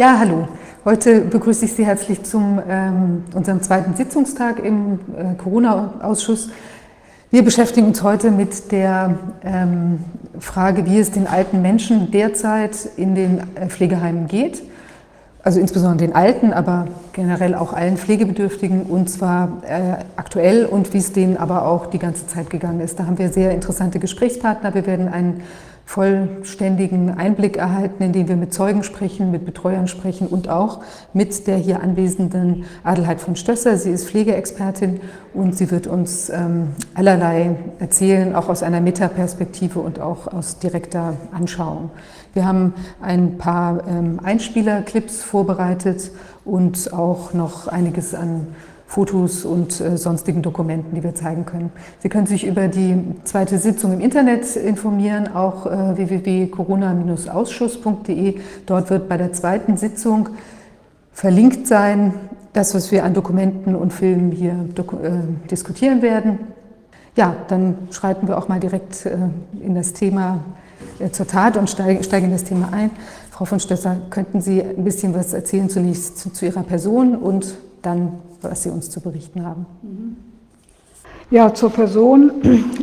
Ja, hallo. Heute begrüße ich Sie herzlich zum ähm, unserem zweiten Sitzungstag im äh, Corona-Ausschuss. Wir beschäftigen uns heute mit der ähm, Frage, wie es den alten Menschen derzeit in den äh, Pflegeheimen geht. Also insbesondere den Alten, aber generell auch allen Pflegebedürftigen und zwar äh, aktuell und wie es denen aber auch die ganze Zeit gegangen ist. Da haben wir sehr interessante Gesprächspartner. Wir werden einen vollständigen Einblick erhalten, indem wir mit Zeugen sprechen, mit Betreuern sprechen und auch mit der hier anwesenden Adelheid von Stösser. Sie ist Pflegeexpertin und sie wird uns ähm, allerlei erzählen, auch aus einer Metaperspektive und auch aus direkter Anschauung. Wir haben ein paar ähm, Einspielerclips vorbereitet und auch noch einiges an Fotos und äh, sonstigen Dokumenten, die wir zeigen können. Sie können sich über die zweite Sitzung im Internet informieren, auch äh, www.corona-ausschuss.de. Dort wird bei der zweiten Sitzung verlinkt sein, das, was wir an Dokumenten und Filmen hier äh, diskutieren werden. Ja, dann schreiten wir auch mal direkt äh, in das Thema äh, zur Tat und steigen, steigen in das Thema ein. Frau von Stösser, könnten Sie ein bisschen was erzählen zunächst zu, zu Ihrer Person und dann was Sie uns zu berichten haben. Ja, zur Person.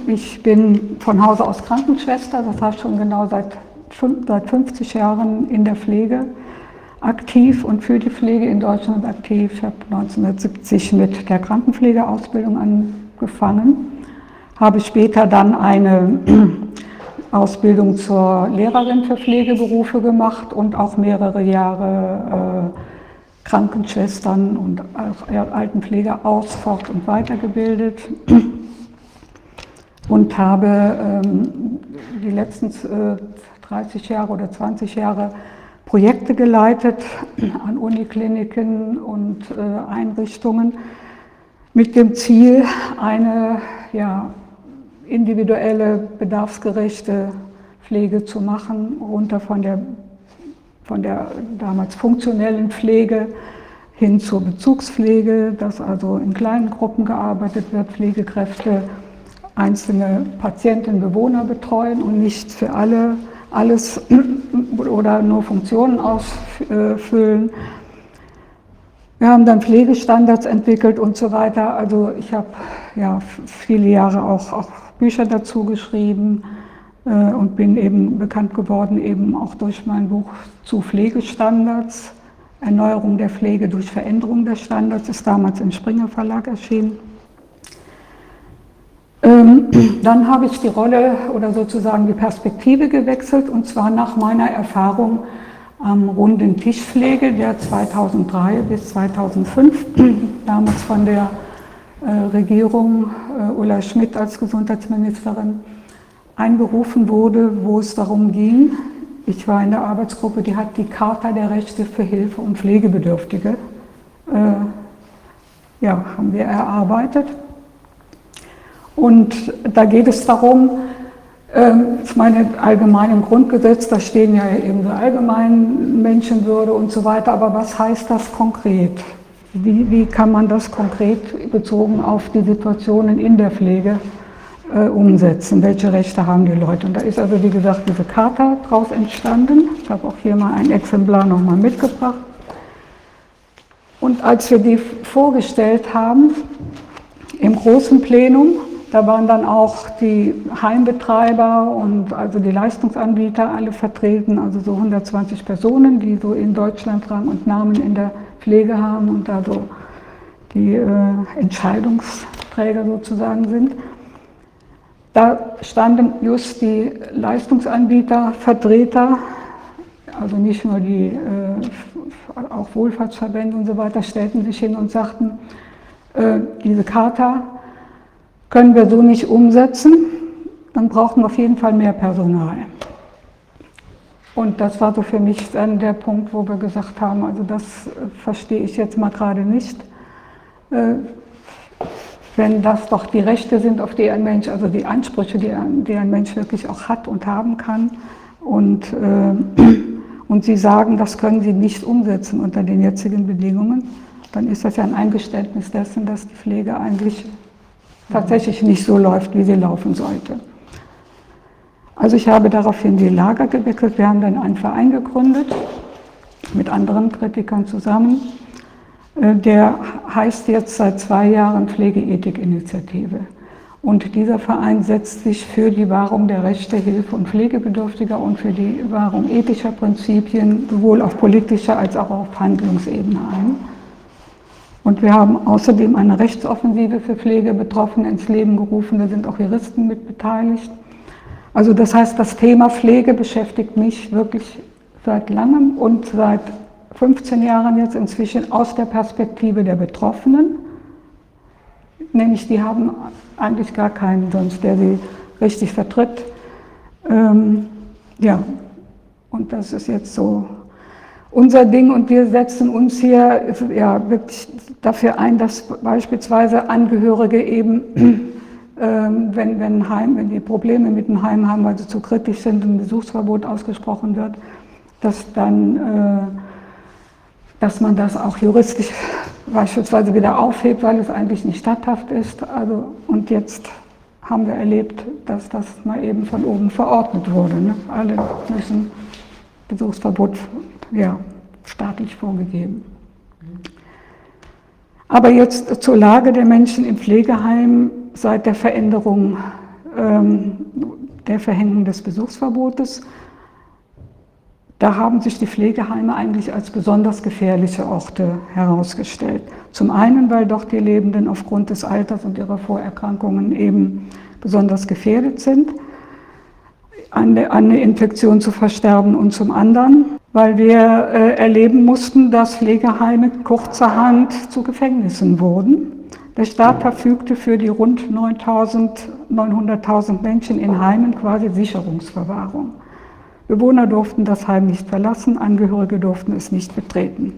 Ich bin von Hause aus Krankenschwester, das heißt schon genau seit, seit 50 Jahren in der Pflege aktiv und für die Pflege in Deutschland aktiv. Ich habe 1970 mit der Krankenpflegeausbildung angefangen, habe später dann eine Ausbildung zur Lehrerin für Pflegeberufe gemacht und auch mehrere Jahre äh, Krankenschwestern und Altenpfleger aus, fort und weitergebildet. Und habe ähm, die letzten äh, 30 Jahre oder 20 Jahre Projekte geleitet an Unikliniken und äh, Einrichtungen mit dem Ziel, eine ja, individuelle, bedarfsgerechte Pflege zu machen, runter von der von der damals funktionellen Pflege hin zur Bezugspflege, dass also in kleinen Gruppen gearbeitet wird, Pflegekräfte einzelne Patienten, Bewohner betreuen und nicht für alle alles oder nur Funktionen ausfüllen. Wir haben dann Pflegestandards entwickelt und so weiter. Also ich habe ja viele Jahre auch, auch Bücher dazu geschrieben. Äh, und bin eben bekannt geworden, eben auch durch mein Buch zu Pflegestandards. Erneuerung der Pflege durch Veränderung der Standards ist damals im Springer Verlag erschienen. Ähm, dann habe ich die Rolle oder sozusagen die Perspektive gewechselt und zwar nach meiner Erfahrung am runden Tischpflege, der 2003 bis 2005 damals von der äh, Regierung äh, Ulla Schmidt als Gesundheitsministerin einberufen wurde, wo es darum ging, ich war in der Arbeitsgruppe, die hat die Charta der Rechte für Hilfe und Pflegebedürftige, äh, ja, haben wir erarbeitet. Und da geht es darum, äh, ich meine, allgemein im Grundgesetz, da stehen ja eben so allgemein Menschenwürde und so weiter, aber was heißt das konkret? Wie, wie kann man das konkret bezogen auf die Situationen in der Pflege äh, umsetzen, welche Rechte haben die Leute. Und da ist also, wie gesagt, diese Charta daraus entstanden. Ich habe auch hier mal ein Exemplar nochmal mitgebracht. Und als wir die vorgestellt haben im großen Plenum, da waren dann auch die Heimbetreiber und also die Leistungsanbieter alle vertreten, also so 120 Personen, die so in Deutschland Rang und Namen in der Pflege haben und da so die äh, Entscheidungsträger sozusagen sind. Da standen just die Leistungsanbieter, Vertreter, also nicht nur die, äh, auch Wohlfahrtsverbände und so weiter, stellten sich hin und sagten, äh, diese Charta können wir so nicht umsetzen, dann brauchen wir auf jeden Fall mehr Personal. Und das war so für mich dann der Punkt, wo wir gesagt haben, also das verstehe ich jetzt mal gerade nicht. Äh, wenn das doch die Rechte sind, auf die ein Mensch, also die Ansprüche, die ein, die ein Mensch wirklich auch hat und haben kann. Und, äh, und Sie sagen, das können Sie nicht umsetzen unter den jetzigen Bedingungen, dann ist das ja ein Eingeständnis dessen, dass die Pflege eigentlich tatsächlich nicht so läuft, wie sie laufen sollte. Also ich habe daraufhin die Lager gewechselt. Wir haben dann einen Verein gegründet, mit anderen Kritikern zusammen. Äh, der heißt jetzt seit zwei Jahren Pflegeethikinitiative. Und dieser Verein setzt sich für die Wahrung der Rechte, Hilfe und Pflegebedürftiger und für die Wahrung ethischer Prinzipien sowohl auf politischer als auch auf Handlungsebene ein. Und wir haben außerdem eine Rechtsoffensive für Pflegebetroffene ins Leben gerufen. Da sind auch Juristen mit beteiligt. Also das heißt, das Thema Pflege beschäftigt mich wirklich seit langem und seit 15 Jahren jetzt inzwischen aus der Perspektive der Betroffenen. Nämlich die haben eigentlich gar keinen sonst, der sie richtig vertritt. Ähm, ja, und das ist jetzt so unser Ding und wir setzen uns hier ja, wirklich dafür ein, dass beispielsweise Angehörige eben, ähm, wenn, wenn, Heim, wenn die Probleme mit dem Heim haben, weil sie zu kritisch sind und ein Besuchsverbot ausgesprochen wird, dass dann äh, dass man das auch juristisch beispielsweise wieder aufhebt, weil es eigentlich nicht statthaft ist. Also, und jetzt haben wir erlebt, dass das mal eben von oben verordnet wurde. Ne? Alle müssen Besuchsverbot ja, staatlich vorgegeben. Aber jetzt zur Lage der Menschen im Pflegeheim seit der Veränderung ähm, der Verhängung des Besuchsverbotes. Da haben sich die Pflegeheime eigentlich als besonders gefährliche Orte herausgestellt. Zum einen, weil doch die Lebenden aufgrund des Alters und ihrer Vorerkrankungen eben besonders gefährdet sind, an eine Infektion zu versterben und zum anderen, weil wir äh, erleben mussten, dass Pflegeheime kurzerhand zu Gefängnissen wurden. Der Staat verfügte für die rund 900.000 Menschen in Heimen quasi Sicherungsverwahrung. Bewohner durften das Heim nicht verlassen, Angehörige durften es nicht betreten.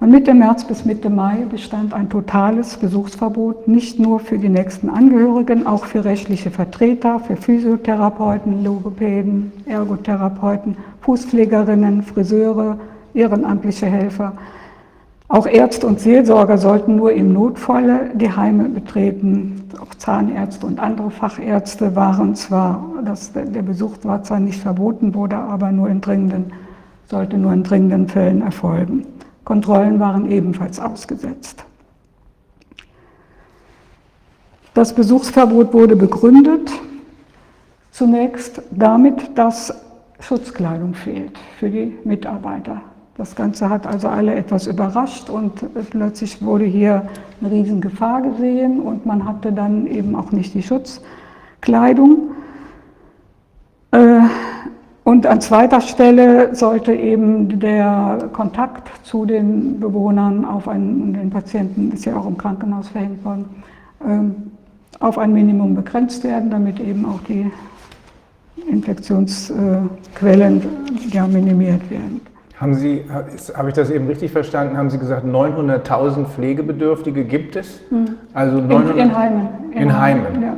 Von Mitte März bis Mitte Mai bestand ein totales Besuchsverbot, nicht nur für die nächsten Angehörigen, auch für rechtliche Vertreter, für Physiotherapeuten, Logopäden, Ergotherapeuten, Fußpflegerinnen, Friseure, ehrenamtliche Helfer. Auch Ärzte und Seelsorger sollten nur im Notfall die Heime betreten. Auch Zahnärzte und andere Fachärzte waren zwar, das, der Besuch war zwar nicht verboten, wurde aber nur in dringenden, sollte nur in dringenden Fällen erfolgen. Kontrollen waren ebenfalls ausgesetzt. Das Besuchsverbot wurde begründet zunächst damit, dass Schutzkleidung fehlt für die Mitarbeiter. Das Ganze hat also alle etwas überrascht und plötzlich wurde hier eine Riesengefahr gesehen und man hatte dann eben auch nicht die Schutzkleidung. Äh, und an zweiter Stelle sollte eben der Kontakt zu den Bewohnern auf einen, den Patienten ist ja auch im Krankenhaus verhängt worden, ähm, auf ein Minimum begrenzt werden, damit eben auch die Infektionsquellen ja, minimiert werden. Haben Sie, habe ich das eben richtig verstanden, haben Sie gesagt, 900.000 Pflegebedürftige gibt es? Mhm. Also 900, in, in Heimen. In, in Heimen. Heimen. Ja.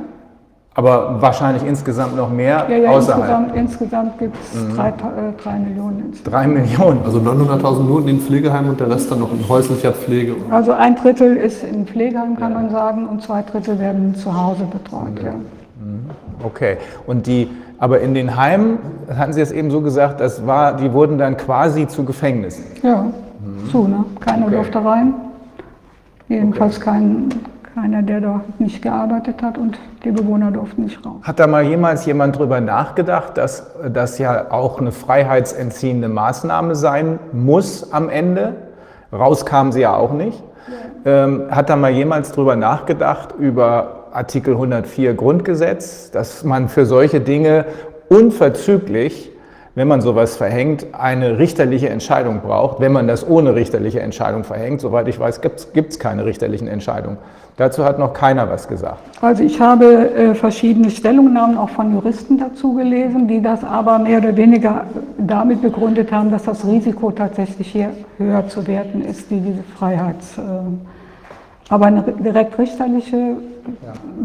Aber wahrscheinlich insgesamt noch mehr ja, ja, außerhalb. Insgesamt, insgesamt gibt es mhm. drei, äh, drei, Millionen. Insgesamt. Drei Millionen. Also 900.000 nur in den Pflegeheimen und der Rest dann noch in häuslicher Pflege. Also ein Drittel ist in Pflegeheim, kann ja. man sagen, und zwei Drittel werden zu Hause betreut. Ja. Mhm. Okay. Und die aber in den Heimen, hatten Sie es eben so gesagt, das war, die wurden dann quasi zu Gefängnissen. Ja, mhm. zu, ne? Keiner okay. durfte rein. Jedenfalls okay. kein, keiner, der dort nicht gearbeitet hat und die Bewohner durften nicht raus. Hat da mal jemals jemand drüber nachgedacht, dass das ja auch eine freiheitsentziehende Maßnahme sein muss am Ende? Raus kam sie ja auch nicht. Ja. Ähm, hat da mal jemals drüber nachgedacht, über Artikel 104 Grundgesetz, dass man für solche Dinge unverzüglich, wenn man sowas verhängt, eine richterliche Entscheidung braucht. Wenn man das ohne richterliche Entscheidung verhängt, soweit ich weiß, gibt es keine richterlichen Entscheidungen. Dazu hat noch keiner was gesagt. Also ich habe äh, verschiedene Stellungnahmen auch von Juristen dazu gelesen, die das aber mehr oder weniger damit begründet haben, dass das Risiko tatsächlich hier höher zu werten ist, die diese Freiheits... Äh, aber eine direkt richterliche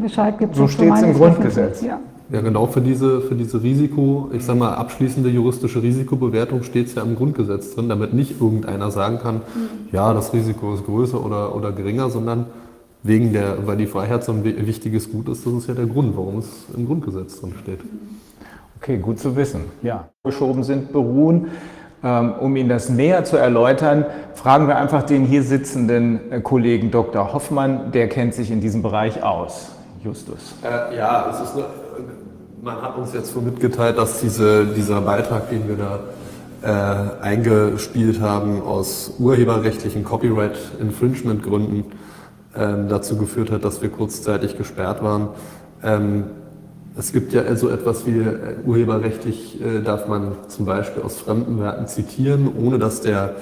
Bescheid gibt es So steht es im Grundgesetz. Ja. ja, genau für diese, für diese Risiko, ich sage mal, abschließende juristische Risikobewertung steht es ja im Grundgesetz drin, damit nicht irgendeiner sagen kann, mhm. ja, das Risiko ist größer oder, oder geringer, sondern wegen der, weil die Freiheit so ein wichtiges Gut ist, das ist ja der Grund, warum es im Grundgesetz drin steht. Okay, gut zu wissen. Ja. Geschoben sind, beruhen um Ihnen das näher zu erläutern, fragen wir einfach den hier sitzenden äh, Kollegen Dr. Hoffmann, der kennt sich in diesem Bereich aus. Justus. Äh, ja, es ist eine, man hat uns jetzt so mitgeteilt, dass diese, dieser Beitrag, den wir da äh, eingespielt haben, aus urheberrechtlichen Copyright-Infringement-Gründen ähm, dazu geführt hat, dass wir kurzzeitig gesperrt waren. Ähm, es gibt ja so etwas wie äh, urheberrechtlich äh, darf man zum Beispiel aus fremden Werken zitieren, ohne dass der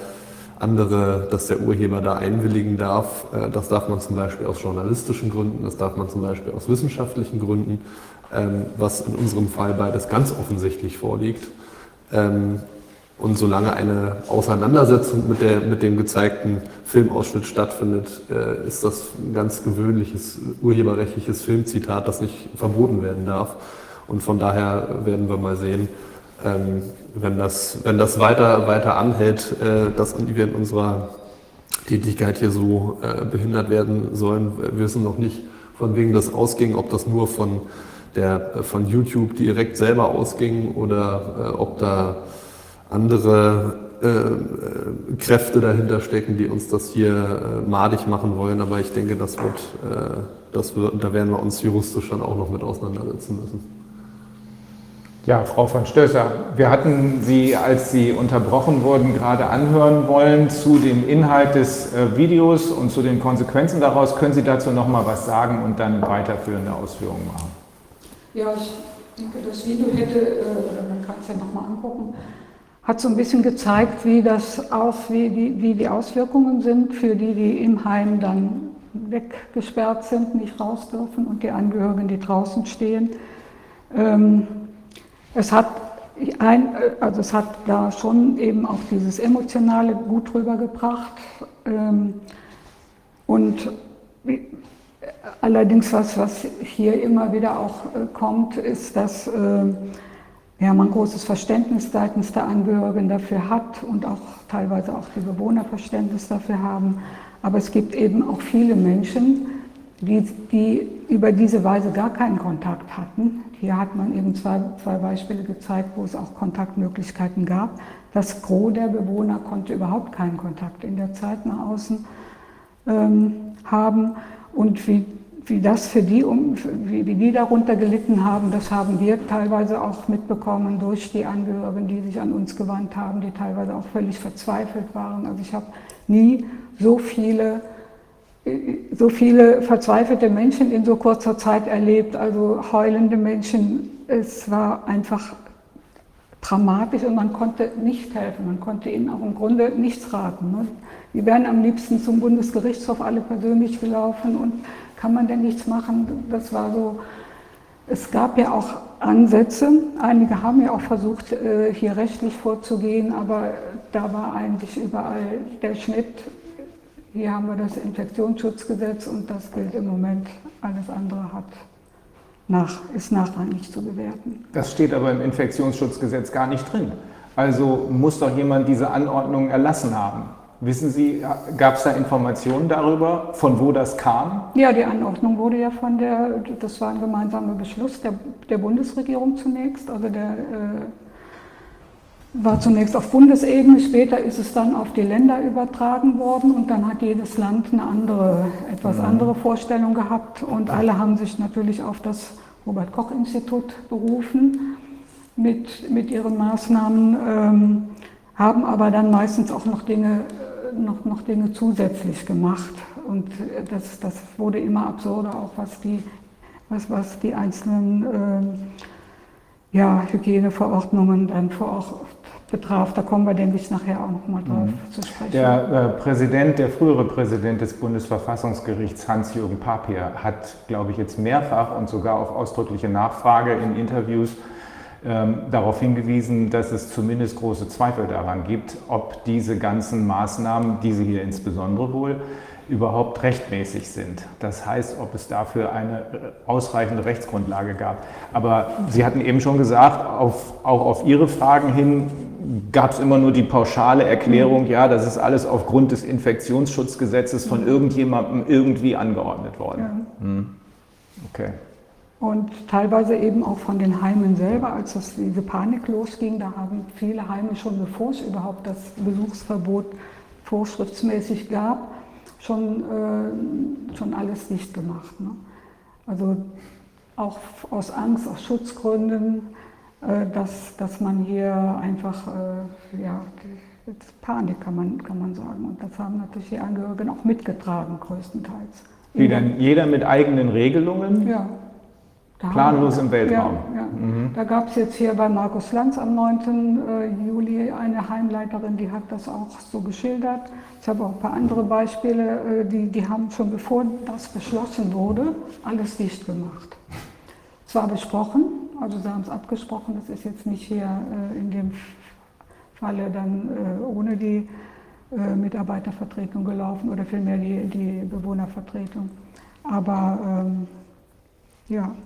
andere, dass der Urheber da einwilligen darf. Äh, das darf man zum Beispiel aus journalistischen Gründen, das darf man zum Beispiel aus wissenschaftlichen Gründen, ähm, was in unserem Fall beides ganz offensichtlich vorliegt. Ähm, und solange eine Auseinandersetzung mit, der, mit dem gezeigten Filmausschnitt stattfindet, äh, ist das ein ganz gewöhnliches urheberrechtliches Filmzitat, das nicht verboten werden darf. Und von daher werden wir mal sehen, ähm, wenn, das, wenn das weiter, weiter anhält, äh, dass wir in unserer Tätigkeit hier so äh, behindert werden sollen. Wir wissen noch nicht, von wegen das ausging, ob das nur von, der, von YouTube direkt selber ausging oder äh, ob da andere äh, äh, Kräfte dahinter stecken, die uns das hier äh, madig machen wollen. Aber ich denke, das wird, äh, das wird, da werden wir uns juristisch dann auch noch mit auseinandersetzen müssen. Ja, Frau von Stößer, wir hatten Sie, als Sie unterbrochen wurden, gerade anhören wollen zu dem Inhalt des äh, Videos und zu den Konsequenzen daraus. Können Sie dazu noch mal was sagen und dann weiterführende Ausführungen machen? Ja, ich denke, das Video hätte, äh, oder man kann es ja noch mal angucken, hat so ein bisschen gezeigt, wie, das aus, wie, wie, wie die Auswirkungen sind für die, die im Heim dann weggesperrt sind, nicht raus dürfen und die Angehörigen, die draußen stehen. Ähm, es hat, ein, also es hat da schon eben auch dieses Emotionale gut rübergebracht. Ähm, und allerdings, was, was hier immer wieder auch äh, kommt, ist, dass äh, ja, man großes Verständnis seitens der Angehörigen dafür hat und auch teilweise auch die Bewohner Verständnis dafür haben. Aber es gibt eben auch viele Menschen, die, die über diese Weise gar keinen Kontakt hatten. Hier hat man eben zwei, zwei Beispiele gezeigt, wo es auch Kontaktmöglichkeiten gab. Das Gros der Bewohner konnte überhaupt keinen Kontakt in der Zeit nach außen ähm, haben. Und wie wie das für die, wie, die darunter gelitten haben, das haben wir teilweise auch mitbekommen durch die Angehörigen, die sich an uns gewandt haben, die teilweise auch völlig verzweifelt waren. Also ich habe nie so viele, so viele verzweifelte Menschen in so kurzer Zeit erlebt, also heulende Menschen. Es war einfach dramatisch und man konnte nicht helfen. Man konnte ihnen auch im Grunde nichts raten. Ne? Die wären am liebsten zum Bundesgerichtshof alle persönlich gelaufen und kann man denn nichts machen? Das war so, es gab ja auch Ansätze, einige haben ja auch versucht, äh, hier rechtlich vorzugehen, aber da war eigentlich überall der Schnitt. Hier haben wir das Infektionsschutzgesetz und das gilt im Moment. Alles andere hat nach, ist nachrangig zu bewerten. Das steht aber im Infektionsschutzgesetz gar nicht drin. Also muss doch jemand diese Anordnung erlassen haben. Wissen Sie, gab es da Informationen darüber, von wo das kam? Ja, die Anordnung wurde ja von der, das war ein gemeinsamer Beschluss der, der Bundesregierung zunächst, also der äh, war zunächst auf Bundesebene, später ist es dann auf die Länder übertragen worden und dann hat jedes Land eine andere, etwas andere Vorstellung gehabt. Und alle haben sich natürlich auf das Robert Koch Institut berufen mit, mit ihren Maßnahmen, ähm, haben aber dann meistens auch noch Dinge noch, noch Dinge zusätzlich gemacht. Und das, das wurde immer absurder, auch was die, was, was die einzelnen äh, ja, Hygieneverordnungen dann vor Ort betraf. Da kommen wir, denke ich, nachher auch noch mal drauf mhm. zu sprechen. Der äh, Präsident, der frühere Präsident des Bundesverfassungsgerichts, Hans-Jürgen Papier, hat, glaube ich, jetzt mehrfach und sogar auf ausdrückliche Nachfrage in Interviews ähm, darauf hingewiesen, dass es zumindest große Zweifel daran gibt, ob diese ganzen Maßnahmen, diese hier insbesondere wohl, überhaupt rechtmäßig sind. Das heißt, ob es dafür eine äh, ausreichende Rechtsgrundlage gab. Aber Sie hatten eben schon gesagt, auf, auch auf Ihre Fragen hin gab es immer nur die pauschale Erklärung, ja, das ist alles aufgrund des Infektionsschutzgesetzes von irgendjemandem irgendwie angeordnet worden. Ja. Hm. Okay. Und teilweise eben auch von den Heimen selber, als das, diese Panik losging, da haben viele Heime schon, bevor es überhaupt das Besuchsverbot vorschriftsmäßig gab, schon, äh, schon alles dicht gemacht. Ne? Also auch aus Angst, aus Schutzgründen, äh, dass, dass man hier einfach, äh, ja, Panik kann man, kann man sagen. Und das haben natürlich die Angehörigen auch mitgetragen, größtenteils. Wie dann jeder mit eigenen Regelungen? Ja. Da Planlos im Weltraum. Ja, ja. Mhm. Da gab es jetzt hier bei Markus Lanz am 9. Äh, Juli eine Heimleiterin, die hat das auch so geschildert. Ich habe auch ein paar andere Beispiele, äh, die, die haben schon bevor das beschlossen wurde, alles dicht gemacht. Es war besprochen, also sie haben es abgesprochen, das ist jetzt nicht hier äh, in dem Falle dann ohne die Mitarbeitervertretung gelaufen oder vielmehr die, die Bewohnervertretung. Aber ähm, ja, Ähm,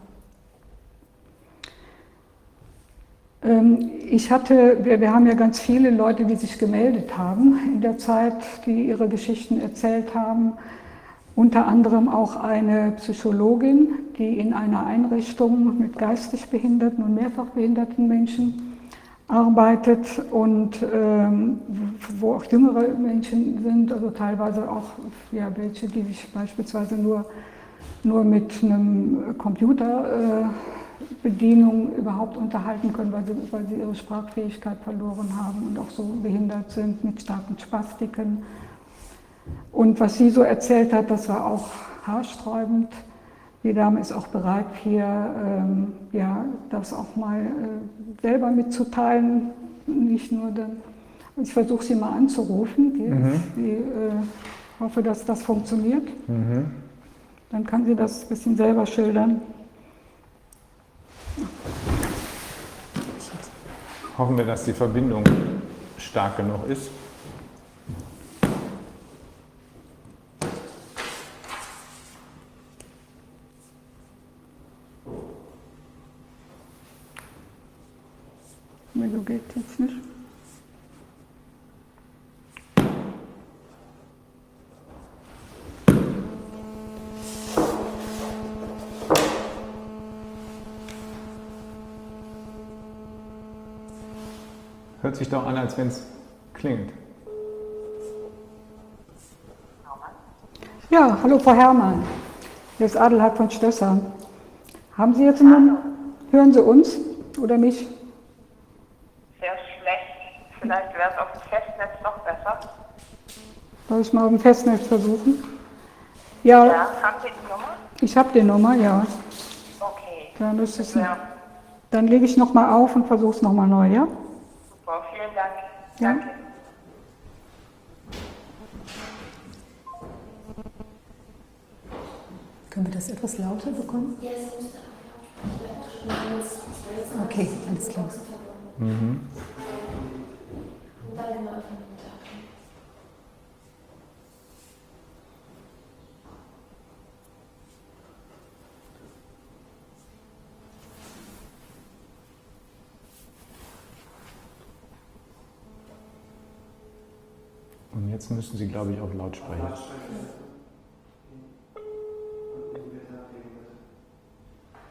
ich hatte, wir, wir, haben ja ganz viele Leute, die sich gemeldet haben in der Zeit, die ihre Geschichten erzählt haben. Unter anderem auch eine Psychologin, die in einer Einrichtung mit geistig behinderten und mehrfach behinderten Menschen arbeitet und ähm, wo auch jüngere Menschen sind, also teilweise auch ja, welche, die sich beispielsweise nur, nur mit einem Computer äh, Bedienung überhaupt unterhalten können, weil sie, weil sie ihre Sprachfähigkeit verloren haben und auch so behindert sind mit starken Spastiken. Und was sie so erzählt hat, das war auch haarsträubend. Die Dame ist auch bereit, hier ähm, ja, das auch mal äh, selber mitzuteilen, nicht nur dann. Ich versuche sie mal anzurufen. Die, mhm. die äh, hoffe, dass das funktioniert. Mhm. Dann kann sie das ein bisschen selber schildern. Hoffen wir, dass die Verbindung stark genug ist. Wieso geht jetzt nicht? Hört sich doch an, als wenn es klingt. Ja, hallo Frau Herrmann. Hier ist Adelheid von Stösser. Haben Sie jetzt einen Hören Sie uns oder mich? Sehr schlecht. Vielleicht wäre es auf dem Festnetz noch besser. Soll ich mal auf dem Festnetz versuchen? Ja. ja haben Sie die Nummer? Ich habe die Nummer, ja. Okay. Dann, ist es ja. dann lege ich nochmal auf und versuche es nochmal neu, ja? Super, vielen Dank. Ja. Danke. Können wir das etwas lauter bekommen? Okay, alles klar. Mhm. Und jetzt müssen Sie, glaube ich, auf Lautsprecher.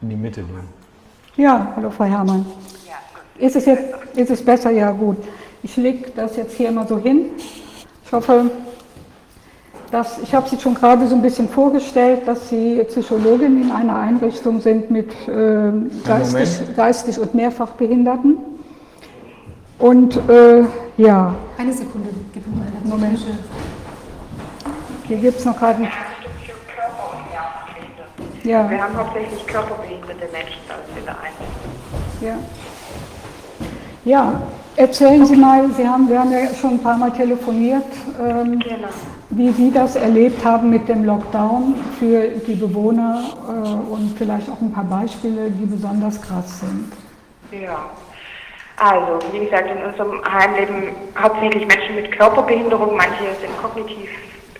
In die Mitte legen. Ja, hallo Frau Herrmann. Ist es jetzt ist es besser? Ja, gut. Ich lege das jetzt hier mal so hin. Ich hoffe, dass, ich habe Sie schon gerade so ein bisschen vorgestellt, dass Sie Psychologin in einer Einrichtung sind mit äh, geistig, geistig und mehrfach Behinderten. Und äh, ja. Eine Sekunde, gib mir eine Moment. Hier gibt es noch gerade. Ja. Wir haben hauptsächlich körperbehinderte Menschen uns in der Einrichtung. Ja. Ja, erzählen Sie mal, Sie haben, wir haben ja schon ein paar Mal telefoniert, ähm, genau. wie Sie das erlebt haben mit dem Lockdown für die Bewohner äh, und vielleicht auch ein paar Beispiele, die besonders krass sind. Ja. Also, wie gesagt, in unserem Heim leben hauptsächlich Menschen mit Körperbehinderung. Manche sind kognitiv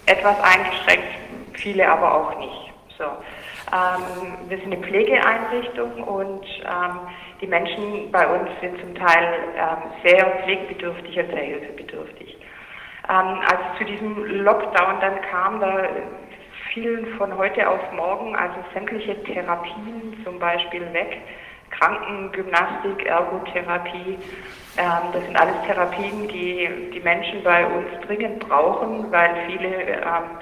etwas eingeschränkt, viele aber auch nicht. So. Ähm, wir sind eine Pflegeeinrichtung und ähm, die Menschen bei uns sind zum Teil ähm, sehr pflegebedürftig und sehr hilfebedürftig. Ähm, als zu diesem Lockdown dann kam, da fielen von heute auf morgen also sämtliche Therapien zum Beispiel weg. Krankengymnastik, Ergotherapie. Ähm, das sind alles Therapien, die die Menschen bei uns dringend brauchen, weil viele ähm,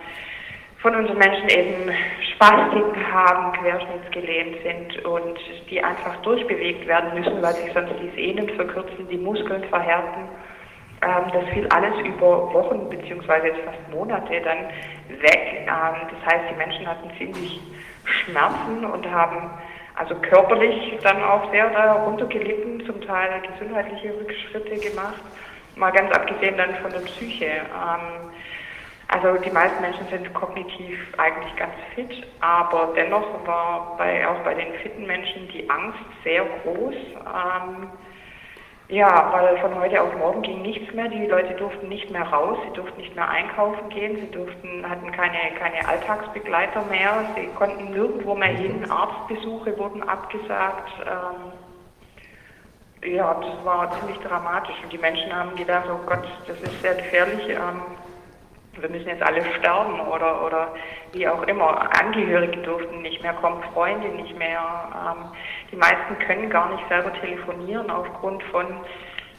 von unseren Menschen eben Spastiken haben, querschnittsgelähmt sind und die einfach durchbewegt werden müssen, weil sich sonst die Sehnen verkürzen, die Muskeln verhärten. Ähm, das fiel alles über Wochen beziehungsweise jetzt fast Monate dann weg. Ähm, das heißt, die Menschen hatten ziemlich Schmerzen und haben also körperlich dann auch sehr darunter gelitten, zum Teil gesundheitliche Rückschritte gemacht, mal ganz abgesehen dann von der Psyche. Ähm, also die meisten Menschen sind kognitiv eigentlich ganz fit, aber dennoch war bei, auch bei den fitten Menschen die Angst sehr groß. Ähm, ja, weil von heute auf morgen ging nichts mehr. Die Leute durften nicht mehr raus, sie durften nicht mehr einkaufen gehen, sie durften, hatten keine, keine Alltagsbegleiter mehr, sie konnten nirgendwo mehr hin, Arztbesuche wurden abgesagt. Ähm, ja, das war ziemlich dramatisch und die Menschen haben gedacht, oh Gott, das ist sehr gefährlich. Ähm, wir müssen jetzt alle sterben oder, oder wie auch immer. Angehörige durften nicht mehr kommen, Freunde nicht mehr. Ähm, die meisten können gar nicht selber telefonieren aufgrund von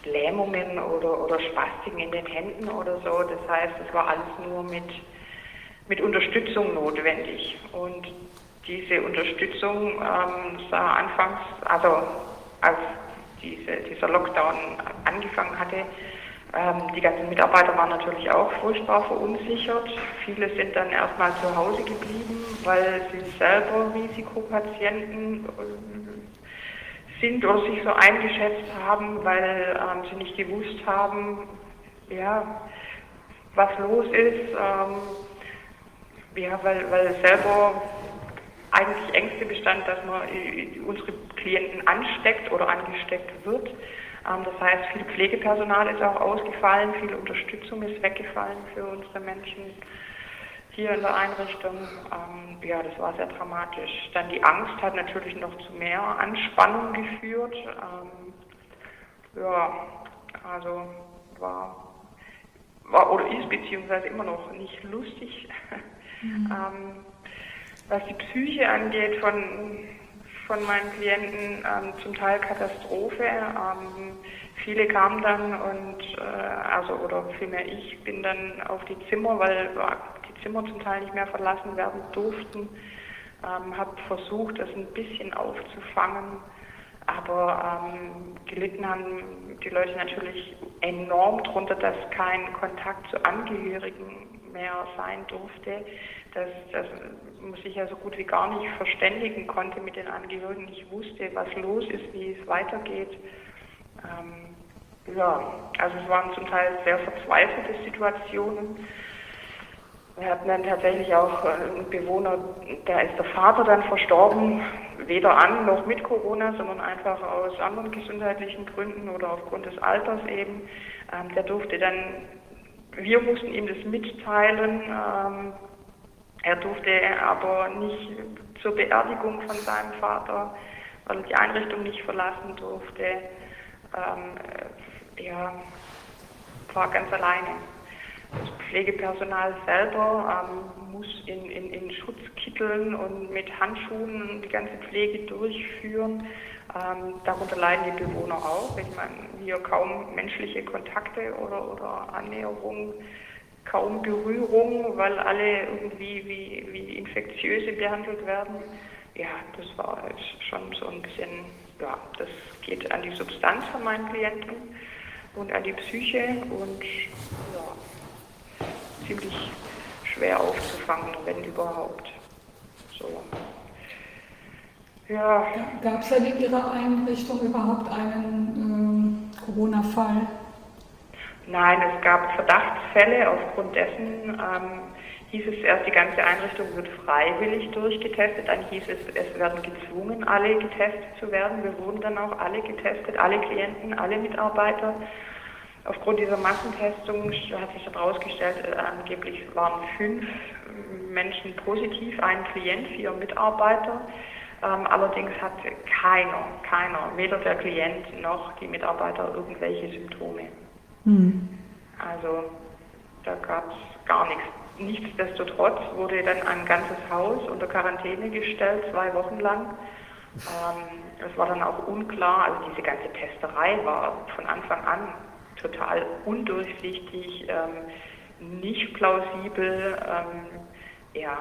Lähmungen oder, oder Spastiken in den Händen oder so. Das heißt, es war alles nur mit, mit Unterstützung notwendig. Und diese Unterstützung ähm, sah anfangs, also als diese, dieser Lockdown angefangen hatte, die ganzen Mitarbeiter waren natürlich auch furchtbar verunsichert. Viele sind dann erstmal zu Hause geblieben, weil sie selber Risikopatienten äh, sind oder sich so eingeschätzt haben, weil ähm, sie nicht gewusst haben, ja, was los ist. Ähm, ja, weil, weil selber eigentlich Ängste bestand, dass man äh, unsere Klienten ansteckt oder angesteckt wird. Ähm, das heißt, viel Pflegepersonal ist auch ausgefallen, viel Unterstützung ist weggefallen für unsere Menschen hier in der Einrichtung. Ähm, ja, das war sehr dramatisch. Dann die Angst hat natürlich noch zu mehr Anspannung geführt. Ähm, ja, also war, war oder ist beziehungsweise immer noch nicht lustig. Mhm. was die Psyche angeht von von meinen Klienten ähm, zum Teil Katastrophe. Ähm, viele kamen dann und, äh, also, oder vielmehr ich bin dann auf die Zimmer, weil äh, die Zimmer zum Teil nicht mehr verlassen werden durften. Ähm, habe versucht, das ein bisschen aufzufangen. Aber ähm, gelitten haben die Leute natürlich enorm darunter, dass kein Kontakt zu Angehörigen mehr sein durfte dass, dass sich ja so gut wie gar nicht verständigen konnte mit den Angehörigen, nicht wusste, was los ist, wie es weitergeht. Ähm, ja, also es waren zum Teil sehr verzweifelte Situationen. Wir hatten dann tatsächlich auch einen Bewohner, da ist der Vater dann verstorben, weder an noch mit Corona, sondern einfach aus anderen gesundheitlichen Gründen oder aufgrund des Alters eben. Ähm, der durfte dann, wir mussten ihm das mitteilen, ähm, er durfte aber nicht zur Beerdigung von seinem Vater, weil er die Einrichtung nicht verlassen durfte. Ähm, er war ganz alleine. Das Pflegepersonal selber ähm, muss in, in, in Schutzkitteln und mit Handschuhen die ganze Pflege durchführen. Ähm, darunter leiden die Bewohner auch. Ich meine, hier kaum menschliche Kontakte oder, oder Annäherung kaum Berührung, weil alle irgendwie wie, wie Infektiöse behandelt werden. Ja, das war schon so ein bisschen, ja, das geht an die Substanz von meinen Klienten und an die Psyche und ja, ziemlich schwer aufzufangen, wenn überhaupt. So. Ja. Gab es denn in Ihrer Einrichtung überhaupt einen ähm, Corona-Fall? Nein, es gab Verdachtsfälle. Aufgrund dessen ähm, hieß es erst, die ganze Einrichtung wird freiwillig durchgetestet. Dann hieß es, es werden gezwungen, alle getestet zu werden. Wir wurden dann auch alle getestet, alle Klienten, alle Mitarbeiter. Aufgrund dieser Massentestung hat sich herausgestellt, äh, angeblich waren fünf Menschen positiv, ein Klient, vier Mitarbeiter. Ähm, allerdings hatte keiner, keiner, weder der Klient noch die Mitarbeiter irgendwelche Symptome. Mhm. Also da gab es gar nichts. nichtsdestotrotz wurde dann ein ganzes Haus unter Quarantäne gestellt, zwei Wochen lang. Ähm, es war dann auch unklar, also diese ganze Testerei war von Anfang an total undurchsichtig, ähm, nicht plausibel. Ähm, ja,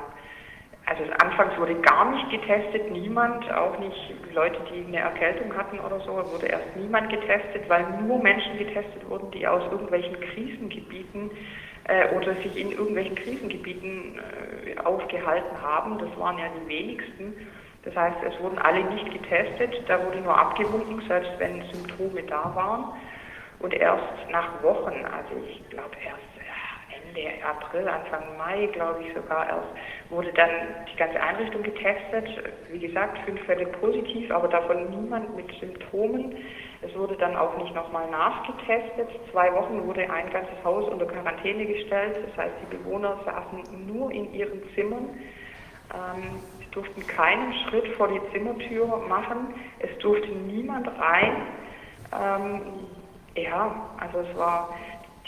also anfangs wurde gar nicht getestet, niemand, auch nicht Leute, die eine Erkältung hatten oder so, wurde erst niemand getestet, weil nur Menschen getestet wurden, die aus irgendwelchen Krisengebieten äh, oder sich in irgendwelchen Krisengebieten äh, aufgehalten haben. Das waren ja die wenigsten. Das heißt, es wurden alle nicht getestet, da wurde nur abgewunken, selbst wenn Symptome da waren. Und erst nach Wochen, also ich glaube erst Ende April, Anfang Mai, glaube ich sogar erst, wurde dann die ganze Einrichtung getestet. Wie gesagt, fünf Fälle positiv, aber davon niemand mit Symptomen. Es wurde dann auch nicht nochmal nachgetestet. Zwei Wochen wurde ein ganzes Haus unter Quarantäne gestellt. Das heißt, die Bewohner saßen nur in ihren Zimmern. Ähm, sie durften keinen Schritt vor die Zimmertür machen. Es durfte niemand rein. Ähm, ja, also es war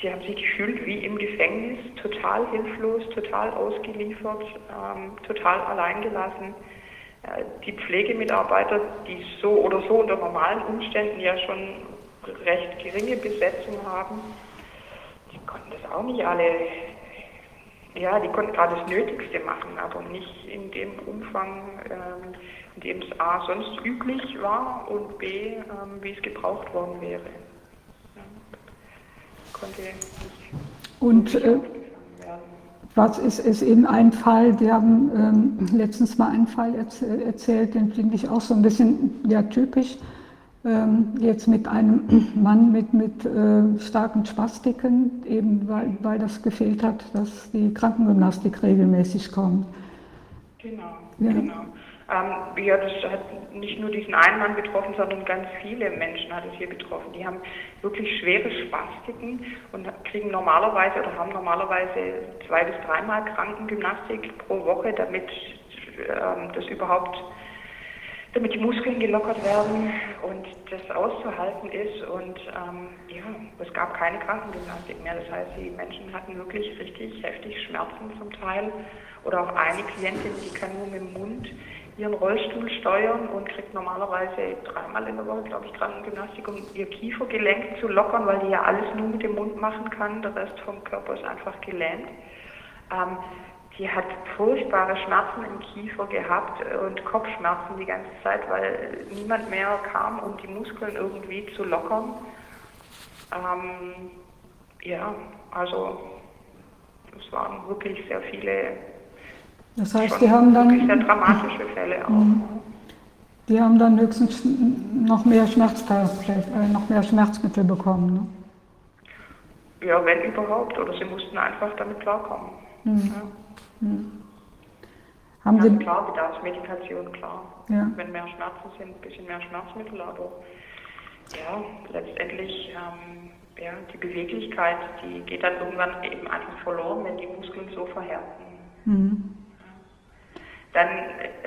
Sie haben sich gefühlt wie im Gefängnis, total hilflos, total ausgeliefert, ähm, total alleingelassen. Äh, die Pflegemitarbeiter, die so oder so unter normalen Umständen ja schon recht geringe Besetzung haben, die konnten das auch nicht alle, ja, die konnten gerade das Nötigste machen, aber nicht in dem Umfang, ähm, in dem es A sonst üblich war und B, ähm, wie es gebraucht worden wäre konnte nicht. Und äh, was ist, ist eben ein Fall, die haben ähm, letztens mal einen Fall erzählt, den finde ich auch so ein bisschen ja, typisch. Ähm, jetzt mit einem Mann mit, mit äh, starken Spastiken, eben weil, weil das gefehlt hat, dass die Krankengymnastik regelmäßig kommt. Genau, ja. genau. Ähm, ja, das hat nicht nur diesen einen Mann betroffen, sondern ganz viele Menschen hat es hier betroffen. Die haben wirklich schwere Spastiken und kriegen normalerweise oder haben normalerweise zwei bis dreimal Krankengymnastik pro Woche, damit ähm, das überhaupt damit die Muskeln gelockert werden und das auszuhalten ist. Und ähm, ja, es gab keine Krankengymnastik mehr. Das heißt, die Menschen hatten wirklich richtig heftig Schmerzen zum Teil. Oder auch eine Klientin, die kann nur mit dem Mund ihren Rollstuhl steuern und kriegt normalerweise dreimal in der Woche, glaube ich, Krankengymnastik, um ihr Kiefergelenk zu lockern, weil die ja alles nur mit dem Mund machen kann. Der Rest vom Körper ist einfach gelähmt. Ähm, die hat furchtbare Schmerzen im Kiefer gehabt und Kopfschmerzen die ganze Zeit, weil niemand mehr kam, um die Muskeln irgendwie zu lockern. Ähm, ja, also es waren wirklich sehr viele das heißt, die haben dann. Sehr dramatische Fälle auch. Mhm. Die haben dann höchstens noch mehr, äh, noch mehr Schmerzmittel bekommen. Ne? Ja, wenn überhaupt. Oder sie mussten einfach damit klarkommen. Mhm. Ja. Mhm. Haben ja, Sie klar, Bedarfsmedikation, klar. Ja. Wenn mehr Schmerzen sind, ein bisschen mehr Schmerzmittel, aber ja, letztendlich ähm, ja, die Beweglichkeit, die geht dann irgendwann eben einfach verloren, wenn die Muskeln so verhärten. Mhm. Dann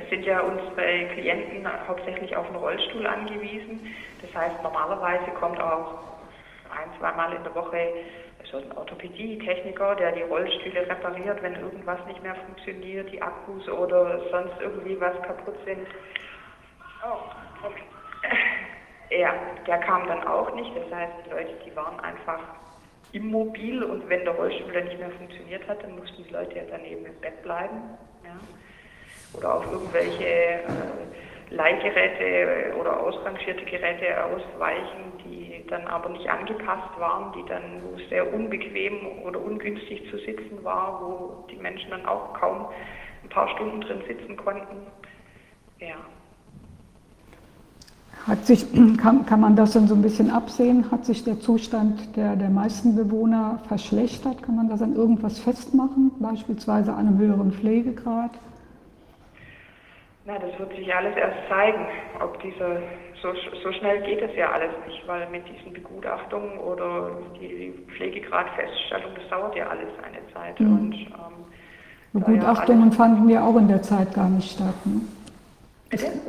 sind ja unsere Klienten hauptsächlich auf einen Rollstuhl angewiesen. Das heißt, normalerweise kommt auch ein, zweimal in der Woche so ein Orthopädie-Techniker, der die Rollstühle repariert, wenn irgendwas nicht mehr funktioniert, die Akkus oder sonst irgendwie was kaputt sind. Oh, okay. Ja, der kam dann auch nicht. Das heißt, die Leute, die waren einfach immobil und wenn der Rollstuhl dann nicht mehr funktioniert hat, dann mussten die Leute ja dann eben im Bett bleiben. Oder auf irgendwelche äh, Leihgeräte oder ausrangierte Geräte ausweichen, die dann aber nicht angepasst waren, die dann, wo sehr unbequem oder ungünstig zu sitzen war, wo die Menschen dann auch kaum ein paar Stunden drin sitzen konnten. Ja. Hat sich, kann, kann man das dann so ein bisschen absehen? Hat sich der Zustand der, der meisten Bewohner verschlechtert? Kann man das an irgendwas festmachen, beispielsweise an einem höheren Pflegegrad? Na, das wird sich alles erst zeigen, ob dieser, so, so schnell geht es ja alles nicht, weil mit diesen Begutachtungen oder die Pflegegradfeststellung, das dauert ja alles eine Zeit. Mhm. Und, ähm, Begutachtungen ja fanden ja auch in der Zeit gar nicht statt. Ne?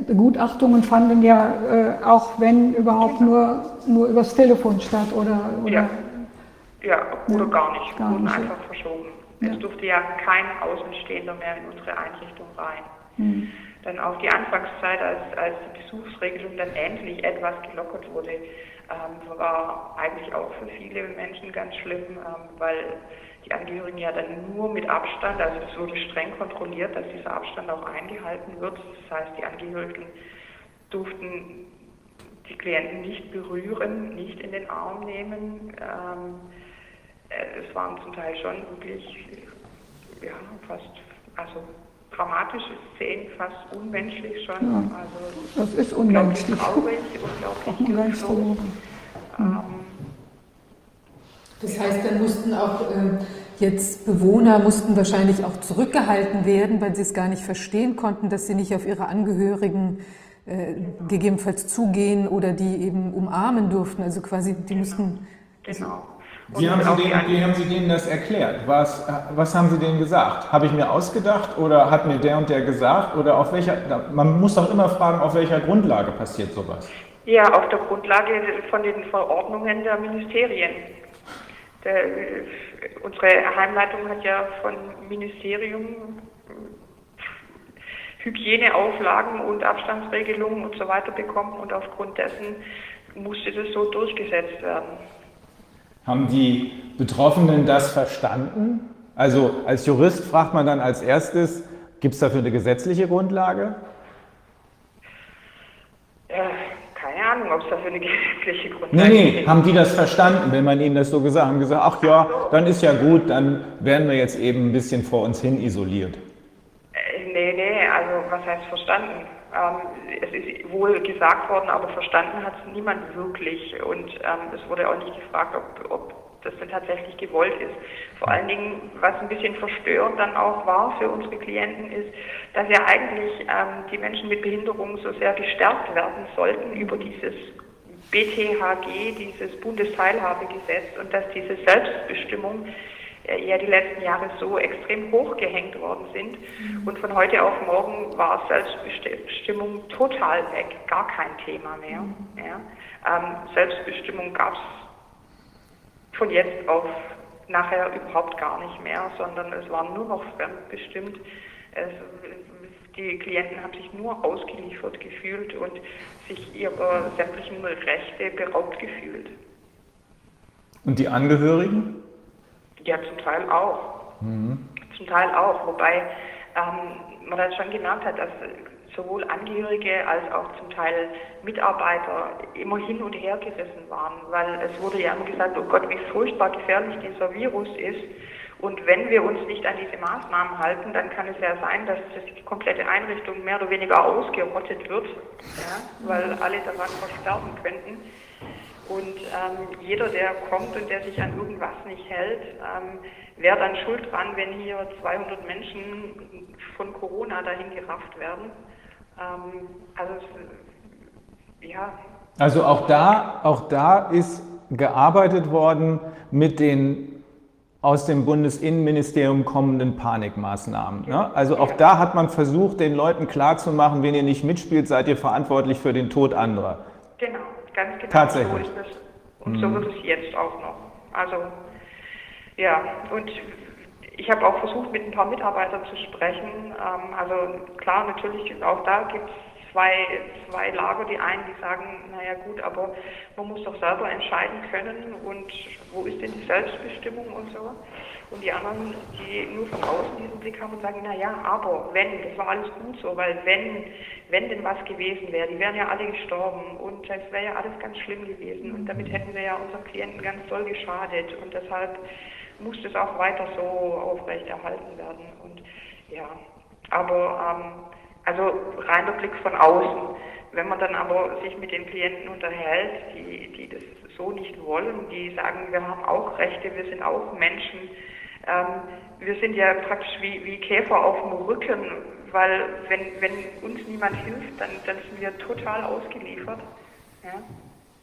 Begutachtungen fanden ja äh, auch wenn überhaupt genau. nur, nur übers Telefon statt oder, oder ja. ja, oder ja, gar nicht, gar wurden nicht. einfach verschoben. Ja. Es durfte ja kein Außenstehender mehr in unsere Einrichtung rein. Mhm. Dann auch die Anfangszeit, als, als die Besuchsregelung dann endlich etwas gelockert wurde, ähm, war eigentlich auch für viele Menschen ganz schlimm, ähm, weil die Angehörigen ja dann nur mit Abstand, also es wurde streng kontrolliert, dass dieser Abstand auch eingehalten wird. Das heißt, die Angehörigen durften die Klienten nicht berühren, nicht in den Arm nehmen. Ähm, äh, es waren zum Teil schon wirklich, ja, fast, also dramatische Szenen, fast unmenschlich schon. Ja, also, das ist unmenschlich. Traurig, unglaublich so. ähm, das heißt, dann mussten auch äh, jetzt Bewohner mussten wahrscheinlich auch zurückgehalten werden, weil sie es gar nicht verstehen konnten, dass sie nicht auf ihre Angehörigen äh, gegebenenfalls zugehen oder die eben umarmen durften. Also quasi, die genau. mussten. Genau. Wie haben, Sie denen, wie haben Sie denen das erklärt? Was, was haben Sie denen gesagt? Habe ich mir ausgedacht oder hat mir der und der gesagt? Oder auf welcher, man muss doch immer fragen, auf welcher Grundlage passiert sowas? Ja, auf der Grundlage von den Verordnungen der Ministerien. Der, unsere Heimleitung hat ja von Ministerium Hygieneauflagen und Abstandsregelungen und so weiter bekommen und aufgrund dessen musste das so durchgesetzt werden. Haben die Betroffenen das verstanden? Also als Jurist fragt man dann als erstes, gibt es dafür eine gesetzliche Grundlage? Äh, keine Ahnung, ob es dafür eine gesetzliche Grundlage gibt. Nee, nee, haben die das verstanden, wenn man ihnen das so gesagt hat? Haben gesagt, ach ja, dann ist ja gut, dann werden wir jetzt eben ein bisschen vor uns hin isoliert. Äh, nee, nee, also was heißt verstanden? Ähm, es ist wohl gesagt worden, aber verstanden hat es niemand wirklich. Und ähm, es wurde auch nicht gefragt, ob, ob das denn tatsächlich gewollt ist. Vor allen Dingen, was ein bisschen verstörend dann auch war für unsere Klienten, ist, dass ja eigentlich ähm, die Menschen mit Behinderung so sehr gestärkt werden sollten über dieses BTHG, dieses Bundesteilhabegesetz und dass diese Selbstbestimmung ja die letzten Jahre so extrem hochgehängt worden sind. Mhm. Und von heute auf morgen war Selbstbestimmung total weg, gar kein Thema mehr. Mhm. Ja. Ähm, Selbstbestimmung gab es von jetzt auf nachher überhaupt gar nicht mehr, sondern es war nur noch fremdbestimmt. Es, die Klienten haben sich nur ausgeliefert gefühlt und sich ihrer sämtlichen Rechte beraubt gefühlt. Und die Angehörigen? Ja, zum Teil auch. Mhm. Zum Teil auch, wobei ähm, man dann schon gemerkt hat, dass sowohl Angehörige als auch zum Teil Mitarbeiter immer hin und her gerissen waren, weil es wurde ja immer gesagt, oh Gott, wie furchtbar gefährlich dieser Virus ist. Und wenn wir uns nicht an diese Maßnahmen halten, dann kann es ja sein, dass die komplette Einrichtung mehr oder weniger ausgerottet wird, ja, weil alle daran versterben könnten. Und ähm, jeder, der kommt und der sich an irgendwas nicht hält, ähm, wäre dann schuld dran, wenn hier 200 Menschen von Corona dahin gerafft werden. Ähm, also, ja. Also auch da, auch da ist gearbeitet worden mit den aus dem Bundesinnenministerium kommenden Panikmaßnahmen. Ne? Also auch da hat man versucht, den Leuten klarzumachen, wenn ihr nicht mitspielt, seid ihr verantwortlich für den Tod anderer. Genau ganz genau Tatsächlich. so ist es. Und mhm. so wird es jetzt auch noch. Also, ja, und ich habe auch versucht, mit ein paar Mitarbeitern zu sprechen. Ähm, also klar, natürlich, auch da gibt es zwei, zwei Lager. Die einen, die sagen, naja gut, aber man muss doch selber entscheiden können und wo ist denn die Selbstbestimmung und so. Und die anderen, die nur von außen diesen Blick haben und sagen, na ja, aber wenn, das war alles gut so, weil wenn, wenn denn was gewesen wäre, die wären ja alle gestorben und es wäre ja alles ganz schlimm gewesen und damit hätten wir ja unseren Klienten ganz doll geschadet und deshalb muss das auch weiter so aufrechterhalten werden. Und ja, aber ähm, also reiner Blick von außen. Wenn man dann aber sich mit den Klienten unterhält, die, die das so nicht wollen, die sagen, wir haben auch Rechte, wir sind auch Menschen, ähm, wir sind ja praktisch wie, wie Käfer auf dem Rücken, weil wenn, wenn uns niemand hilft, dann, dann sind wir total ausgeliefert. Ja.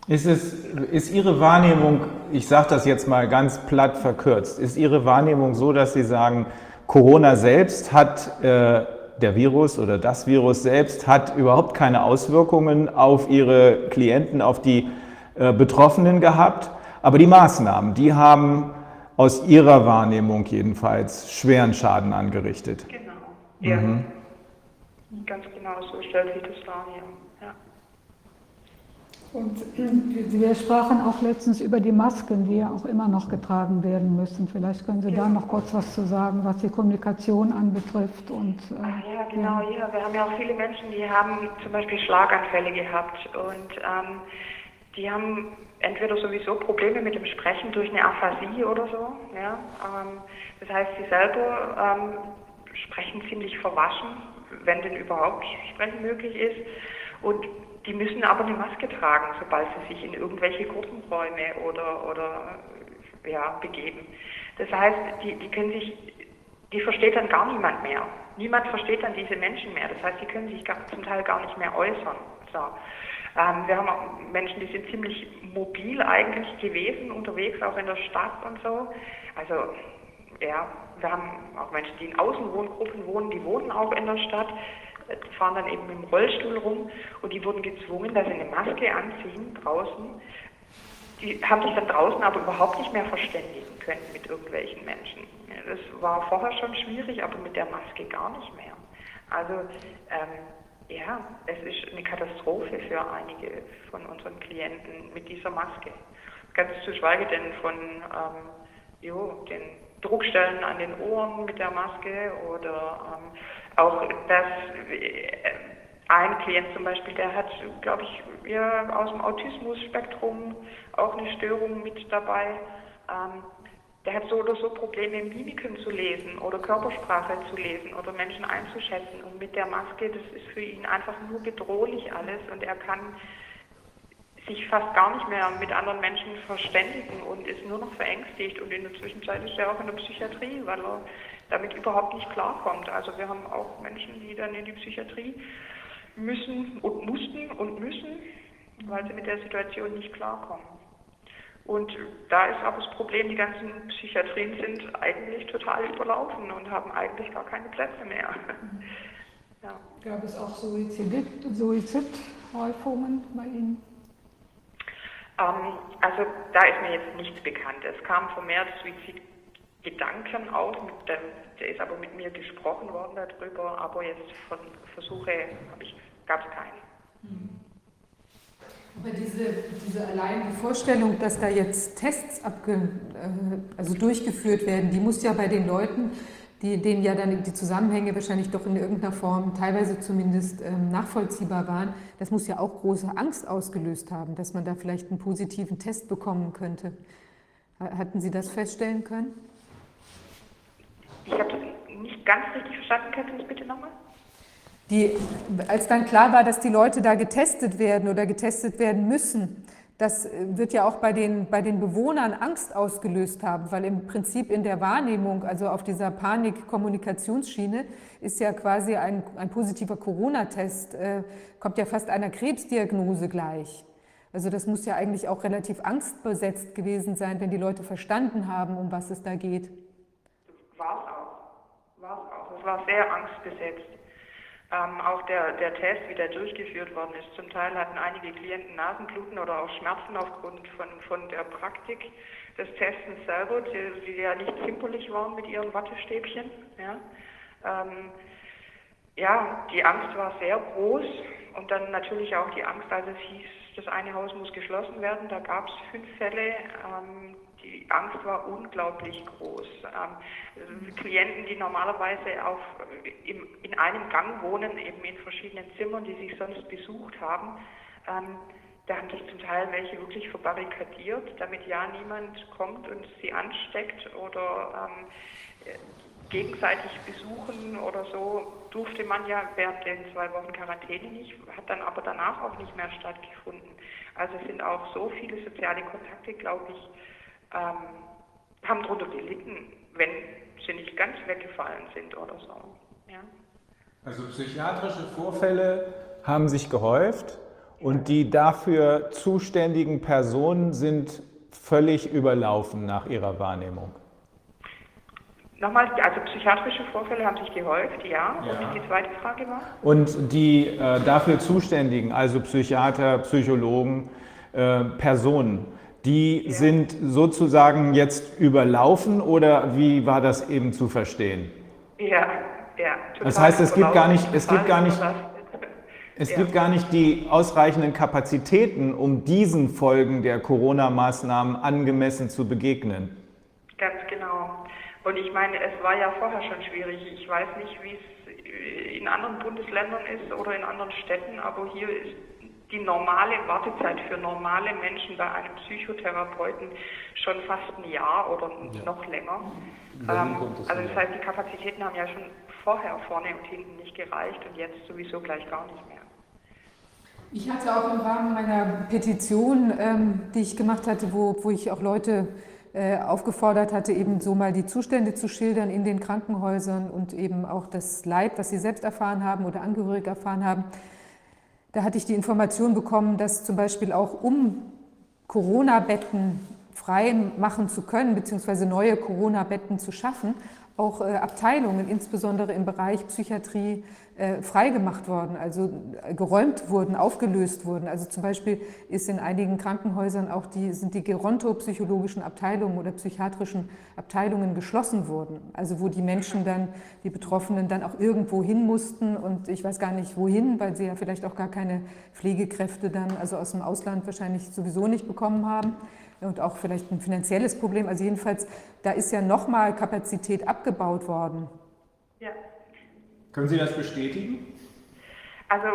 Ist, es, ist Ihre Wahrnehmung, ich sage das jetzt mal ganz platt verkürzt, ist Ihre Wahrnehmung so, dass Sie sagen, Corona selbst hat, äh, der Virus oder das Virus selbst hat überhaupt keine Auswirkungen auf Ihre Klienten, auf die äh, Betroffenen gehabt, aber die Maßnahmen, die haben aus Ihrer Wahrnehmung jedenfalls schweren Schaden angerichtet. Genau. Ja. Mhm. Ganz genau, so stellt sich das dar, ja. Und wir sprachen auch letztens über die Masken, die ja auch immer noch getragen werden müssen. Vielleicht können Sie ja. da noch kurz was zu sagen, was die Kommunikation anbetrifft. Und, äh, Ach ja, genau. Ja. ja. Wir haben ja auch viele Menschen, die haben zum Beispiel Schlaganfälle gehabt und ähm, die haben entweder sowieso Probleme mit dem Sprechen durch eine Aphasie oder so. Ja? Ähm, das heißt, sie selber ähm, sprechen ziemlich verwaschen, wenn denn überhaupt Sprechen möglich ist. Und die müssen aber eine Maske tragen, sobald sie sich in irgendwelche Gruppenräume oder, oder ja, begeben. Das heißt, die, die können sich, die versteht dann gar niemand mehr. Niemand versteht dann diese Menschen mehr. Das heißt, die können sich gar, zum Teil gar nicht mehr äußern. So. Ähm, wir haben auch Menschen, die sind ziemlich mobil eigentlich gewesen, unterwegs, auch in der Stadt und so. Also, ja, wir haben auch Menschen, die in Außenwohngruppen wohnen, die wohnen auch in der Stadt fahren dann eben im Rollstuhl rum und die wurden gezwungen, dass sie eine Maske anziehen draußen. Die haben sich dann draußen aber überhaupt nicht mehr verständigen können mit irgendwelchen Menschen. Das war vorher schon schwierig, aber mit der Maske gar nicht mehr. Also ähm, ja, es ist eine Katastrophe für einige von unseren Klienten mit dieser Maske. Ganz zu schweigen denn von ähm, jo, den Druckstellen an den Ohren mit der Maske oder ähm, auch dass äh, ein Klient zum Beispiel, der hat, glaube ich, ja, aus dem Autismus-Spektrum auch eine Störung mit dabei. Ähm, der hat so oder so Probleme, Mimiken zu lesen oder Körpersprache zu lesen oder Menschen einzuschätzen. Und mit der Maske, das ist für ihn einfach nur bedrohlich alles und er kann sich fast gar nicht mehr mit anderen Menschen verständigen und ist nur noch verängstigt. Und in der Zwischenzeit ist er auch in der Psychiatrie, weil er damit überhaupt nicht klarkommt. Also wir haben auch Menschen, die dann in die Psychiatrie müssen und mussten und müssen, weil sie mit der Situation nicht klarkommen. Und da ist aber das Problem, die ganzen Psychiatrien sind eigentlich total überlaufen und haben eigentlich gar keine Plätze mehr. Ja. Gab es auch Suizidhäufungen bei Ihnen? Ähm, also da ist mir jetzt nichts bekannt. Es kam vermehrt Suizid Gedanken auf, der, der, ist aber mit mir gesprochen worden darüber, aber jetzt von Versuche gab es keine. Aber diese, diese allein die Vorstellung, dass da jetzt Tests abge, äh, also durchgeführt werden, die muss ja bei den Leuten, die, denen ja dann die Zusammenhänge wahrscheinlich doch in irgendeiner Form teilweise zumindest ähm, nachvollziehbar waren, das muss ja auch große Angst ausgelöst haben, dass man da vielleicht einen positiven Test bekommen könnte. Hatten Sie das feststellen können? Ich habe das nicht ganz richtig verstanden. Kannst du das bitte nochmal? Die, als dann klar war, dass die Leute da getestet werden oder getestet werden müssen, das wird ja auch bei den, bei den Bewohnern Angst ausgelöst haben, weil im Prinzip in der Wahrnehmung, also auf dieser Panik-Kommunikationsschiene, ist ja quasi ein, ein positiver Corona-Test, äh, kommt ja fast einer Krebsdiagnose gleich. Also das muss ja eigentlich auch relativ angstbesetzt gewesen sein, wenn die Leute verstanden haben, um was es da geht. War es auch. War es auch. Es war sehr angstbesetzt. Ähm, auch der, der Test, wie der durchgeführt worden ist. Zum Teil hatten einige Klienten Nasenbluten oder auch Schmerzen aufgrund von, von der Praktik des Testens selber, die, die ja nicht zimperlich waren mit ihren Wattestäbchen. Ja. Ähm, ja, die Angst war sehr groß und dann natürlich auch die Angst, als es hieß, das eine Haus muss geschlossen werden. Da gab es fünf Fälle. Ähm, die Angst war unglaublich groß. Ähm, Klienten, die normalerweise auf, im, in einem Gang wohnen, eben in verschiedenen Zimmern, die sich sonst besucht haben, ähm, da haben sich zum Teil welche wirklich verbarrikadiert, damit ja niemand kommt und sie ansteckt oder ähm, gegenseitig besuchen oder so durfte man ja während den zwei Wochen Quarantäne nicht, hat dann aber danach auch nicht mehr stattgefunden. Also sind auch so viele soziale Kontakte, glaube ich, ähm, haben darunter gelitten, wenn sie nicht ganz weggefallen sind oder so. Ja. Also psychiatrische Vorfälle haben sich gehäuft und die dafür zuständigen Personen sind völlig überlaufen nach ihrer Wahrnehmung. Nochmal, also psychiatrische Vorfälle haben sich gehäuft, ja. ja. Und die zweite Frage war? Und die äh, dafür zuständigen, also Psychiater, Psychologen, äh, Personen, die ja. sind sozusagen jetzt überlaufen oder wie war das eben zu verstehen? Ja, ja. Das heißt, es gibt gar nicht, es gibt gar nicht, es ja. gibt gar nicht die ausreichenden Kapazitäten, um diesen Folgen der Corona-Maßnahmen angemessen zu begegnen. Ganz genau. Und ich meine, es war ja vorher schon schwierig. Ich weiß nicht, wie es in anderen Bundesländern ist oder in anderen Städten, aber hier ist die normale Wartezeit für normale Menschen bei einem Psychotherapeuten schon fast ein Jahr oder ja. noch länger. Ähm, also das heißt, die Kapazitäten haben ja schon vorher vorne und hinten nicht gereicht und jetzt sowieso gleich gar nicht mehr. Ich hatte auch im Rahmen meiner Petition, ähm, die ich gemacht hatte, wo, wo ich auch Leute äh, aufgefordert hatte, eben so mal die Zustände zu schildern in den Krankenhäusern und eben auch das Leid, was sie selbst erfahren haben oder Angehörige erfahren haben. Da hatte ich die Information bekommen, dass zum Beispiel auch um Corona-Betten frei machen zu können, beziehungsweise neue Corona-Betten zu schaffen, auch äh, Abteilungen, insbesondere im Bereich Psychiatrie, äh, freigemacht worden, also äh, geräumt wurden, aufgelöst wurden. Also zum Beispiel ist in einigen Krankenhäusern auch die, sind die gerontopsychologischen Abteilungen oder psychiatrischen Abteilungen geschlossen worden. Also wo die Menschen dann, die Betroffenen dann auch irgendwo hin mussten und ich weiß gar nicht wohin, weil sie ja vielleicht auch gar keine Pflegekräfte dann, also aus dem Ausland wahrscheinlich sowieso nicht bekommen haben und auch vielleicht ein finanzielles Problem. Also jedenfalls, da ist ja nochmal Kapazität abgebaut worden. Ja. Können Sie das bestätigen? Also,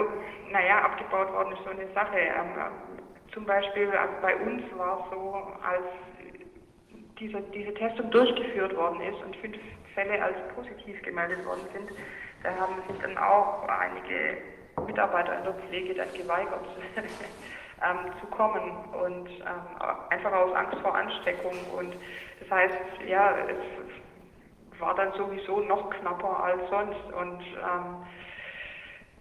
naja, abgebaut worden ist so eine Sache. Ähm, zum Beispiel also bei uns war es so, als diese, diese Testung durchgeführt worden ist und fünf Fälle als positiv gemeldet worden sind, da haben sich dann auch einige Mitarbeiter in der Pflege dann geweigert. ähm, zu kommen und ähm, einfach aus Angst vor Ansteckung. Und das heißt, ja, es war dann sowieso noch knapper als sonst. Und ähm,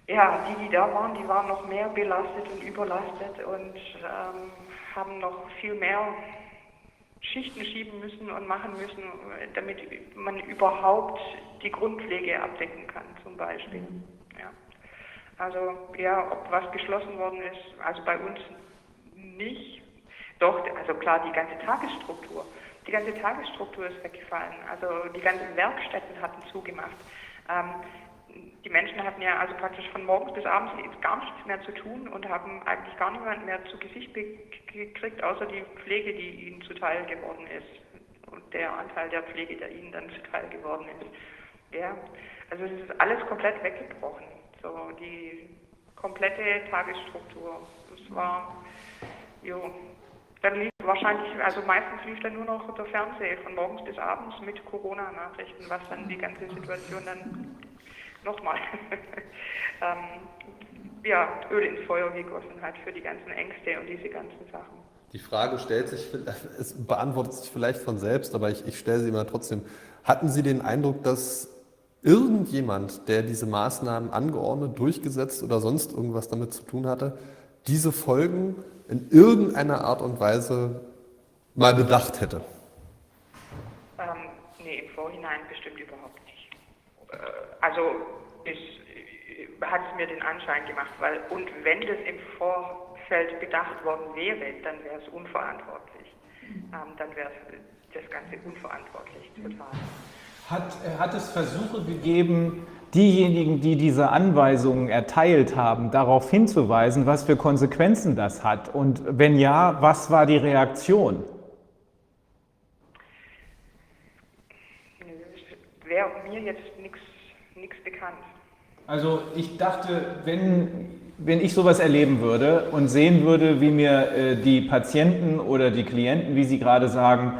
ja, die, die da waren, die waren noch mehr belastet und überlastet und ähm, haben noch viel mehr Schichten schieben müssen und machen müssen, damit man überhaupt die Grundpflege abdecken kann, zum Beispiel. Mhm. Also ja, ob was geschlossen worden ist, also bei uns nicht. Doch, also klar, die ganze Tagesstruktur. Die ganze Tagesstruktur ist weggefallen. Also die ganzen Werkstätten hatten zugemacht. Ähm, die Menschen hatten ja also praktisch von morgens bis abends gar nichts mehr zu tun und haben eigentlich gar niemand mehr zu Gesicht gekriegt, außer die Pflege, die ihnen zuteil geworden ist. Und der Anteil der Pflege, der ihnen dann zuteil geworden ist. Ja, also es ist alles komplett weggebrochen. So die komplette Tagesstruktur. Das war, jo, dann lief wahrscheinlich, also meistens lief dann nur noch der Fernseher von morgens bis abends mit Corona-Nachrichten, was dann die ganze Situation dann nochmal ähm, ja, Öl ins Feuer gegossen hat für die ganzen Ängste und diese ganzen Sachen. Die Frage stellt sich, es beantwortet sich vielleicht von selbst, aber ich, ich stelle sie mal trotzdem. Hatten Sie den Eindruck, dass irgendjemand, der diese Maßnahmen angeordnet, durchgesetzt oder sonst irgendwas damit zu tun hatte, diese Folgen in irgendeiner Art und Weise mal bedacht hätte? Ähm, nee, im Vorhinein bestimmt überhaupt nicht. Äh, also es äh, hat es mir den Anschein gemacht, weil und wenn das im Vorfeld bedacht worden wäre, dann wäre es unverantwortlich. Ähm, dann wäre das Ganze unverantwortlich, total. Hat, äh, hat es Versuche gegeben, diejenigen, die diese Anweisungen erteilt haben, darauf hinzuweisen, was für Konsequenzen das hat? Und wenn ja, was war die Reaktion? Wäre mir jetzt nichts bekannt. Also ich dachte, wenn, wenn ich sowas erleben würde und sehen würde, wie mir äh, die Patienten oder die Klienten, wie Sie gerade sagen,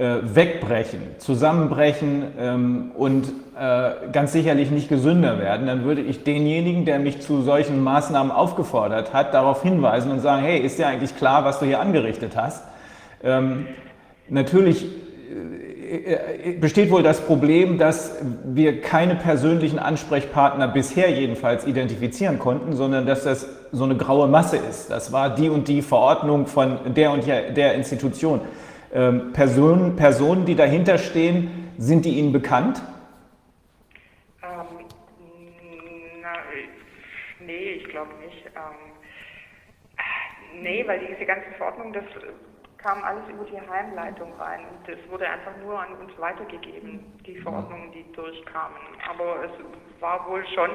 wegbrechen, zusammenbrechen ähm, und äh, ganz sicherlich nicht gesünder werden, dann würde ich denjenigen, der mich zu solchen Maßnahmen aufgefordert hat, darauf hinweisen und sagen, hey, ist dir eigentlich klar, was du hier angerichtet hast? Ähm, natürlich äh, besteht wohl das Problem, dass wir keine persönlichen Ansprechpartner bisher jedenfalls identifizieren konnten, sondern dass das so eine graue Masse ist. Das war die und die Verordnung von der und der Institution. Ähm, Personen, Personen, die dahinter stehen, sind die Ihnen bekannt? Ähm, na, nee, ich glaube nicht. Ähm, nee, weil diese ganzen Verordnungen, das kam alles über die Heimleitung rein und es wurde einfach nur an uns weitergegeben, die Verordnungen, die durchkamen. Aber es war wohl schon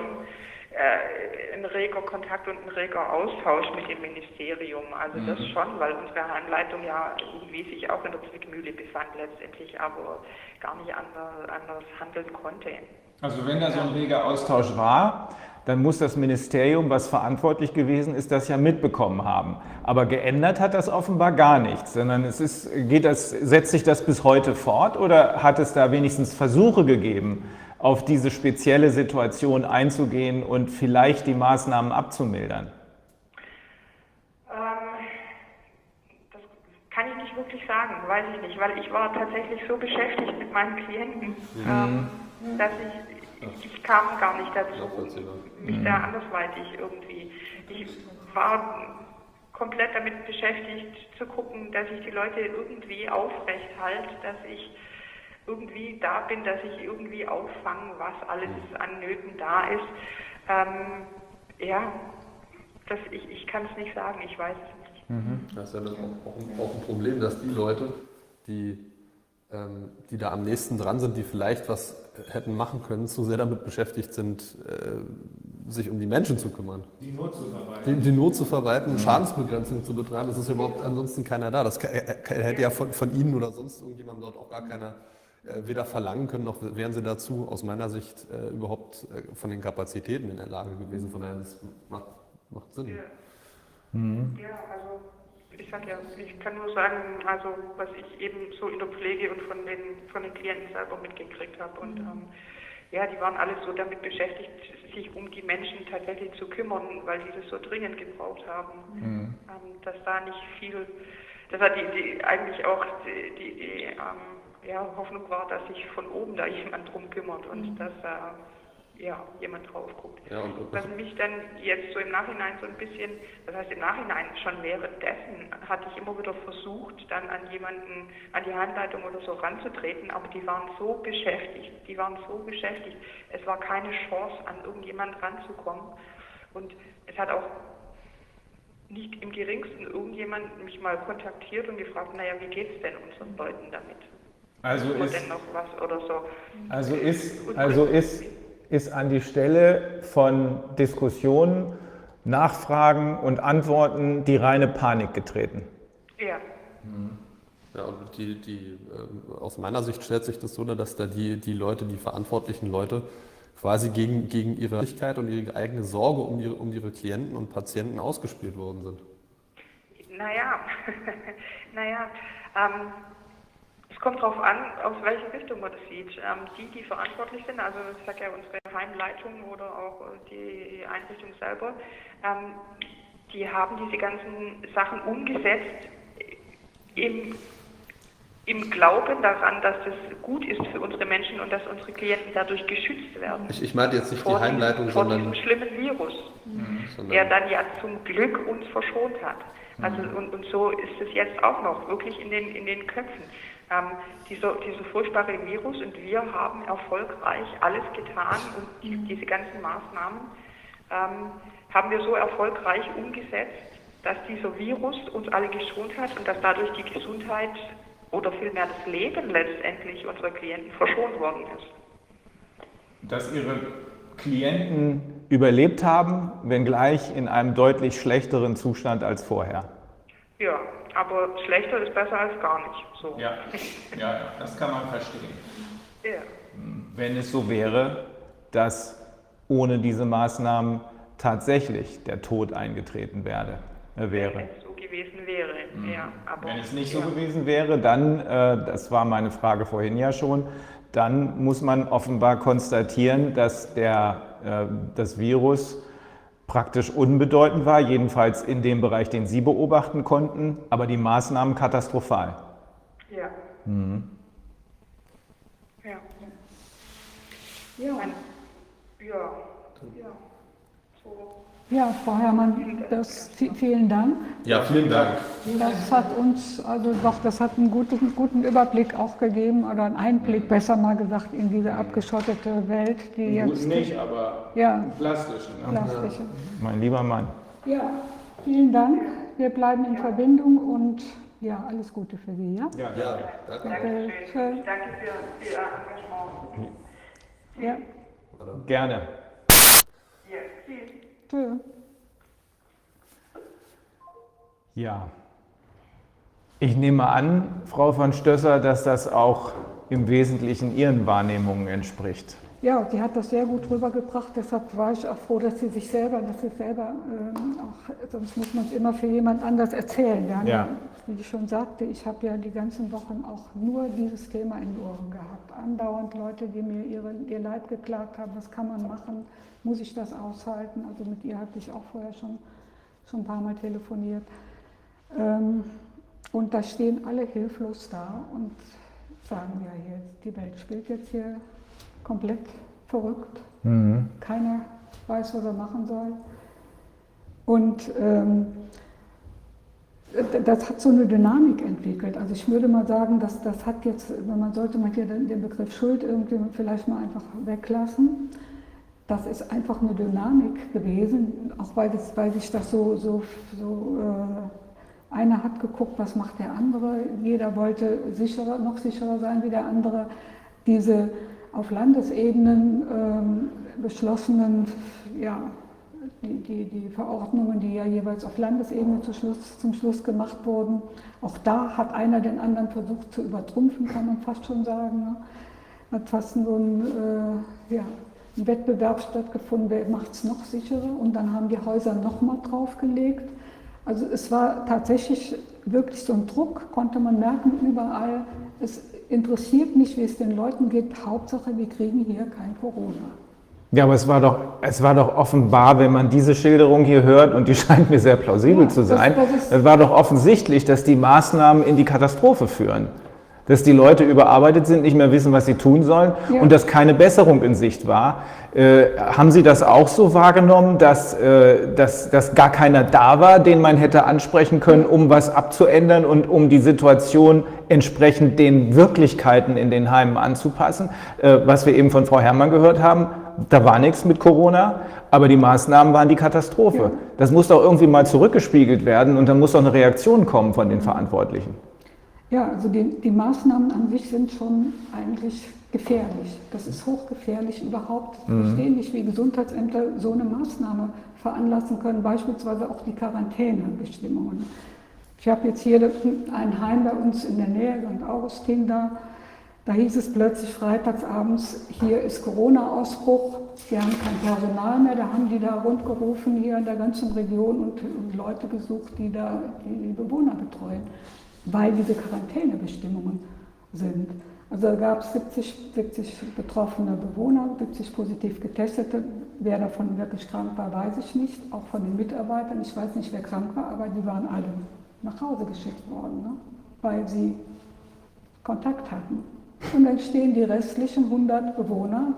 ein reger Kontakt und ein reger Austausch mit dem Ministerium. Also das Mhm. schon, weil unsere Heimleitung ja irgendwie sich auch in der Zwickmühle befand letztendlich, aber gar nicht anders, anders handeln konnte. Also wenn da so ein reger Austausch war, dann muss das Ministerium, was verantwortlich gewesen ist, das ja mitbekommen haben. Aber geändert hat das offenbar gar nichts, sondern es ist, geht das, setzt sich das bis heute fort oder hat es da wenigstens Versuche gegeben, auf diese spezielle Situation einzugehen und vielleicht die Maßnahmen abzumildern? Ähm, das kann ich nicht wirklich sagen, weiß ich nicht, weil ich war tatsächlich so beschäftigt mit meinen Klienten, ähm, dass ich, ich kam gar nicht dazu, mich da andersweitig irgendwie. Ich war komplett damit beschäftigt zu gucken, dass ich die Leute irgendwie aufrecht halte, dass ich irgendwie da bin, dass ich irgendwie auffange, was alles an Nöten da ist. Ähm, ja, das, ich, ich kann es nicht sagen, ich weiß es nicht. Das ist ja dann auch, auch, ein, auch ein Problem, dass die Leute, die, ähm, die da am nächsten dran sind, die vielleicht was hätten machen können, zu sehr damit beschäftigt sind, äh, sich um die Menschen zu kümmern. Die Not zu verweisen. Die, die Not zu verwalten, Schadensbegrenzung zu betreiben, es ist überhaupt ansonsten keiner da. Das kann, äh, hätte ja von, von Ihnen oder sonst irgendjemandem dort auch gar keiner weder verlangen können, noch wären sie dazu aus meiner Sicht äh, überhaupt äh, von den Kapazitäten in der Lage gewesen. Von daher, das macht, macht Sinn. Ja. Ja, also ich sag ja, ich kann nur sagen, also was ich eben so in der Pflege und von den von den Klienten selber mitgekriegt habe und ähm, ja, die waren alle so damit beschäftigt, sich um die Menschen tatsächlich zu kümmern, weil die das so dringend gebraucht haben, ähm, dass da nicht viel, dass da die, die eigentlich auch die, die, die ähm, ja, Hoffnung war, dass sich von oben da jemand drum kümmert und dass da ja, jemand drauf guckt. Ja, und- und- Was mich dann jetzt so im Nachhinein so ein bisschen, das heißt im Nachhinein schon währenddessen, hatte ich immer wieder versucht, dann an jemanden, an die Heimleitung oder so ranzutreten, aber die waren so beschäftigt, die waren so beschäftigt, es war keine Chance, an irgendjemand ranzukommen. Und es hat auch nicht im geringsten irgendjemand mich mal kontaktiert und gefragt, naja, wie geht's denn unseren Leuten damit? Also Oder ist, so. also ist, also ist, ist an die Stelle von Diskussionen, Nachfragen und Antworten die reine Panik getreten. Ja. Ja, und die, die, ähm, aus meiner Sicht stellt sich das so dass da die, die Leute, die verantwortlichen Leute, quasi gegen, gegen ihre Sicherheit und ihre eigene Sorge um ihre, um ihre Klienten und Patienten ausgespielt worden sind. Naja, naja, ähm, es kommt darauf an, aus welcher Richtung man das sieht. Ähm, die, die verantwortlich sind, also ich sage ja unsere Heimleitung oder auch die Einrichtung selber, ähm, die haben diese ganzen Sachen umgesetzt im, im Glauben daran, dass das gut ist für unsere Menschen und dass unsere Klienten dadurch geschützt werden. Ich, ich meinte jetzt nicht die Vor Heimleitung, diesem, vor sondern, diesem schlimmen Virus sondern der dann ja zum Glück uns verschont hat. Also und, und so ist es jetzt auch noch wirklich in den, in den Köpfen. Ähm, dieser, dieser furchtbare Virus und wir haben erfolgreich alles getan und die, diese ganzen Maßnahmen ähm, haben wir so erfolgreich umgesetzt, dass dieser Virus uns alle geschont hat und dass dadurch die Gesundheit oder vielmehr das Leben letztendlich unserer Klienten verschont worden ist. Dass Ihre Klienten überlebt haben, wenngleich in einem deutlich schlechteren Zustand als vorher. Ja, aber schlechter ist besser als gar nicht. So. Ja, ja, das kann man verstehen. ja. Wenn es so wäre, dass ohne diese Maßnahmen tatsächlich der Tod eingetreten werde, äh, wäre. Wenn es so gewesen wäre, ja. Aber, Wenn es nicht so ja. gewesen wäre, dann, äh, das war meine Frage vorhin ja schon, dann muss man offenbar konstatieren, dass der, äh, das Virus praktisch unbedeutend war, jedenfalls in dem Bereich, den Sie beobachten konnten, aber die Maßnahmen katastrophal. Ja. Mhm. Ja. Ja, ja. Ja. Ja Frau Herrmann, das, vi- vielen Dank. ja, vielen Dank. Das hat uns, also doch, das hat einen guten, guten Überblick auch gegeben oder einen Einblick, besser mal gesagt, in diese abgeschottete Welt, die jetzt aber ja, plastisch. plastische. Mein lieber Mann. Ja, vielen Dank. Wir bleiben in Verbindung und Ja, alles Gute für Sie, ja? Ja, Ja, danke. Danke. Für Ihr Engagement. Ja, gerne. Ja, tschüss. Ja. Ich nehme an, Frau von Stösser, dass das auch im Wesentlichen Ihren Wahrnehmungen entspricht. Ja, sie hat das sehr gut rübergebracht, deshalb war ich auch froh, dass sie sich selber, dass sie selber ähm, auch, sonst muss man es immer für jemand anders erzählen. Haben Ja. wie ich schon sagte, ich habe ja die ganzen Wochen auch nur dieses Thema in den Ohren gehabt. Andauernd Leute, die mir ihre, ihr Leid geklagt haben, was kann man machen, muss ich das aushalten? Also mit ihr hatte ich auch vorher schon, schon ein paar Mal telefoniert. Ähm, und da stehen alle hilflos da und sagen ja hier, die Welt spielt jetzt hier komplett verrückt. Keiner weiß, was er machen soll. Und ähm, das hat so eine Dynamik entwickelt. Also ich würde mal sagen, dass das hat jetzt, man sollte mal hier den, den Begriff Schuld irgendwie vielleicht mal einfach weglassen. Das ist einfach eine Dynamik gewesen, auch weil, das, weil sich das so, so, so äh, einer hat geguckt, was macht der andere. Jeder wollte sicherer, noch sicherer sein wie der andere. Diese auf Landesebenen ähm, beschlossenen, ja, die, die, die Verordnungen, die ja jeweils auf Landesebene zum Schluss, zum Schluss gemacht wurden, auch da hat einer den anderen versucht zu übertrumpfen, kann man fast schon sagen. Ne? Hat fast so ein, äh, ja, ein Wettbewerb stattgefunden, wer macht es noch sicherer und dann haben die Häuser nochmal draufgelegt. Also es war tatsächlich wirklich so ein Druck, konnte man merken überall. Es interessiert nicht, wie es den Leuten geht. Hauptsache, wir kriegen hier kein Corona. Ja, aber es war doch, es war doch offenbar, wenn man diese Schilderung hier hört, und die scheint mir sehr plausibel Ja, zu sein, das es war doch offensichtlich, dass die Maßnahmen in die Katastrophe führen. Dass die Leute überarbeitet sind, nicht mehr wissen, was sie tun sollen Ja. und dass keine Besserung in Sicht war. Äh, haben Sie das auch so wahrgenommen, dass, äh, dass, dass gar keiner da war, den man hätte ansprechen können, um was abzuändern und um die Situation entsprechend den Wirklichkeiten in den Heimen anzupassen? Äh, was wir eben von Frau Herrmann gehört haben, da war nichts mit Corona, aber die Maßnahmen waren die Katastrophe. Ja. Das muss doch irgendwie mal zurückgespiegelt werden und dann muss doch eine Reaktion kommen von den Verantwortlichen. Ja, also die, die Maßnahmen an sich sind schon eigentlich gefährlich. Das ist hochgefährlich überhaupt. Ich verstehe nicht, wie Gesundheitsämter so eine Maßnahme veranlassen können, beispielsweise auch die Quarantänebestimmungen. Ich habe jetzt hier ein Heim bei uns in der Nähe, St. Augustin da. Da hieß es plötzlich freitagsabends, hier ist Corona-Ausbruch, wir haben kein Personal mehr. Da haben die da rundgerufen hier in der ganzen Region und, und Leute gesucht, die da die, die Bewohner betreuen, weil diese Quarantänebestimmungen sind. Also gab es 70, 70 betroffene Bewohner, 70 positiv getestete. Wer davon wirklich krank war, weiß ich nicht. Auch von den Mitarbeitern. Ich weiß nicht, wer krank war, aber die waren alle nach Hause geschickt worden, ne? weil sie Kontakt hatten. Und dann stehen die restlichen 100 Bewohner,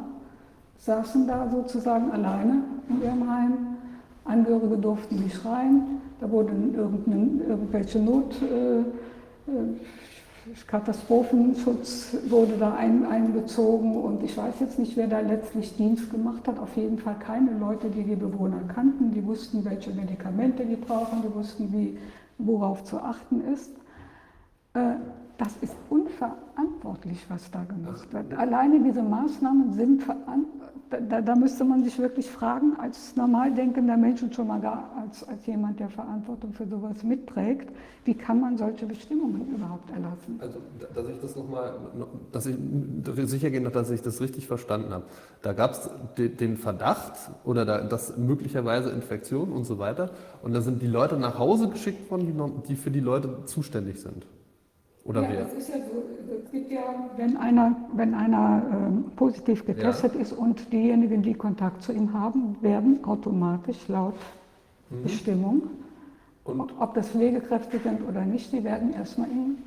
saßen da sozusagen alleine in ihrem Heim. Angehörige durften nicht rein. Da wurden irgendwelche Not, äh, Katastrophenschutz wurde da ein, einbezogen und ich weiß jetzt nicht, wer da letztlich Dienst gemacht hat. Auf jeden Fall keine Leute, die die Bewohner kannten. Die wussten, welche Medikamente die brauchen, die wussten, wie, worauf zu achten ist. Äh, das ist unverantwortlich, was da gemacht wird. Alleine diese Maßnahmen sind verantwortlich. Da, da, müsste man sich wirklich fragen, als normal denkender Mensch und schon mal gar als, als jemand, der Verantwortung für sowas mitträgt, wie kann man solche Bestimmungen überhaupt erlassen? Also, dass ich das nochmal, dass ich sicher gehen, dass ich das richtig verstanden habe. Da gab es den Verdacht oder da, dass möglicherweise Infektionen und so weiter. Und da sind die Leute nach Hause geschickt worden, die für die Leute zuständig sind. Oder ja, wer? ist ja so, es gibt ja, wenn einer, wenn einer ähm, positiv getestet ja. ist und diejenigen, die Kontakt zu ihm haben, werden automatisch laut mhm. Bestimmung, und ob das Pflegekräfte sind oder nicht, die werden erstmal in,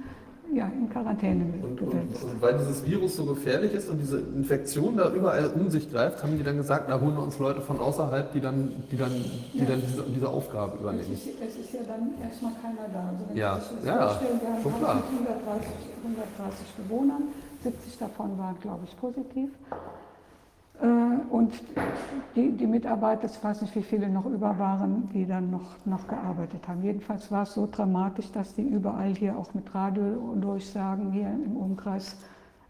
ja, in Quarantäne und, und, und, weil dieses Virus so gefährlich ist und diese Infektion da überall um sich greift, haben die dann gesagt, na holen wir uns Leute von außerhalb, die dann, die dann, die ja. dann diese, diese Aufgabe übernehmen. Es ist, es ist ja dann erstmal keiner da. Also wenn ja, ich das ja, vorstelle, wir haben schon klar. 130, 130 Bewohnern, 70 davon waren, glaube ich, positiv. Äh, und die, die Mitarbeiter, ich weiß nicht, wie viele noch über waren, die dann noch, noch gearbeitet haben. Jedenfalls war es so dramatisch, dass die überall hier auch mit Radiodurchsagen hier im Umkreis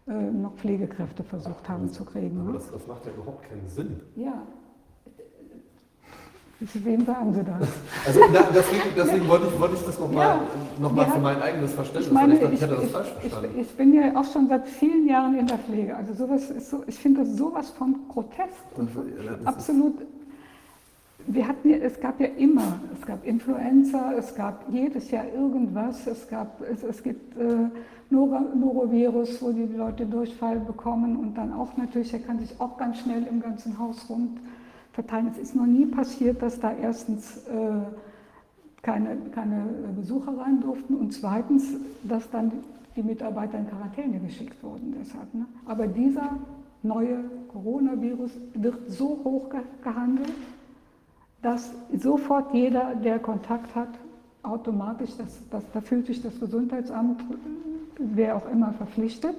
äh, noch Pflegekräfte versucht haben zu kriegen. Aber ne? das, das macht ja überhaupt keinen Sinn. Ja. Wem sagen Sie das? Also na, deswegen, deswegen wollte, ich, wollte ich das nochmal Ja. noch mal Ja. für mein eigenes Verständnis, Ich meine, ich, ich, ich das ich, bin ja auch schon seit vielen Jahren in der Pflege. Also sowas ist so, ich finde das sowas von grotesk Ja, das ist- absolut. Wir hatten ja, es gab ja immer, es gab Influenza, es gab jedes Jahr irgendwas, es gab, es, es gibt äh, Noro, Norovirus, wo die Leute Durchfall bekommen und dann auch natürlich, er kann sich auch ganz schnell im ganzen Haus rund verteilen. Es ist noch nie passiert, dass da erstens äh, keine, keine Besucher rein durften und zweitens, dass dann die Mitarbeiter in Quarantäne geschickt wurden deshalb. Ne? Aber dieser neue Coronavirus wird so hoch ge gehandelt, dass sofort jeder, der Kontakt hat, automatisch, das, das, da fühlt sich das Gesundheitsamt, wer auch immer, verpflichtet,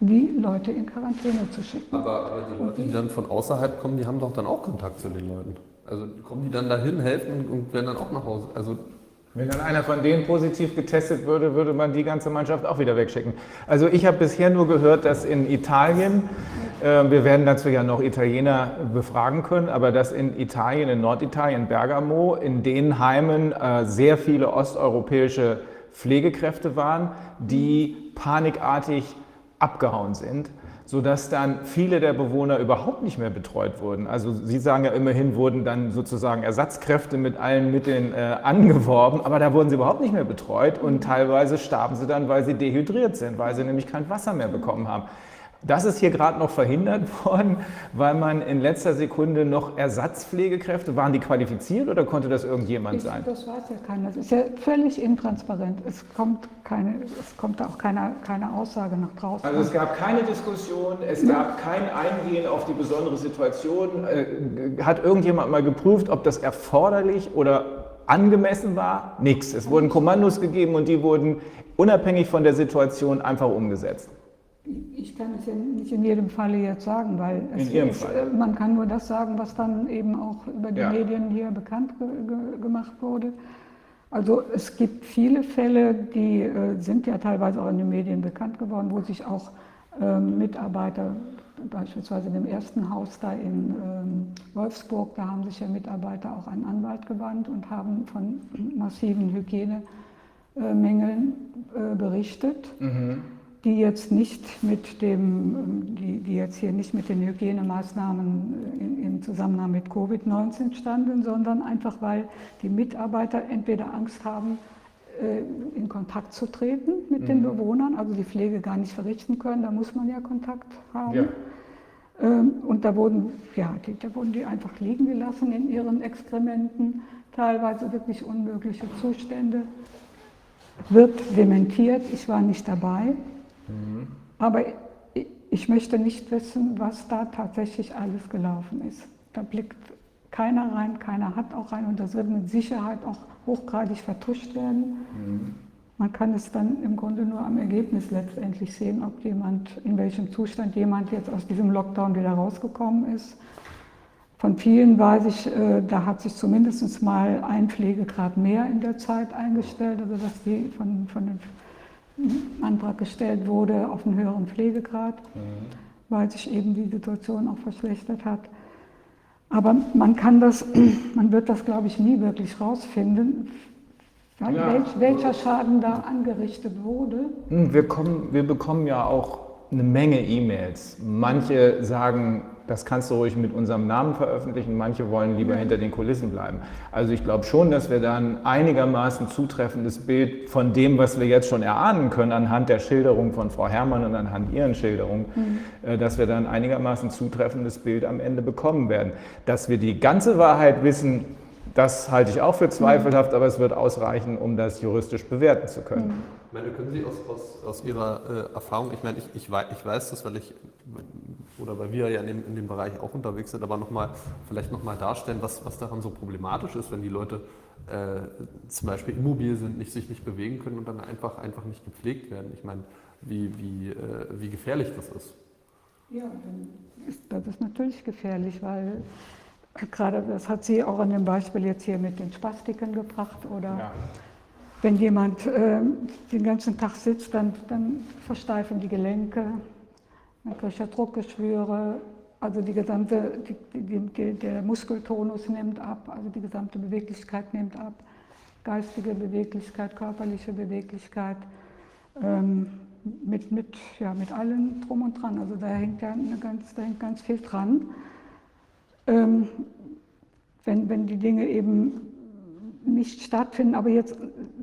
die Leute in Quarantäne zu schicken. Aber, aber die Leute, die dann von außerhalb kommen, die haben doch dann auch Kontakt zu den Leuten. Also kommen die dann dahin, helfen und werden dann auch nach Hause. Also Wenn dann einer von denen positiv getestet würde, würde man die ganze Mannschaft auch wieder wegschicken. Also ich habe bisher nur gehört, dass in Italien, äh, wir werden dazu ja noch Italiener befragen können, aber dass in Italien, in Norditalien, Bergamo, in den Heimen äh, sehr viele osteuropäische Pflegekräfte waren, die panikartig abgehauen sind, sodass dann viele der Bewohner überhaupt nicht mehr betreut wurden. Also Sie sagen ja immerhin wurden dann sozusagen Ersatzkräfte mit allen Mitteln äh, angeworben, aber da wurden sie überhaupt nicht mehr betreut und teilweise starben sie dann, weil sie dehydriert sind, weil sie nämlich kein Wasser mehr bekommen haben. Das ist hier gerade noch verhindert worden, weil man in letzter Sekunde noch Ersatzpflegekräfte, waren die qualifiziert oder konnte das irgendjemand Ich, sein? das weiß ja keiner. Das ist ja völlig intransparent. Es kommt, keine, es kommt auch keine, keine Aussage nach draußen. Also es gab keine Diskussion, es gab kein Eingehen auf die besondere Situation. Äh, Hat irgendjemand mal geprüft, ob das erforderlich oder angemessen war? Nix. Es wurden Kommandos gegeben und die wurden unabhängig von der Situation einfach umgesetzt. Ich kann es ja nicht in jedem Falle jetzt sagen, weil ist, man kann nur das sagen, was dann eben auch über die Ja. Medien hier bekannt ge ge gemacht wurde. Also es gibt viele Fälle, die äh, sind ja teilweise auch in den Medien bekannt geworden, wo sich auch ähm, Mitarbeiter, beispielsweise in dem ersten Haus da in ähm, Wolfsburg, da haben sich ja Mitarbeiter auch an Anwalt gewandt und haben von massiven Hygienemängeln äh, berichtet die jetzt nicht mit dem, die, die jetzt hier nicht mit den Hygienemaßnahmen in, im Zusammenhang mit Covid-19 standen, sondern einfach weil die Mitarbeiter entweder Angst haben, äh, in Kontakt zu treten mit den Bewohnern, also die Pflege gar nicht verrichten können, da muss man ja Kontakt haben. Ja. Ähm, Und da wurden, ja, die, da wurden die einfach liegen gelassen in ihren Exkrementen, teilweise wirklich unmögliche Zustände. Wird dementiert, ich war nicht dabei. Aber ich- möchte nicht wissen, was da tatsächlich alles gelaufen ist. Da blickt keiner rein, keiner hat auch rein und das wird mit Sicherheit auch hochgradig vertuscht werden. Man kann es dann im Grunde nur am Ergebnis letztendlich sehen, ob jemand, in welchem Zustand jemand jetzt aus diesem Lockdown wieder rausgekommen ist. Von vielen weiß ich, äh, da hat sich zumindest mal ein Pflegegrad mehr in der Zeit eingestellt, also dass die von, von dem Antrag gestellt wurde auf einen höheren Pflegegrad, weil sich eben die Situation auch verschlechtert hat. Aber man kann das, man wird das, glaube ich, nie wirklich rausfinden, Ja. welch, welcher Schaden da angerichtet wurde. Hm, Wir, kommen, wir bekommen ja auch eine Menge E-Mails. Manche sagen, das kannst du ruhig mit unserem Namen veröffentlichen, manche wollen lieber hinter den Kulissen bleiben. Also ich glaube schon, dass wir da ein einigermaßen zutreffendes Bild von dem, was wir jetzt schon erahnen können, anhand der Schilderung von Frau Herrmann und anhand ihren Schilderungen, äh, dass wir da ein einigermaßen zutreffendes Bild am Ende bekommen werden. Dass wir die ganze Wahrheit wissen, das halte ich auch für zweifelhaft, aber es wird ausreichen, um das juristisch bewerten zu können. Ich meine, können Sie aus, aus, aus Ihrer äh, Erfahrung, ich meine, ich, ich, weiß, ich weiß das, weil ich, oder weil wir ja in dem, in dem Bereich auch unterwegs sind, aber noch mal, vielleicht nochmal darstellen, was, was daran so problematisch ist, wenn die Leute äh, zum Beispiel immobil sind, nicht, sich nicht bewegen können und dann einfach, einfach nicht gepflegt werden. Ich meine, wie, wie, äh, wie gefährlich das ist. Ja, das ist natürlich gefährlich, weil gerade das hat sie auch an dem Beispiel jetzt hier mit den Spastiken gebracht oder ja. wenn jemand äh, den ganzen Tag sitzt, dann, dann versteifen die Gelenke, kriegt er Druckgeschwüre, also die gesamte, die, die, der Muskeltonus nimmt ab, also die gesamte Beweglichkeit nimmt ab, geistige Beweglichkeit, körperliche Beweglichkeit. Ähm, mit, mit, ja, mit allem drum und dran. Also da hängt ja eine ganz, da hängt ganz viel dran. Ähm, wenn, wenn die Dinge eben nicht stattfinden. Aber jetzt,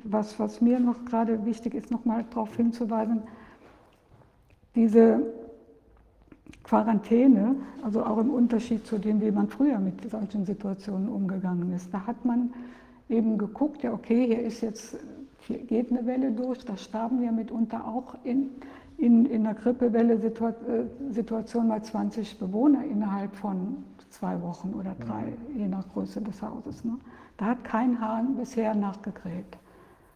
was, was mir noch gerade wichtig ist, nochmal darauf hinzuweisen, diese Quarantäne, also auch im Unterschied zu dem, wie man früher mit solchen Situationen umgegangen ist, da hat man eben geguckt, ja okay, hier ist jetzt geht eine Welle durch. Da starben ja mitunter auch in, in, in der Grippewelle-Situation äh, mal 20 Bewohner innerhalb von zwei Wochen oder drei, mhm. je nach Größe des Hauses. Ne? Da hat kein Hahn bisher nachgegräbt.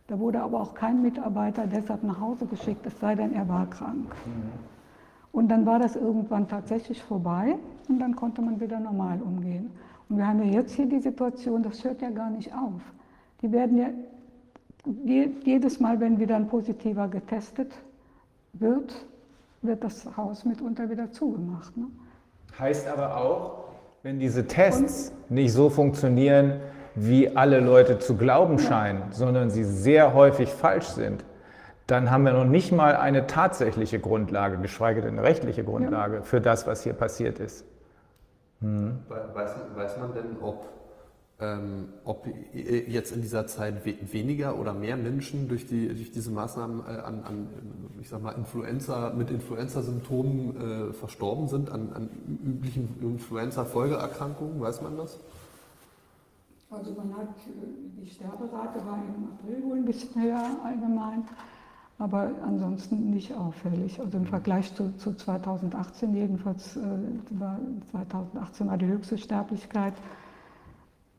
Da wurde aber auch kein Mitarbeiter deshalb nach Hause geschickt, es sei denn, er war krank. Mhm. Und dann war das irgendwann tatsächlich vorbei und dann konnte man wieder normal umgehen. Und wir haben ja jetzt hier die Situation, das hört ja gar nicht auf. Die werden ja jedes Mal, wenn wieder ein positiver getestet wird, wird das Haus mitunter wieder zugemacht. Ne? Heißt aber auch, wenn diese Tests Und? nicht so funktionieren, wie alle Leute zu glauben scheinen, ja. sondern sie sehr häufig falsch sind, dann haben wir noch nicht mal eine tatsächliche Grundlage, geschweige denn eine rechtliche Grundlage ja. für das, was hier passiert ist. Hm. Weiß, weiß man denn, ob ähm, ob jetzt in dieser Zeit we weniger oder mehr Menschen durch, die, durch diese Maßnahmen äh, an, an, ich sag mal, Influenza, mit Influenza-Symptomen äh, verstorben sind, an, an üblichen Influenza-Folgeerkrankungen, weiß man das? Also man hat, die Sterberate war im April wohl ein bisschen höher allgemein, aber ansonsten nicht auffällig. Also im Vergleich zu, zu 2018 jedenfalls, äh, war 2018 war die höchste Sterblichkeit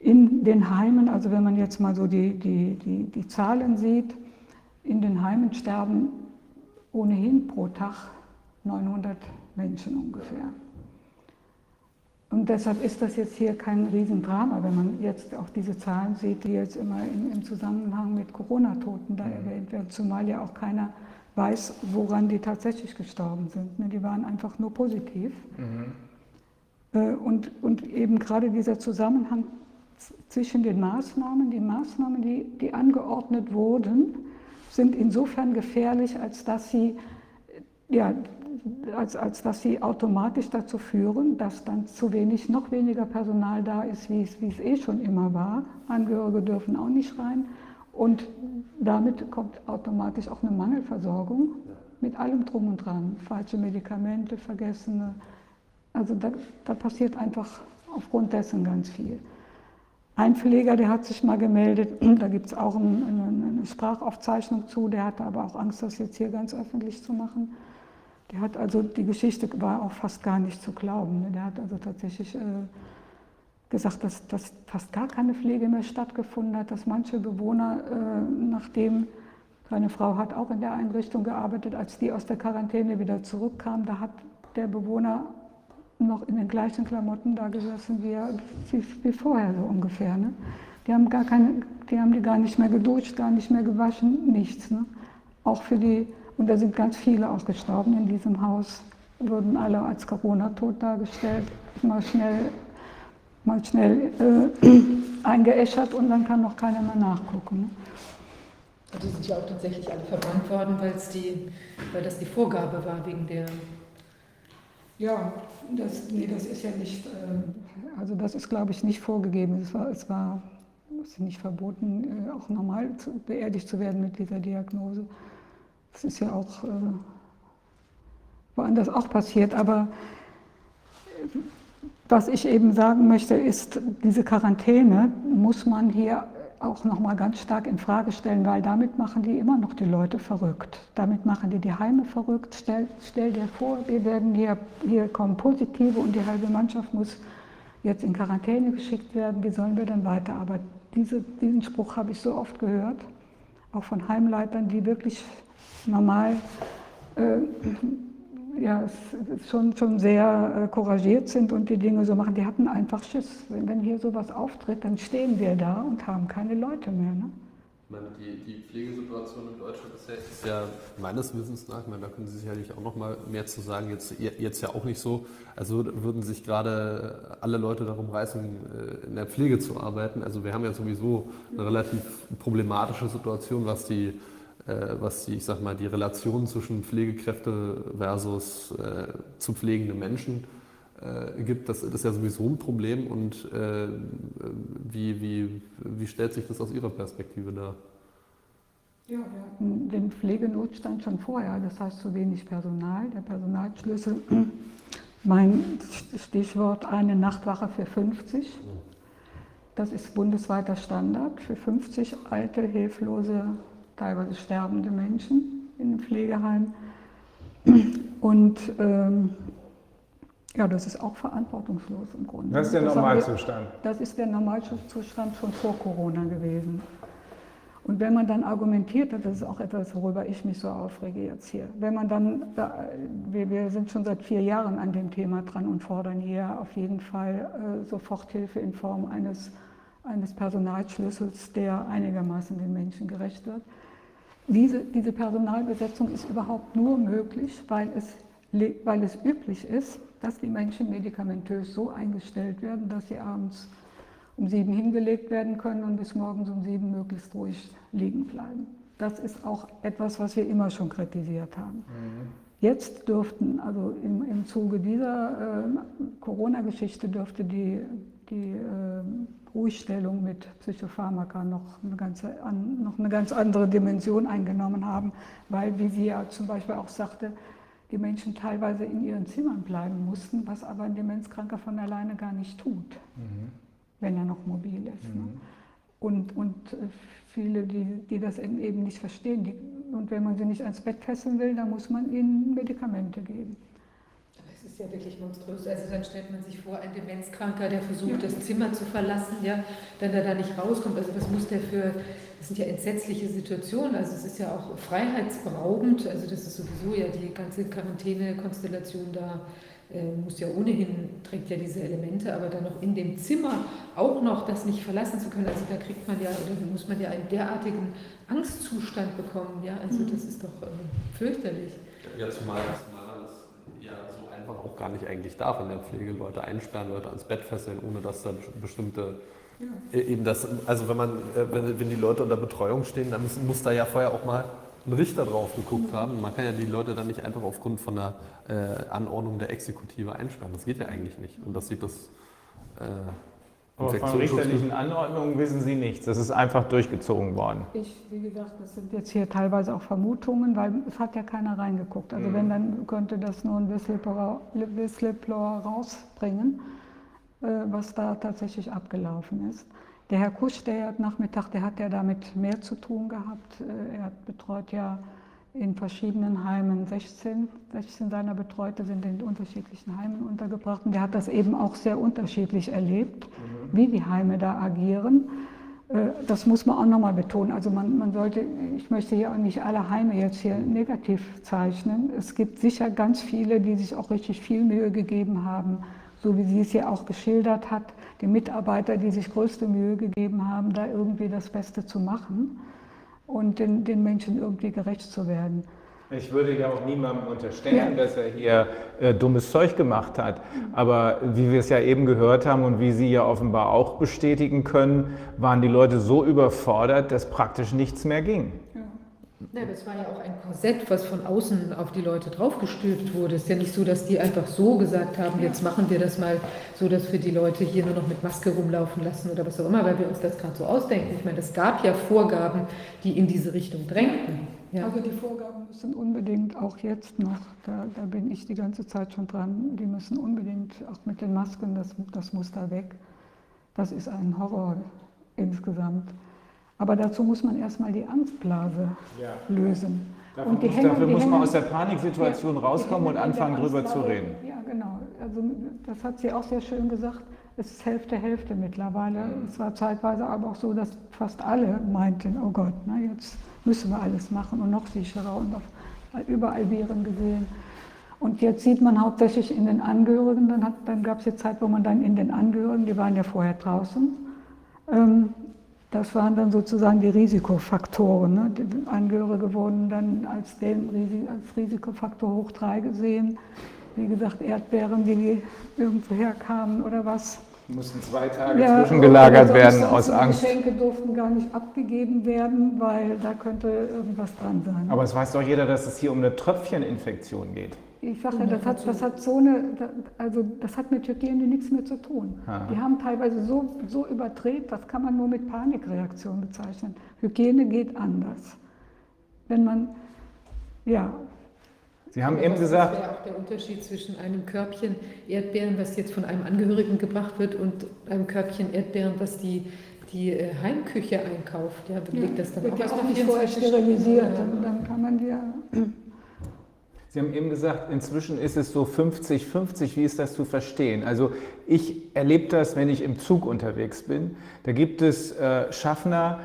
in den Heimen, also wenn man jetzt mal so die, die, die, die Zahlen sieht, in den Heimen sterben ohnehin pro Tag 900 Menschen ungefähr. Und deshalb ist das jetzt hier kein Riesendrama, wenn man jetzt auch diese Zahlen sieht, die jetzt immer in, im Zusammenhang mit Corona-Toten da erwähnt werden, zumal ja auch keiner weiß, woran die tatsächlich gestorben sind. Ne, die waren einfach nur positiv. Mhm. Äh, und, und eben gerade dieser Zusammenhang zwischen den Maßnahmen. Die Maßnahmen, die, die angeordnet wurden, sind insofern gefährlich, als dass sie, ja, als, als dass sie automatisch dazu führen, dass dann zu wenig, noch weniger Personal da ist, wie es, wie es eh schon immer war. Angehörige dürfen auch nicht rein. Und damit kommt automatisch auch eine Mangelversorgung mit allem drum und dran. Falsche Medikamente, vergessene. Also da, da passiert einfach aufgrund dessen ganz viel. Ein Pfleger, der hat sich mal gemeldet, da gibt es auch eine, eine, Sprachaufzeichnung zu, der hatte aber auch Angst, das jetzt hier ganz öffentlich zu machen. Der hat also, die Geschichte war auch fast gar nicht zu glauben. Der hat also tatsächlich äh, gesagt, dass, dass fast gar keine Pflege mehr stattgefunden hat, dass manche Bewohner, äh, nachdem seine Frau hat auch in der Einrichtung gearbeitet, als die aus der Quarantäne wieder zurückkam, da hat der Bewohner noch in den gleichen Klamotten da gesessen wie, wie, wie vorher so ungefähr. Ne? Die haben gar keine, die haben die gar nicht mehr geduscht, gar nicht mehr gewaschen, nichts. Ne? Auch für die, und da sind ganz viele auch gestorben in diesem Haus, wurden alle als Corona-Tot dargestellt, mal schnell, mal schnell äh, eingeäschert und dann kann noch keiner mehr nachgucken. Ne? Die sind ja auch tatsächlich alle verbrannt worden, die, weil das die Vorgabe war wegen der ja, das, nee, das ist ja nicht, äh, also das ist, glaube ich, nicht vorgegeben. Es war, es war es ist nicht verboten, äh, auch normal zu, beerdigt zu werden mit dieser Diagnose. Das ist ja auch äh, woanders auch passiert. Aber äh, was ich eben sagen möchte, ist, diese Quarantäne muss man hier auch nochmal ganz stark in Frage stellen, weil damit machen die immer noch die Leute verrückt. Damit machen die die Heime verrückt. Stell, stell dir vor, wir werden hier, hier kommen Positive und die halbe Mannschaft muss jetzt in Quarantäne geschickt werden. Wie sollen wir denn weiterarbeiten? Diese, diesen Spruch habe ich so oft gehört, auch von Heimleitern, die wirklich normal äh, ja, schon, schon sehr äh, couragiert sind und die Dinge so machen. Die hatten einfach Schiss. Wenn, hier sowas auftritt, dann stehen wir da und haben keine Leute mehr. Ne? Die, die Pflegesituation in Deutschland ist ja, ist ja meines Wissens nach, meine, da können Sie sicherlich auch noch mal mehr zu sagen, jetzt, jetzt ja auch nicht so, also würden sich gerade alle Leute darum reißen, äh, in der Pflege zu arbeiten. Also wir haben ja sowieso eine relativ problematische Situation, was die, was die, ich sag mal, die Relation zwischen Pflegekräfte versus äh, zu pflegende Menschen äh, gibt, das, das, ist ja sowieso ein Problem. Und äh, wie, wie, wie stellt sich das aus Ihrer Perspektive dar? Ja, wir hatten den Pflegenotstand schon vorher, das heißt zu wenig Personal. Der Personalschlüssel, mein Stichwort eine Nachtwache für 50. Das ist bundesweiter Standard für 50 alte, hilflose, teilweise sterbende Menschen in dem Pflegeheim. Und ähm, ja, das ist auch verantwortungslos im Grunde. Das ist der Normalzustand. das ist der Normalzustand schon vor Corona gewesen. Und wenn man dann argumentiert, das ist auch etwas, worüber ich mich so aufrege jetzt hier, wenn man dann, wir, wir sind schon seit vier Jahren an dem Thema dran und fordern hier auf jeden Fall äh, Soforthilfe in Form eines, eines Personalschlüssels, der einigermaßen den Menschen gerecht wird. Diese, diese Personalbesetzung ist überhaupt nur möglich, weil es, weil es üblich ist, dass die Menschen medikamentös so eingestellt werden, dass sie abends um sieben hingelegt werden können und bis morgens um sieben möglichst ruhig liegen bleiben. Das ist auch etwas, was wir immer schon kritisiert haben. Mhm. Jetzt dürften, also im, im Zuge dieser äh, Corona-Geschichte dürfte die, die äh, Ruhigstellung mit Psychopharmaka noch eine, ganze, an, noch eine ganz andere Dimension eingenommen haben, weil, wie sie ja zum Beispiel auch sagte, die Menschen teilweise in ihren Zimmern bleiben mussten, was aber ein Demenzkranker von alleine gar nicht tut, mhm. wenn er noch mobil ist. Ne? Mhm. Ne? Und, und äh, viele, die, die das eben nicht verstehen, die, und wenn man sie nicht ans Bett fesseln will, dann muss man ihnen Medikamente geben. Das ist ja wirklich monströs. Also dann stellt man sich vor, ein Demenzkranker, der versucht, ja. das Zimmer zu verlassen, ja, dann da nicht rauskommt. Also was muss der für, das sind ja entsetzliche Situationen. Also es ist ja auch freiheitsberaubend. Also das ist sowieso ja die ganze Quarantäne-Konstellation da äh, muss ja ohnehin, trägt ja diese Elemente, aber dann noch in dem Zimmer auch noch das nicht verlassen zu können, also da kriegt man ja, oder muss man ja einen derartigen Angstzustand bekommen, ja, also das ist doch äh, fürchterlich. Ja, zumal, das einfach auch gar nicht eigentlich darf in der Pflege, Leute einsperren, Leute ans Bett fesseln, ohne dass da bestimmte ja. Äh, eben das, also wenn man, äh, wenn, wenn die Leute unter Betreuung stehen, dann muss, muss da ja vorher auch mal ein Richter drauf geguckt haben. Man kann ja die Leute dann nicht einfach aufgrund von der äh, Anordnung der Exekutive einsperren. Das geht ja eigentlich nicht. Und das sieht das. Äh, aber von richterlichen Anordnungen wissen Sie nichts. Das ist einfach durchgezogen worden. Ich, wie gesagt, das sind jetzt hier teilweise auch Vermutungen, weil es hat ja keiner reingeguckt. Also mhm. wenn, dann könnte das nur ein Whistleblower, Whistleblower rausbringen, äh, was da tatsächlich abgelaufen ist. Der Herr Kusch, der hat Nachmittag, der hat ja damit mehr zu tun gehabt. Äh, er betreut ja in verschiedenen Heimen 16. 16 seiner Betreute sind in unterschiedlichen Heimen untergebracht. Und der hat das eben auch sehr unterschiedlich erlebt, mhm. wie die Heime da agieren. Äh, das muss man auch nochmal betonen. Also man, man sollte, ich möchte hier auch nicht alle Heime jetzt hier negativ zeichnen. Es gibt sicher ganz viele, die sich auch richtig viel Mühe gegeben haben, so wie sie es ja auch geschildert hat, die Mitarbeiter, die sich größte Mühe gegeben haben, da irgendwie das Beste zu machen und den, den Menschen irgendwie gerecht zu werden. Ich würde ja auch niemandem unterstellen, ja. dass er hier äh, dummes Zeug gemacht hat. Aber wie wir es ja eben gehört haben und wie Sie ja offenbar auch bestätigen können, waren die Leute so überfordert, dass praktisch nichts mehr ging. Ja, das war ja auch ein Korsett, was von außen auf die Leute draufgestülpt wurde. Es ist ja nicht so, dass die einfach so gesagt haben, jetzt machen wir das mal so, dass wir die Leute hier nur noch mit Maske rumlaufen lassen oder was auch immer, weil wir uns das gerade so ausdenken. Ich meine, es gab ja Vorgaben, die in diese Richtung drängten. Ja. Also die Vorgaben müssen unbedingt auch jetzt noch, da, da, bin ich die ganze Zeit schon dran, die müssen unbedingt auch mit den Masken, das, das muss da weg. Das ist ein Horror insgesamt. Aber dazu muss man erstmal die Angstblase ja. lösen. Dafür, muss, dafür die muss man aus der Paniksituation ja, rauskommen und anfangen, drüber zu reden. Ja, genau. Also das hat sie auch sehr schön gesagt. Es ist Hälfte, Hälfte mittlerweile. Mhm. Es war zeitweise aber auch so, dass fast alle meinten, oh Gott, na, jetzt müssen wir alles machen und noch sicherer und auf, überall Viren gesehen. Und jetzt sieht man hauptsächlich in den Angehörigen, dann, hat, dann gab es die Zeit, wo man dann in den Angehörigen, die waren ja vorher draußen, ähm, das waren dann sozusagen die Risikofaktoren. Ne? Die Angehörige wurden dann als, den, als Risikofaktor hoch 3 gesehen. Wie gesagt, Erdbeeren, die irgendwo herkamen oder was. Mussten zwei Tage ja, zwischengelagert werden aus Angst. Geschenke durften gar nicht abgegeben werden, weil da könnte irgendwas dran sein. Aber es weiß doch jeder, dass es hier um eine Tröpfcheninfektion geht. Ich sage ja, das hat, das hat so eine, also das hat mit Hygiene nichts mehr zu tun. Aha. Die haben teilweise so, so überdreht, das kann man nur mit Panikreaktion bezeichnen. Hygiene geht anders. Wenn man, ja. Sie haben eben gesagt. Das wäre auch der Unterschied zwischen einem Körbchen Erdbeeren, was jetzt von einem Angehörigen gebracht wird, und einem Körbchen Erdbeeren, was die, die äh, Heimküche einkauft. Ja, legt das dann wird auch, ja auch nicht vorher sterilisiert. Dann, dann kann man die ja Sie haben eben gesagt, inzwischen ist es so 50-50. Wie ist das zu verstehen? Also ich erlebe das, wenn ich im Zug unterwegs bin. Da gibt es äh, Schaffner,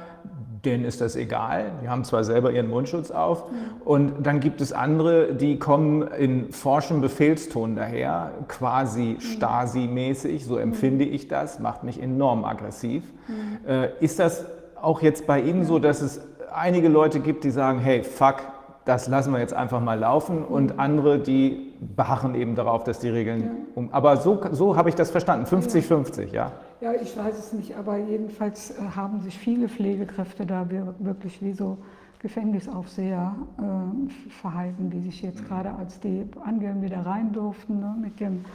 denen ist das egal. Die haben zwar selber ihren Mundschutz auf. Und dann gibt es andere, die kommen in forschem Befehlston daher, quasi Stasi-mäßig. So empfinde ich das, macht mich enorm aggressiv. Mhm. Äh, ist das auch jetzt bei Ihnen so, dass es einige Leute gibt, die sagen, hey, fuck, das lassen wir jetzt einfach mal laufen und andere, die beharren eben darauf, dass die Regeln ja. um. Aber so, so habe ich das verstanden, 50-50, ja. Ja, ich weiß es nicht, aber jedenfalls äh, haben sich viele Pflegekräfte da wirklich wie so Gefängnisaufseher äh, verhalten, die sich jetzt gerade als die Angehörigen wieder rein durften, ne, mit dem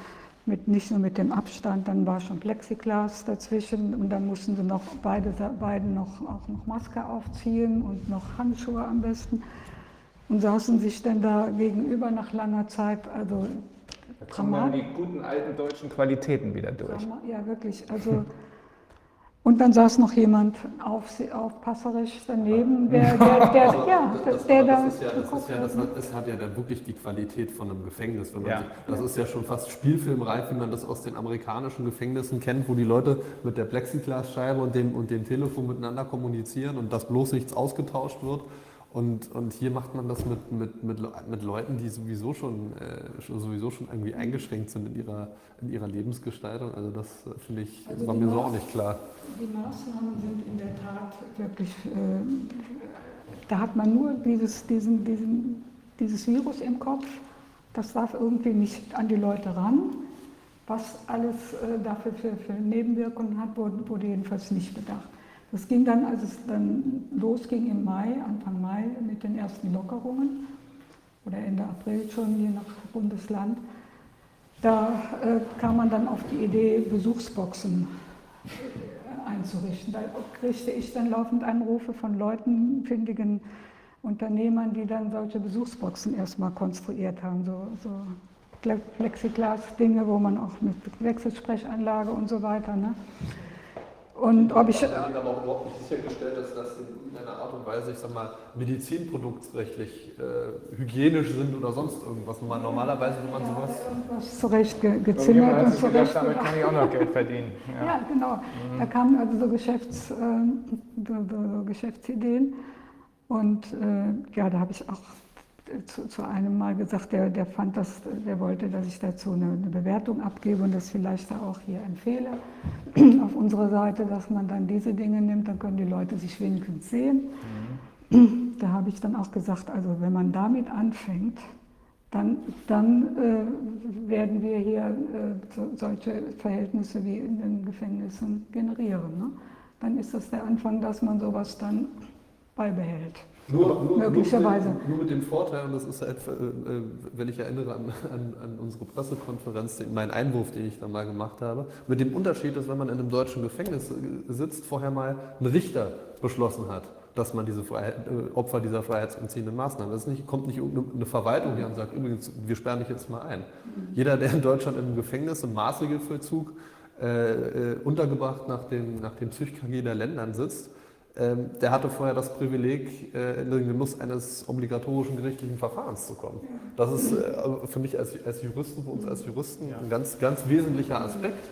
mit, nicht nur mit dem Abstand, dann war schon Plexiglas dazwischen und dann mussten sie noch beide, beide noch, auch noch Maske aufziehen und noch Handschuhe am besten und saßen sich dann da gegenüber nach langer Zeit. Also da kommen dann die guten alten deutschen Qualitäten wieder durch. Ja, wirklich. Also, und dann saß noch jemand auf, aufpasserisch daneben, der, der, der, ja, das, der da. Das, ist ja, das, ist ja, das, hat, das hat ja dann wirklich die Qualität von einem Gefängnis. Wenn man ja. sich, das ist ja schon fast spielfilmreif, wie man das aus den amerikanischen Gefängnissen kennt, wo die Leute mit der Plexiglasscheibe und dem, und dem Telefon miteinander kommunizieren und dass bloß nichts ausgetauscht wird. Und, und hier macht man das mit, mit, mit, mit Leuten, die sowieso schon, äh, sowieso schon irgendwie eingeschränkt sind in ihrer, in ihrer Lebensgestaltung. Also das äh, finde ich, also war mir so auch nicht klar. Die Maßnahmen sind in der Tat wirklich, äh, da hat man nur dieses, diesen, diesen, dieses Virus im Kopf. Das darf irgendwie nicht an die Leute ran. Was alles äh, dafür für, für Nebenwirkungen hat, wurde, wurde jedenfalls nicht bedacht. Das ging dann, als es dann losging im Mai, Anfang Mai mit den ersten Lockerungen oder Ende April schon, je nach Bundesland, da äh, kam man dann auf die Idee, Besuchsboxen äh, einzurichten. Da kriegte ich dann laufend Anrufe von Leuten, findigen Unternehmern, die dann solche Besuchsboxen erstmal konstruiert haben, so, so Plexiglas-Dinge, wo man auch mit Wechselsprechanlage und so weiter. Ne? Und ob ich. haben aber auch überhaupt nicht sichergestellt, dass das in irgendeiner Art und Weise, ich sag mal, medizinproduktsrechtlich äh, hygienisch sind oder sonst irgendwas. Man, normalerweise, wenn man sowas. Irgendwas zurecht ge gezimmert und zurecht. Damit kann ich auch noch Geld verdienen. Ja, ja genau. Mhm. Da kamen also so, Geschäfts, äh, so, so Geschäftsideen. Und äh, ja, da habe ich auch zu, zu, einem mal gesagt, der, der fand das, der wollte, dass ich dazu eine, eine Bewertung abgebe und das vielleicht auch hier empfehle auf unserer Seite, dass man dann diese Dinge nimmt, dann können die Leute sich wenigstens sehen. Mhm. Da habe ich dann auch gesagt, also wenn man damit anfängt, dann, dann äh, werden wir hier äh, so, solche Verhältnisse wie in den Gefängnissen generieren. Ne? Dann ist das der Anfang, dass man sowas dann beibehält. Nur, nur, möglicherweise. Nur mit, dem, nur mit, dem, Vorteil, und das ist halt, äh, wenn ich erinnere an, an, an, unsere Pressekonferenz, den, meinen Einwurf, den ich da mal gemacht habe, mit dem Unterschied, dass wenn man in einem deutschen Gefängnis äh, sitzt, vorher mal ein Richter beschlossen hat, dass man diese Freiheit, äh, Opfer dieser freiheitsentziehenden Maßnahmen ist. Nicht, kommt nicht irgendeine Verwaltung hier und sagt, übrigens, wir sperren dich jetzt mal ein. Jeder, der in Deutschland in einem Gefängnis im Maßregelvollzug äh, äh, untergebracht nach dem, nach dem Zücht-KG der Ländern sitzt, ähm, der hatte vorher das Privileg, äh, in den Genuss eines obligatorischen gerichtlichen Verfahrens zu kommen. Das ist äh, für mich als, als Juristen, für uns als Juristen, ein ganz, ganz wesentlicher Aspekt.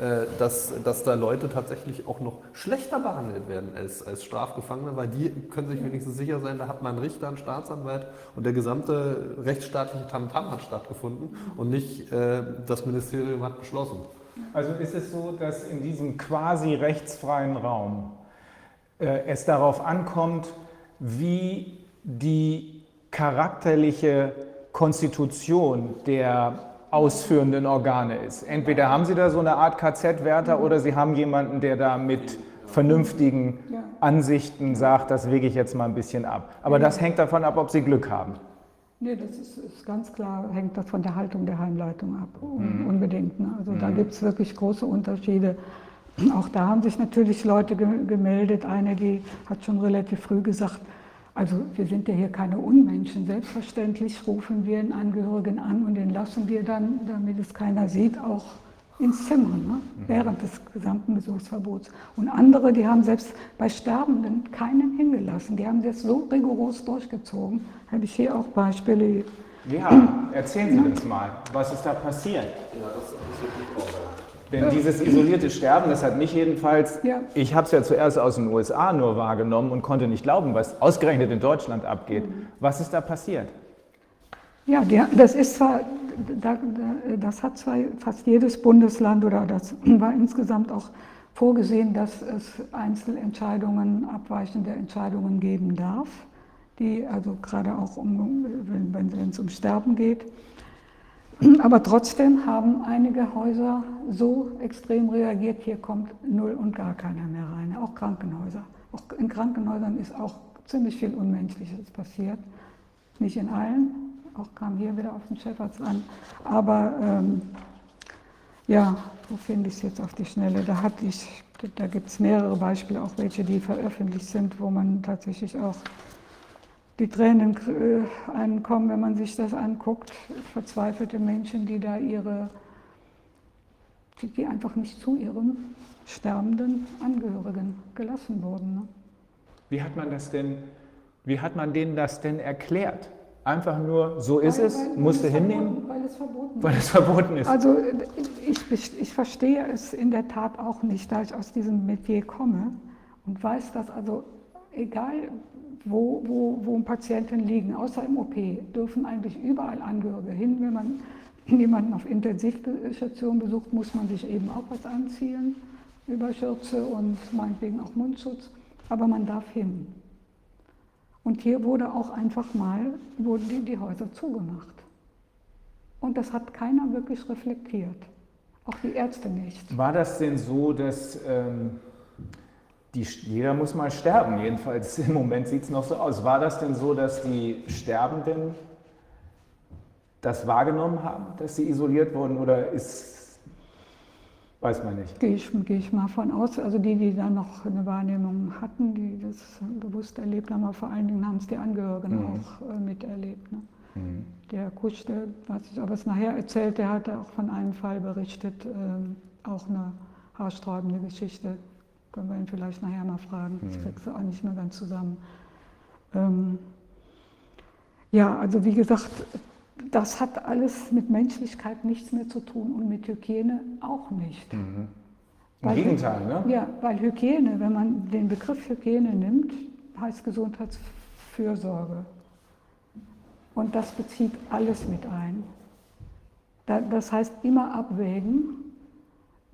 äh, dass, dass da Leute tatsächlich auch noch schlechter behandelt werden als, als Strafgefangene, weil die können sich wenigstens sicher sein, da hat man einen Richter, einen Staatsanwalt und der gesamte rechtsstaatliche Tamtam hat stattgefunden und nicht äh, das Ministerium hat beschlossen. Also ist es so, dass in diesem quasi rechtsfreien Raum es darauf ankommt, wie die charakterliche Konstitution der ausführenden Organe ist. Entweder haben Sie da so eine Art KZ-Wärter oder Sie haben jemanden, der da mit vernünftigen Ansichten sagt, das wege ich jetzt mal ein bisschen ab. Aber das hängt davon ab, ob Sie Glück haben. Nee, das ist, ist ganz klar, hängt das von der Haltung der Heimleitung ab, mhm. unbedingt. Ne? Also mhm. da gibt es wirklich große Unterschiede. Auch da haben sich natürlich Leute ge gemeldet. Eine, die hat schon relativ früh gesagt, also wir sind ja hier keine Unmenschen. Selbstverständlich rufen wir einen Angehörigen an und den lassen wir dann, damit es keiner sieht, auch ins Zimmer, ne? Mhm. während des gesamten Besuchsverbots. Und andere, die haben selbst bei Sterbenden keinen hingelassen. Die haben das so rigoros durchgezogen. Habe ich hier auch Beispiele. Ja, erzählen Sie ja. uns mal, was ist da passiert? Ja, das ist wirklich denn dieses isolierte Sterben, das hat mich jedenfalls, ja. ich habe es ja zuerst aus den USA nur wahrgenommen und konnte nicht glauben, was ausgerechnet in Deutschland abgeht. Was ist da passiert? Ja, der, das ist zwar, das hat zwar fast jedes Bundesland oder das war insgesamt auch vorgesehen, dass es Einzelentscheidungen, abweichende Entscheidungen geben darf, die also gerade auch um, wenn, wenn es um Sterben geht. Aber trotzdem haben einige Häuser so extrem reagiert, hier kommt null und gar keiner mehr rein, auch Krankenhäuser. Auch in Krankenhäusern ist auch ziemlich viel Unmenschliches passiert. Nicht in allen, auch kam hier wieder auf den Chefarzt an. Aber ähm, ja, wo finde ich es jetzt auf die Schnelle? Da, da gibt es mehrere Beispiele, auch welche, die veröffentlicht sind, wo man tatsächlich auch die Tränen äh, ankommen, wenn man sich das anguckt. Verzweifelte Menschen, die da ihre, die einfach nicht zu ihrem sterbenden Angehörigen gelassen wurden. Ne? Wie hat man das denn, wie hat man denen das denn erklärt? Einfach nur, so ist weil, es, weil, musste hinnehmen? weil es verboten Weil es verboten ist. Also ich, ich verstehe es in der Tat auch nicht, da ich aus diesem Metier komme und weiß, dass also egal wo, wo, wo Patienten liegen, außer im OP, dürfen eigentlich überall Angehörige hin. Wenn man jemanden auf Intensivstation besucht, muss man sich eben auch was anziehen, über Schürze und meinetwegen auch Mundschutz, aber man darf hin. Und hier wurde auch einfach mal, wurden die, die Häuser zugemacht. Und das hat keiner wirklich reflektiert, auch die Ärzte nicht. War das denn so, dass... Ähm die, jeder muss mal sterben, jedenfalls im Moment sieht es noch so aus. War das denn so, dass die Sterbenden das wahrgenommen haben, dass sie isoliert wurden oder ist, weiß man nicht? Gehe ich, gehe ich mal von aus. Also die, die da noch eine Wahrnehmung hatten, die das bewusst erlebt haben, aber vor allen Dingen haben es die Angehörigen mhm. auch äh, miterlebt. Ne? Mhm. Der Kusch, der, was ich aber es nachher erzählt, der hatte auch von einem Fall berichtet, äh, auch eine haarsträubende Geschichte, können wir ihn vielleicht nachher mal fragen. Das mhm. kriegst du auch nicht mehr ganz zusammen. Ähm, ja, also wie gesagt, das hat alles mit Menschlichkeit nichts mehr zu tun und mit Hygiene auch nicht. Mhm. Im weil, Gegenteil, ne? Ja, weil Hygiene, wenn man den Begriff Hygiene nimmt, heißt Gesundheitsfürsorge. Und das bezieht alles mit ein. Das heißt immer abwägen,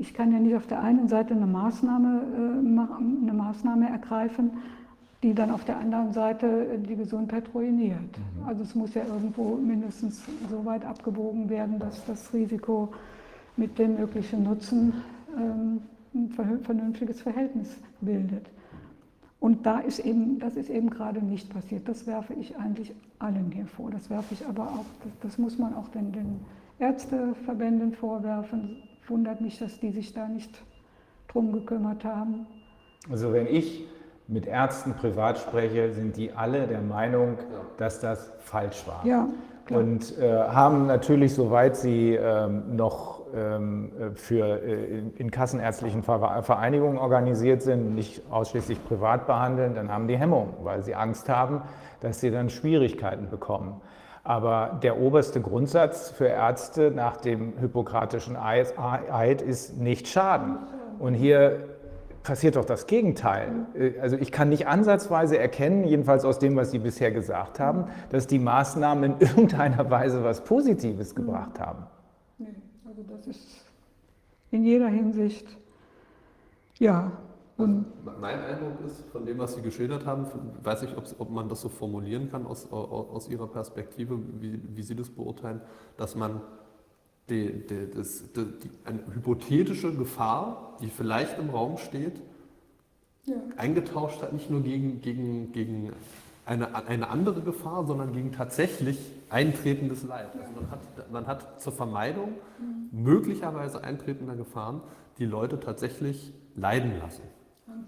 ich kann ja nicht auf der einen Seite eine Maßnahme, äh, eine Maßnahme ergreifen, die dann auf der anderen Seite die Gesundheit ruiniert. Mhm. Also es muss ja irgendwo mindestens so weit abgewogen werden, dass das Risiko mit dem möglichen Nutzen ähm, ein vernünftiges Verhältnis bildet. Und da ist eben, das ist eben gerade nicht passiert. Das werfe ich eigentlich allen hier vor. Das werfe ich aber auch, das, muss man auch den, den Ärzteverbänden vorwerfen, wundert mich, dass die sich da nicht drum gekümmert haben. Also wenn ich mit Ärzten privat spreche, sind die alle der Meinung, dass das falsch war. Ja, klar. Und äh, haben natürlich, soweit sie ähm, noch ähm, für, äh, in kassenärztlichen Vereinigungen organisiert sind, nicht ausschließlich privat behandeln, dann haben die Hemmung, weil sie Angst haben, dass sie dann Schwierigkeiten bekommen. Aber der oberste Grundsatz für Ärzte nach dem hippokratischen Eid ist nicht schaden. Und hier passiert doch das Gegenteil. Also ich kann nicht ansatzweise erkennen, jedenfalls aus dem, was Sie bisher gesagt haben, dass die Maßnahmen in irgendeiner Weise was Positives gebracht haben. Nee, also das ist in jeder Hinsicht, ja. Und mein Eindruck ist, von dem, was Sie geschildert haben, weiß ich, ob, ob man das so formulieren kann aus, aus Ihrer Perspektive, wie, wie Sie das beurteilen, dass man die, die, das, die, eine hypothetische Gefahr, die vielleicht im Raum steht, ja. eingetauscht hat, nicht nur gegen, gegen, gegen eine, eine andere Gefahr, sondern gegen tatsächlich eintretendes Leid. Also man, hat, man hat zur Vermeidung mhm. möglicherweise eintretender Gefahren die Leute tatsächlich leiden lassen.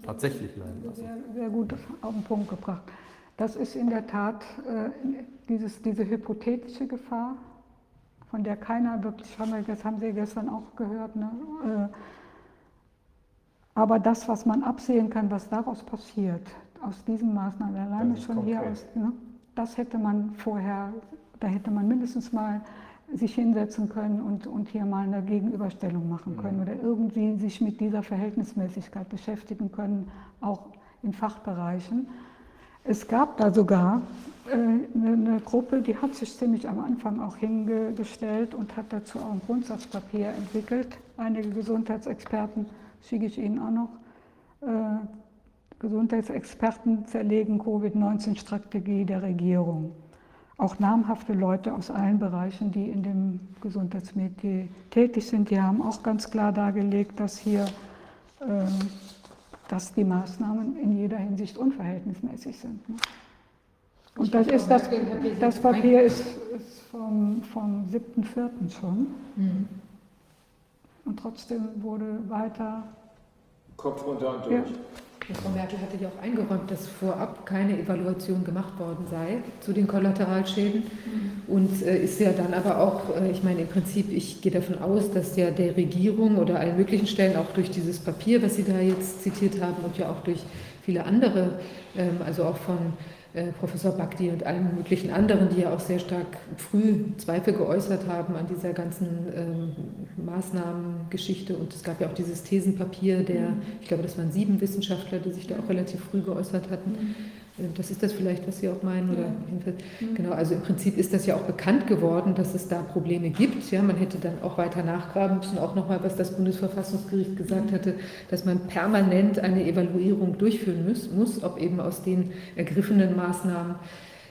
Tatsächlich leiden lassen. Sehr, sehr gut auf den Punkt gebracht. Das ist in der Tat äh, dieses, diese hypothetische Gefahr, von der keiner wirklich, das haben Sie gestern auch gehört, ne? Äh, aber das, was man absehen kann, was daraus passiert, aus diesen Maßnahmen, alleine schon konkret. hier aus, ne? das hätte man vorher, da hätte man mindestens mal sich hinsetzen können und, und hier mal eine Gegenüberstellung machen können mhm. oder irgendwie sich mit dieser Verhältnismäßigkeit beschäftigen können, auch in Fachbereichen. Es gab da sogar äh, eine, Gruppe, die hat sich ziemlich am Anfang auch hingestellt und hat dazu auch ein Grundsatzpapier entwickelt. Einige Gesundheitsexperten schicke ich Ihnen auch noch. Äh, Gesundheitsexperten zerlegen Covid-19-Strategie der Regierung. Auch namhafte Leute aus allen Bereichen, die in dem Gesundheitsmedier tätig sind, die haben auch ganz klar dargelegt, dass hier äh, dass die Maßnahmen in jeder Hinsicht unverhältnismäßig sind. Ne? Und das, ist das, das Papier ist, ist vom, vom 7.4. schon. Mhm. Und trotzdem wurde weiter. Kopf runter und durch. Ja. Frau Merkel hatte ja auch eingeräumt, dass vorab keine Evaluation gemacht worden sei zu den Kollateralschäden. Mhm. Und äh, ist ja dann aber auch, äh, ich meine, im Prinzip, ich gehe davon aus, dass ja der Regierung oder allen möglichen Stellen auch durch dieses Papier, was Sie da jetzt zitiert haben und ja auch durch viele andere, ähm, also auch von Professor Bakti und allen möglichen anderen, die ja auch sehr stark früh Zweifel geäußert haben an dieser ganzen ähm, Maßnahmengeschichte. Und es gab ja auch dieses Thesenpapier der, ich glaube, das waren sieben Wissenschaftler, die sich da auch relativ früh geäußert hatten. Äh, das ist das vielleicht, was Sie auch meinen? Oder ja. Genau, also im Prinzip ist das ja auch bekannt geworden, dass es da Probleme gibt. Ja, man hätte dann auch weiter nachgraben müssen, auch nochmal, was das Bundesverfassungsgericht gesagt hatte, dass man permanent eine Evaluierung durchführen muss, muss ob eben aus den ergriffenen Maßnahmen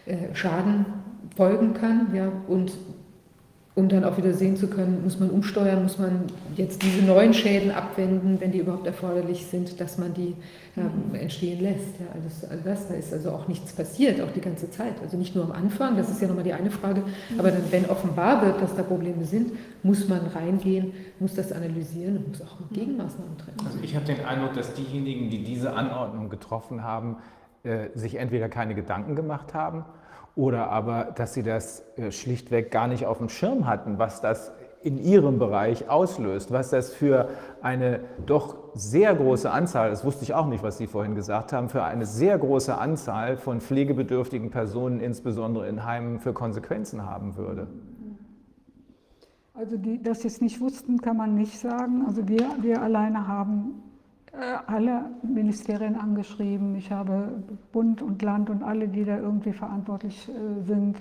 äh, Schaden folgen kann. Ja, und um dann auch wieder sehen zu können, muss man umsteuern, muss man jetzt diese neuen Schäden abwenden, wenn die überhaupt erforderlich sind, dass man die ähm, entstehen lässt. Ja, alles, all das, da ist also auch nichts passiert, auch die ganze Zeit. Also nicht nur am Anfang, das ist ja nochmal die eine Frage, aber dann, wenn offenbar wird, dass da Probleme sind, muss man reingehen, muss das analysieren und muss auch Gegenmaßnahmen treffen. Also ich habe den Eindruck, dass diejenigen, die diese Anordnung getroffen haben, äh, sich entweder keine Gedanken gemacht haben, oder aber, dass sie das äh, schlichtweg gar nicht auf dem Schirm hatten, was das in ihrem Bereich auslöst, was das für eine doch sehr große Anzahl, das wusste ich auch nicht, was Sie vorhin gesagt haben, für eine sehr große Anzahl von pflegebedürftigen Personen, insbesondere in Heimen, für Konsequenzen haben würde. Also die, dass Sie es nicht wussten, kann man nicht sagen. Also wir, wir alleine haben alle Ministerien angeschrieben. Ich habe Bund und Land und alle, die da irgendwie verantwortlich äh, sind,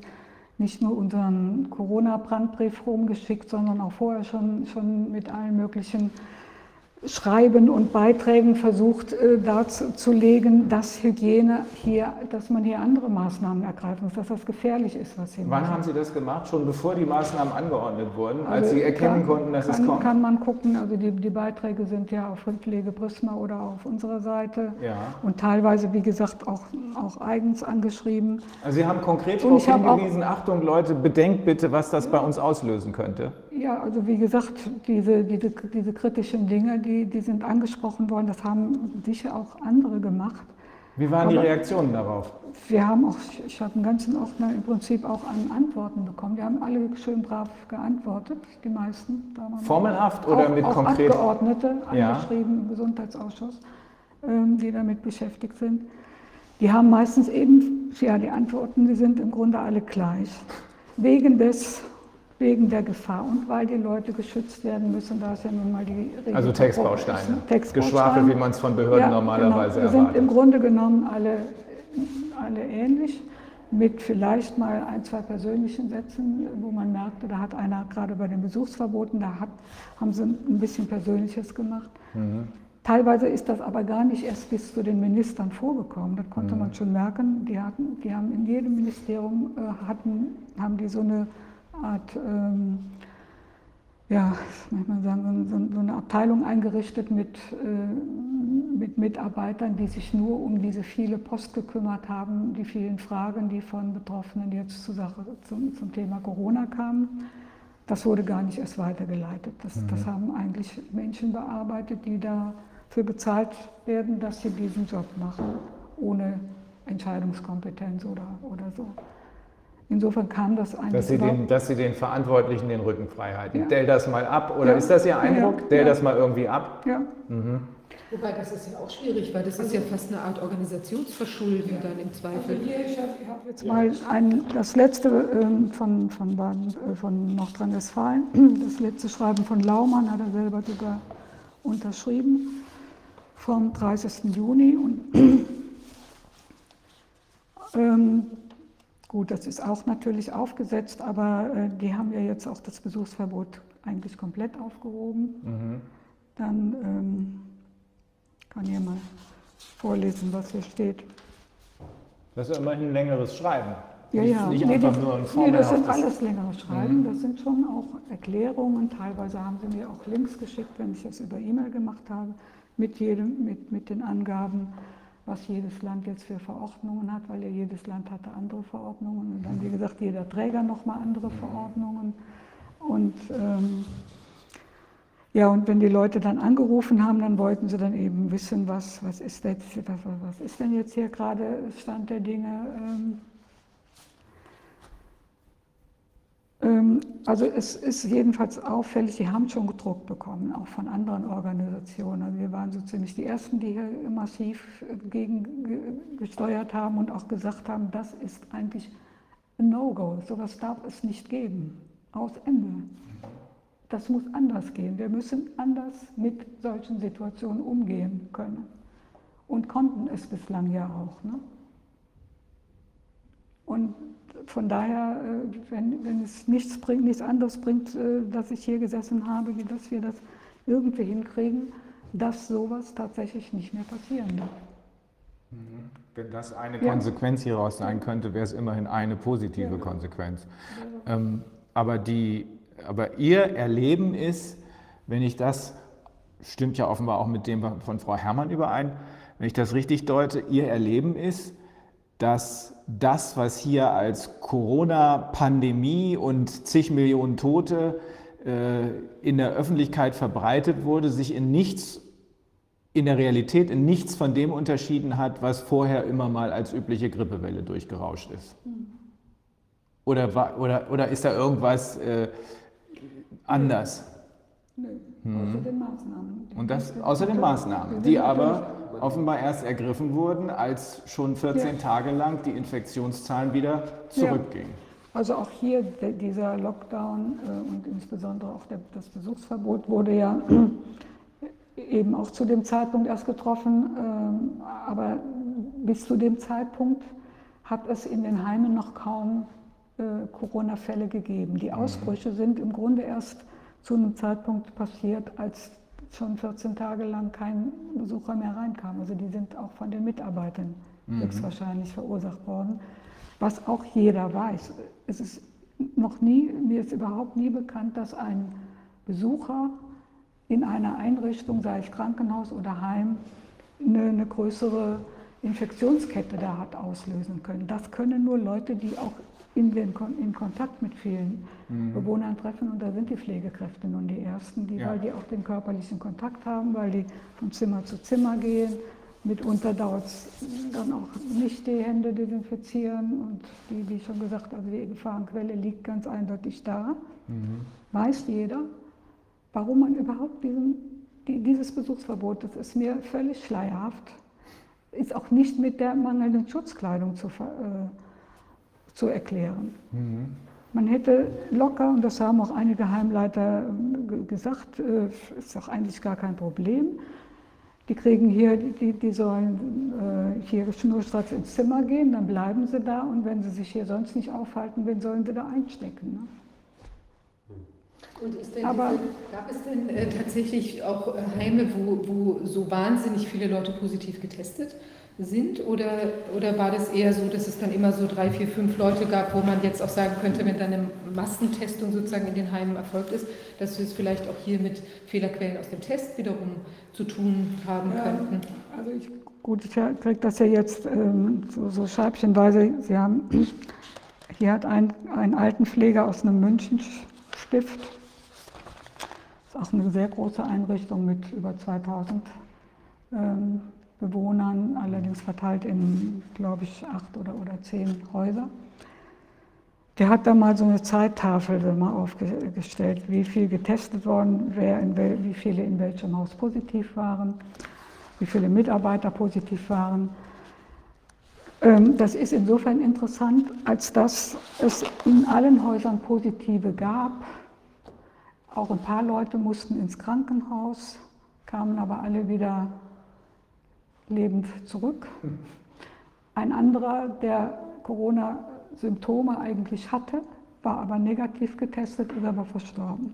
nicht nur unseren Corona-Brandbrief rumgeschickt, sondern auch vorher schon, schon mit allen möglichen Schreiben und Beiträgen versucht äh, darzulegen, dass Hygiene hier, dass man hier andere Maßnahmen ergreifen muss, dass das gefährlich ist, was hier Wann machen. haben Sie das gemacht? Schon bevor die Maßnahmen angeordnet wurden, als also Sie erkennen kann, konnten, dass kann, es kommt? Kann man gucken, also die, die Beiträge sind ja auf Pflege Prisma oder auf unserer Seite ja. und teilweise, wie gesagt, auch, auch eigens angeschrieben. Also Sie haben konkret darauf hingewiesen, Achtung Leute, bedenkt bitte, was das bei uns auslösen könnte. Ja, also wie gesagt, diese, diese, diese kritischen Dinge, die, die sind angesprochen worden, das haben sicher auch andere gemacht. Wie waren Aber die Reaktionen darauf? Wir haben auch, ich habe einen ganzen Ordner im Prinzip auch an Antworten bekommen. Die haben alle schön brav geantwortet, die meisten. Formelhaft oder auch, mit auch konkret? Abgeordnete, angeschrieben im Gesundheitsausschuss, ähm, die damit beschäftigt sind. Die haben meistens eben, ja, die Antworten, die sind im Grunde alle gleich. wegen des wegen der Gefahr und weil die Leute geschützt werden müssen, da ist ja nun mal die Regel. Also Textbausteine. Textbausteine. Geschwafel, wie man es von Behörden ja, normalerweise genau. Wir erwartet. sind im Grunde genommen alle, alle ähnlich, mit vielleicht mal ein, zwei persönlichen Sätzen, wo man merkte, da hat einer gerade bei den Besuchsverboten, da hat, haben sie ein bisschen Persönliches gemacht. Mhm. Teilweise ist das aber gar nicht erst bis zu den Ministern vorgekommen. Das konnte mhm. man schon merken. Die, hatten, die haben in jedem Ministerium äh, hatten, haben die so eine Art, ähm, ja, manchmal sagen, so, so, eine Abteilung eingerichtet mit, äh, mit Mitarbeitern, die sich nur um diese viele Post gekümmert haben, die vielen Fragen, die von Betroffenen jetzt zur Sache, zum, zum Thema Corona kamen. Das wurde gar nicht erst weitergeleitet. Das, mhm. das haben eigentlich Menschen bearbeitet, die dafür bezahlt werden, dass sie diesen Job machen, ohne Entscheidungskompetenz oder, oder so. Insofern kam das eigentlich. Dass Sie, den, dass Sie den Verantwortlichen den Rücken frei halten. Ja. Dell das mal ab, oder ja. ist das Ihr Eindruck? Ja. Dell das mal irgendwie ab? Ja. Mhm. Wobei das ist ja auch schwierig, weil das ist ja fast eine Art Organisationsverschulden dann im Zweifel. Also hier, ich habe hab jetzt mal ein, das letzte ähm, von, von, äh, von Nordrhein-Westfalen, das letzte Schreiben von Laumann hat er selber sogar unterschrieben, vom 30. Juni. Und ähm, Gut, das ist auch natürlich aufgesetzt, aber äh, die haben ja jetzt auch das Besuchsverbot eigentlich komplett aufgehoben. Mhm. Dann ähm, kann ich mal vorlesen, was hier steht. Das ist immerhin ein längeres Schreiben. Ja, ja. Nicht nee, einfach die, nur ein nee, das sind alles längere Schreiben. Mhm. Das sind schon auch Erklärungen. Teilweise haben sie mir auch Links geschickt, wenn ich das über E-Mail gemacht habe, mit, jedem, mit, mit den Angaben was jedes Land jetzt für Verordnungen hat, weil ja jedes Land hatte andere Verordnungen und dann, wie gesagt, jeder Träger nochmal andere Verordnungen. Und ähm, ja, und wenn die Leute dann angerufen haben, dann wollten sie dann eben wissen, was, was, ist, jetzt, was, was ist denn jetzt hier gerade Stand der Dinge. Ähm, Ähm, also es ist jedenfalls auffällig, sie haben schon gedruckt bekommen, auch von anderen Organisationen. Also wir waren so ziemlich die Ersten, die hier massiv gegen gesteuert haben und auch gesagt haben, das ist eigentlich ein No-Go, sowas darf es nicht geben. Aus Ende. Das muss anders gehen. Wir müssen anders mit solchen Situationen umgehen können. Und konnten es bislang ja auch. Ne? Und von daher, äh, wenn, wenn es nichts bringt, nichts anderes bringt, äh, dass ich hier gesessen habe, wie dass wir das irgendwie hinkriegen, dass sowas tatsächlich nicht mehr passieren darf. Mhm. Wenn das eine ja. Konsequenz hieraus sein könnte, wäre es immerhin eine positive ja. Konsequenz. Ja. Ähm, aber, die, aber Ihr Erleben ist, wenn ich das, stimmt ja offenbar auch mit dem von Frau Herrmann überein, wenn ich das richtig deute, Ihr Erleben ist, dass das, was hier als Corona-Pandemie und zig Millionen Tote äh, in der Öffentlichkeit verbreitet wurde, sich in nichts, in der Realität in nichts von dem unterschieden hat, was vorher immer mal als übliche Grippewelle durchgerauscht ist. Oder, oder, oder ist da irgendwas äh, anders? Nö, hm. außer den Maßnahmen. Und das außer den Maßnahmen, die aber offenbar erst ergriffen wurden, als schon 14 ja. Tage lang die Infektionszahlen wieder zurückgingen. Ja. Also auch hier dieser Lockdown äh, und insbesondere auch das Besuchsverbot wurde ja eben auch zu dem Zeitpunkt erst getroffen. Ähm, aber bis zu dem Zeitpunkt hat es in den Heimen noch kaum äh, Corona-Fälle gegeben. Die mhm. Ausbrüche sind im Grunde erst zu einem Zeitpunkt passiert, als schon 14 Tage lang kein Besucher mehr reinkam. Also die sind auch von den Mitarbeitern mhm. höchstwahrscheinlich verursacht worden. Was auch jeder weiß. Es ist noch nie, mir ist überhaupt nie bekannt, dass ein Besucher in einer Einrichtung, sei es Krankenhaus oder Heim, eine, eine größere Infektionskette da hat auslösen können. Das können nur Leute, die auch in, den, in Kontakt mit vielen mhm. Bewohnern treffen und da sind die Pflegekräfte nun die Ersten, die, ja. weil die auch den körperlichen Kontakt haben, weil die von Zimmer zu Zimmer gehen. Mitunter dauert es dann auch nicht die Hände desinfizieren und die, wie schon gesagt, also die Gefahrenquelle liegt ganz eindeutig da. Mhm. Weiß jeder, warum man überhaupt diesen, die, dieses Besuchsverbot, das ist mir völlig schleierhaft, ist auch nicht mit der mangelnden Schutzkleidung zu, äh, zu erklären. Mhm. Man hätte locker, und das haben auch einige Heimleiter gesagt, äh, ist doch eigentlich gar kein Problem. Die kriegen hier, die, die sollen äh, hier schnurstracks ins Zimmer gehen, dann bleiben sie da und wenn sie sich hier sonst nicht aufhalten, wen sollen sie da einstecken? Ne? Und denn, Aber, gab es denn äh, tatsächlich auch äh, Heime, wo, wo so wahnsinnig viele Leute positiv getestet sind? Oder, oder war das eher so, dass es dann immer so drei, vier, fünf Leute gab, wo man jetzt auch sagen könnte, wenn dann eine Massentestung sozusagen in den Heimen erfolgt ist, dass wir es vielleicht auch hier mit Fehlerquellen aus dem Test wiederum zu tun haben ja, könnten? Also ich, gut, ich kriege das ja jetzt ähm, so, so scheibchenweise. Sie haben, hier hat ein, ein Altenpfleger aus einem Münchenstift, das ist auch eine sehr große Einrichtung mit über 2000 ähm, Bewohnern, allerdings verteilt in, glaube ich, acht oder, oder zehn Häuser. Der hat da mal so eine Zeittafel mal aufgestellt, wie viel getestet worden, wer in wel, wie viele in welchem Haus positiv waren, wie viele Mitarbeiter positiv waren. Ähm, das ist insofern interessant, als dass es in allen Häusern Positive gab. Auch ein paar Leute mussten ins Krankenhaus, kamen aber alle wieder lebend zurück. Ein anderer, der Corona-Symptome eigentlich hatte, war aber negativ getestet, ist aber verstorben.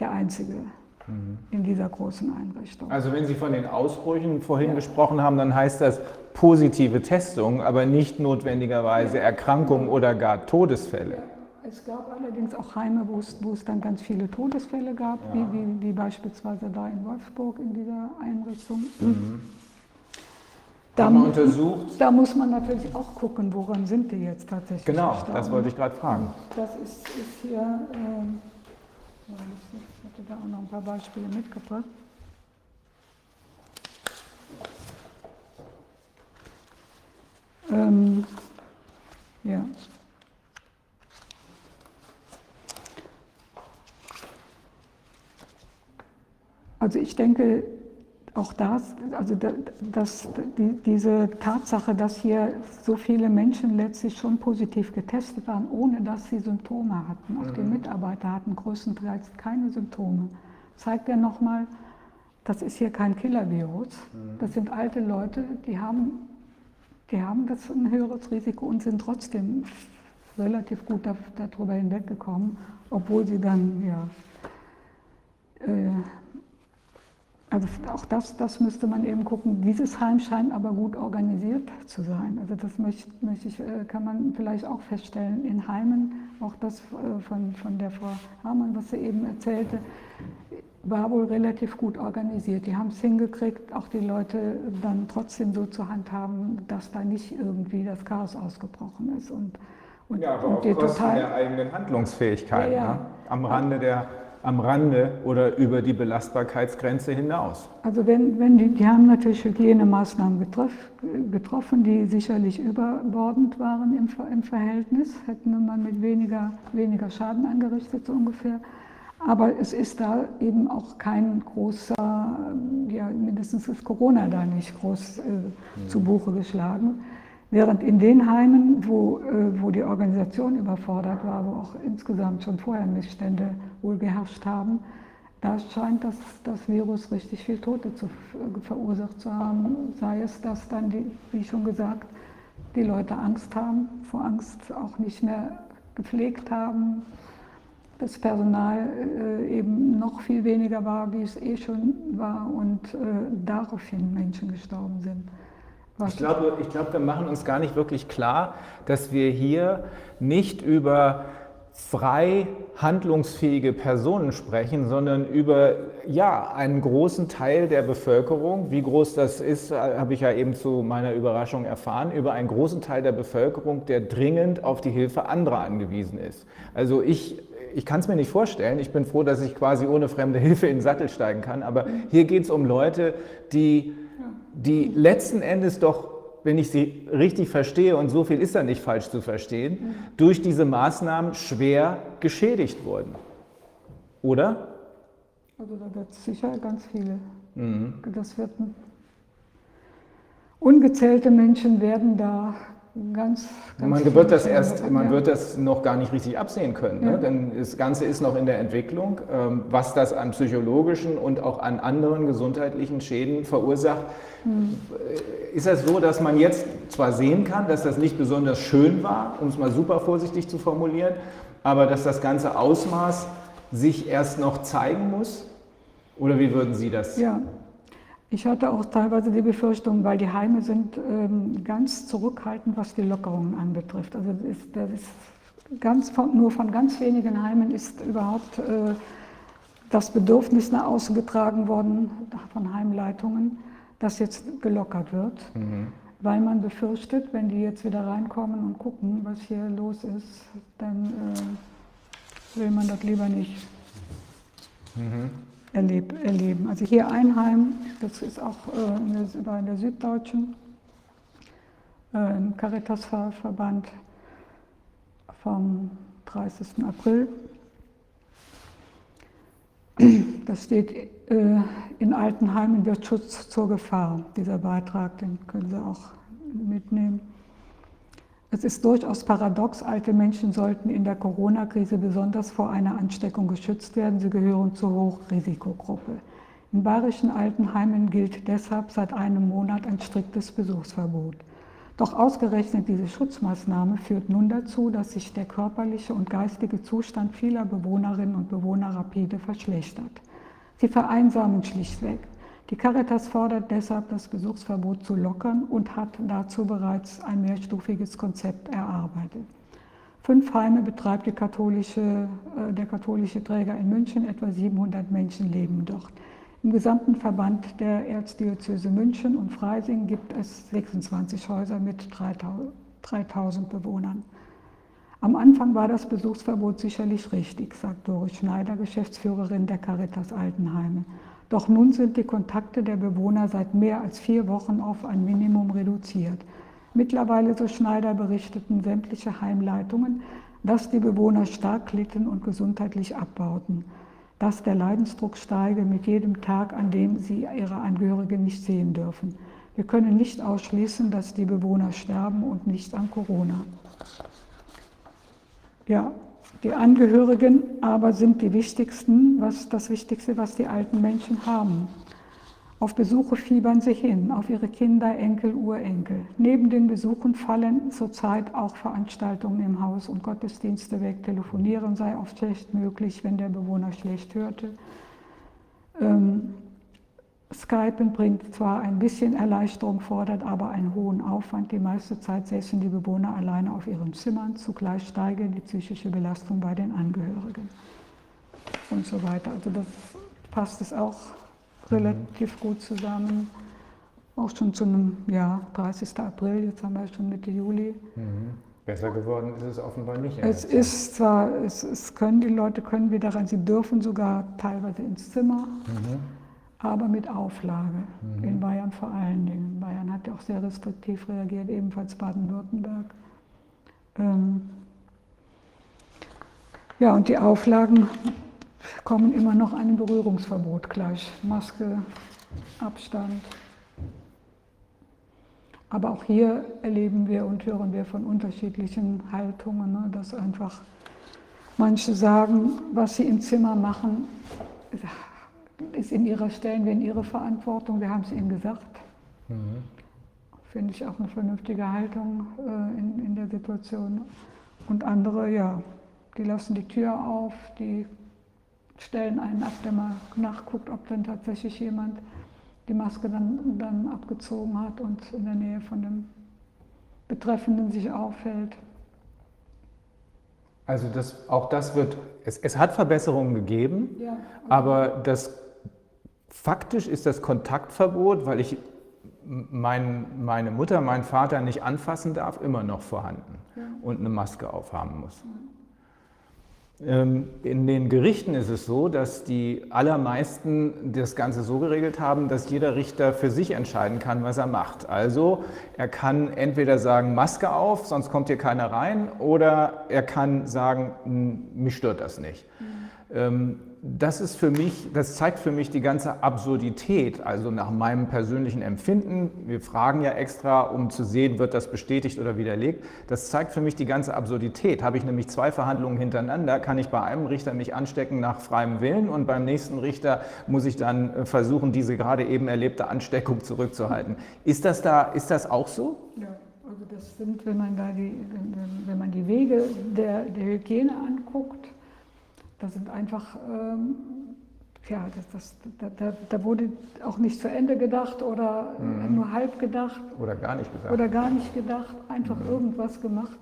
Der einzige mhm. in dieser großen Einrichtung. Also wenn Sie von den Ausbrüchen vorhin ja. gesprochen haben, dann heißt das positive Testung, aber nicht notwendigerweise ja. Erkrankungen oder gar Todesfälle. Ja. Es gab allerdings auch Heime, wo es, wo es dann ganz viele Todesfälle gab, wie, wie, wie, beispielsweise da in Wolfsburg in dieser Einrichtung. Mhm. Da, haben wir untersucht. Da muss man natürlich auch gucken, woran sind die jetzt tatsächlich. Genau, gestorben. das wollte ich gerade fragen. Das ist, ist hier, ähm, ich hatte da auch noch ein paar Beispiele mitgebracht. Ähm, ja. Also ich denke, auch das, also das, die, diese Tatsache, dass hier so viele Menschen letztlich schon positiv getestet waren, ohne dass sie Symptome hatten, auch die mhm. Mitarbeiter hatten größtenteils keine Symptome, zeigt ja nochmal, das ist hier kein Killer-Virus. Mhm. Das sind alte Leute, die haben, die haben das ein höheres Risiko und sind trotzdem relativ gut darüber hinweggekommen, obwohl sie dann ja, äh, also auch das, das müsste man eben gucken. Dieses Heim scheint aber gut organisiert zu sein. Also das möchte, möchte ich, äh, kann man vielleicht auch feststellen in Heimen. Auch das äh, von, von der Frau Hamann, was sie eben erzählte, war wohl relativ gut organisiert. Die haben es hingekriegt, auch die Leute dann trotzdem so zu handhaben, dass da nicht irgendwie das Chaos ausgebrochen ist. Und, und, ja, aber und auch total, der eigenen Handlungsfähigkeit. Ja, ja. Ne? Am Rande der am Rande oder über die Belastbarkeitsgrenze hinaus? Also wenn, wenn die, die haben natürlich Hygienemaßnahmen getroff, getroffen, die sicherlich überbordend waren im, im Verhältnis, hätten man mit weniger, weniger Schaden angerichtet so ungefähr. Aber es ist da eben auch kein großer, ja mindestens ist Corona da nicht groß äh, mhm. zu Buche geschlagen. Während in den Heimen, wo, äh, wo die Organisation überfordert war, wo auch insgesamt schon vorher Missstände wohl geherrscht haben, da scheint das, das Virus richtig viel Tote zu, verursacht zu haben. Sei es, dass dann, die, wie schon gesagt, die Leute Angst haben, vor Angst auch nicht mehr gepflegt haben, das Personal äh, eben noch viel weniger war, wie es eh schon war und äh, daraufhin Menschen gestorben sind. Ich glaube, ich glaube, wir machen uns gar nicht wirklich klar, dass wir hier nicht über frei handlungsfähige Personen sprechen, sondern über ja, einen großen Teil der Bevölkerung. Wie groß das ist, habe ich ja eben zu meiner Überraschung erfahren, über einen großen Teil der Bevölkerung, der dringend auf die Hilfe anderer angewiesen ist. Also ich, ich kann es mir nicht vorstellen. Ich bin froh, dass ich quasi ohne fremde Hilfe in den Sattel steigen kann. Aber hier geht es um Leute, die die letzten Endes doch, wenn ich sie richtig verstehe, und so viel ist da nicht falsch zu verstehen, durch diese Maßnahmen schwer geschädigt wurden. Oder? Also da wird es sicher ganz viele. Mhm. Das wird ungezählte Menschen werden da ganz, ganz man wird das erst, man wird das noch gar nicht richtig absehen können, ne? denn das Ganze ist noch in der Entwicklung, ähm, was das an psychologischen und auch an anderen gesundheitlichen Schäden verursacht. Hm. Ist es so, dass man jetzt zwar sehen kann, dass das nicht besonders schön war, um es mal super vorsichtig zu formulieren, aber dass das ganze Ausmaß sich erst noch zeigen muss? Oder wie würden Sie das? Ja, ich hatte auch teilweise die Befürchtung, weil die Heime sind ähm, ganz zurückhaltend, was die Lockerungen anbetrifft. Also das ist, das ist ganz von, nur von ganz wenigen Heimen ist überhaupt äh, das Bedürfnis nach außen getragen worden von Heimleitungen, dass jetzt gelockert wird. Mhm. Weil man befürchtet, wenn die jetzt wieder reinkommen und gucken, was hier los ist, dann äh, will man das lieber nicht. Mhm erleb, erleben. Also hier Einheim, das ist auch äh, in, der, Süddeutschen, äh, ein Caritas-Verband vom 30. April. Da steht, äh, in Altenheimen wird Schutz zur Gefahr, dieser Beitrag, den können Sie auch mitnehmen. Es ist durchaus paradox, alte Menschen sollten in der Corona-Krise besonders vor einer Ansteckung geschützt werden. Sie gehören zur Hochrisikogruppe. In bayerischen Altenheimen gilt deshalb seit einem Monat ein striktes Besuchsverbot. Doch ausgerechnet diese Schutzmaßnahme führt nun dazu, dass sich der körperliche und geistige Zustand vieler Bewohnerinnen und Bewohner rapide verschlechtert. Sie vereinsamen schlichtweg. Die Caritas fordert deshalb, das Besuchsverbot zu lockern und hat dazu bereits ein mehrstufiges Konzept erarbeitet. Fünf Heime betreibt katholische, äh, der katholische Träger in München, etwa 700 Menschen leben dort. Im gesamten Verband der Erzdiözese München und Freising gibt es 26 Häuser mit 3000 Bewohnern. Am Anfang war das Besuchsverbot sicherlich richtig, sagt Doris Schneider, Geschäftsführerin der Caritas Altenheime. Doch nun sind die Kontakte der Bewohner seit mehr als vier Wochen auf ein Minimum reduziert. Mittlerweile, so Schneider, berichteten sämtliche Heimleitungen, dass die Bewohner stark litten und gesundheitlich abbauten, dass der Leidensdruck steige mit jedem Tag, an dem sie ihre Angehörigen nicht sehen dürfen. Wir können nicht ausschließen, dass die Bewohner sterben und nicht an Corona. Ja, die Angehörigen aber sind die wichtigsten, was das Wichtigste, was die alten Menschen haben. Auf Besuche fiebern sie hin, auf ihre Kinder, Enkel, Urenkel. Neben den Besuchen fallen zurzeit auch Veranstaltungen im Haus und Gottesdienste weg. Telefonieren sei oft schlecht möglich, wenn der Bewohner schlecht hörte. Ähm, Skypen bringt zwar ein bisschen Erleichterung, fordert aber einen hohen Aufwand. Die meiste Zeit säßen die Bewohner alleine auf ihren Zimmern. Zugleich steige die psychische Belastung bei den Angehörigen und so weiter. Also das passt es auch relativ gut zusammen. Auch schon zu einem Jahr, 30. April, jetzt haben wir schon Mitte Juli. Mhm. Besser geworden ist es offenbar nicht. Es ist zwar, es, es, können die Leute können wieder rein, sie dürfen sogar teilweise ins Zimmer. Mhm aber mit Auflage. Mhm. In Bayern vor allen Dingen. Bayern hat ja auch sehr restriktiv reagiert, ebenfalls Baden-Württemberg. Ähm ja, und die Auflagen kommen immer noch einem Berührungsverbot gleich. Maske, Abstand. Aber auch hier erleben wir und hören wir von unterschiedlichen Haltungen, ne, dass einfach manche sagen, was sie im Zimmer machen, ist in ihrer Stellen, wir in ihre Verantwortung, wir haben es ihnen gesagt. Mhm. Finde ich auch eine vernünftige Haltung äh, in, in der Situation. Und andere, ja, die lassen die Tür auf, die stellen einen ab, der mal nachguckt, ob dann tatsächlich jemand die Maske dann, dann abgezogen hat und in der Nähe von dem Betreffenden sich aufhält. Also das, auch das wird, es, es hat Verbesserungen gegeben, ja, aber das Faktisch ist das Kontaktverbot, weil ich mein, meine Mutter, meinen Vater nicht anfassen darf, immer noch vorhanden ja. und eine Maske aufhaben muss. Ähm, in den Gerichten ist es so, dass die allermeisten das Ganze so geregelt haben, dass jeder Richter für sich entscheiden kann, was er macht. Also er kann entweder sagen, Maske auf, sonst kommt hier keiner rein, oder er kann sagen, mich stört das nicht. Mhm. Ähm, das ist für mich, das zeigt für mich die ganze Absurdität, also nach meinem persönlichen Empfinden. Wir fragen ja extra, um zu sehen, wird das bestätigt oder widerlegt. Das zeigt für mich die ganze Absurdität. Habe ich nämlich zwei Verhandlungen hintereinander, kann ich bei einem Richter mich anstecken nach freiem Willen und beim nächsten Richter muss ich dann äh, versuchen, diese gerade eben erlebte Ansteckung zurückzuhalten. Ist das da, ist das auch so? Ja, also das sind, wenn man da die, wenn man die Wege der, der Hygiene anguckt, das sind einfach, ähm, ja, das, das, da, da, wurde auch nicht zu Ende gedacht oder mhm. nur halb gedacht. Oder gar nicht gedacht. Oder gar nicht gedacht, einfach mhm. irgendwas gemacht.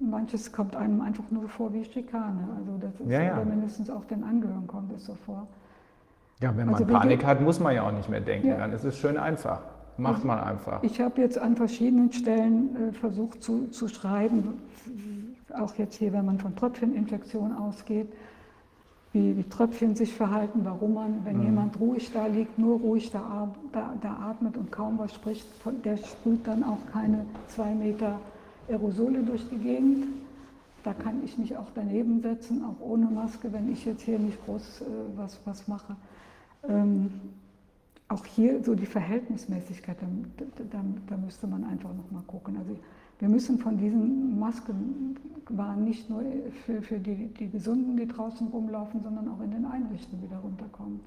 Manches kommt einem einfach nur vor wie Schikane. Also das ist, ja, ja. oder mindestens auch den Angehörigen kommt es so vor. Ja, wenn man also, Panik hat, muss man ja auch nicht mehr denken. Ja. Dann ist es schön einfach. Macht man einfach. Ich habe jetzt an verschiedenen Stellen äh, versucht zu, zu schreiben, auch jetzt hier, wenn man von Tröpfcheninfektion ausgeht, wie die Tröpfchen sich verhalten, warum man, wenn mhm. jemand ruhig da liegt, nur ruhig da, da, da, atmet und kaum was spricht, der sprüht dann auch keine zwei Meter Aerosole durch die Gegend. Da kann ich mich auch daneben setzen, auch ohne Maske, wenn ich jetzt hier nicht groß äh, was, was mache. Ähm, auch hier so die Verhältnismäßigkeit, da, da, da müsste man einfach nochmal gucken. Also wir müssen von diesen Masken waren nicht nur für, für die, die Gesunden, die draußen rumlaufen, sondern auch in den Einrichtungen wieder runterkommen.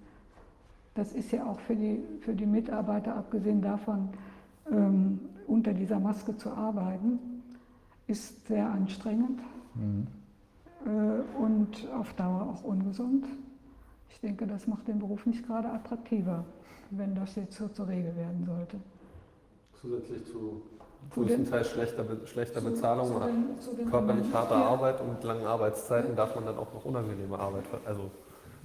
Das ist ja auch für die, für die Mitarbeiter, abgesehen davon, ähm, unter dieser Maske zu arbeiten, ist sehr anstrengend mhm. äh, und auf Dauer auch ungesund. Ich denke, das macht den Beruf nicht gerade attraktiver, wenn das jetzt so zur Regel werden sollte. Zusätzlich zu größtenteils schlechter, schlechter Bezahlung oder körperlich harter ja. Arbeit und langen Arbeitszeiten darf man dann auch noch unangenehme Arbeit, also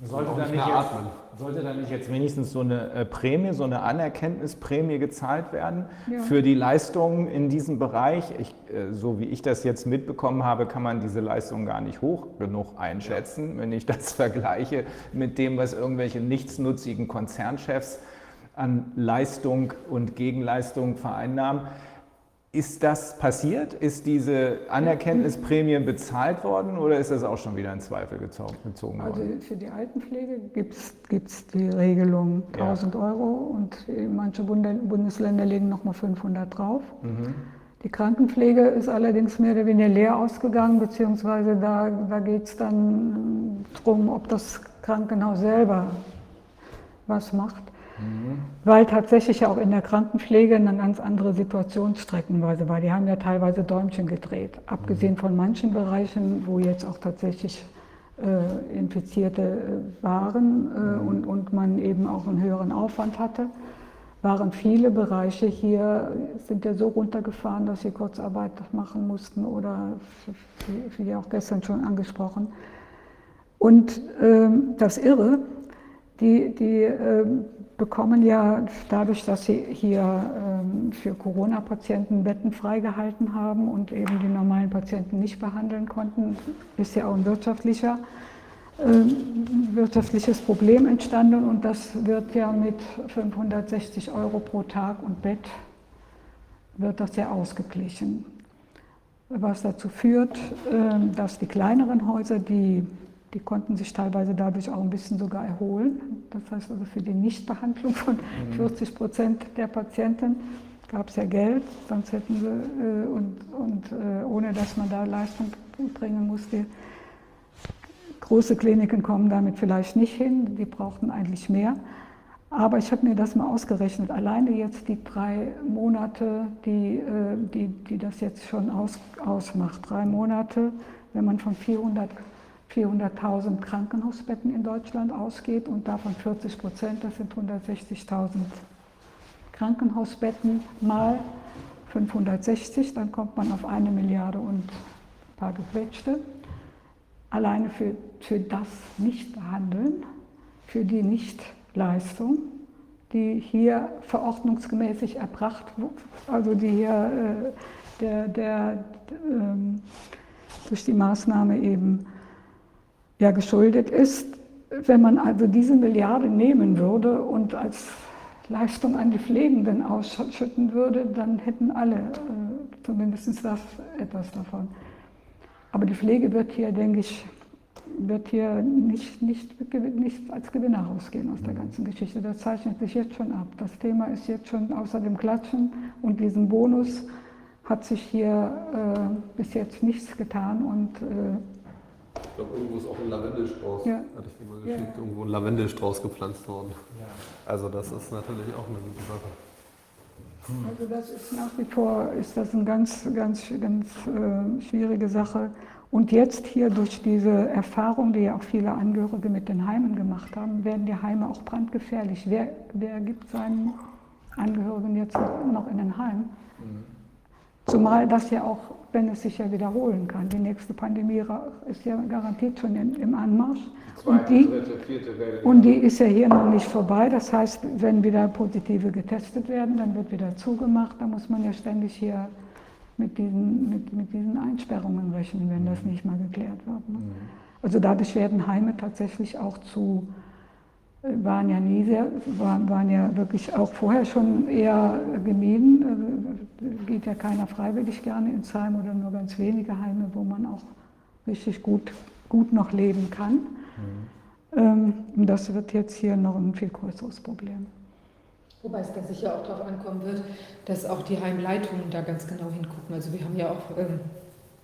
sollte da, nicht jetzt, sollte da nicht jetzt wenigstens so eine äh, Prämie, so eine Anerkenntnisprämie gezahlt werden ja. für die Leistungen in diesem Bereich? Ich, äh, so wie ich das jetzt mitbekommen habe, kann man diese Leistungen gar nicht hoch genug einschätzen, ja. wenn ich das vergleiche mit dem, was irgendwelche nichtsnutzigen Konzernchefs an Leistung und Gegenleistung vereinnahmen. Ist das passiert? Ist diese Anerkenntnisprämie bezahlt worden oder ist das auch schon wieder in Zweifel gezogen worden? Also für die Altenpflege gibt es die Regelung 1000 ja. Euro und manche Bundesländer legen nochmal 500 drauf. Mhm. Die Krankenpflege ist allerdings mehr oder weniger leer ausgegangen, beziehungsweise da, da geht es dann darum, ob das Krankenhaus selber was macht. Mhm. Weil tatsächlich auch in der Krankenpflege eine ganz andere Situation streckenweise war. Die haben ja teilweise Däumchen gedreht. Abgesehen mhm. von manchen Bereichen, wo jetzt auch tatsächlich äh, Infizierte äh, waren äh, mhm. und, und man eben auch einen höheren Aufwand hatte, waren viele Bereiche hier, sind ja so runtergefahren, dass sie Kurzarbeit machen mussten oder, wie auch gestern schon angesprochen. Und ähm, das Irre, die, die ähm, bekommen ja dadurch, dass sie hier ähm, für Corona-Patienten Betten freigehalten haben und eben die normalen Patienten nicht behandeln konnten, ist ja auch ein wirtschaftlicher, ähm, wirtschaftliches Problem entstanden und das wird ja mit 560 Euro pro Tag und Bett wird das ja ausgeglichen. Was dazu führt, ähm, dass die kleineren Häuser, die die konnten sich teilweise dadurch auch ein bisschen sogar erholen. Das heißt also für die Nichtbehandlung von 40 mhm. Prozent der Patienten gab es ja Geld, sonst hätten sie, äh, und, und äh, ohne dass man da Leistung bringen musste, große Kliniken kommen damit vielleicht nicht hin, die brauchten eigentlich mehr. Aber ich habe mir das mal ausgerechnet, alleine jetzt die drei Monate, die, äh, die, die das jetzt schon aus, ausmacht, drei Monate, wenn man von 400 400.000 Krankenhausbetten in Deutschland ausgeht und davon 40 Prozent, das sind 160.000 Krankenhausbetten mal 560, dann kommt man auf eine Milliarde und ein paar gequetschte. Alleine für, für das Nichtbehandeln, für die Nichtleistung, die hier verordnungsgemäßig erbracht, also die hier äh, der, der, ähm, durch die Maßnahme eben ja geschuldet ist. Wenn man also diese Milliarde nehmen würde und als Leistung an die Pflegenden ausschütten würde, dann hätten alle äh, zumindest das etwas davon. Aber die Pflege wird hier, denke ich, wird hier nicht, nicht, nicht als Gewinner rausgehen aus der mhm. ganzen Geschichte. Das zeichnet sich jetzt schon ab. Das Thema ist jetzt schon außer dem Klatschen und diesem Bonus hat sich hier äh, bis jetzt nichts getan und äh, ich glaube, irgendwo ist auch ein Lavendelstrauß, ja. hatte ich dir mal geschickt, ja. irgendwo ein Lavendelstrauß gepflanzt worden. Ja. Also das ist natürlich auch eine gute Sache. Also das ist nach wie vor ist das eine ganz, ganz, ganz äh, schwierige Sache. Und jetzt hier durch diese Erfahrung, die ja auch viele Angehörige mit den Heimen gemacht haben, werden die Heime auch brandgefährlich. Wer, wer gibt seinen Angehörigen jetzt noch in den Heim? Zumal das ja auch, wenn es sich ja wiederholen kann, die nächste Pandemie ist ja garantiert schon in, im Anmarsch. und, die, dritte, und die ist ja hier noch nicht vorbei. Das heißt, wenn wieder Positive getestet werden, dann wird wieder zugemacht. Da muss man ja ständig hier mit diesen, mit, mit diesen Einsperrungen rechnen, wenn das mhm. nicht mal geklärt wird. Ne? Mhm. Also dadurch werden Heime tatsächlich auch zu waren ja nie sehr, waren, waren ja wirklich auch vorher schon eher gemieden. Also, geht ja keiner freiwillig gerne ins Heim oder nur ganz wenige Heime, wo man auch richtig gut, gut noch leben kann. Mhm. Ähm, das wird jetzt hier noch ein viel größeres Problem. Wobei es da sicher auch darauf ankommen wird, dass auch die Heimleitungen da ganz genau hingucken. Also wir haben ja auch ähm,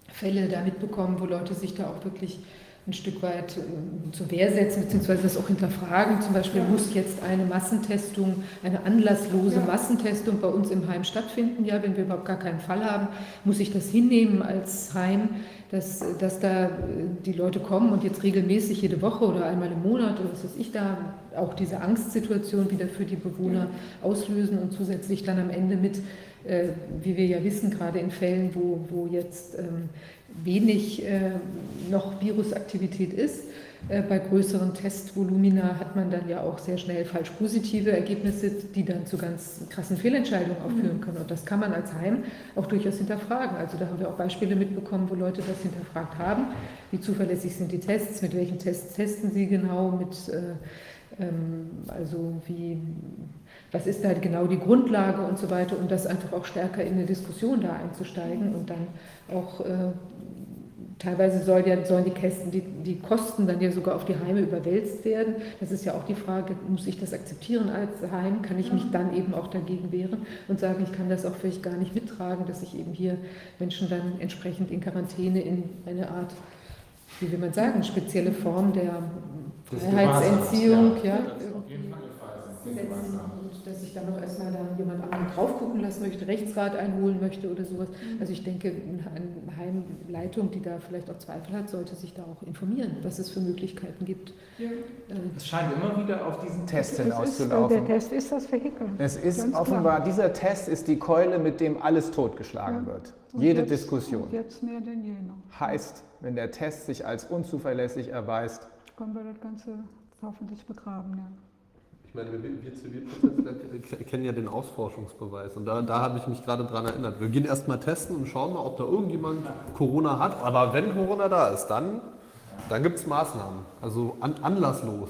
Fälle da mitbekommen, wo Leute sich da auch wirklich ein Stück weit äh, zur Wehr setzen, beziehungsweise das auch hinterfragen. Zum Beispiel muss jetzt eine Massentestung, eine anlasslose Massentestung bei uns im Heim stattfinden. Ja, wenn wir überhaupt gar keinen Fall haben, muss ich das hinnehmen als Heim, dass, dass da äh, die Leute kommen und jetzt regelmäßig jede Woche oder einmal im Monat oder was weiß ich da auch diese Angstsituation wieder für die Bewohner auslösen und zusätzlich dann am Ende mit, äh, wie wir ja wissen, gerade in Fällen, wo, wo jetzt ähm, wenig äh, noch Virusaktivität ist. Äh, bei größeren Testvolumina hat man dann ja auch sehr schnell falsch positive Ergebnisse, die dann zu ganz krassen Fehlentscheidungen auch führen können. Und das kann man als Heim auch durchaus hinterfragen. Also da haben wir auch Beispiele mitbekommen, wo Leute das hinterfragt haben. Wie zuverlässig sind die Tests? Mit welchen Tests testen sie genau? Mit äh, ähm, also wie, was ist da genau die Grundlage und so weiter, um das einfach auch stärker in eine Diskussion da einzusteigen und dann auch äh, Teilweise soll ja, sollen die, Kästen, die, die Kosten dann ja sogar auf die Heime überwälzt werden. Das ist ja auch die Frage, muss ich das akzeptieren als Heim? Kann ich mich dann eben auch dagegen wehren und sagen, ich kann das auch vielleicht gar nicht mittragen, dass ich eben hier Menschen dann entsprechend in Quarantäne in eine Art, wie will man sagen, spezielle Form der Freiheitsentziehung, ja, ja. Setzen und dass ich dann noch erstmal dann jemand anderen drauf gucken lassen möchte, Rechtsrat einholen möchte oder sowas. Mhm. Also ich denke, eine Heimleitung, die da vielleicht auch Zweifel hat, sollte sich da auch informieren, was es für Möglichkeiten gibt. Ja. Äh, es scheint immer wieder auf diesen Test hinauszulaufen. Der Test ist das Vehikel. Es ist Ganz offenbar, klar. dieser Test ist die Keule, mit dem alles totgeschlagen ja. wird. Und Jede jetzt, Diskussion. Jetzt mehr denn je noch. Heißt, wenn der Test sich als unzuverlässig erweist, können wir das Ganze hoffentlich begraben. Ja. Ich meine, wir, wir Zivilprozessler kennen ja den Ausforschungsbeweis und da, da habe ich mich gerade dran erinnert. Wir gehen erstmal testen und schauen mal, ob da irgendjemand Corona hat. Aber wenn Corona da ist, dann, dann gibt es Maßnahmen. Also an, anlasslos.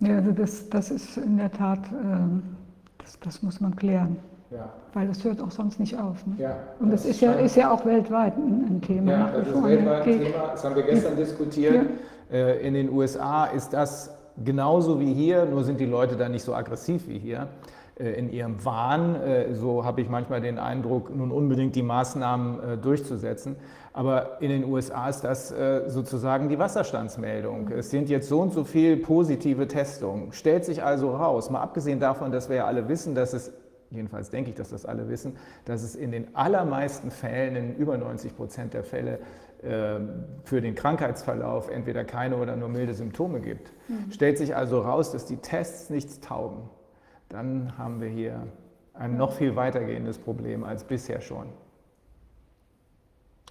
Ja, also das, das ist in der Tat, ähm, das, das muss man klären. Ja. Weil das hört auch sonst nicht auf. Ne? Ja, und das, das ist, ja, ist ja auch weltweit ein, ein Thema. Ja, das ist weltweit ein Thema. Das haben wir gestern diskutiert. Ja. Äh, in den USA ist das genauso wie hier, nur sind die Leute da nicht so aggressiv wie hier äh, in ihrem Wahn. Äh, so habe ich manchmal den Eindruck, nun unbedingt die Maßnahmen äh, durchzusetzen. Aber in den USA ist das sozusagen die Wasserstandsmeldung. Es sind jetzt so und so viele positive Testungen. Stellt sich also raus, mal abgesehen davon, dass wir ja alle wissen, dass es jedenfalls denke ich, dass das alle wissen, dass es in den allermeisten Fällen, in über 90 Prozent der Fälle, für den Krankheitsverlauf entweder keine oder nur milde Symptome gibt. Mhm. Stellt sich also raus, dass die Tests nichts taugen, dann haben wir hier ein noch viel weitergehendes Problem als bisher schon.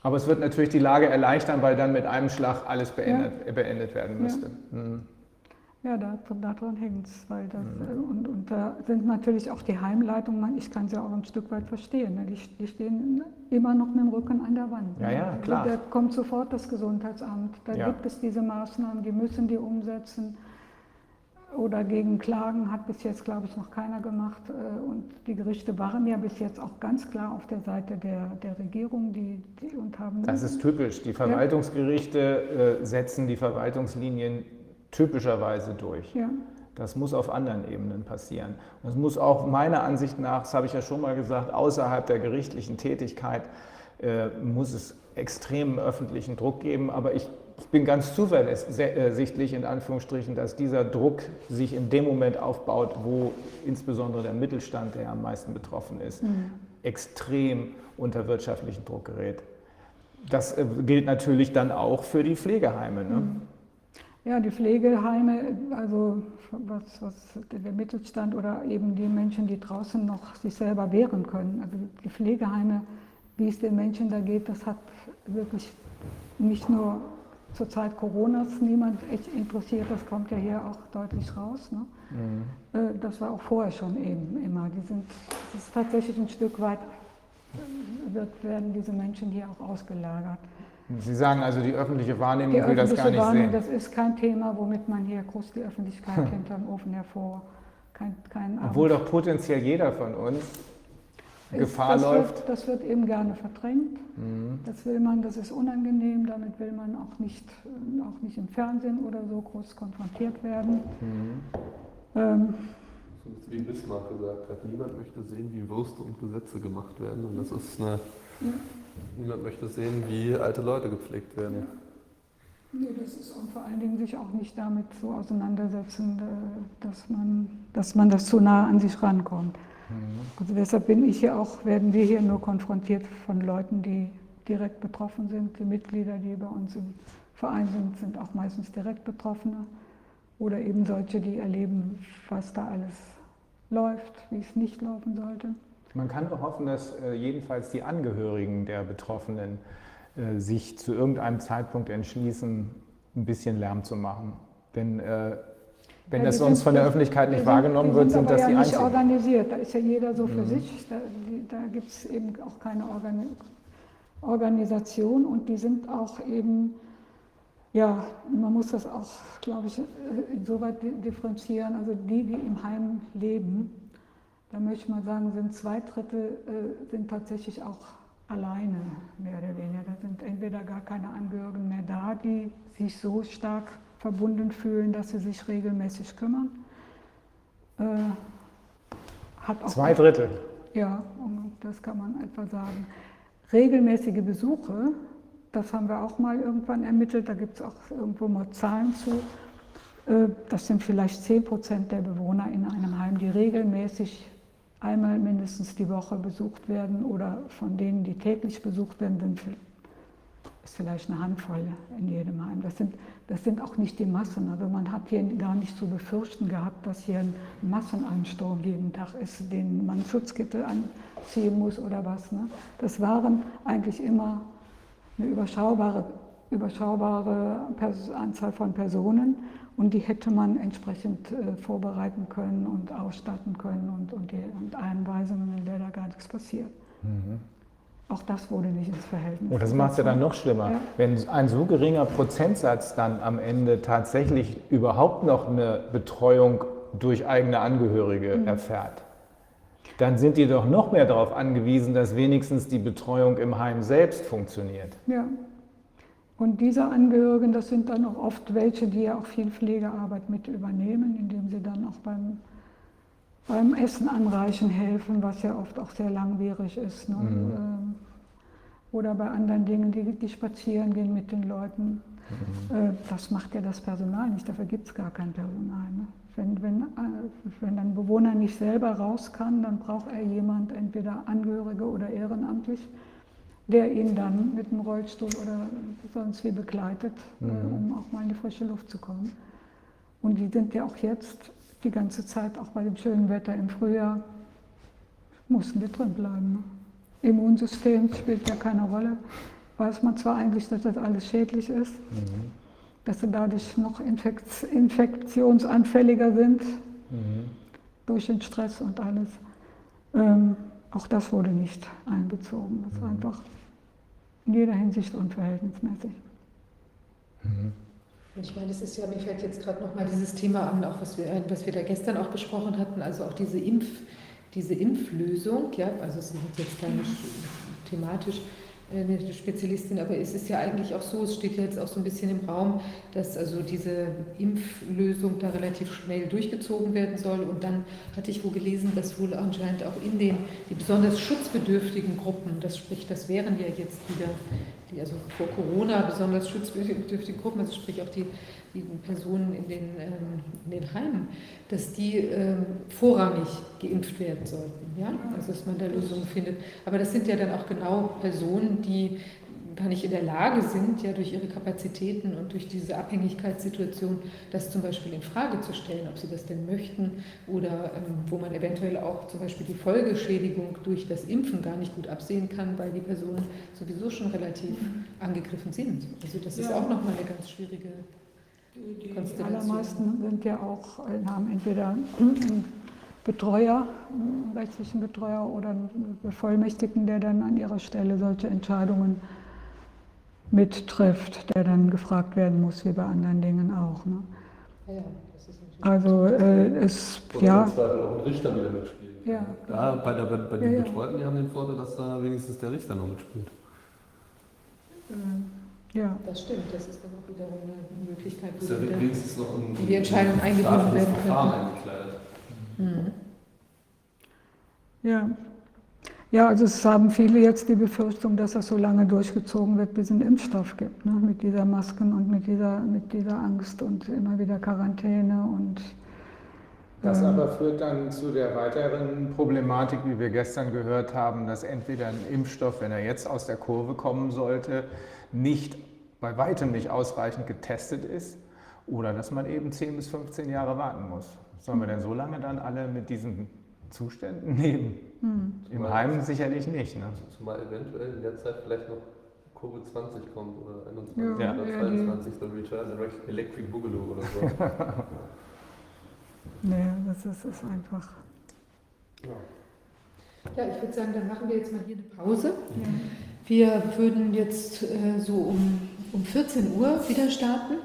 Aber es wird natürlich die Lage erleichtern, weil dann mit einem Schlag alles beendet, ja. beendet werden müsste. Ja. Mhm. Ja, daran hängt es. Mhm. Äh, und, und da sind natürlich auch die Heimleitungen, ich kann sie auch ein Stück weit verstehen. Ne? Die, die, stehen immer noch mit dem Rücken an der Wand. Ja, ja, klar. Da kommt sofort das Gesundheitsamt. Da ja. gibt es diese Maßnahmen, die müssen die umsetzen. oder gegen Klagen hat bis jetzt, glaube ich, noch keiner gemacht. Äh, und die Gerichte waren ja bis jetzt auch ganz klar auf der Seite der, der Regierung die, die, und haben. Das ist typisch. Die Verwaltungsgerichte äh, setzen die Verwaltungslinien typischerweise durch. Ja. Das muss auf anderen Ebenen passieren. Und es muss auch meiner Ansicht nach, das habe ich ja schon mal gesagt, außerhalb der gerichtlichen Tätigkeit äh, muss es extremen öffentlichen Druck geben. Aber ich ich bin ganz zuversichtlich, in Anführungsstrichen, dass dieser Druck sich in dem Moment aufbaut, wo insbesondere der Mittelstand, der am meisten betroffen ist, mhm. extrem unter wirtschaftlichen Druck gerät. Das äh, gilt natürlich dann auch für die Pflegeheime. Ne? Mhm. Ja, die Pflegeheime, also was, was der Mittelstand oder eben die Menschen, die draußen noch sich selber wehren können. Also die Pflegeheime, wie es den Menschen da geht, das hat wirklich nicht nur zur Zeit Coronas niemand echt interessiert, das kommt ja hier auch deutlich raus. Ne? Mhm. Äh, das war auch vorher schon eben immer. Die sind, das ist tatsächlich ein Stück weit, wird, werden diese Menschen hier auch ausgelagert. Sie sagen also, die öffentliche Wahrnehmung die will das gar nicht Wahrnehmung, sehen. Das ist kein Thema, womit man hier groß die Öffentlichkeit hinterm Ofen hervor. Kein, kein Obwohl doch potenziell jeder von uns Gefahr das läuft. Wird, das wird eben gerne verdrängt. Mhm. Das will man, das ist unangenehm, damit will man auch nicht, auch nicht im Fernsehen oder so groß konfrontiert werden. Mhm. Ähm, wie Bismarck gesagt hat, niemand möchte sehen, wie Würste und Gesetze gemacht werden. Und das ist eine, ja. Niemand möchte sehen, wie alte Leute gepflegt werden. Ja. Nee, das ist und vor allen Dingen sich auch nicht damit so auseinandersetzen, äh, dass man, dass man das zu nah an sich rankommt. Also deshalb bin ich hier auch, werden wir hier nur konfrontiert von Leuten, die direkt betroffen sind. Die Mitglieder, die bei uns im Verein sind, sind auch meistens direkt Betroffene. Oder eben solche, die erleben, was da alles läuft, wie es nicht laufen sollte. Man kann doch hoffen, dass äh, jedenfalls die Angehörigen der Betroffenen äh, sich zu irgendeinem Zeitpunkt entschließen, ein bisschen Lärm zu machen. Denn äh, wenn ja, das sonst von der Öffentlichkeit nicht sind, wahrgenommen wird, sind das ja die nicht einzigen. organisiert. Da ist ja jeder so für mhm. sich. Da, da gibt es eben auch keine Organi Organisation und die sind auch eben, ja, man muss das auch, glaube ich, insoweit differenzieren. Also die, die im Heim leben, da möchte ich mal sagen, sind zwei Drittel äh, sind tatsächlich auch alleine, mehr oder weniger. Da sind entweder gar keine Angehörigen mehr da, die sich so stark verbunden fühlen, dass sie sich regelmäßig kümmern. Äh, Zwei Drittel. Ja, das kann man etwa sagen. Regelmäßige Besuche, das haben wir auch mal irgendwann ermittelt, da gibt es auch irgendwo mal Zahlen zu. Äh, das sind vielleicht 10 Prozent der Bewohner in einem Heim, die regelmäßig einmal mindestens die Woche besucht werden oder von denen, die täglich besucht werden, sind ist vielleicht eine Handvoll in jedem Heim. Das sind, das sind auch nicht die Massen. Also man hat hier gar nicht zu befürchten gehabt, dass hier ein Massenansturm jeden Tag ist, den man Schutzkittel anziehen muss oder was. Ne? Das waren eigentlich immer eine überschaubare, überschaubare Anzahl von Personen und die hätte man entsprechend äh, vorbereiten können und ausstatten können und, und, die, und Einweisungen, in der da gar nichts passiert. Mhm. Auch das wurde nicht ins Verhältnis. Und oh, das macht es ja dann noch schlimmer. Ja. Wenn ein so geringer Prozentsatz dann am Ende tatsächlich überhaupt noch eine Betreuung durch eigene Angehörige mhm. erfährt, dann sind die doch noch mehr darauf angewiesen, dass wenigstens die Betreuung im Heim selbst funktioniert. Ja. Und diese Angehörigen, das sind dann auch oft welche, die ja auch viel Pflegearbeit mit übernehmen, indem sie dann auch beim beim Essen anreichen helfen, was ja oft auch sehr langwierig ist. Ne? Mhm. Ähm, oder bei anderen Dingen, die, die spazieren gehen mit den Leuten. Mhm. Äh, das macht ja das Personal nicht, dafür gibt es gar kein Personal. Ne? Wenn, wenn, äh, wenn ein Bewohner nicht selber raus kann, dann braucht er jemand, entweder Angehörige oder ehrenamtlich, der ihn dann mit dem Rollstuhl oder sonst wie begleitet, äh, mhm. um auch mal in die frische Luft zu kommen. Und die sind ja auch jetzt die ganze Zeit, auch bei dem schönen Wetter im Frühjahr, mussten wir drin bleiben. Ne? Immunsystem spielt ja keine Rolle. Weiß man zwar eigentlich, dass das alles schädlich ist, mhm. dass sie dadurch noch Infekt infektionsanfälliger sind mhm. durch den Stress und alles. Ähm, auch das wurde nicht einbezogen. Das war einfach in jeder Hinsicht unverhältnismäßig. Mhm. Ich meine, es ist ja, mir fällt jetzt gerade nochmal dieses Thema an, auch was wir, was wir da gestern auch besprochen hatten, also auch diese Impf, diese Impflösung, ja, also Sie sind jetzt gar nicht thematisch äh, eine Spezialistin, aber es ist ja eigentlich auch so, es steht ja jetzt auch so ein bisschen im Raum, dass also diese Impflösung da relativ schnell durchgezogen werden soll. Und dann hatte ich wohl gelesen, dass wohl anscheinend auch in den die besonders schutzbedürftigen Gruppen, das spricht, das wären ja jetzt wieder die also vor Corona besonders schutzbedürftige Gruppen, also sprich auch die, die Personen in den, ähm, in den Heimen, dass die ähm, vorrangig geimpft werden sollten. Ja? Also dass man da Lösungen findet. Aber das sind ja dann auch genau Personen, die gar nicht in der Lage sind, ja durch ihre Kapazitäten und durch diese Abhängigkeitssituation, das zum Beispiel in Frage zu stellen, ob sie das denn möchten oder ähm, wo man eventuell auch zum Beispiel die Folgeschädigung durch das Impfen gar nicht gut absehen kann, weil die Personen sowieso schon relativ angegriffen sind. Also das ist auch nochmal eine ganz schwierige die, die, die allermeisten sind ja auch, haben entweder einen Betreuer, einen rechtlichen Betreuer oder einen Bevollmächtigten, der dann an ihrer Stelle solche Entscheidungen mittrifft, der dann gefragt werden muss, wie bei anderen Dingen auch. Ne? Ja, das ist also äh, es, Oder ja. auch ein Richter wieder mitspielt. Ja. Da, bei, der, bei den ja, Betreuten, die haben den Vorteil, dass da wenigstens der Richter noch mitspielt. Ähm, ja. Das stimmt, das ist dann auch wiederum eine Möglichkeit, wo ja die, wenigstens noch ein, die Entscheidung eingebunden werden können. Mhm. Ja. Ja, also es haben viele jetzt die Befürchtung, dass das so lange durchgezogen wird, bis es einen Impfstoff gibt, ne? mit dieser Masken und mit dieser, mit dieser Angst und immer wieder Quarantäne und das ähm, aber führt dann zu der weiteren Problematik, wie wir gestern gehört haben, dass entweder ein Impfstoff, wenn er jetzt aus der Kurve kommen sollte, nicht bei weitem nicht ausreichend getestet ist oder dass man eben 10 bis 15 Jahre warten muss. Sollen wir denn so lange dann alle mit diesen Zuständen leben? Hm. Im Heim sicherlich nicht. Ne? Zumal eventuell in der Zeit vielleicht noch Covid-20 kommt oder 21 ja, oder 22, so Return Electric Boogaloo oder so. nee, das ist, ist einfach. Ja. ja, ich würde sagen, dann machen wir jetzt mal hier eine Pause. Ja. Wir würden jetzt äh, so um, um 14 Uhr wieder starten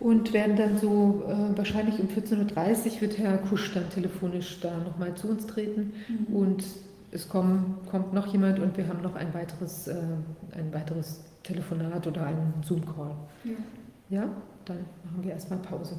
und werden dann so äh, wahrscheinlich um 14.30 Uhr wird Herr Kusch dann telefonisch da nochmal zu uns treten mhm. und es kommen, kommt noch jemand und wir haben noch ein weiteres, äh, ein weiteres Telefonat oder einen Zoom-Call. Ja. ja, dann machen wir erstmal Pause.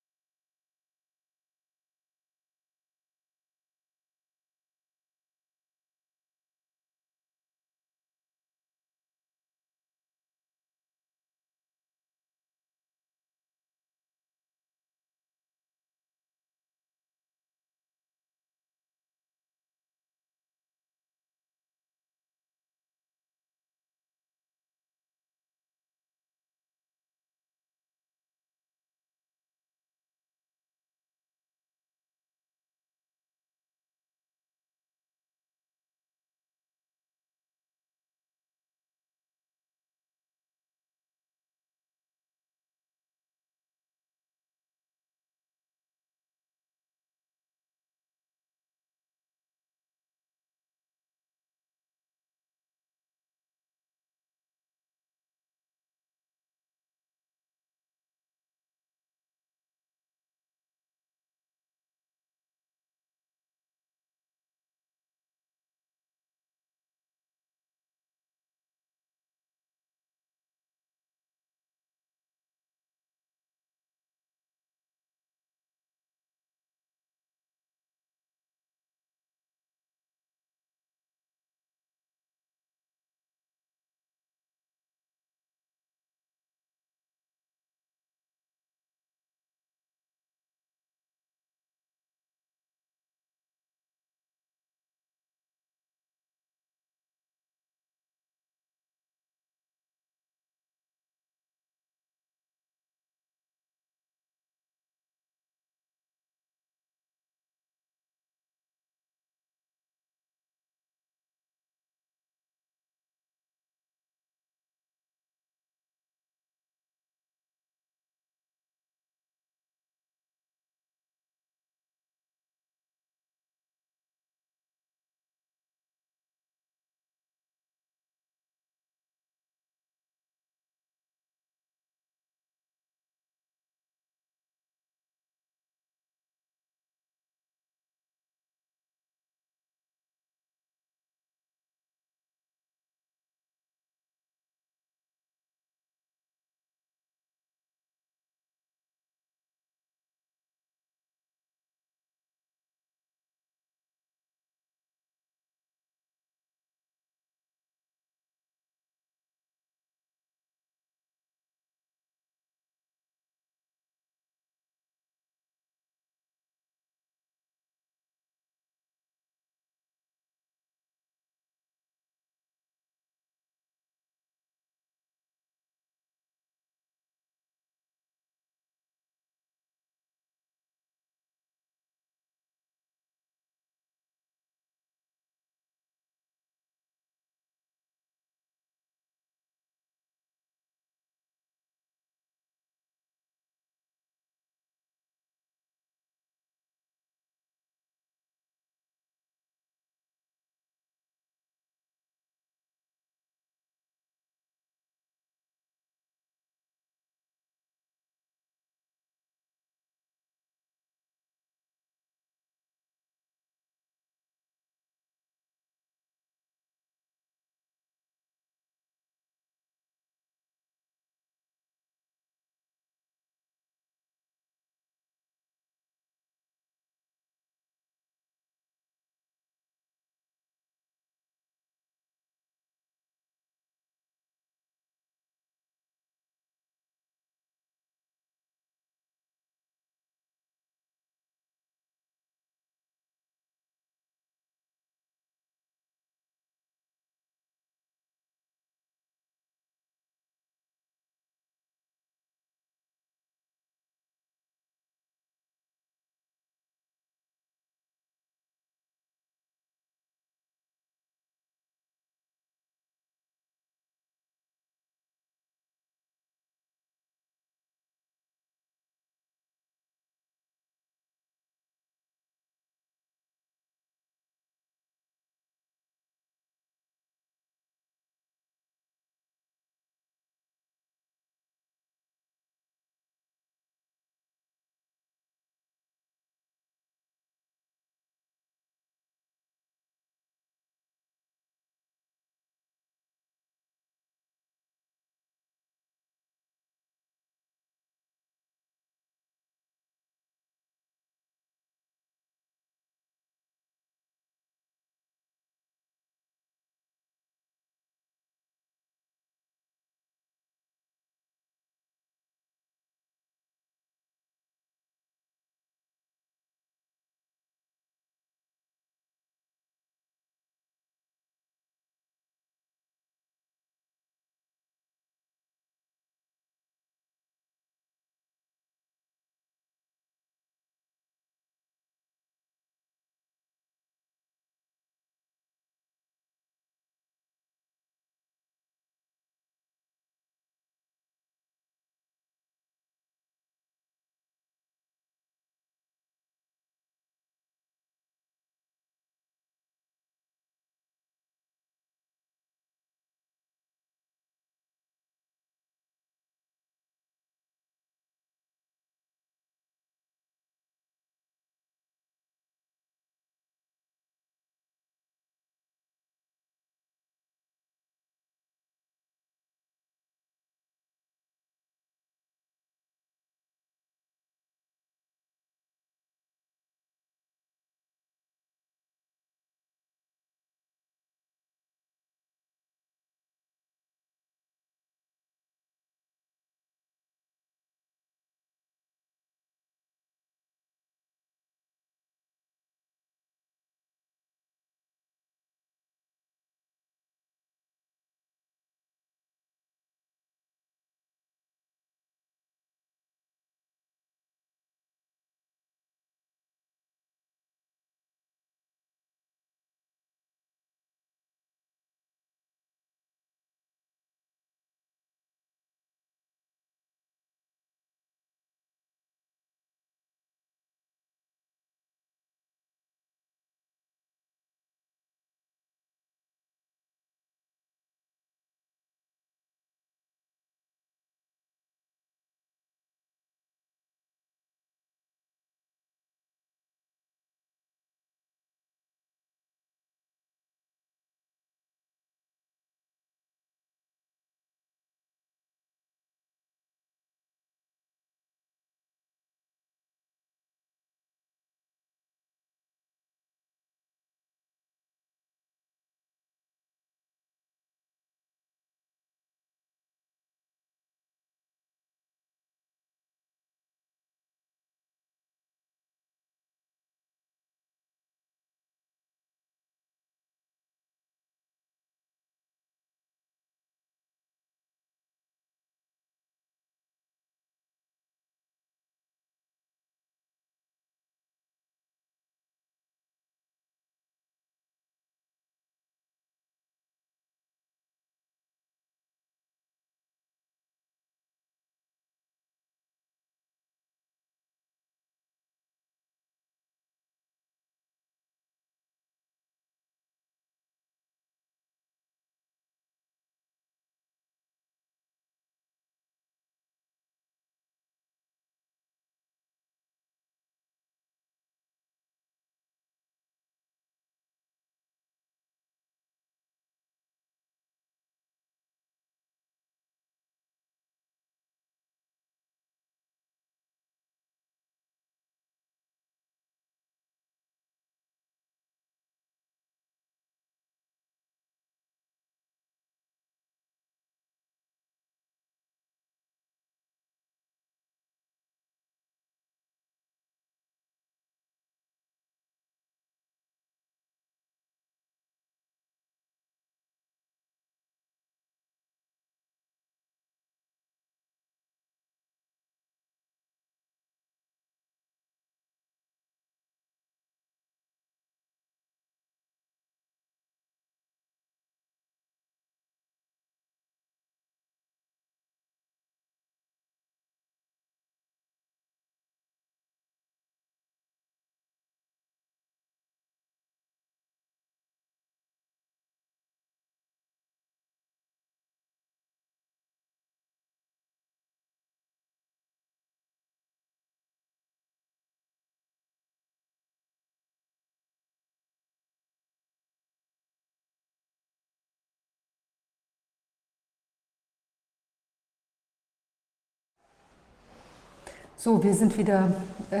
So, wir sind wieder äh,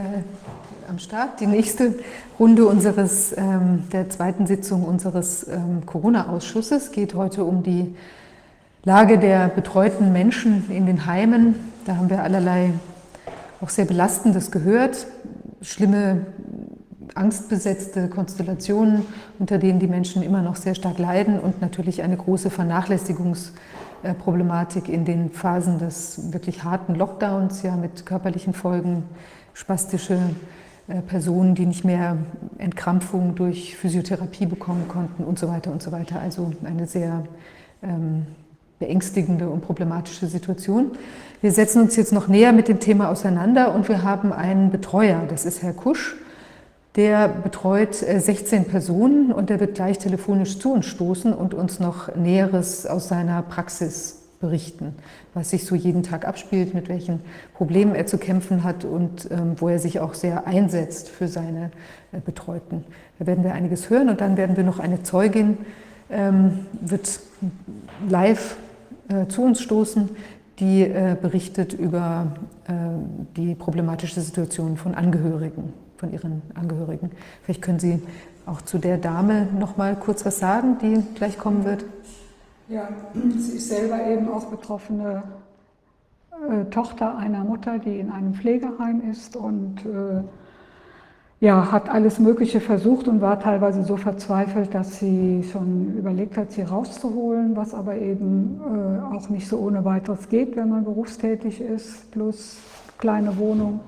am Start. Die nächste Runde unseres, ähm, der zweiten Sitzung unseres ähm, Corona-Ausschusses geht heute um die Lage der betreuten Menschen in den Heimen. Da haben wir allerlei auch sehr Belastendes gehört, schlimme, angstbesetzte Konstellationen, unter denen die Menschen immer noch sehr stark leiden und natürlich eine große Vernachlässigungs- Problematik in den Phasen des wirklich harten Lockdowns, ja mit körperlichen Folgen, spastische äh, Personen, die nicht mehr Entkrampfung durch Physiotherapie bekommen konnten und so weiter und so weiter. Also eine sehr ähm, beängstigende und problematische Situation. Wir setzen uns jetzt noch näher mit dem Thema auseinander und wir haben einen Betreuer, das ist Herr Kusch. Der betreut 16 äh, Personen und der wird gleich telefonisch zu uns stoßen und uns noch Näheres aus seiner Praxis berichten, was sich so jeden Tag abspielt, mit welchen Problemen er zu kämpfen hat und ähm, wo er sich auch sehr einsetzt für seine äh, Betreuten. Da werden wir einiges hören und dann werden wir noch eine Zeugin, ähm, wird live äh, zu uns stoßen, die äh, berichtet über äh, die problematische Situation von Angehörigen von Ihren Angehörigen. Vielleicht können Sie auch zu der Dame noch mal kurz was sagen, die gleich kommen wird. Ja, sie ist selber eben auch betroffene äh, Tochter einer Mutter, die in einem Pflegeheim ist und äh, ja, hat alles Mögliche versucht und war teilweise so verzweifelt, dass sie schon überlegt hat, sie rauszuholen, was aber eben äh, auch nicht so ohne weiteres geht, wenn man berufstätig ist, plus kleine Wohnung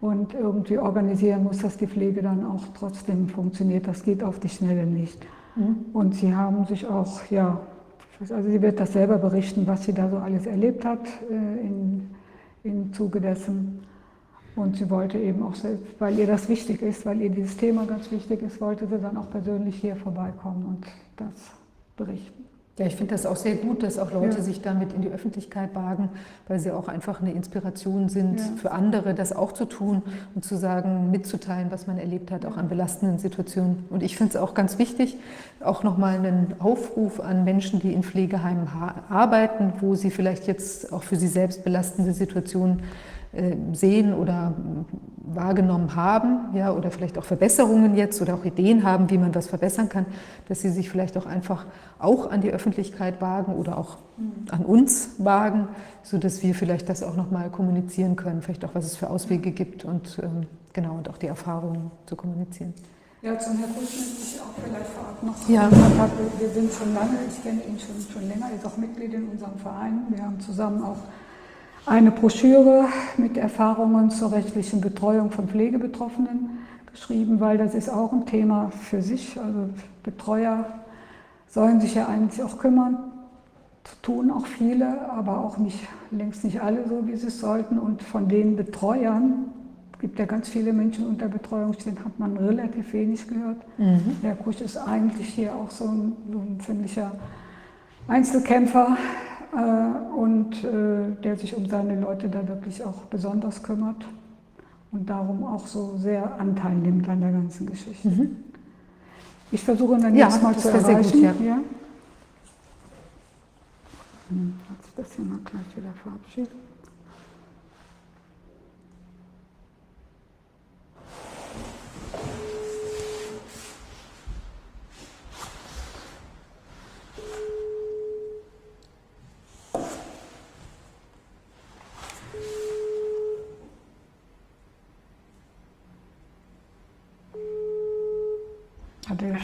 und irgendwie organisieren muss, dass die Pflege dann auch trotzdem funktioniert. Das geht auf die Schnelle nicht. Mhm. Und sie haben sich auch, ja, also sie wird das selber berichten, was sie da so alles erlebt hat äh, in, im Zuge dessen. Und sie wollte eben auch selbst, weil ihr das wichtig ist, weil ihr dieses Thema ganz wichtig ist, wollte sie dann auch persönlich hier vorbeikommen und das berichten. Ja, ich finde das auch sehr gut, dass auch Leute ja. sich damit in die Öffentlichkeit wagen, weil sie auch einfach eine Inspiration sind ja. für andere, das auch zu tun und zu sagen, mitzuteilen, was man erlebt hat, auch an belastenden Situationen. Und ich finde es auch ganz wichtig, auch nochmal einen Aufruf an Menschen, die in Pflegeheimen arbeiten, wo sie vielleicht jetzt auch für sie selbst belastende Situationen sehen oder wahrgenommen haben, ja, oder vielleicht auch Verbesserungen jetzt oder auch Ideen haben, wie man das verbessern kann, dass sie sich vielleicht auch einfach auch an die Öffentlichkeit wagen oder auch mhm. an uns wagen, so dass wir vielleicht das auch noch mal kommunizieren können, vielleicht auch was es für Auswege gibt und ähm, genau und auch die Erfahrungen zu kommunizieren. Ja, zum Herrn Kusch möchte ich auch vielleicht vorab noch. Ja. Wir sind schon lange, ich kenne ihn schon, schon länger, er ist auch Mitglied in unserem Verein. Wir haben zusammen auch eine Broschüre mit Erfahrungen zur rechtlichen Betreuung von Pflegebetroffenen geschrieben, weil das ist auch ein Thema für sich. Also Betreuer sollen sich ja eigentlich auch kümmern, tun auch viele, aber auch nicht, längst nicht alle so, wie sie es sollten. Und von den Betreuern, gibt ja ganz viele Menschen unter Betreuung stehen, hat man relativ wenig gehört. Mhm. Der Kusch ist eigentlich hier auch so ein, so ein ziemlicher Einzelkämpfer, und äh, der sich um seine Leute da wirklich auch besonders kümmert und darum auch so sehr Anteil nimmt an der ganzen Geschichte. Mhm. Ich versuche ihn dann ja, jetzt mal zu erreichen. Gut, ja. Ja? Hm, hat sich das hier mal gleich wieder verabschiedet.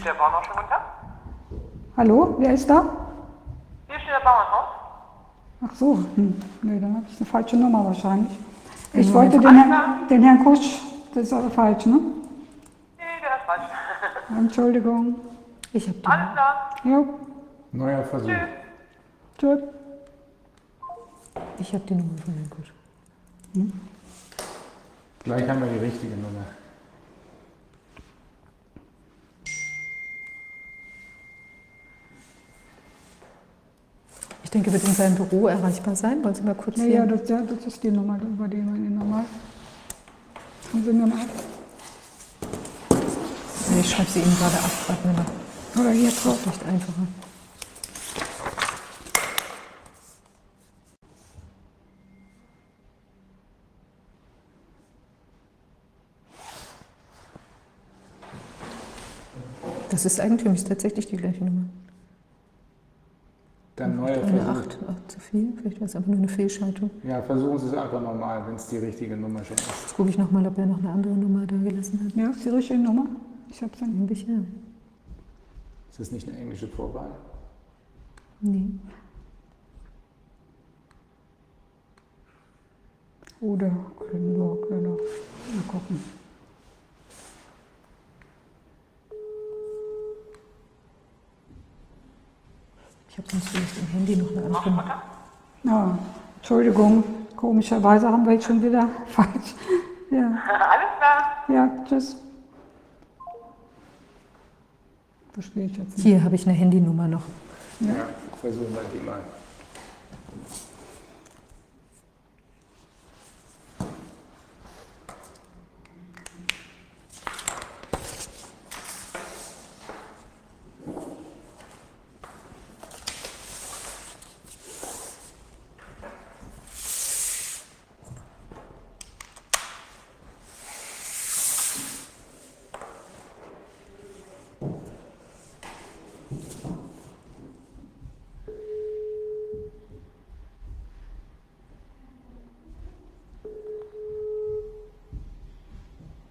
Ist der Bauernhaus schon runter? Hallo, wer ist da? Hier steht der Bauernhaus. Ach so, hm. nee, dann habe ich eine falsche Nummer wahrscheinlich. Ich mhm. wollte den, Herrn, den Herrn Kusch, das ist aber falsch, ne? Nee, der ist falsch. Entschuldigung. Ich habe Alles klar. Jo. Neuer Versuch. Tschüss. Tschüss. Ich habe die Nummer von Herrn Kusch. Hm? Gleich haben wir die richtige Nummer. denke, wird in seinem Büro erreichbar sein. Wollen Sie mal kurz ja. Ja, das, ja, das ist die Nummer, über die man ihn normal. Sie mir mal. Ich schreibe sie Ihnen gerade ab. Oder hier drauf. nicht einfacher. Das ist Eigentümer, ist tatsächlich die gleiche Nummer. Dann neuer Eine Versuch. 8, 8 zu viel, vielleicht war es einfach nur eine Fehlschaltung. Ja, versuchen Sie es einfach nochmal, wenn es die richtige Nummer schon ist. Jetzt gucke ich nochmal, ob er noch eine andere Nummer da gelassen hat. Ja, ist die richtige Nummer? Ich habe dann. Eigentlich ja. Ist das nicht eine englische Vorwahl? Nee. Oder Glenburg, oder. Mal gucken. Ich habe sonst vielleicht im Handy noch eine andere Nummer. Ja, Entschuldigung, komischerweise haben wir jetzt schon wieder falsch. Ja, Alles klar. ja, tschüss. Verstehe ich jetzt nicht. Hier habe ich eine Handynummer noch. Ja. Versuchen wir die mal.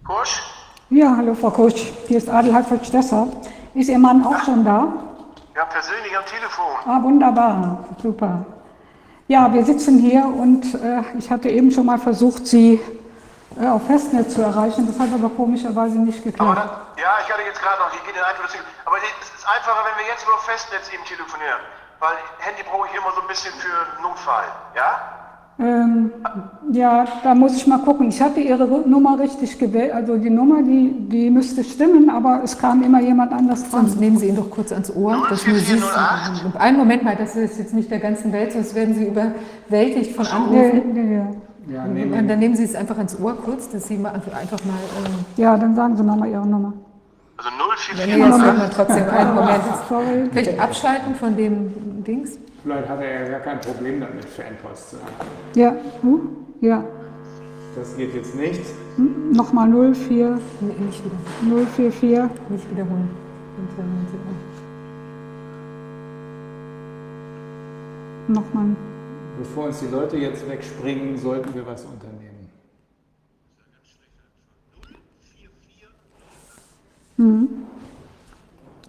Kusch? Ja, hallo Frau Kusch, hier ist Adelheid von Stesser. Ist Ihr Mann auch schon da? Ja, persönlich am Telefon. Ah, wunderbar, super. Ja, wir sitzen hier und äh, ich hatte eben schon mal versucht, Sie äh, auf Festnetz zu erreichen. Das hat aber komischerweise nicht geklappt. dann, ja, ich hatte jetzt gerade noch, ich gehe den deswegen. Aber es ist einfacher, wenn wir jetzt über Festnetz eben telefonieren. Weil Handy brauche ich immer so ein bisschen für Notfall. Ja? Ähm, ja, da muss ich mal gucken. Ich hatte Ihre Nummer richtig gewählt. Also die Nummer, die, die müsste stimmen, aber es kam immer jemand anders Sonst dran. nehmen Sie ihn doch kurz ans Ohr, dass nur Sie es. 04408. Einen Moment mal, das ist jetzt nicht der ganzen Welt, sonst werden Sie überwältigt von Nee, Anrufen. nee, nee. Ja, dann nehmen Sie es einfach ans Ohr kurz, dass Sie mal einfach mal. Ähm, Ja, dann sagen Sie nochmal Ihre Nummer. Also wenn wir jetzt 04408. sagen wir trotzdem einen Moment. Sorry. Vielleicht abschalten von dem Dings. Vielleicht hat er ja gar kein Problem damit, Fanpost zu haben. Ja, uh, ja. Das geht jetzt nicht. Nochmal 04, Nee, Nicht, wieder, 044. nicht wiederholen. Nochmal. Bevor uns die Leute jetzt wegspringen, sollten wir was unternehmen.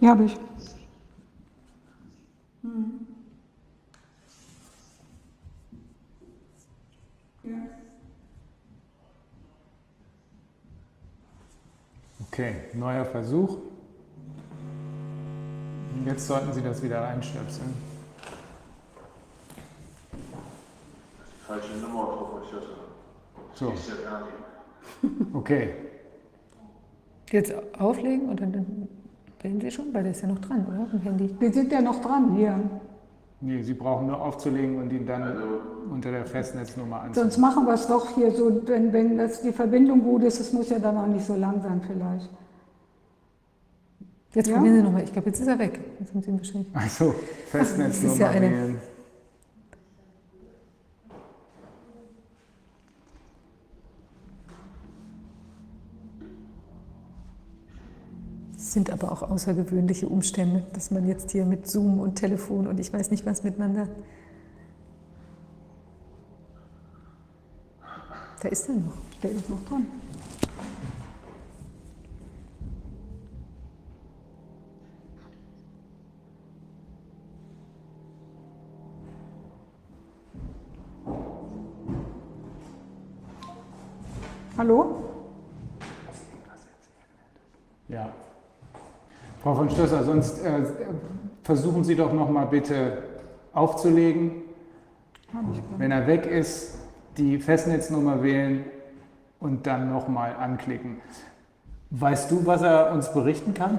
Ja, habe ich. Okay, neuer Versuch. Jetzt sollten Sie das wieder reinstöpseln. Falsche Nummer. So, okay. Jetzt auflegen und dann, dann wählen Sie schon, weil der ist ja noch dran, oder? Im Handy. Wir sind ja noch dran hier. Nee, Sie brauchen nur aufzulegen und ihn dann Also- unter der Festnetznummer Sonst anzurufen. machen wir es doch hier so, wenn, wenn das die Verbindung gut ist, es muss ja dann auch nicht so lang sein vielleicht. Jetzt Ja? probieren Sie nochmal. Ich glaube, jetzt ist er weg. Jetzt haben Sie ihn wahrscheinlich. Also, Festnetznummer Das ist ja eine- wählen. Sind aber auch außergewöhnliche Umstände, dass man jetzt hier mit Zoom und Telefon und ich weiß nicht was miteinander. Da ist er noch. Der ist noch dran. Von Stösser, sonst äh, versuchen Sie doch noch mal bitte aufzulegen. Wenn er weg ist, die Festnetznummer wählen und dann noch mal anklicken. Weißt du, was er uns berichten kann?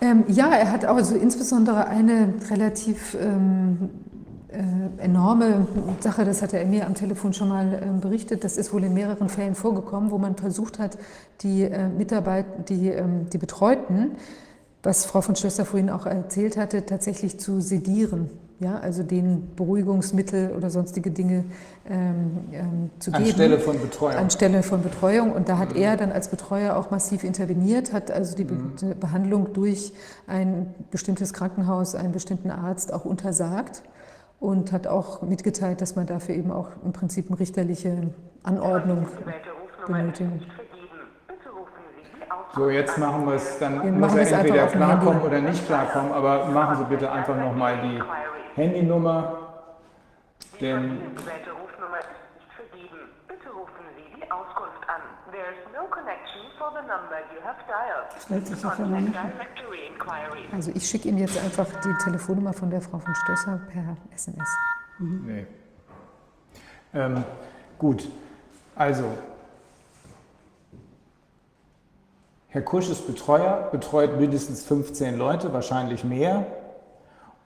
Ähm, ja, er hat also insbesondere eine relativ ähm, äh, enorme Sache, das hat er mir am Telefon schon mal ähm, berichtet, das ist wohl in mehreren Fällen vorgekommen, wo man versucht hat, die äh, Mitarbeiter, die, ähm, die Betreuten, was Frau von Schlösser vorhin auch erzählt hatte, tatsächlich zu sedieren. ja, also den Beruhigungsmittel oder sonstige Dinge ähm, ähm, zu geben. Anstelle von Betreuung. Anstelle von Betreuung. Und da hat er dann als Betreuer auch massiv interveniert, hat also die Be Behandlung durch ein bestimmtes Krankenhaus, einen bestimmten Arzt auch untersagt und hat auch mitgeteilt, dass man dafür eben auch im Prinzip eine richterliche Anordnung benötigen. So, jetzt machen wir es, dann Wir muss er entweder klarkommen oder nicht klarkommen, aber machen Sie bitte einfach nochmal die Handynummer, denn Die gewählte Rufnummer ist nicht vergeben. Bitte rufen Sie die Auskunft an. There is no connection for the number you have dialed. Stellt sich das nicht. inquiry. Also ich schicke ihm jetzt einfach die Telefonnummer von der Frau von Stösser per SMS. Nee. Ähm, gut, also Herr Kusch ist Betreuer, betreut mindestens 15 Leute, wahrscheinlich mehr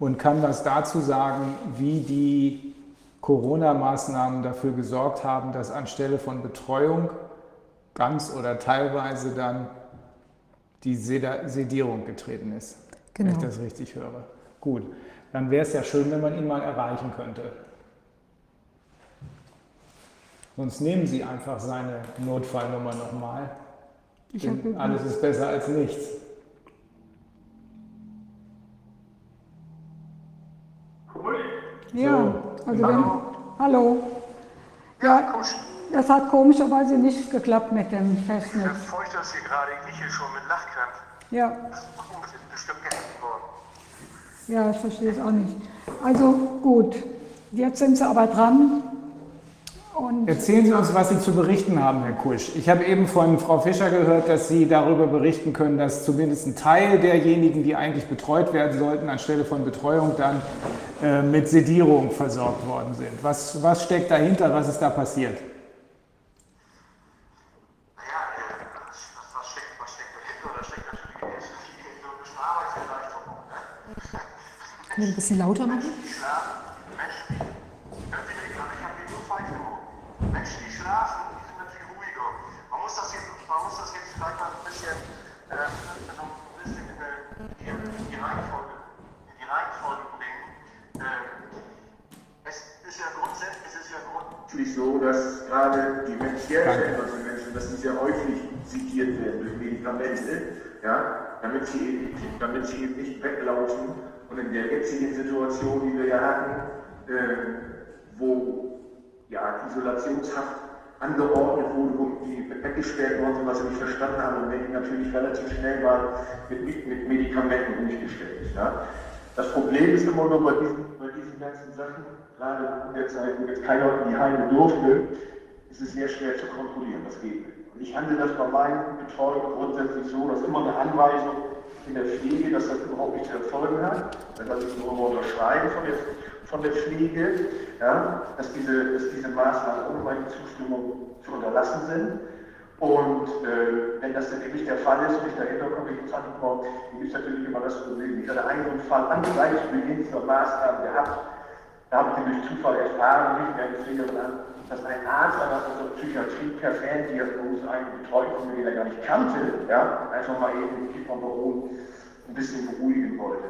und kann was dazu sagen, wie die Corona-Maßnahmen dafür gesorgt haben, dass anstelle von Betreuung ganz oder teilweise dann die Sedierung getreten ist, wenn Genau. ich das richtig höre. Gut, dann wäre es ja schön, wenn man ihn mal erreichen könnte. Sonst nehmen Sie einfach seine Notfallnummer nochmal. Ich habe Denn alles ist besser als nichts. Ja, So. also wenn, hallo. Ja, das hat komischerweise nicht geklappt mit dem Festnetz. Ich das hier gerade, ich liege hier schon mit Lachkrämpfen. Ja, Das ist bestimmt gehackt worden. ja, ich verstehe es auch nicht. Also gut, jetzt sind Sie aber dran. Und Erzählen Sie uns, was Sie zu berichten haben, Herr Kusch. Ich habe eben von Frau Fischer gehört, dass Sie darüber berichten können, dass zumindest ein Teil derjenigen, die eigentlich betreut werden sollten, anstelle von Betreuung dann äh, mit Sedierung versorgt worden sind. Was, was steckt dahinter? Was ist da passiert? Naja, äh, was, was, steckt, was steckt dahinter? Da steckt natürlich jetzt viel so ein bisschen Arbeitserleichterung. Ne? Können wir ein bisschen lauter machen? Die schlafen, Menschen, die, können Sie nicht, ich habe hier nur Pfeifenhoch. Menschen, die schlafen, die sind natürlich ruhiger. Man muss das jetzt, man muss das jetzt vielleicht mal ein bisschen, äh, also ein bisschen in, äh, die, die Reihenfolge, in die Reihenfolge bringen. Äh, es ist ja grundsätzlich, es ist ja grundsätzlich so, dass gerade dementiell veränderte Menschen, dass die sehr häufig zitiert werden durch Medikamente, ja, damit sie, eben- damit sie eben nicht weglaufen und in der jetzigen Situation, die wir ja hatten, äh, wo ja, Isolationshaft angeordnet wurde, wo die weggesperrt worden sind, was sie nicht verstanden haben und wenn die natürlich relativ schnell mit, mit, mit Medikamenten umgestellt. Ja. Das Problem ist immer nur bei diesen, bei diesen ganzen Sachen, gerade in der Zeit, wo jetzt keiner in die Heime durfte, ist es sehr schwer zu kontrollieren, das geht nicht. Und ich handle das bei meinen Betreuungen grundsätzlich so, dass immer eine Anweisung in der Pflege, dass das überhaupt nicht zu erfolgen hat, dann lasse ich nur unterschreiben von der, von der Pflege, ja, dass, diese, dass diese Maßnahmen ohne meine Zustimmung zu unterlassen sind. Und äh, wenn das dann wirklich der Fall ist und ich dahinter komme, ich sage immer, hier gibt es natürlich immer das Problem. Ich hatte einen Fall an gleich Beginn dieser Maßnahmen gehabt, da habe ich durch Zufall erfahren, nicht mehr Pflegerin an, dass ein Arzt einer unserer Psychiatrie per Ferndiagnose einen mir, den er gar nicht kannte, ja, einfach mal eben die von Baron ein bisschen beruhigen wollte.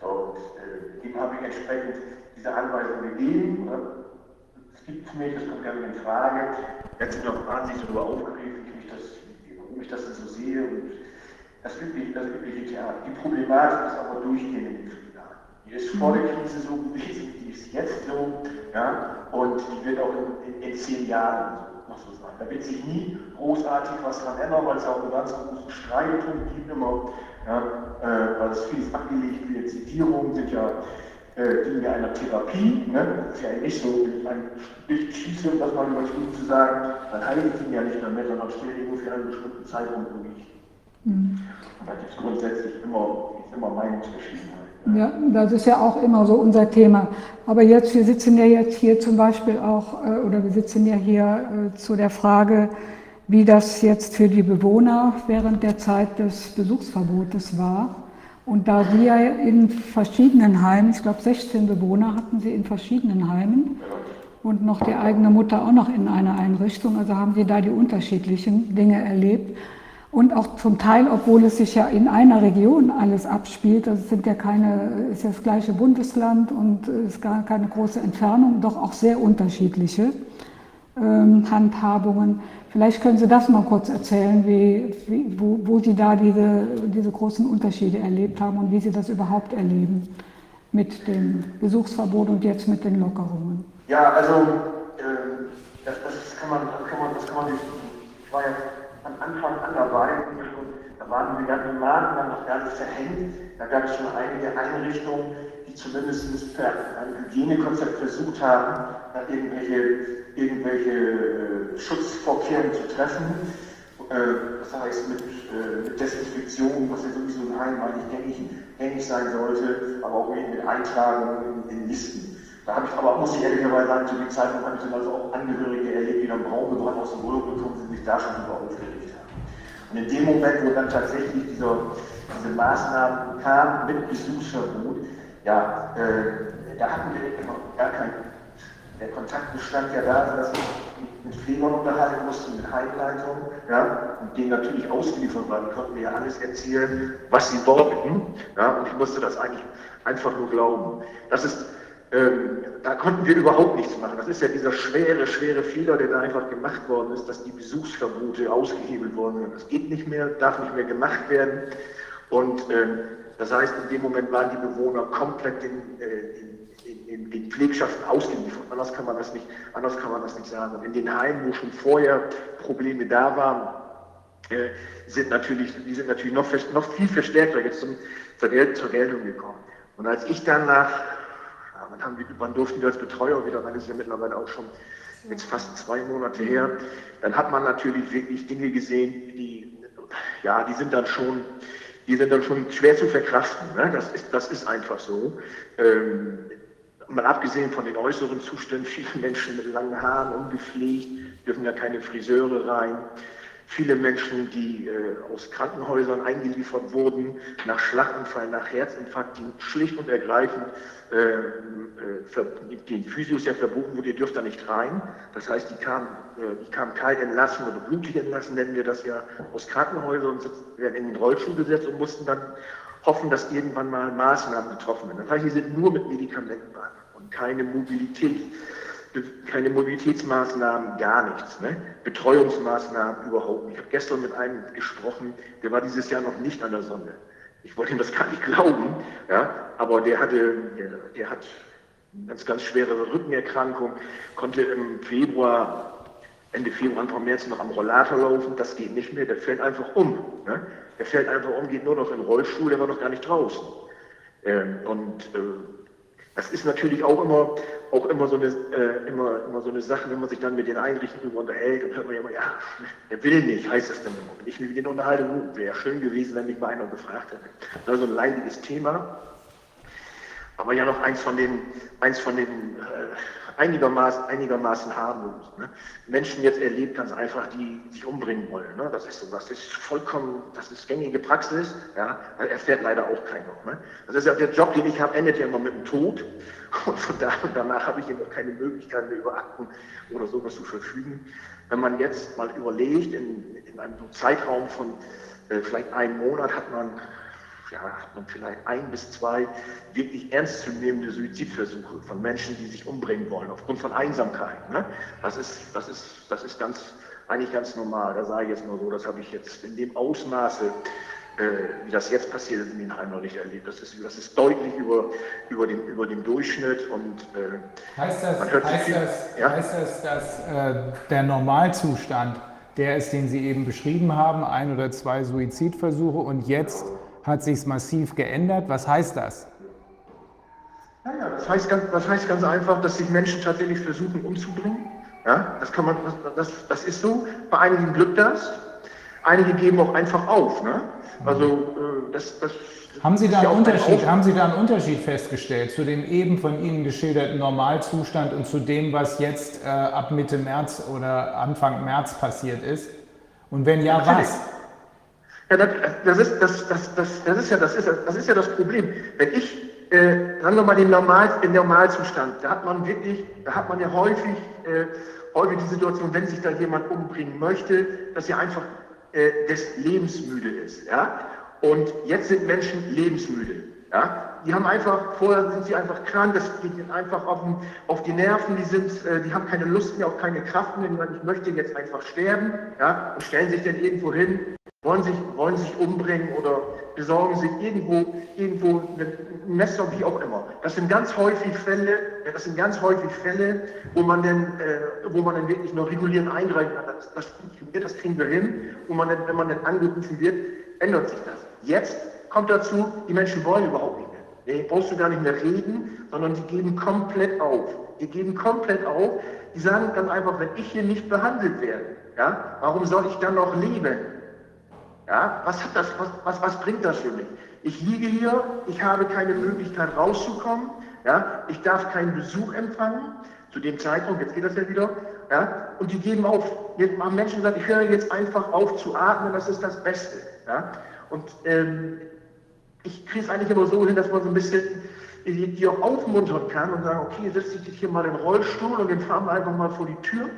So, und äh, dem habe ich entsprechend diese Anweisung gegeben. Es gibt mich, das kommt gar nicht in Frage. Jetzt sind noch wahnsinnig darüber aufgeregt, wie ich das, warum ich das so sehe. Und das übliche, das übliche Theater. Die Problematik ist aber durchgehend. Die ist vor der Krise so gewesen, die ist jetzt so, ja, und die wird auch in, in, in zehn Jahren so, noch so sein. Da wird sich nie großartig was dran ändern, weil es ja auch eine ganz große Streitung gibt immer, ja, äh, weil es vieles abgelegt wird. Zitierungen sind ja äh, dienen ja einer Therapie. Ne? Das ist ja nicht so ein nicht schieße, um das mal übertrieben zu sagen, dann heilt ihn ja nicht damit, sondern stellt nur für einen bestimmten Zeitpunkt durch. Und da gibt es grundsätzlich immer, immer Meinungsverschiedenheit. Ja, das ist ja auch immer so unser Thema. Aber jetzt, wir sitzen ja jetzt hier zum Beispiel auch, äh, oder wir sitzen ja hier äh, zu der Frage, wie das jetzt für die Bewohner während der Zeit des Besuchsverbotes war. Und da Sie ja in verschiedenen Heimen, ich glaube 16 Bewohner hatten Sie in verschiedenen Heimen und noch die eigene Mutter auch noch in einer Einrichtung, also haben Sie da die unterschiedlichen Dinge erlebt. Und auch zum Teil, obwohl es sich ja in einer Region alles abspielt, das sind ja keine, ist ja das gleiche Bundesland und ist gar keine große Entfernung, doch auch sehr unterschiedliche ähm, Handhabungen. Vielleicht können Sie das mal kurz erzählen, wie, wie, wo, wo Sie da diese, diese großen Unterschiede erlebt haben und wie Sie das überhaupt erleben mit dem Besuchsverbot und jetzt mit den Lockerungen. Ja, also äh, das, das, kann man, das kann man, das kann man nicht. Ich war ja Anfang an dabei. Da waren die ganzen Maßnahmen noch gar nicht verhängt. Da gab es schon einige Einrichtungen, die zumindest per Hygienekonzept versucht haben, irgendwelche, irgendwelche äh, Schutzvorkehrungen zu treffen. Äh, das heißt mit, äh, mit Desinfektion, was ja sowieso eigentlich gängig, gängig sein sollte, aber auch mit Eintragungen in, in Listen. Da habe ich aber, muss ich ehrlicherweise sagen, zu dem Zeitpunkt habe ich dann also auch Angehörige erlebt, die dann braun gebrannt aus dem Urlaub gekommen sind, sich da schon über aufgeregt. Und in dem Moment, wo dann tatsächlich dieser, diese Maßnahmen kamen mit Besuchsverbot, ja, äh, da hatten wir gar keinen, der Kontakt bestand ja da, dass ich mit Pflegern unterhalten musste, mit Heimleitungen, ja, und denen natürlich ausgeliefert waren. Die konnten mir ja alles erzählen, was sie wollten, ja, und ich musste das eigentlich einfach nur glauben. Das ist ähm, da konnten wir überhaupt nichts machen. Das ist ja dieser schwere, schwere Fehler, der da einfach gemacht worden ist, dass die Besuchsverbote ausgehebelt worden sind. Das geht nicht mehr, darf nicht mehr gemacht werden. Und ähm, das heißt, in dem Moment waren die Bewohner komplett in, äh, in, in, in Pflegschaften ausgeliefert. Anders kann, man das nicht, anders kann man das nicht sagen. Und in den Heimen, wo schon vorher Probleme da waren, äh, sind natürlich, die sind natürlich noch, noch viel verstärkter jetzt zum, zur Geltung gekommen. Und als ich dann nach wann, haben wir, wann durften wir als Betreuer wieder? Das ist ja mittlerweile auch schon jetzt fast zwei Monate her. Dann hat man natürlich wirklich Dinge gesehen, die, ja, die sind dann schon, die sind dann schon schwer zu verkraften. Ne? Das, ist, das ist einfach so. Ähm, mal abgesehen von den äußeren Zuständen, viele Menschen mit langen Haaren, ungepflegt, dürfen ja keine Friseure rein. Viele Menschen, die äh, aus Krankenhäusern eingeliefert wurden, nach Schlaganfall, nach Herzinfarkt, die schlicht und ergreifend den Physios ja verboten wurde, ihr dürft da nicht rein. Das heißt, die kamen, äh, die kamen kalt entlassen oder blutig entlassen, nennen wir das ja, aus Krankenhäusern und werden in den Rollstuhl gesetzt und mussten dann hoffen, dass irgendwann mal Maßnahmen getroffen werden. Das heißt, die sind nur mit Medikamenten dran und keine Mobilität, keine Mobilitätsmaßnahmen, gar nichts. Ne? Betreuungsmaßnahmen überhaupt nicht. Ich habe gestern mit einem gesprochen, der war dieses Jahr noch nicht an der Sonne. Ich wollte ihm das gar nicht glauben, ja, aber der hatte, der, hat eine ganz, ganz schwere Rückenerkrankung, konnte im Februar, Ende Februar, Anfang März noch am Rollator laufen, das geht nicht mehr, der fällt einfach um. Ne? Der fällt einfach um, geht nur noch in den Rollstuhl, der war noch gar nicht draußen. Ähm, und äh, das ist natürlich auch immer, auch immer so, eine, äh, immer, immer so eine Sache, wenn man sich dann mit den Einrichtungen unterhält, dann hört man ja immer, ja, der will nicht, heißt das denn immer. Wenn ich mich mit denen unterhalte, wäre schön gewesen, wenn mich mal einer gefragt hätte. Das ist so ein leidiges Thema. Aber ja noch eins von den, eins von den äh, einigermaßen, einigermaßen harmlos. Ne? Menschen jetzt erlebt ganz einfach, die sich umbringen wollen. Ne? Das ist sowas, das ist vollkommen, das ist gängige Praxis, ja, erfährt leider auch keiner. Ne? Das ist ja der Job, den ich habe, endet ja immer mit dem Tod. Und von da und danach habe ich eben auch keine Möglichkeit mehr über Akten oder sowas zu verfügen. Wenn man jetzt mal überlegt, in, in einem Zeitraum von äh, vielleicht einem Monat hat man ja, hat man vielleicht ein bis zwei wirklich ernstzunehmende Suizidversuche von Menschen, die sich umbringen wollen, aufgrund von Einsamkeit. Ne? Das, ist, das, ist, das ist ganz, eigentlich ganz normal. Da sage ich jetzt nur so, das habe ich jetzt in dem Ausmaße, äh, wie das jetzt passiert ist, in den Heimen noch nicht erlebt. Das ist, das ist deutlich über, über, dem, über dem Durchschnitt. Und, äh, heißt, das, heißt, viel, das, ja? heißt das, dass äh, der Normalzustand der ist, den Sie eben beschrieben haben, ein oder zwei Suizidversuche und jetzt hat sich massiv geändert. Was heißt das? Naja, das heißt, ganz, das heißt ganz einfach, dass sich Menschen tatsächlich versuchen umzubringen. Ja, das, kann man, das, das ist so. Bei einigen glückt das. Einige geben auch einfach auf. Ne? Also, äh, das, das haben Sie, da einen Unterschied, haben Sie da einen Unterschied festgestellt zu dem eben von Ihnen geschilderten Normalzustand und zu dem, was jetzt äh, ab Mitte März oder Anfang März passiert ist? Und wenn ja, was? Ja, das, das, ist, das, das, das, das, ist ja, das, ist, das ist ja das Problem. Wenn ich, äh, sagen wir mal, den, Normal, den Normalzustand, da hat man wirklich, da hat man ja häufig, äh, häufig die Situation, wenn sich da jemand umbringen möchte, dass er einfach äh, des lebensmüde ist. Ja? Und jetzt sind Menschen lebensmüde. Ja? Die haben einfach, vorher sind sie einfach krank, das geht ihnen einfach auf, den, auf die Nerven, die, sind, äh, die haben keine Lust mehr, auch keine Kraft mehr, ich möchte jetzt einfach sterben ja? und stellen sich dann irgendwo hin, wollen sich, wollen sich umbringen oder besorgen sich irgendwo, irgendwo ein Messer, wie auch immer. Das sind ganz häufig Fälle, das sind ganz häufig Fälle, wo man dann, äh, wo man dann wirklich noch regulierend eingreifen kann. Das, das funktioniert, das kriegen wir hin. Und man dann, wenn man dann angerufen wird, ändert sich das. Jetzt kommt dazu, die Menschen wollen überhaupt nicht mehr. Nee, brauchst du gar nicht mehr reden, sondern die geben komplett auf. Die geben komplett auf. Die sagen ganz einfach, wenn ich hier nicht behandelt werde, ja, warum soll ich dann noch leben? Ja, was, hat das, was, was, was bringt das für mich? Ich liege hier, ich habe keine Möglichkeit rauszukommen, ja, ich darf keinen Besuch empfangen, zu dem Zeitpunkt, jetzt geht das ja wieder, ja, und die geben auf. Jetzt haben Menschen gesagt, ich höre jetzt einfach auf zu atmen, das ist das Beste. Ja. Und ähm, ich kriege es eigentlich immer so hin, dass man so ein bisschen die, die auch aufmuntern kann und sagen, okay, setz dich hier mal in den Rollstuhl und den fahren wir einfach mal vor die Tür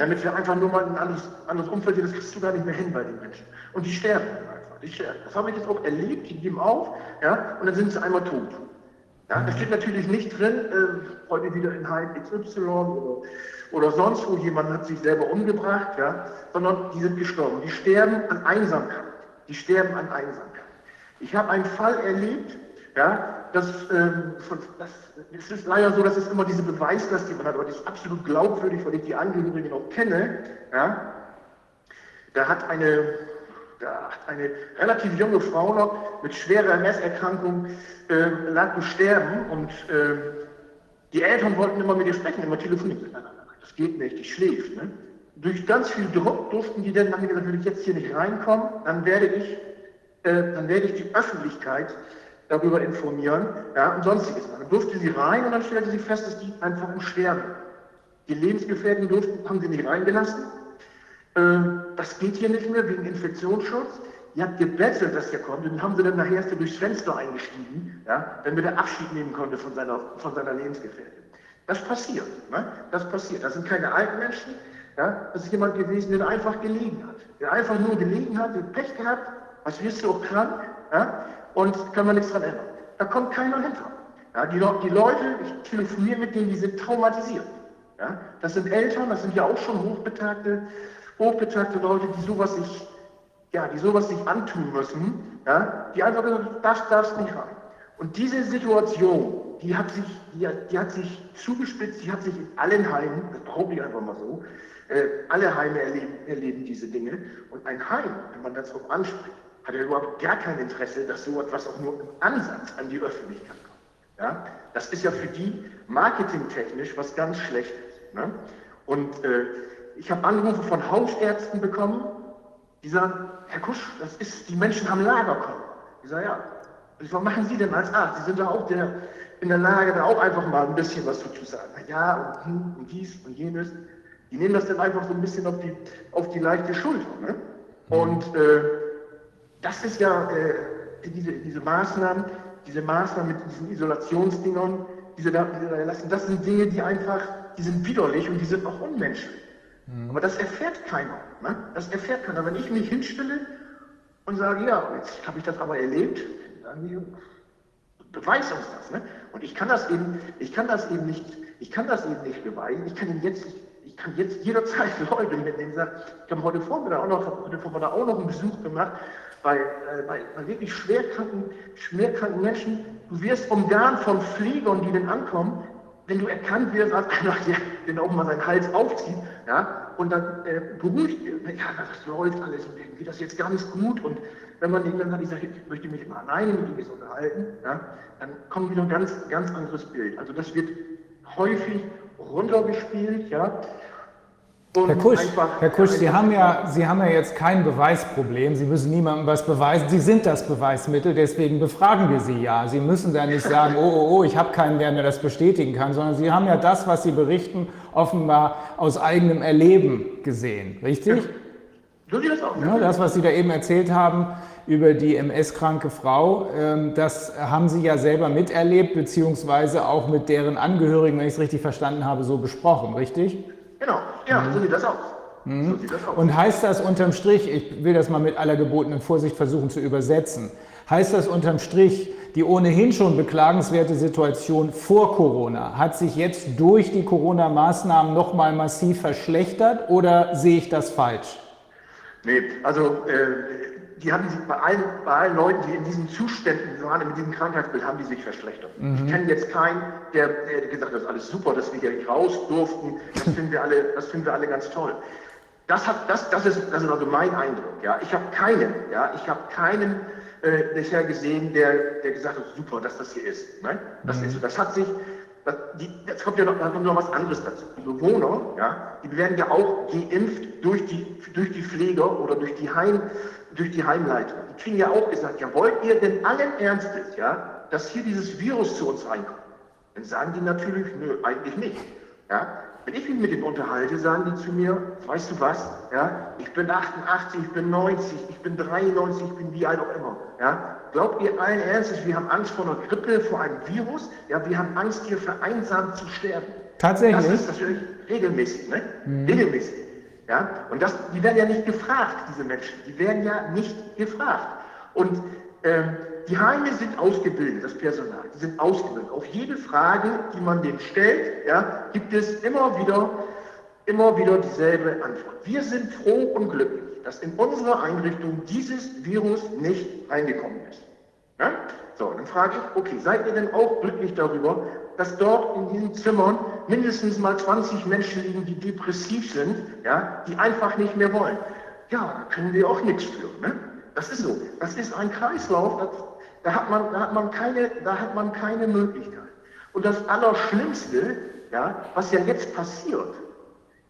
damit wir einfach nur mal ein anderes, anderes Umfeld sehen, das kriegst du gar nicht mehr hin bei den Menschen. Und die sterben dann einfach. Die sterben. Das habe ich jetzt auch erlebt, die geben auf, ja, und dann sind sie einmal tot. Ja, da steht natürlich nicht drin, äh, heute wieder in Heim XY oder, oder sonst wo, jemand hat sich selber umgebracht, ja, sondern die sind gestorben. Die sterben an Einsamkeit. Die sterben an Einsamkeit. Ich habe einen Fall erlebt, ja, das, ähm, das, es ist leider so, dass es immer diese Beweislast, die man hat, aber die ist absolut glaubwürdig, weil ich die Angehörigen auch kenne. Ja. Da hat eine, eine relativ junge Frau noch mit schwerer MS-Erkrankung äh, lag im Sterben und äh, die Eltern wollten immer mit ihr sprechen, immer telefonieren. Nein, das geht nicht, die schläft. Ne? Durch ganz viel Druck durften die dann, haben gesagt, wenn ich jetzt hier nicht reinkomme, dann werde ich, äh, dann werde ich die Öffentlichkeit darüber informieren ja, und sonstiges. Dann durfte sie rein und dann stellte sie fest, dass die einfach umsterben. Die Lebensgefährten durften, haben sie nicht reingelassen. Ähm, das geht hier nicht mehr wegen Infektionsschutz. Die hat gebettelt, dass er kommt. Und haben sie dann nachher erst durchs Fenster eingestiegen, ja, damit er Abschied nehmen konnte von seiner, von seiner Lebensgefährtin. Das passiert. Ne? Das passiert. Das sind keine alten Menschen. Ja? Das ist jemand gewesen, der einfach gelegen hat. Der einfach nur gelegen hat, der Pech gehabt, was wirst du auch krank, ja? und können wir nichts dran ändern. Da kommt keiner hinter. Ja, die, die, Leute, ich telefoniere mit denen, die sind traumatisiert. Ja, das sind Eltern, das sind ja auch schon hochbetagte, hochbetagte Leute, die sowas sich, ja, die sowas sich antun müssen, ja, die einfach sagen, das darfst nicht rein. Und diese Situation, die hat sich, die, die hat sich zugespitzt, die hat sich in allen Heimen, das behaupte ich einfach mal so, äh, alle Heime erleben, erleben diese Dinge. Und ein Heim, wenn man das auch anspricht, hat er überhaupt gar kein Interesse, dass so etwas auch nur im Ansatz an die Öffentlichkeit kommt. Ja? Das ist ja für die marketingtechnisch was ganz Schlechtes. Ne? Und äh, ich habe Anrufe von Hausärzten bekommen, die sagen, Herr Kusch, das ist, die Menschen haben Lagerkoller. Ich sage, ja. Ich was machen Sie denn als Arzt? Sie sind da auch der, in der Lage, da auch einfach mal ein bisschen was zu sagen. Na ja, und, hm, und dies und jenes. Die nehmen das dann einfach so ein bisschen auf die, auf die leichte Schulter. Ne? Und äh, das ist ja äh, diese, diese Maßnahmen, diese Maßnahmen mit diesen Isolationsdingern, diese da, diese da lassen, das sind Dinge, die einfach, die sind widerlich und die sind auch unmenschlich. Mhm. Aber das erfährt keiner. Ne? Das erfährt keiner. Wenn ich mich hinstelle und sage, ja, jetzt habe ich das aber erlebt, dann beweis uns das. Ne? Und ich kann das eben, ich kann das eben nicht, ich kann das eben nicht beweisen. Ich kann jetzt, ich, ich kann jetzt jederzeit Leute mitnehmen, sagen, ich habe heute Vormittag auch noch, heute Vormittag auch noch einen Besuch gemacht bei, äh, bei, bei, wirklich schwerkranken, schwerkranken Menschen. Du wirst umgarnt von Pflegern, die dann ankommen, wenn du erkannt wirst als einer, der den auch mal seinen Hals aufzieht, ja, und dann äh, beruhigt ja, das läuft alles und irgendwie das jetzt ganz gut und wenn man dann sagt, ich sage, ich möchte mich mal alleine mit ihm unterhalten, ja, dann kommt wieder ein ganz, ganz anderes Bild. Also das wird häufig runtergespielt, ja, Herr Kusch, Herr Kusch Sie, haben ja, Sie haben ja jetzt kein Beweisproblem. Sie müssen niemandem was beweisen. Sie sind das Beweismittel, deswegen befragen wir Sie ja. Sie müssen da nicht sagen, oh, oh, oh, ich habe keinen der das bestätigen kann, sondern Sie haben ja das, was Sie berichten, offenbar aus eigenem Erleben gesehen. Richtig? Sieht das auch. Ja, das, was Sie da eben erzählt haben über die MS-kranke Frau, ähm, das haben Sie ja selber miterlebt, beziehungsweise auch mit deren Angehörigen, wenn ich es richtig verstanden habe, so besprochen, richtig? Genau, ja, mhm. so sieht das aus. Mhm. So Und heißt das unterm Strich, ich will das mal mit aller gebotenen Vorsicht versuchen zu übersetzen, heißt das unterm Strich, die ohnehin schon beklagenswerte Situation vor Corona hat sich jetzt durch die Corona-Maßnahmen nochmal massiv verschlechtert oder sehe ich das falsch? Nee, also äh, die haben sich bei allen, bei allen Leuten, die in diesen Zuständen waren, mit diesem Krankheitsbild, haben die sich verschlechtert. Mhm. Ich kenne jetzt keinen, der, der gesagt hat, das ist alles super, dass wir hier nicht raus durften. Das finden wir alle, das finden wir alle ganz toll. Das hat, das, das ist, das ist also mein Eindruck. Ja, ich habe keinen, ja, ich habe keinen äh, bisher gesehen, der, der gesagt hat, super, dass das hier ist. Nein, das mhm. ist so. Das hat sich, das, die, jetzt kommt ja noch, kommt noch was anderes dazu. Die Bewohner, ja, die werden ja auch geimpft durch die, durch die Pfleger oder durch die Heim, durch die Heimleitung. Die kriegen ja auch gesagt, ja, wollt ihr denn allen Ernstes, ja, dass hier dieses Virus zu uns reinkommt? Dann sagen die natürlich, nö, eigentlich nicht. Ja? Wenn ich mich mit denen unterhalte, sagen die zu mir, weißt du was, ja, ich bin 88, ich bin 90, ich bin 93, ich bin wie alt auch immer. Ja? Glaubt ihr allen Ernstes, wir haben Angst vor einer Grippe, vor einem Virus? Ja, wir haben Angst, hier vereinsamt zu sterben. Tatsächlich? Das ist natürlich regelmäßig, ne? Mhm. Regelmäßig. Ja? Und das, die werden ja nicht gefragt, diese Menschen. Die werden ja nicht gefragt. Und ähm, die Heime sind ausgebildet, das Personal, die sind ausgebildet. Auf jede Frage, die man denen stellt, ja, gibt es immer wieder, immer wieder dieselbe Antwort. Wir sind froh und glücklich, dass in unserer Einrichtung dieses Virus nicht reingekommen ist. Ja? So, dann frage ich, okay, seid ihr denn auch glücklich darüber, dass dort in diesen Zimmern mindestens mal 20 Menschen liegen, die depressiv sind, ja, die einfach nicht mehr wollen? Ja, da können wir auch nichts für. Ne? Das ist so. Das ist ein Kreislauf, das, da, hat man, da, hat man keine, da hat man keine Möglichkeit. Und das Allerschlimmste, ja, was ja jetzt passiert,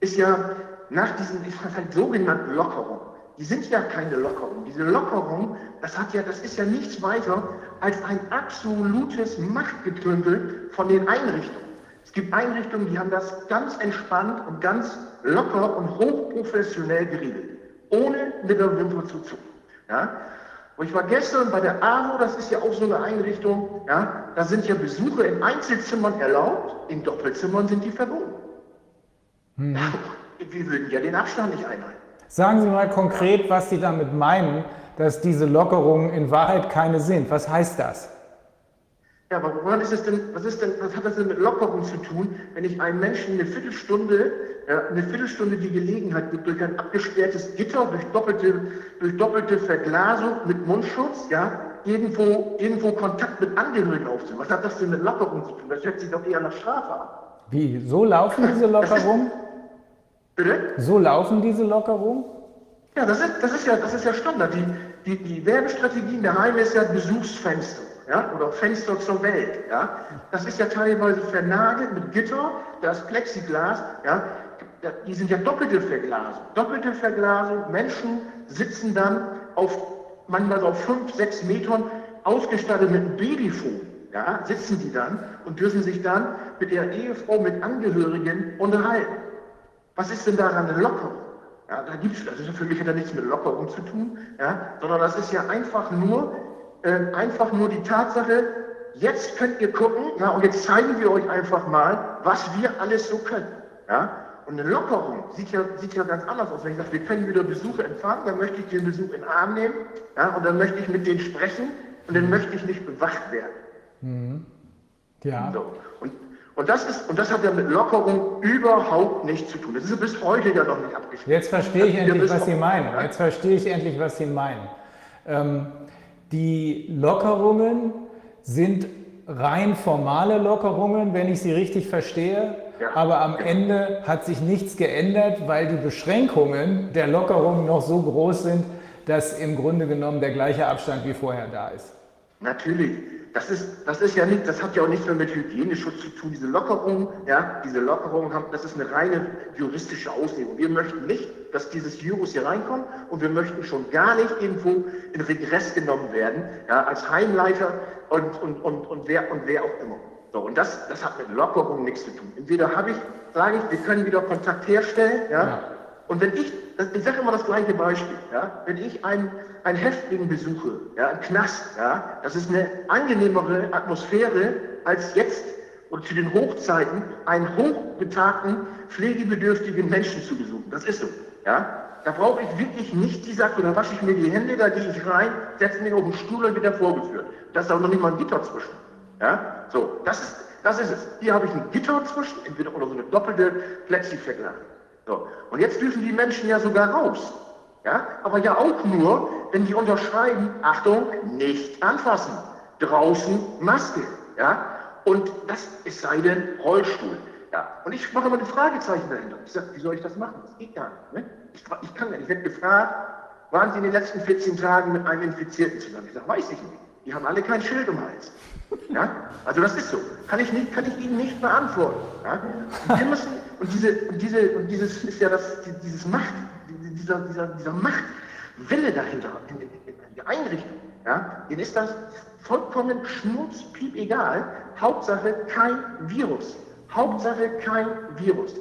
ist ja nach diesen sogenannten Lockerungen. Die sind ja keine Lockerungen. Diese Lockerung, das hat ja, das ist ja nichts weiter als ein absolutes Machtgetümpel von den Einrichtungen. Es gibt Einrichtungen, die haben das ganz entspannt und ganz locker und hochprofessionell geregelt, ohne mit der Wimper zu zucken. Ja? Und ich war gestern bei der AWO, das ist ja auch so eine Einrichtung, ja, da sind ja Besuche in Einzelzimmern erlaubt, in Doppelzimmern sind die verboten. Hm. Wir würden ja den Abstand nicht einhalten. Sagen Sie mal konkret, was Sie damit meinen, dass diese Lockerungen in Wahrheit keine sind. Was heißt das? Ja, aber woran ist es denn, was ist denn, was hat das denn mit Lockerung zu tun, wenn ich einem Menschen eine Viertelstunde, ja, eine Viertelstunde die Gelegenheit gibt, durch ein abgesperrtes Gitter, durch doppelte, durch doppelte Verglasung mit Mundschutz, ja, irgendwo, irgendwo Kontakt mit Angehörigen aufzunehmen. Was hat das denn mit Lockerung zu tun? Das hört sich doch eher nach Strafe an. Wie? So laufen diese Lockerungen? Bitte? So laufen diese Lockerungen? Ja, das ist, das ist ja, das ist ja Standard. Die, die, die Werbestrategien der Heime ist ja Besuchsfenster ja, oder Fenster zur Welt. Ja. Das ist ja teilweise vernagelt mit Gitter, das Plexiglas, ja, die sind ja doppelte Verglasung. Doppelte Verglasung, Menschen sitzen dann auf manchmal auf fünf, sechs Metern ausgestattet mit einem Babyfon. Ja, sitzen die dann und dürfen sich dann mit ihrer Ehefrau, mit Angehörigen unterhalten. Was ist denn daran eine Lockerung? Ja, da gibt's, das ist für mich hat da nichts mit Lockerung zu tun, ja, sondern das ist ja einfach nur äh, einfach nur die Tatsache, jetzt könnt ihr gucken, ja, und jetzt zeigen wir euch einfach mal, was wir alles so können. Ja? Und eine Lockerung sieht ja, sieht ja ganz anders aus. Wenn ich sage, wir können wieder Besuche empfangen, dann möchte ich den Besuch in den Arm nehmen, ja, und dann möchte ich mit denen sprechen und dann möchte ich nicht bewacht werden. Mhm. Ja. So. Und, und, das ist, und das hat ja mit Lockerung überhaupt nichts zu tun. Das ist bis heute ja noch nicht abgeschlossen. Jetzt verstehe ich endlich, was Sie meinen. Jetzt verstehe ich endlich, was Sie meinen. Ähm, die Lockerungen sind rein formale Lockerungen, wenn ich sie richtig verstehe. Ja. Aber am Ende hat sich nichts geändert, weil die Beschränkungen der Lockerungen noch so groß sind, dass im Grunde genommen der gleiche Abstand wie vorher da ist. Natürlich das ist, das ist ja nicht, das hat ja auch nichts mehr mit Hygieneschutz zu tun. Diese Lockerungen, ja, diese Lockerungen haben, das ist eine reine juristische Auslegung. Wir möchten nicht, dass dieses Virus hier reinkommt und wir möchten schon gar nicht irgendwo in Regress genommen werden, ja, als Heimleiter und, und, und, und wer, und wer auch immer. So, und das, das hat mit Lockerungen nichts zu tun. Entweder habe ich, sage ich, wir können wieder Kontakt herstellen, ja, ja. Und wenn ich, ich sage immer das gleiche Beispiel, ja, wenn ich einen, einen Häftling besuche, ja, einen Knast, ja, das ist eine angenehmere Atmosphäre als jetzt und zu den Hochzeiten einen hochbetagten, pflegebedürftigen Menschen zu besuchen. Das ist so. ja, da brauche ich wirklich nicht die Sache, da wasche ich mir die Hände, da gehe ich rein, setze mich auf den Stuhl und wieder vorgeführt. Da ist auch noch nicht mal ein Gitter zwischen. Ja, so, das ist, das ist es. Hier habe ich ein Gitter zwischen, entweder oder so eine doppelte Plexiglas. So, und jetzt dürfen die Menschen ja sogar raus. Ja, aber ja auch nur, wenn die unterschreiben, Achtung, nicht anfassen. Draußen Maske. Ja, und das ist sei denn Rollstuhl. Ja, und ich mache immer ein Fragezeichen dahinter. Ich sage, wie soll ich das machen? Das geht gar nicht. Ne? Ich, ich kann nicht. Ich werde gefragt, waren Sie in den letzten 14 Tagen mit einem Infizierten zusammen? Ich sage, weiß ich nicht. Die haben alle kein Schild um Hals. Ja? Also das ist so. Kann ich, nicht, kann ich Ihnen nicht beantworten. Ja? Und wir müssen, und, diese, und, diese, und dieses ist ja das, dieses Macht, dieser, dieser, dieser Machtwille dahinter, in, in, in der Einrichtung, ja? denen ist das vollkommen schmutzpiep egal. Hauptsache kein Virus. Hauptsache kein Virus.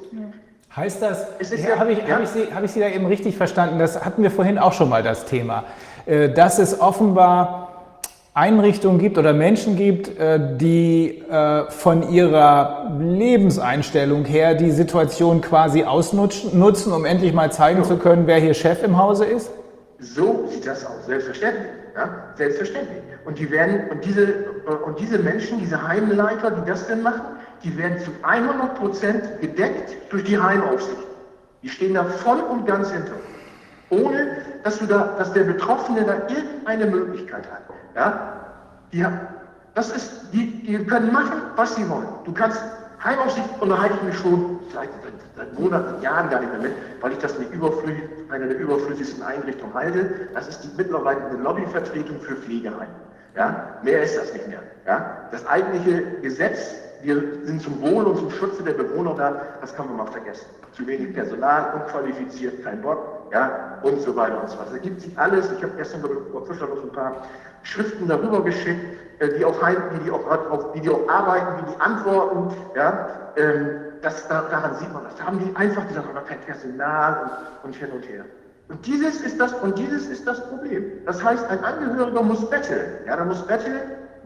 Heißt das, ja, habe ich, ja. hab ich, Sie, hab ich Sie da eben richtig verstanden? Das hatten wir vorhin auch schon mal das Thema, äh, dass es offenbar Einrichtungen gibt oder Menschen gibt, äh, die äh, von ihrer Lebenseinstellung her die Situation quasi ausnutzen, um endlich mal zeigen zu können, wer hier Chef im Hause ist? So sieht das aus, selbstverständlich. Ja? Selbstverständlich. Und die werden, und diese, und diese Menschen, diese Heimleiter, die das denn machen, die werden zu 100 Prozent gedeckt durch die Heimaufsicht. Die stehen da voll und ganz hinter. Ohne, dass, du da, dass der Betroffene da irgendeine Möglichkeit hat. Ja? Die, das ist, die, die können machen, was sie wollen. Du kannst, Heimaufsicht unterhalte ich mich schon seit, seit Monaten, Jahren gar nicht mehr mit, weil ich das eine, überflüssig, eine der überflüssigsten Einrichtungen halte. Das ist die mittlerweile eine Lobbyvertretung für Pflegeheime. Ja? Mehr ist das nicht mehr. Ja? Das eigentliche Gesetz wir sind zum Wohl und zum Schutze der Bewohner da, das kann man mal vergessen. Zu wenig Personal, unqualifiziert, kein Bock, ja, und so weiter und so weiter. Da gibt sich alles. Ich habe gestern Frau Fischer noch ein paar Schriften darüber geschickt, äh, die auch, wie die auch, wie die auch arbeiten, wie die antworten, ja, ähm, das, daran sieht man das. Da haben die einfach gesagt, aber kein Personal und, und hin und her. Und dieses ist das, und dieses ist das Problem. Das heißt, ein Angehöriger muss betteln. Ja, der muss betteln,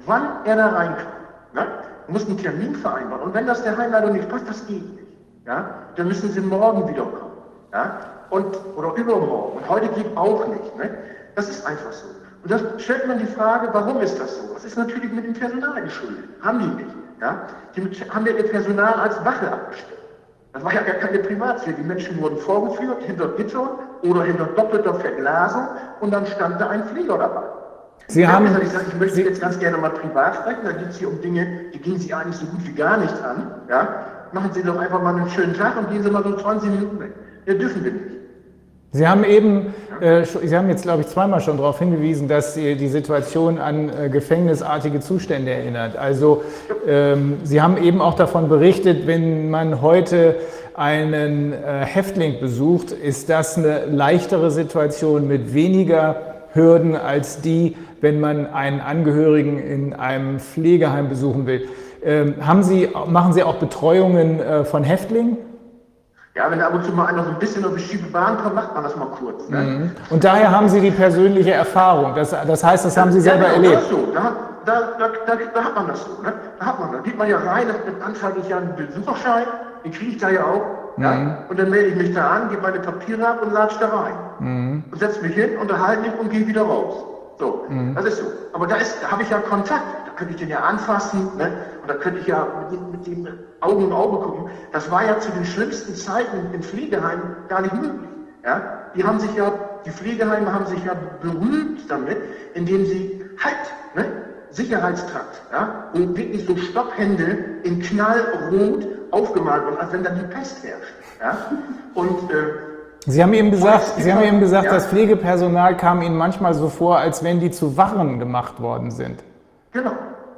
wann er da reinkommt. Ne? muss einen Termin vereinbaren. Und wenn das der Heimleiter nicht passt, das geht nicht. Ja? Dann müssen sie morgen wiederkommen. Ja? Und, oder übermorgen. Und heute geht auch nicht. Ne? Das ist einfach so. Und da stellt man die Frage, warum ist das so? Das ist natürlich mit dem Personal geschuldet. Haben die nicht. Ja? Die haben ja ihr Personal als Wache abgestellt. Das war ja gar keine Privatsphäre. Die Menschen wurden vorgeführt hinter Gittern oder hinter doppelter Verglasung und dann stand da ein Flieger dabei. Sie haben, ich, sagen, ich möchte Sie, jetzt ganz gerne mal privat sprechen, da geht es hier um Dinge, die gehen Sie eigentlich so gut wie gar nicht an. Ja? Machen Sie doch einfach mal einen schönen Tag und gehen Sie mal so 20 Minuten weg. Ja, dürfen wir nicht. Sie haben eben, äh, Sie haben jetzt, glaube ich, zweimal schon darauf hingewiesen, dass Sie die Situation an äh, gefängnisartige Zustände erinnert. Also ähm, Sie haben eben auch davon berichtet, wenn man heute einen äh, Häftling besucht, ist das eine leichtere Situation mit weniger Hürden als die, wenn man einen Angehörigen in einem Pflegeheim besuchen will. Ähm, haben Sie, machen Sie auch Betreuungen äh, von Häftlingen? Ja, wenn ab und zu mal einer so ein bisschen auf die Schiebebahn kommt, macht man das mal kurz. Ne? Mhm. Und daher haben Sie die persönliche Erfahrung. Das, das heißt, das haben Sie selber ja, genau, erlebt. So. Da, da, da, da, da, hat man das so. Ne? Da hat man, da geht man ja rein, dann anzeige ich ja einen Besucherschein, den kriege ich da ja auch. Mhm. Ja? Und dann melde ich mich da an, gebe meine Papiere ab und latsch da rein. Mhm. Und setze mich hin, unterhalte mich und gehe wieder raus. So, mhm. das ist so. Aber da, da habe ich ja Kontakt. Da könnte ich den ja anfassen. Ne? Und da könnte ich ja mit dem, mit dem Augen in Auge gucken. Das war ja zu den schlimmsten Zeiten im Pflegeheim gar nicht möglich. Ja? Die haben sich ja, die Pflegeheime haben sich ja berühmt damit, indem sie halt, ne? Sicherheitstrakt, ja? wo wirklich so Stopphände in Knallrot aufgemalt wurden, als wenn da die Pest herrscht. Ja? Und äh, Sie haben eben gesagt, Sie haben eben gesagt, ja. das Pflegepersonal kam Ihnen manchmal so vor, als wenn die zu Wachen gemacht worden sind. Genau.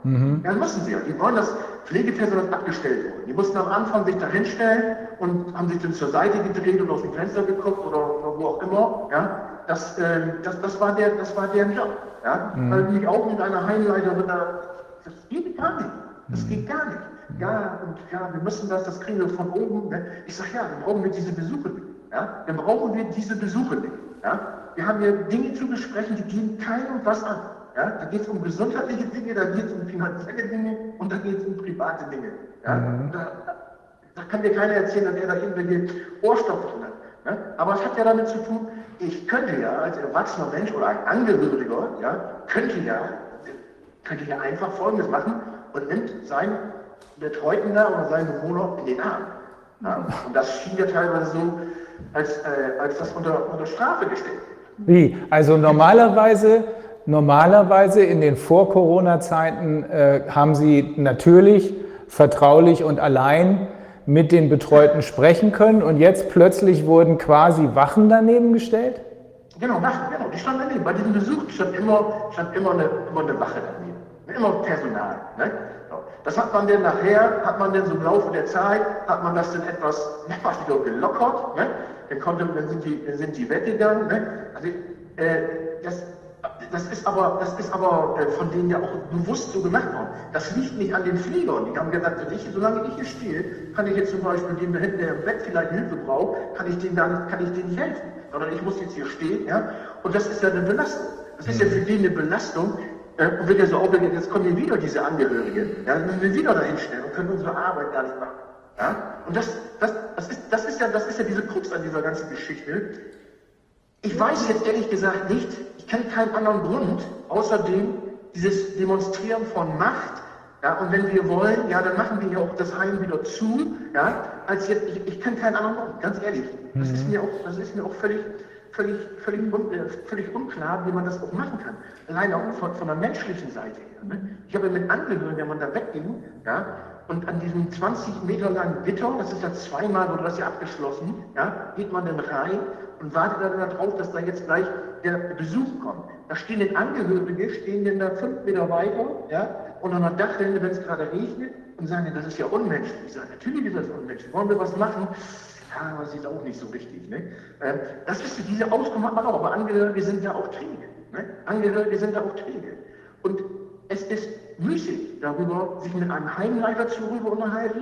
Mhm. Ja, müssen sie ja. Die wollen das Pflegepersonal abgestellt worden. Die mussten am Anfang sich da hinstellen und haben sich dann zur Seite gedreht und aus dem Fenster geguckt oder, wo auch immer. Ja? Das, äh, das, das, war der, das war deren Job. Ja? Mhm. Weil mich auch mit einer Heimleiterin da, das geht gar nicht. Das mhm. geht gar nicht. Ja, und ja, wir müssen das, das kriegen wir von oben. Ne? Ich sage, ja, dann brauchen wir diese Besuche nicht. Ja? Dann brauchen wir diese Besuche nicht. Ja? Wir haben hier Dinge zu besprechen, die gehen keinem was an. Ja? Da geht es um gesundheitliche Dinge, da geht es um finanzielle Dinge und da geht es um private Dinge. Ja? Mhm. Da, da, kann dir keiner erzählen, dass er da irgendwelche Ohrstopfen hat. Ne? Aber es hat ja damit zu tun, ich könnte ja als erwachsener Mensch oder ein Angehöriger, ja, könnte ja, könnte ja einfach Folgendes machen und nimmt seinen Betreuten da oder seinen Bewohner in den Arm. Ja? Und das schien ja teilweise so, als, äh, als das unter, unter Strafe gestellt. Wie? Also normalerweise, normalerweise in den Vor-Corona-Zeiten äh, haben Sie natürlich vertraulich und allein mit den Betreuten sprechen können und jetzt plötzlich wurden quasi Wachen daneben gestellt? Genau, Wachen, genau, die standen daneben. Bei diesem Besuch stand immer, stand immer, eine, immer eine Wache daneben. Immer Personal. Ne? Das hat man dann nachher, hat man dann so im Laufe der Zeit, hat man das dann etwas, etwas wieder gelockert. Ne? Dann, konnte, dann, sind die, dann sind die weggegangen. Ne? Also, äh, das, das ist aber, das ist aber äh, von denen ja auch bewusst so gemacht worden. Das liegt nicht an den Fliegern. Die haben gesagt, ich, solange ich hier stehe, kann ich jetzt zum Beispiel dem da hinten, der im Bett vielleicht Hilfe braucht, kann ich dann, kann ich denen nicht helfen. Sondern ich muss jetzt hier stehen, ja. Und das ist ja eine Belastung. Das ist ja für die eine Belastung. Äh, und wenn ihr so aufregt, jetzt kommen hier wieder diese Angehörigen, ja, dann müssen wir wieder dahin stellen und können unsere Arbeit gar nicht machen. Ja? Und das, das, das, ist, das, ist ja, das ist ja diese Krux an dieser ganzen Geschichte. Ich weiß jetzt ehrlich gesagt nicht, ich kenne keinen anderen Grund, außerdem dieses Demonstrieren von Macht. Ja, und wenn wir wollen, ja, dann machen wir ja auch das Heim wieder zu. Ja, als jetzt, ich, ich kenne keinen anderen Grund, ganz ehrlich. Das ist mir auch, das ist mir auch völlig, völlig, völlig, un, äh, völlig unklar, wie man das auch machen kann. Alleine auch von, von der menschlichen Seite her. Ne? Ich habe mit Angehörigen, wenn man da wegging, ja, und an diesem 20 Meter langen Gitter, das ist ja zweimal, wurde das ja abgeschlossen, ja, geht man dann rein und wartet dann darauf, dass da jetzt gleich der Besuch kommt. Da stehen dann Angehörige, stehen dann da fünf Meter weiter, ja, und an der Dachrinne, wenn es gerade regnet, und sagen, das ist ja unmenschlich. Ich sage, natürlich ist das unmenschlich. Wollen wir was machen? Ja, aber das ist auch nicht so richtig. Ne? Ähm, das ist diese Auskunft hat man auch, aber Angehörige sind ja auch träge. Ne? Angehörige sind ja auch träge. Und es ist müßig darüber, sich mit einem Heimleiter zu darüber unterhalten.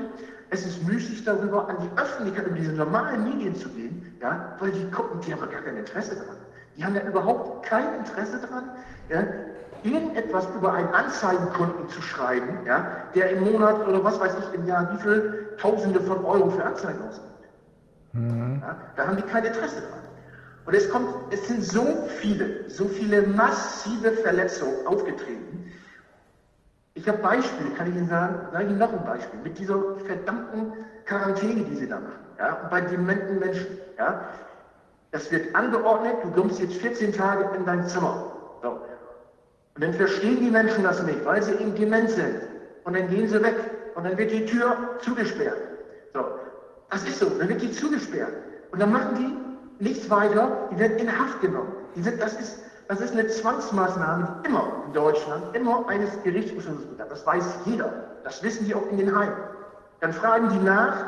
Es ist müßig darüber, an die Öffentlichkeit, in diese normalen Medien zu gehen, ja, weil die gucken, die haben ja gar kein Interesse daran. Die haben ja überhaupt kein Interesse daran, ja, irgendetwas über einen Anzeigenkunden zu schreiben, ja, der im Monat oder was weiß ich im Jahr wie viel Tausende von Euro für Anzeigen ausgibt. Mhm. Ja, da haben die kein Interesse dran. Und es kommt, es sind so viele, so viele massive Verletzungen aufgetreten. Ich habe Beispiele, kann ich Ihnen sagen, sage ich Ihnen noch ein Beispiel, mit dieser verdammten Quarantäne, die Sie da machen, ja, und bei dementen Menschen, ja. Das wird angeordnet, du kommst jetzt 14 Tage in dein Zimmer. So. Und dann verstehen die Menschen das nicht, weil sie eben dement sind. Und dann gehen sie weg. Und dann wird die Tür zugesperrt. So. Das ist so, dann wird die zugesperrt. Und dann machen die nichts weiter, die werden in Haft genommen. Die sind, das, ist, das ist eine Zwangsmaßnahme, die immer in Deutschland, immer eines Gerichtsbeschlusses bedarf. Das weiß jeder. Das wissen die auch in den Heimen. Dann fragen die nach,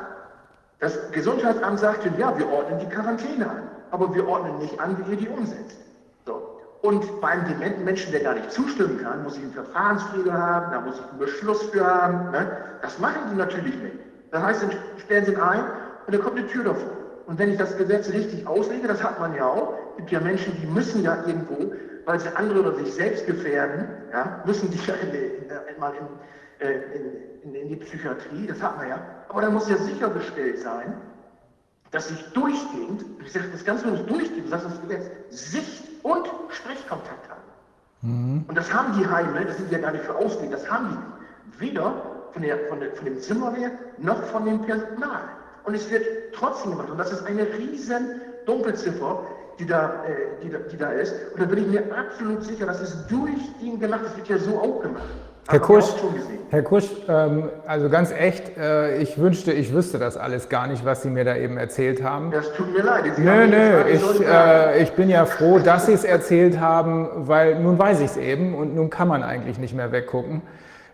das Gesundheitsamt sagte, ja, wir ordnen die Quarantäne an aber wir ordnen nicht an, wie ihr die umsetzt. So. Und bei einem dementen Menschen, der gar nicht zustimmen kann, muss ich einen Verfahrenspfleger haben, da muss ich einen Beschluss für haben. Ne? Das machen die natürlich nicht. Das heißt, dann stellen sie ihn ein und dann kommt eine Tür davor. Und wenn ich das Gesetz richtig auslege, das hat man ja auch, gibt ja Menschen, die müssen ja irgendwo, weil sie andere oder sich selbst gefährden, ja, müssen die ja in, in, mal in, äh, in, in, die Psychiatrie, das hat man ja. Aber dann muss ja sichergestellt sein, dass ich durchgehend, ich sage das ganz bewusst durchgehend, das ist Gesetz, Sicht- und Sprechkontakt haben. Mhm. Und das haben die Heime, das sind ja gar nicht für ausgelegt, das haben die. Weder von, der, von, der, von dem Zimmerwehr noch von dem Personal. Und es wird trotzdem gemacht. Und das ist eine riesen Dunkelziffer, die da, äh, die, da, die da ist. Und da bin ich mir absolut sicher, dass es durchgehend gemacht Das wird ja so auch gemacht. Herr Kusch, Herr Kusch ähm, also ganz echt, äh, ich wünschte, ich wüsste das alles gar nicht, was Sie mir da eben erzählt haben. Das tut mir leid. Sie nö, nö, ich, äh, ich bin ja froh, dass Sie es erzählt haben, weil nun weiß ich es eben und nun kann man eigentlich nicht mehr weggucken.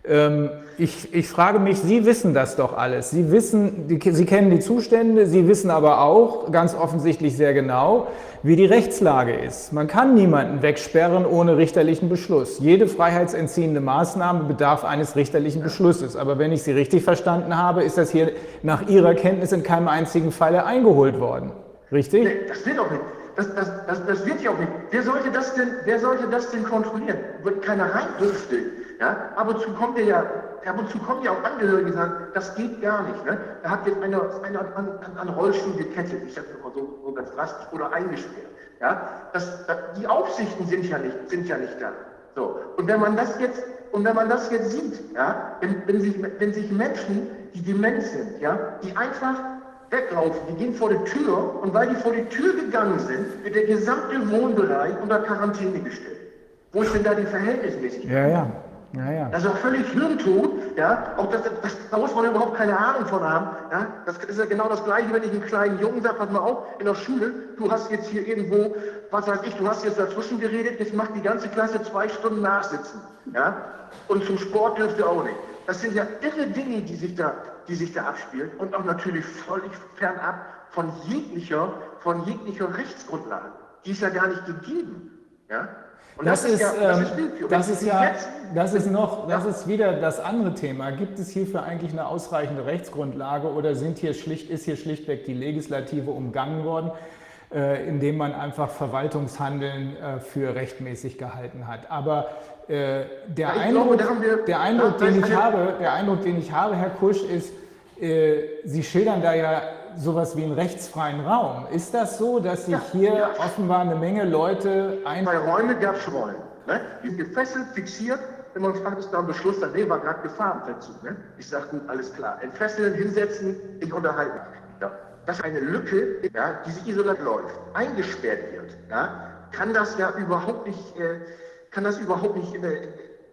Ähm, ich, ich frage mich, Sie wissen das doch alles. Sie wissen, Sie kennen die Zustände, Sie wissen aber auch ganz offensichtlich sehr genau, wie die Rechtslage ist. Man kann niemanden wegsperren ohne richterlichen Beschluss. Jede freiheitsentziehende Maßnahme bedarf eines richterlichen Beschlusses. Aber wenn ich Sie richtig verstanden habe, ist das hier nach Ihrer Kenntnis in keinem einzigen Falle eingeholt worden. Richtig? Nee, das wird auch nicht. Das, das, das, das wird ja auch nicht. Wer sollte das denn, wer sollte das denn kontrollieren? Wird keiner rein dürfte Ja? Ab und zu kommt ja, ab und zu kommen ja auch Angehörige, die sagen, das geht gar nicht. Ne? Er hat jetzt einer eine an, an, an Rollstuhl gekettet, ich sage mal so, so ganz drastisch, oder eingesperrt. Ja? Das, das, die Aufsichten sind ja nicht, sind ja nicht da. So. Und wenn man das jetzt, und wenn man das jetzt sieht, ja, wenn, wenn, sich, wenn sich Menschen, die dement sind, ja, die einfach weglaufen, die gehen vor die Tür und weil die vor die Tür gegangen sind, wird der gesamte Wohnbereich unter Quarantäne gestellt. Wo ist denn da die Verhältnismäßigkeit? Ja, ja. Ja, ja. Das ist auch völlig hirntot, ja. Auch das, das, da muss man überhaupt keine Ahnung von haben, ja. Das ist ja genau das Gleiche, wenn ich einem kleinen Jungen sage, pass mal auf, in der Schule, du hast jetzt hier irgendwo, was weiß ich, du hast jetzt dazwischen geredet, jetzt macht die ganze Klasse zwei Stunden nachsitzen, ja. Und zum Sport dürft ihr auch nicht. Das sind ja irre Dinge, die sich da, die sich da abspielen und auch natürlich völlig fernab von jeglicher, von jeglicher Rechtsgrundlage. Die ist ja gar nicht gegeben, ja. Und das, das, ist, ja, das ist, ähm, das ist ja, das ist noch, das ist wieder das andere Thema. Gibt es hierfür eigentlich eine ausreichende Rechtsgrundlage oder sind hier schlicht, ist hier schlichtweg die Legislative umgangen worden, äh, indem man einfach Verwaltungshandeln äh, für rechtmäßig gehalten hat? Aber äh, der, ja, Eindruck, glaube, der Eindruck, den ich habe, der Eindruck, den ich habe, Herr Kusch, ist, Sie schildern da ja sowas wie einen rechtsfreien Raum. Ist das so, dass sich ja, hier ja. offenbar eine Menge Leute ein... Bei Räume gab es Räume. Ne? Die sind gefesselt, fixiert. Wenn man fragt, ist da ein Beschluss, dann nee, war gerade Gefahrenverzug. Ne? Ich sage, gut, alles klar. Entfesseln, hinsetzen, ich unterhalte mich. Ja. Das ist eine Lücke, ja, die sich isoliert läuft, eingesperrt wird. Ja? Kann das ja überhaupt nicht, äh, kann das überhaupt nicht äh,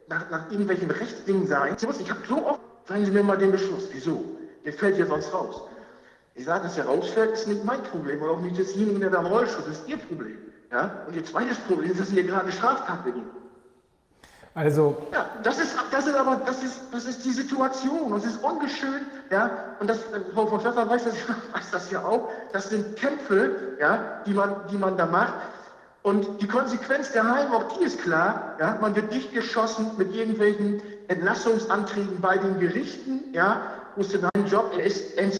nach, nach irgendwelchen Rechtsdingen sein. Ich habe so oft, sagen Sie mir mal den Beschluss. Wieso? Der fällt ja sonst raus. Ich sage, dass er rausfällt, ist nicht mein Problem und auch nicht desjenigen, der da am Rollstuhl ist, ist Ihr Problem. Ja? Und Ihr zweites Problem ist, dass hier gerade Straftat begehen. Also. Ja, das ist, das ist aber, das ist, das ist die Situation. Es ist ungeschön, ja. Und das, Frau von Pfeffer weiß das, weiß das ja auch. Das sind Kämpfe, ja, die man, die man da macht. Und die Konsequenz der Heim, auch die ist klar, ja. Man wird dicht geschossen mit irgendwelchen Entlassungsanträgen bei den Gerichten, ja. Musste dein Job, er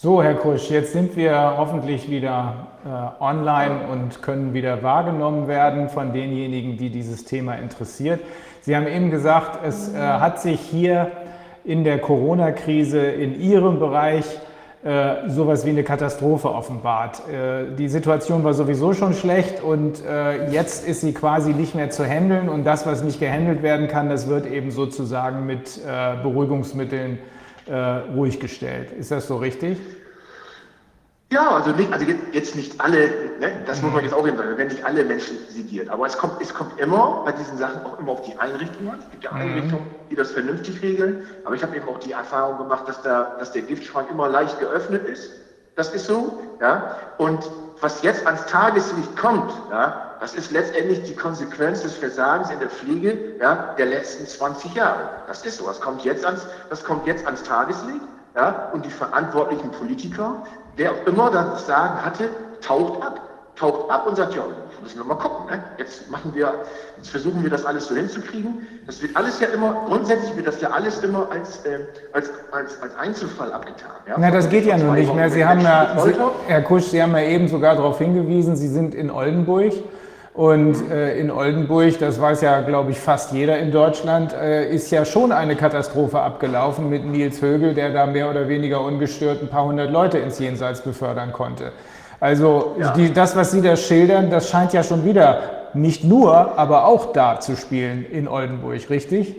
So, Herr Kusch, jetzt sind wir hoffentlich wieder äh, online und können wieder wahrgenommen werden von denjenigen, die dieses Thema interessiert. Sie haben eben gesagt, es äh, hat sich hier in der Corona-Krise in Ihrem Bereich äh, sowas wie eine Katastrophe offenbart. Äh, die Situation war sowieso schon schlecht und äh, jetzt ist sie quasi nicht mehr zu handeln und das, was nicht gehandelt werden kann, das wird eben sozusagen mit äh, Beruhigungsmitteln äh, ruhig gestellt. Ist das so richtig? Ja, also, nicht, also jetzt nicht alle, ne, das muss man jetzt auch eben sagen, wenn nicht alle Menschen sediert. Aber es kommt, es kommt immer bei diesen Sachen auch immer auf die Einrichtung an. Es gibt ja mhm. Einrichtungen, die das vernünftig regeln. Aber ich habe eben auch die Erfahrung gemacht, dass, da, dass der Giftschrank immer leicht geöffnet ist. Das ist so. Ja? Und was jetzt ans Tageslicht kommt, ja, das ist letztendlich die Konsequenz des Versagens in der Pflege ja, der letzten 20 Jahre. Das ist so. Das kommt jetzt ans, das kommt jetzt ans Tageslicht. Ja, und die verantwortlichen Politiker, wer auch immer das Sagen hatte, taucht ab. Taucht ab und sagt, ja, müssen wir mal gucken. Ne? Jetzt machen wir, jetzt versuchen wir das alles so hinzukriegen. Das wird alles ja immer, grundsätzlich wird das ja alles immer als, äh, als, als, als Einzelfall abgetan. Ja? Na, das geht ja nun nicht mehr. Sie haben ja, Sie, Herr Kusch, Sie haben ja eben sogar darauf hingewiesen, Sie sind in Oldenburg. Und äh, in Oldenburg, das weiß ja, glaube ich, fast jeder in Deutschland, äh, ist ja schon eine Katastrophe abgelaufen mit Nils Högel, der da mehr oder weniger ungestört ein paar hundert Leute ins Jenseits befördern konnte. Also ja. die, das, was Sie da schildern, das scheint ja schon wieder nicht nur, aber auch da zu spielen in Oldenburg, richtig?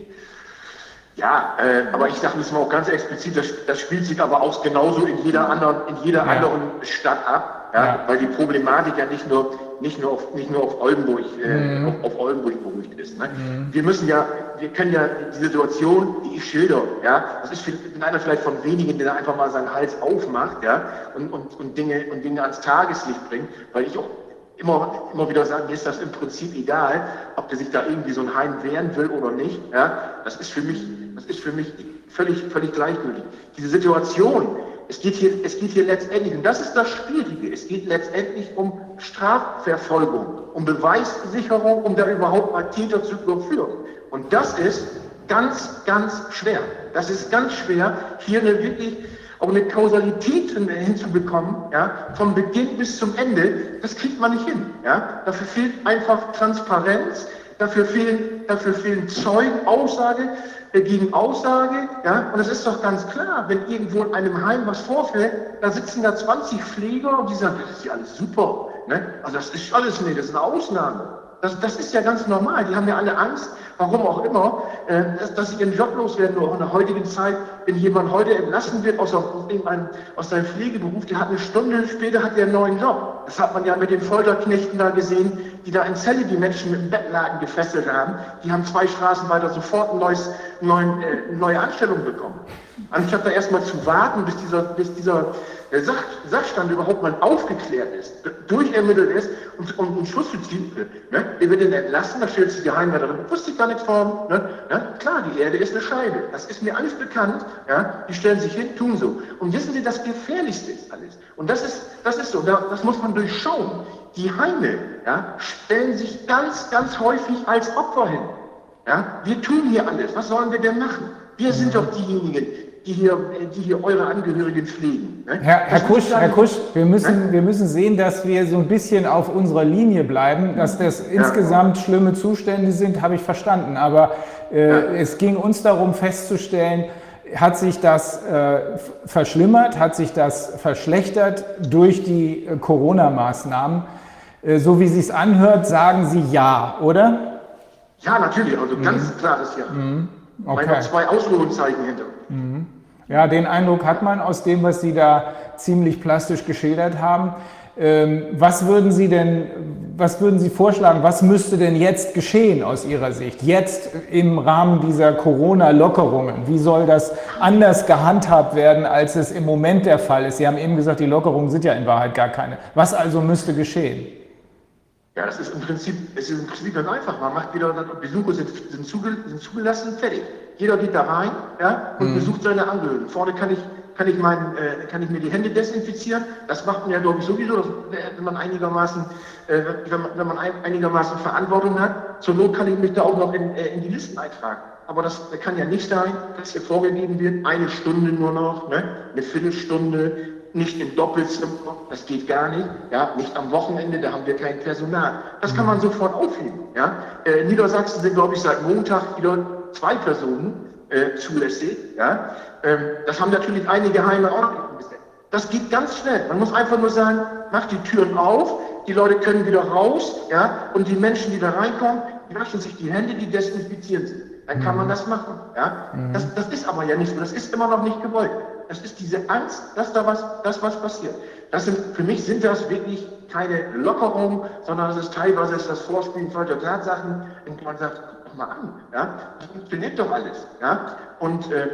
Ja, äh, aber ich sage das mal auch ganz explizit, das, das, spielt sich aber auch genauso in jeder anderen, in jeder ja. anderen Stadt ab, ja, ja. weil die Problematik ja nicht nur nicht nur auf, nicht nur auf Oldenburg, äh, mhm. auf, auf, Oldenburg beruhigt ist. Ne? Mhm. Wir müssen ja, wir können ja die Situation, die ich schilder, ja, das ist für, einer vielleicht von wenigen, der einfach mal seinen Hals aufmacht, ja, und, und, und Dinge, und Dinge ans Tageslicht bringt, weil ich auch immer, immer wieder sage, mir ist das im Prinzip egal, ob der sich da irgendwie so ein Heim wehren will oder nicht, ja, das ist für mich, das ist für mich völlig, völlig gleichgültig. Diese Situation, es geht, hier, es geht hier letztendlich, und das ist das Schwierige, es geht letztendlich um Strafverfolgung, um Beweissicherung, um da überhaupt mal Täter zu überführen. Und das ist ganz, ganz schwer. Das ist ganz schwer, hier eine wirklich auch eine Kausalität hinzubekommen, ja, vom Beginn bis zum Ende. Das kriegt man nicht hin. Ja. Dafür fehlt einfach Transparenz, dafür fehlen, dafür fehlen Zeugen, Aussage gegen Aussage, ja, und es ist doch ganz klar, wenn irgendwo in einem Heim was vorfällt, da sitzen da 20 Pfleger und die sagen, das ist ja alles super, ne? Also das ist alles nicht, das ist eine Ausnahme. Das, das ist ja ganz normal. Die haben ja alle Angst, warum auch immer, äh, dass, dass, sie ihren Job loswerden. Nur in der heutigen Zeit, wenn jemand heute entlassen wird aus, aus seinem Pflegeberuf, der hat eine Stunde später hat er einen neuen Job. Das hat man ja mit den Folterknechten da gesehen, die da in Zelle die Menschen mit dem Bettlaken gefesselt haben. Die haben zwei Straßen weiter sofort ein neues, neuen, äh, neue Anstellung bekommen. Anstatt da erstmal zu warten, bis dieser, bis dieser der Sach, Sachstand überhaupt mal aufgeklärt ist, durchermittelt ist und, und einen Schluss zu ziehen, ne? der wird den entlassen, da stellt sich die Heimwärterin, wusste ich gar nichts von, ne? Ja, klar, die Erde ist eine Scheibe, das ist mir alles bekannt, ja? die stellen sich hin, tun so. Und wissen Sie, das Gefährlichste ist alles. Und das ist, das ist so, das muss man durchschauen. Die Heime ja, stellen sich ganz, ganz häufig als Opfer hin. Ja? Wir tun hier alles, was sollen wir denn machen? Wir sind doch diejenigen, die hier, die hier eure Angehörigen pflegen. Ne? Herr, Herr Kusch, Herr Kusch wir, müssen, ne? wir müssen sehen, dass wir so ein bisschen auf unserer Linie bleiben. Dass das ja. insgesamt schlimme Zustände sind, habe ich verstanden. Aber äh, ja. es ging uns darum festzustellen, hat sich das äh, verschlimmert, hat sich das verschlechtert durch die äh, Corona-Maßnahmen? Äh, so wie Sie es anhört, sagen Sie ja, oder? Ja, natürlich. Also ganz mhm. klares Ja. Mhm. Okay. Weil noch zwei Ausrufezeichen hinter. Mhm. Ja, den Eindruck hat man aus dem, was Sie da ziemlich plastisch geschildert haben. Ähm, was würden Sie denn, was würden Sie vorschlagen, was müsste denn jetzt geschehen aus Ihrer Sicht? Jetzt im Rahmen dieser Corona-Lockerungen? Wie soll das anders gehandhabt werden, als es im Moment der Fall ist? Sie haben eben gesagt, die Lockerungen sind ja in Wahrheit gar keine. Was also müsste geschehen? Ja, das ist im Prinzip, es ist im Prinzip ganz einfach. Man macht wieder, Besucher sind, sind, zugelassen, fertig. Jeder geht da rein ja, und mhm. besucht seine Angehörigen. Vorne kann ich, kann, ich mein, äh, kann ich mir die Hände desinfizieren. Das macht man ja, glaube ich, sowieso, wenn man einigermaßen, äh, wenn, man, wenn man einigermaßen Verantwortung hat. Zur Not kann ich mich da auch noch in, äh, in die Listen eintragen. Aber das kann ja nicht sein, dass hier vorgegeben wird, eine Stunde nur noch, ne? eine Viertelstunde, nicht im Doppelzimmer, das geht gar nicht, ja, nicht am Wochenende, da haben wir kein Personal. Das kann man sofort aufheben, ja. Äh, Niedersachsen sind, glaube ich, seit Montag wieder zwei Personen äh, zulässig, ja. Ähm, das haben natürlich einige Heime auch nicht umgesetzt. Das geht ganz schnell. Man muss einfach nur sagen, macht die Türen auf, die Leute können wieder raus, ja, und die Menschen, die da reinkommen, die waschen sich die Hände, die desinfizieren sich. Dann kann man das machen, ja. Das, das ist aber ja nicht so, das ist immer noch nicht gewollt. Das ist diese Angst, dass da was, dass was passiert. Das sind, für mich sind das wirklich keine Lockerungen, sondern es ist teilweise das Vorspielen solcher Tatsachen, in denen man sagt, mal an, ja. Das funktioniert doch alles, ja. Und, äh,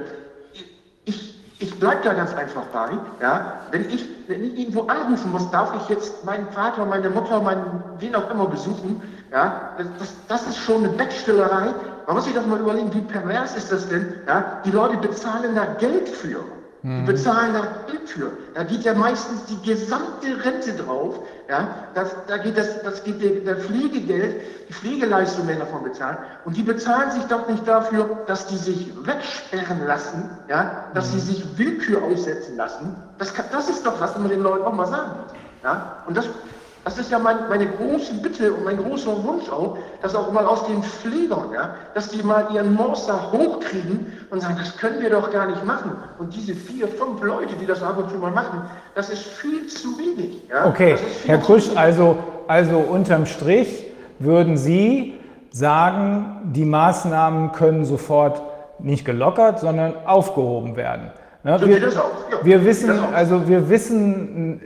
ich, ich bleibe da ganz einfach bei. Ja? Wenn, ich, wenn ich irgendwo anrufen muss, darf ich jetzt meinen Vater, meine Mutter, meinen, wen auch immer besuchen. Ja? Das, das, ist schon eine Bettstellerei. Man muss sich doch mal überlegen, wie pervers ist das denn? Ja? Die Leute bezahlen da Geld für. Die bezahlen da Geld für. Da geht ja meistens die gesamte Rente drauf. Ja? Das, da geht das, das geht der, der Pflegegeld, die Pflegeleistung werden davon bezahlt. Und die bezahlen sich doch nicht dafür, dass die sich wegsperren lassen, ja? dass sie sich Willkür aussetzen lassen. Das, kann, das ist doch, was man den Leuten auch mal sagen muss. Ja? Und das, das ist ja mein, meine große Bitte und mein großer Wunsch auch, dass auch mal aus den Pflegern, ja, dass die mal ihren Morster hochkriegen und sagen, das können wir doch gar nicht machen. Und diese vier, fünf Leute, die das ab und zu mal machen, das ist viel zu wenig. Ja? Okay, Herr Kusch, also, also unterm Strich würden Sie sagen, die Maßnahmen können sofort nicht gelockert, sondern aufgehoben werden. Ne, wir geht wissen, also wir wissen,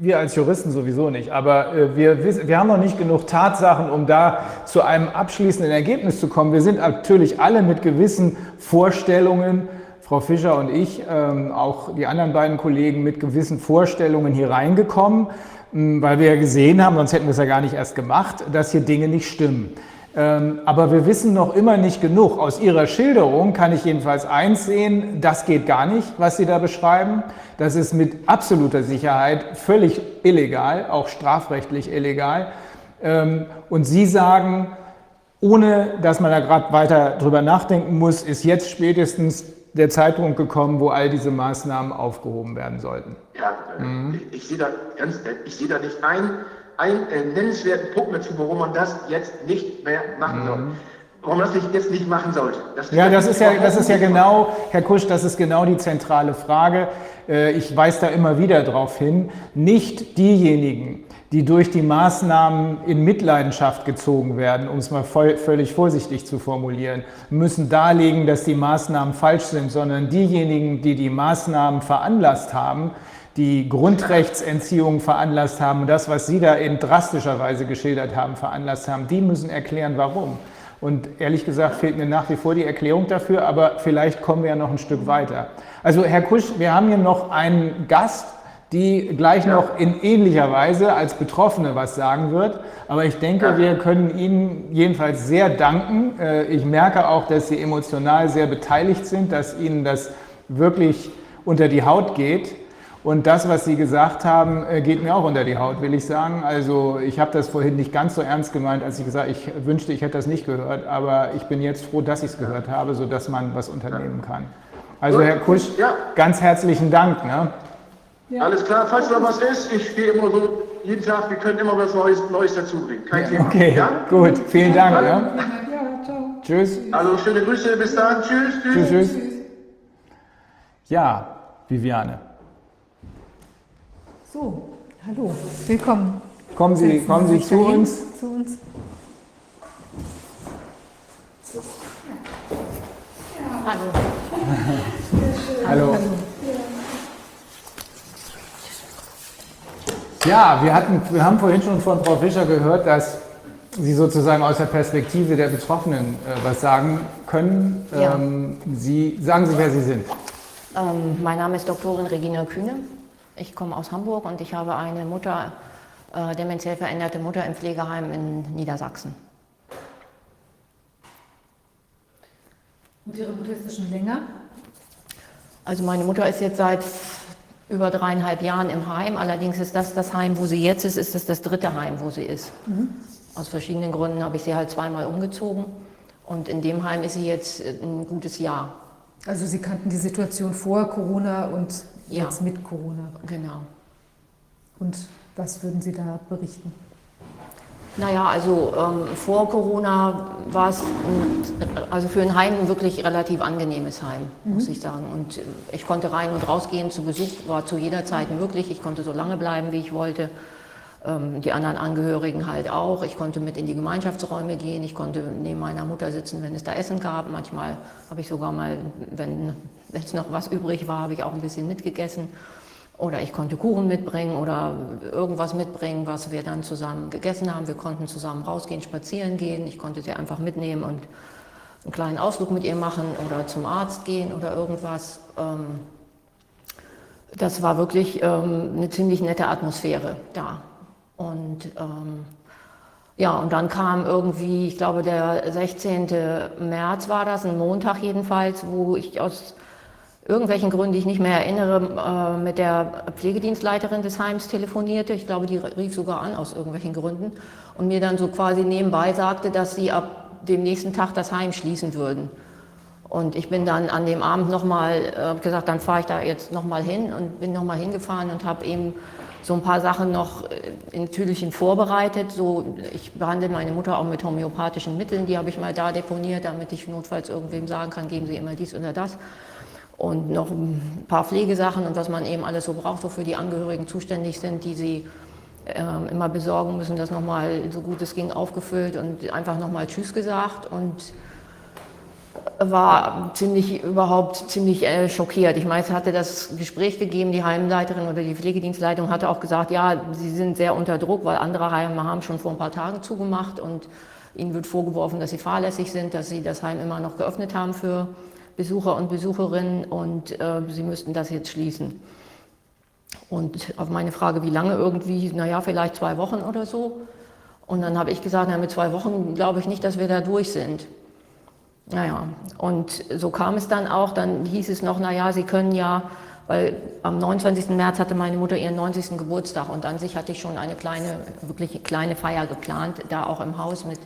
wir als Juristen sowieso nicht, aber äh, wir, wir haben noch nicht genug Tatsachen, um da zu einem abschließenden Ergebnis zu kommen. Wir sind natürlich alle mit gewissen Vorstellungen, Frau Fischer und ich, ähm, auch die anderen beiden Kollegen, mit gewissen Vorstellungen hier reingekommen, mh, weil wir ja gesehen haben, sonst hätten wir es ja gar nicht erst gemacht, dass hier Dinge nicht stimmen. Ähm, aber wir wissen noch immer nicht genug. Aus Ihrer Schilderung kann ich jedenfalls eins sehen, das geht gar nicht, was Sie da beschreiben. Das ist mit absoluter Sicherheit völlig illegal, auch strafrechtlich illegal. Ähm, Und Sie sagen, ohne dass man da gerade weiter drüber nachdenken muss, ist jetzt spätestens der Zeitpunkt gekommen, wo all diese Maßnahmen aufgehoben werden sollten. Ja, äh, ich, ich sehe da ganz, äh, ich sehe da nicht einen, einen äh, nennenswerten Punkt dazu, warum man das jetzt nicht mehr machen soll. Warum man das nicht, jetzt nicht machen sollte. Das Ja, das ist ja, das ist ja genau, Herr Kusch, das ist genau die zentrale Frage. Äh, Ich weise da immer wieder darauf hin. Nicht diejenigen, die durch die Maßnahmen in Mitleidenschaft gezogen werden, um es mal voll, völlig vorsichtig zu formulieren, müssen darlegen, dass die Maßnahmen falsch sind, sondern diejenigen, die die Maßnahmen veranlasst haben, die Grundrechtsentziehung veranlasst haben und das, was Sie da in drastischer Weise geschildert haben, veranlasst haben, die müssen erklären, warum. Und ehrlich gesagt fehlt mir nach wie vor die Erklärung dafür, aber vielleicht kommen wir ja noch ein Stück weiter. Also Herr Kusch, wir haben hier noch einen Gast, die gleich noch in ähnlicher Weise als Betroffene was sagen wird. Aber ich denke, wir können Ihnen jedenfalls sehr danken. Äh, Ich merke auch, dass Sie emotional sehr beteiligt sind, dass Ihnen das wirklich unter die Haut geht. Und das, was Sie gesagt haben, äh, geht mir auch unter die Haut, will ich sagen. Also ich habe das vorhin nicht ganz so ernst gemeint, als ich gesagt ich wünschte, ich hätte das nicht gehört. Aber ich bin jetzt froh, dass ich es gehört habe, sodass man was unternehmen kann. Also Herr Kusch, Ja. ganz herzlichen Dank. Ne? Alles klar, falls noch was ist, ich stehe immer so jeden Tag, wir können immer was Neues, Neues dazubringen. Kein Thema. Okay, Ja? gut, vielen Dank. Ne? Ja, ciao. Tschüss. Also schöne Grüße, bis dann, tschüss, tschüss. Tschüss, tschüss. Ja, Viviane, So, hallo, willkommen. kommen Sie, kommen Sie zu uns. Zu uns. Hallo. Ja, wir, hatten, wir haben vorhin schon von Frau Fischer gehört, dass Sie sozusagen aus der Perspektive der Betroffenen äh, was sagen können. Ja. Ähm, Sie sagen Sie, wer Sie sind. Ähm, mein Name ist Doktorin Regina Kühne. Ich komme aus Hamburg und ich habe eine Mutter, äh, dementiell veränderte Mutter im Pflegeheim in Niedersachsen. Und Ihre Mutter ist schon länger? Also meine Mutter ist jetzt seit über dreieinhalb Jahren im Heim. Allerdings ist das das Heim, wo sie jetzt ist, ist das das dritte Heim, wo sie ist. Aus verschiedenen Gründen habe ich sie halt zweimal umgezogen. Und in dem Heim ist sie jetzt äh, ein gutes Jahr. Also Sie kannten die Situation vor Corona und Ja. jetzt mit Corona. Genau. Und was würden Sie da berichten? Naja, also ähm, vor Corona war es also für ein Heim ein wirklich relativ angenehmes Heim, muss ich sagen. Und äh, ich konnte rein und rausgehen zu Besuch, war zu jeder Zeit möglich. Ich konnte so lange bleiben, wie ich wollte. Ähm, die anderen Angehörigen halt auch. Ich konnte mit in die Gemeinschaftsräume gehen. Ich konnte neben meiner Mutter sitzen, wenn es da Essen gab. Manchmal habe ich sogar mal, wenn es noch was übrig war, habe ich auch ein bisschen mitgegessen. Oder ich konnte Kuchen mitbringen oder irgendwas mitbringen, was wir dann zusammen gegessen haben. Wir konnten zusammen rausgehen, spazieren gehen. Ich konnte sie einfach mitnehmen und einen kleinen Ausflug mit ihr machen oder zum Arzt gehen oder irgendwas. Ähm, Das war wirklich ähm, eine ziemlich nette Atmosphäre da. Und ähm, ja, und dann kam irgendwie, ich glaube, der 16. März war das, ein Montag jedenfalls, wo ich aus irgendwelchen Gründen, die ich nicht mehr erinnere, äh, mit der Pflegedienstleiterin des Heims telefonierte. Ich glaube, die rief sogar an aus irgendwelchen Gründen und mir dann so quasi nebenbei sagte, dass sie ab dem nächsten Tag das Heim schließen würden. Und ich bin dann an dem Abend nochmal äh, gesagt, dann fahre ich da jetzt nochmal hin und bin nochmal hingefahren und habe eben so ein paar Sachen noch äh, in Tüdelchen vorbereitet. So, ich behandle meine Mutter auch mit homöopathischen Mitteln, die habe ich mal da deponiert, damit ich notfalls irgendwem sagen kann, geben Sie immer dies oder das. Und noch ein paar Pflegesachen und was man eben alles so braucht, wofür die Angehörigen zuständig sind, die sie ähm, immer besorgen müssen, das nochmal so gut es ging aufgefüllt und einfach nochmal Tschüss gesagt und war ziemlich überhaupt ziemlich äh, schockiert. Ich meine, es hatte das Gespräch gegeben, die Heimleiterin oder die Pflegedienstleitung hatte auch gesagt, ja, sie sind sehr unter Druck, weil andere Heime haben schon vor ein paar Tagen zugemacht und ihnen wird vorgeworfen, dass sie fahrlässig sind, dass sie das Heim immer noch geöffnet haben für Besucher und Besucherinnen und äh, sie müssten das jetzt schließen. Und auf meine Frage, wie lange irgendwie, naja, vielleicht zwei Wochen oder so. Und dann habe ich gesagt, na, mit zwei Wochen glaube ich nicht, dass wir da durch sind. Naja, und so kam es dann auch. Dann hieß es noch, naja, Sie können ja, weil am 29. März hatte meine Mutter ihren 90. Geburtstag und an sich hatte ich schon eine kleine, wirklich kleine Feier geplant, da auch im Haus mit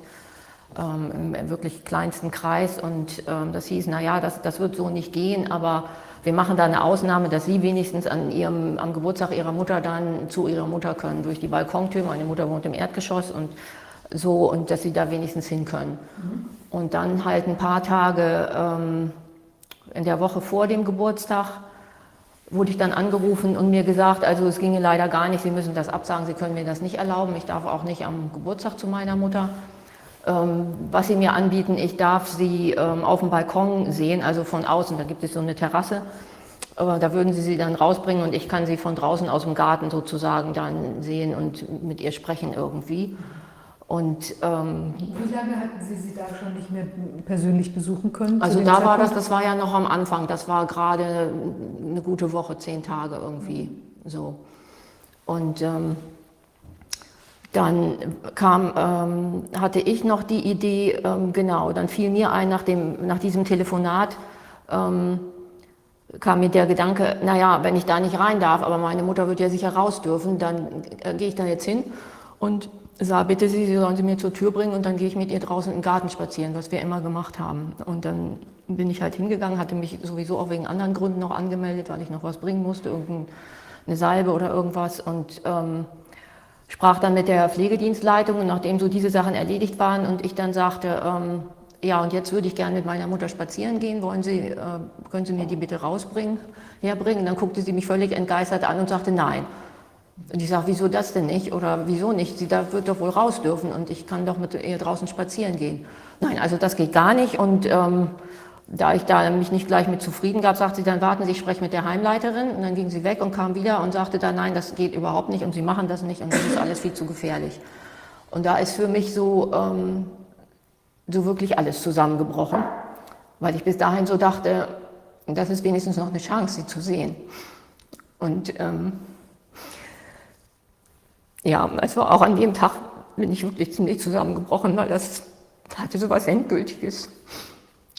ähm, im wirklich kleinsten Kreis. Und ähm, das hieß, naja, das, das wird so nicht gehen, aber wir machen da eine Ausnahme, dass Sie wenigstens an ihrem, am Geburtstag Ihrer Mutter dann zu Ihrer Mutter können, durch die Balkontür. Meine Mutter wohnt im Erdgeschoss und so, und dass Sie da wenigstens hin können. Und dann halt ein paar Tage ähm, in der Woche vor dem Geburtstag wurde ich dann angerufen und mir gesagt, also es ginge leider gar nicht, Sie müssen das absagen, Sie können mir das nicht erlauben, ich darf auch nicht am Geburtstag zu meiner Mutter. Ähm, was Sie mir anbieten, ich darf Sie ähm, auf dem Balkon sehen, also von außen, da gibt es so eine Terrasse, aber da würden Sie sie dann rausbringen und ich kann sie von draußen aus dem Garten sozusagen dann sehen und mit ihr sprechen irgendwie. Und ähm, Wie lange hatten Sie sie da schon nicht mehr persönlich besuchen können? Also da war das, Zeitpunkt? das war ja noch am Anfang, das war gerade eine gute Woche, zehn Tage irgendwie so. Und ähm, dann kam, ähm, hatte ich noch die Idee, ähm, genau, dann fiel mir ein nach, dem, nach diesem Telefonat, ähm, kam mir der Gedanke, naja, wenn ich da nicht rein darf, aber meine Mutter wird ja sicher raus dürfen, dann äh, gehe ich da jetzt hin und sah, bitte Sie, Sie sollen sie mir zur Tür bringen und dann gehe ich mit ihr draußen im Garten spazieren, was wir immer gemacht haben. Und dann bin ich halt hingegangen, hatte mich sowieso auch wegen anderen Gründen noch angemeldet, weil ich noch was bringen musste, irgendeine Salbe oder irgendwas und ähm, sprach dann mit der Pflegedienstleitung und nachdem so diese Sachen erledigt waren und ich dann sagte, ähm, ja, und jetzt würde ich gerne mit meiner Mutter spazieren gehen. Wollen Sie, äh, können Sie mir die bitte rausbringen, herbringen? Dann guckte sie mich völlig entgeistert an und sagte nein. Und ich sage, wieso das denn nicht? Oder wieso nicht? Sie da wird doch wohl raus dürfen und ich kann doch mit ihr draußen spazieren gehen. Nein, also das geht gar nicht. Und ähm, da ich da mich nicht gleich mit zufrieden gab, sagte sie, dann warten Sie, ich spreche mit der Heimleiterin. Und dann ging sie weg und kam wieder und sagte dann, nein, das geht überhaupt nicht und Sie machen das nicht und das ist alles viel zu gefährlich. Und da ist für mich so, ähm, so wirklich alles zusammengebrochen, weil ich bis dahin so dachte, das ist wenigstens noch eine Chance, sie zu sehen. Und ähm, ja, war auch an dem Tag, bin ich wirklich ziemlich zusammengebrochen, weil das hatte so was Endgültiges.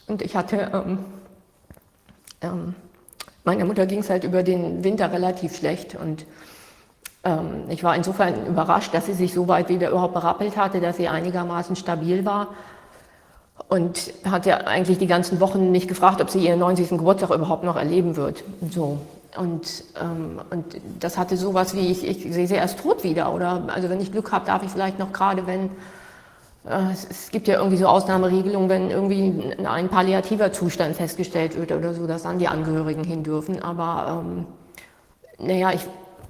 Und ich hatte, ähm, ähm, meiner Mutter ging es halt über den Winter relativ schlecht und ähm, ich war insofern überrascht, dass sie sich so weit wieder überhaupt berappelt hatte, dass sie einigermaßen stabil war. Und hat ja eigentlich die ganzen Wochen nicht gefragt, ob sie ihren 90. Geburtstag überhaupt noch erleben wird. So. Und, ähm, und das hatte sowas wie, ich, ich sehe sie erst tot wieder. Oder also wenn ich Glück habe, darf ich vielleicht noch gerade, wenn äh, es, es, gibt ja irgendwie so Ausnahmeregelungen, wenn irgendwie ein palliativer Zustand festgestellt wird oder so, dass dann die Angehörigen hin dürfen. Aber ähm, naja, ich,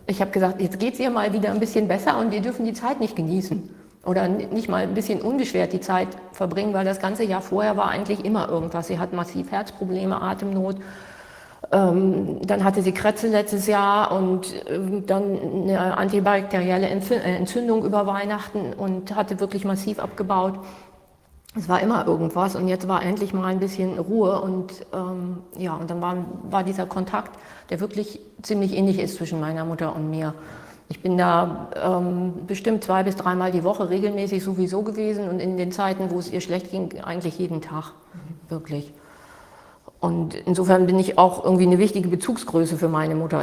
ich habe gesagt, jetzt geht es ihr mal wieder ein bisschen besser und wir dürfen die Zeit nicht genießen. Oder nicht mal ein bisschen unbeschwert die Zeit verbringen, weil das ganze Jahr vorher war eigentlich immer irgendwas. Sie hat massiv Herzprobleme, Atemnot. Ähm, dann hatte sie Krätze letztes Jahr und ähm, dann eine antibakterielle äh, Entzündung über Weihnachten und hatte wirklich massiv abgebaut. Es war immer irgendwas und jetzt war endlich mal ein bisschen Ruhe und ähm, ja, und dann war, war dieser Kontakt, der wirklich ziemlich ähnlich ist zwischen meiner Mutter und mir. Ich bin da ähm, bestimmt zwei bis dreimal die Woche regelmäßig sowieso gewesen und in den Zeiten, wo es ihr schlecht ging, eigentlich jeden Tag, wirklich. Und insofern bin ich auch irgendwie eine wichtige Bezugsgröße für meine Mutter,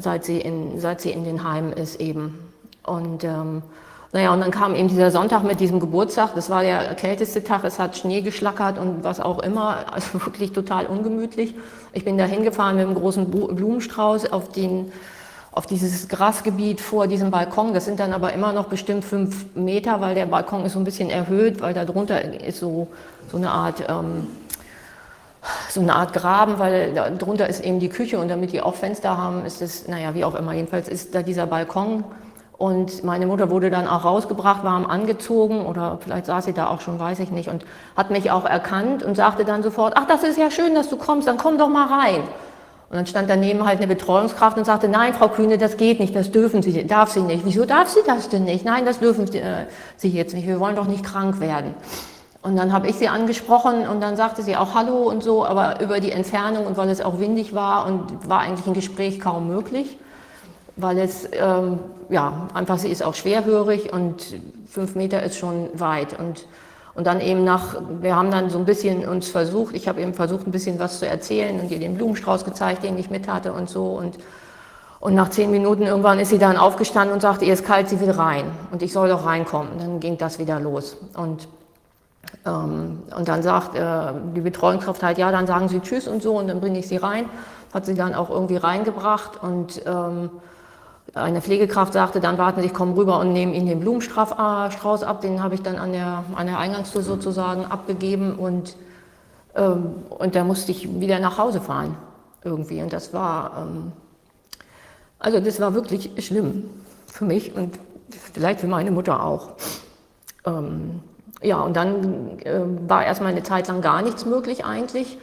seit, sie in, seit sie in den Heimen ist eben. Und ähm, naja, und dann kam eben dieser Sonntag mit diesem Geburtstag. Das war der kälteste Tag. Es hat Schnee geschlackert und was auch immer. Also wirklich total ungemütlich. Ich bin da hingefahren mit einem großen Blumenstrauß auf, den, auf dieses Grasgebiet vor diesem Balkon. Das sind dann aber immer noch bestimmt fünf Meter, weil der Balkon ist so ein bisschen erhöht, weil da drunter ist so, so eine Art... Ähm, so eine Art Graben, weil darunter ist eben die Küche und damit die auch Fenster haben, ist es, naja, wie auch immer, jedenfalls ist da dieser Balkon. Und meine Mutter wurde dann auch rausgebracht, warm angezogen oder vielleicht saß sie da auch schon, weiß ich nicht, und hat mich auch erkannt und sagte dann sofort, ach, das ist ja schön, dass du kommst, dann komm doch mal rein. Und dann stand daneben halt eine Betreuungskraft und sagte, nein, Frau Kühne, das geht nicht, das dürfen Sie, darf sie nicht. Wieso darf sie das denn nicht? Nein, das dürfen Sie, äh, jetzt nicht, wir wollen doch nicht krank werden. Und dann habe ich sie angesprochen und dann sagte sie auch Hallo und so, aber über die Entfernung und weil es auch windig war und war eigentlich ein Gespräch kaum möglich, weil es, ähm, ja, einfach sie ist auch schwerhörig und fünf Meter ist schon weit und und dann eben nach, wir haben dann so ein bisschen uns versucht, ich habe eben versucht, ein bisschen was zu erzählen und ihr den Blumenstrauß gezeigt, den ich mit hatte und so. Und, und nach zehn Minuten irgendwann ist sie dann aufgestanden und sagte, ihr ist kalt, sie will rein. Und ich soll doch reinkommen. Und dann ging das wieder los. Und und dann sagt äh, die Betreuungskraft halt, ja, dann sagen Sie Tschüss und so und dann bringe ich Sie rein. Hat sie dann auch irgendwie reingebracht und ähm, eine Pflegekraft sagte, dann warten Sie, ich komme rüber und nehme Ihnen den Blumenstrauß ab. Den habe ich dann an der, an der Eingangstür sozusagen abgegeben und, ähm, und da musste ich wieder nach Hause fahren irgendwie. Und das war, ähm, also das war wirklich schlimm für mich und vielleicht für meine Mutter auch. Ja, und dann äh, war erstmal eine Zeit lang gar nichts möglich eigentlich.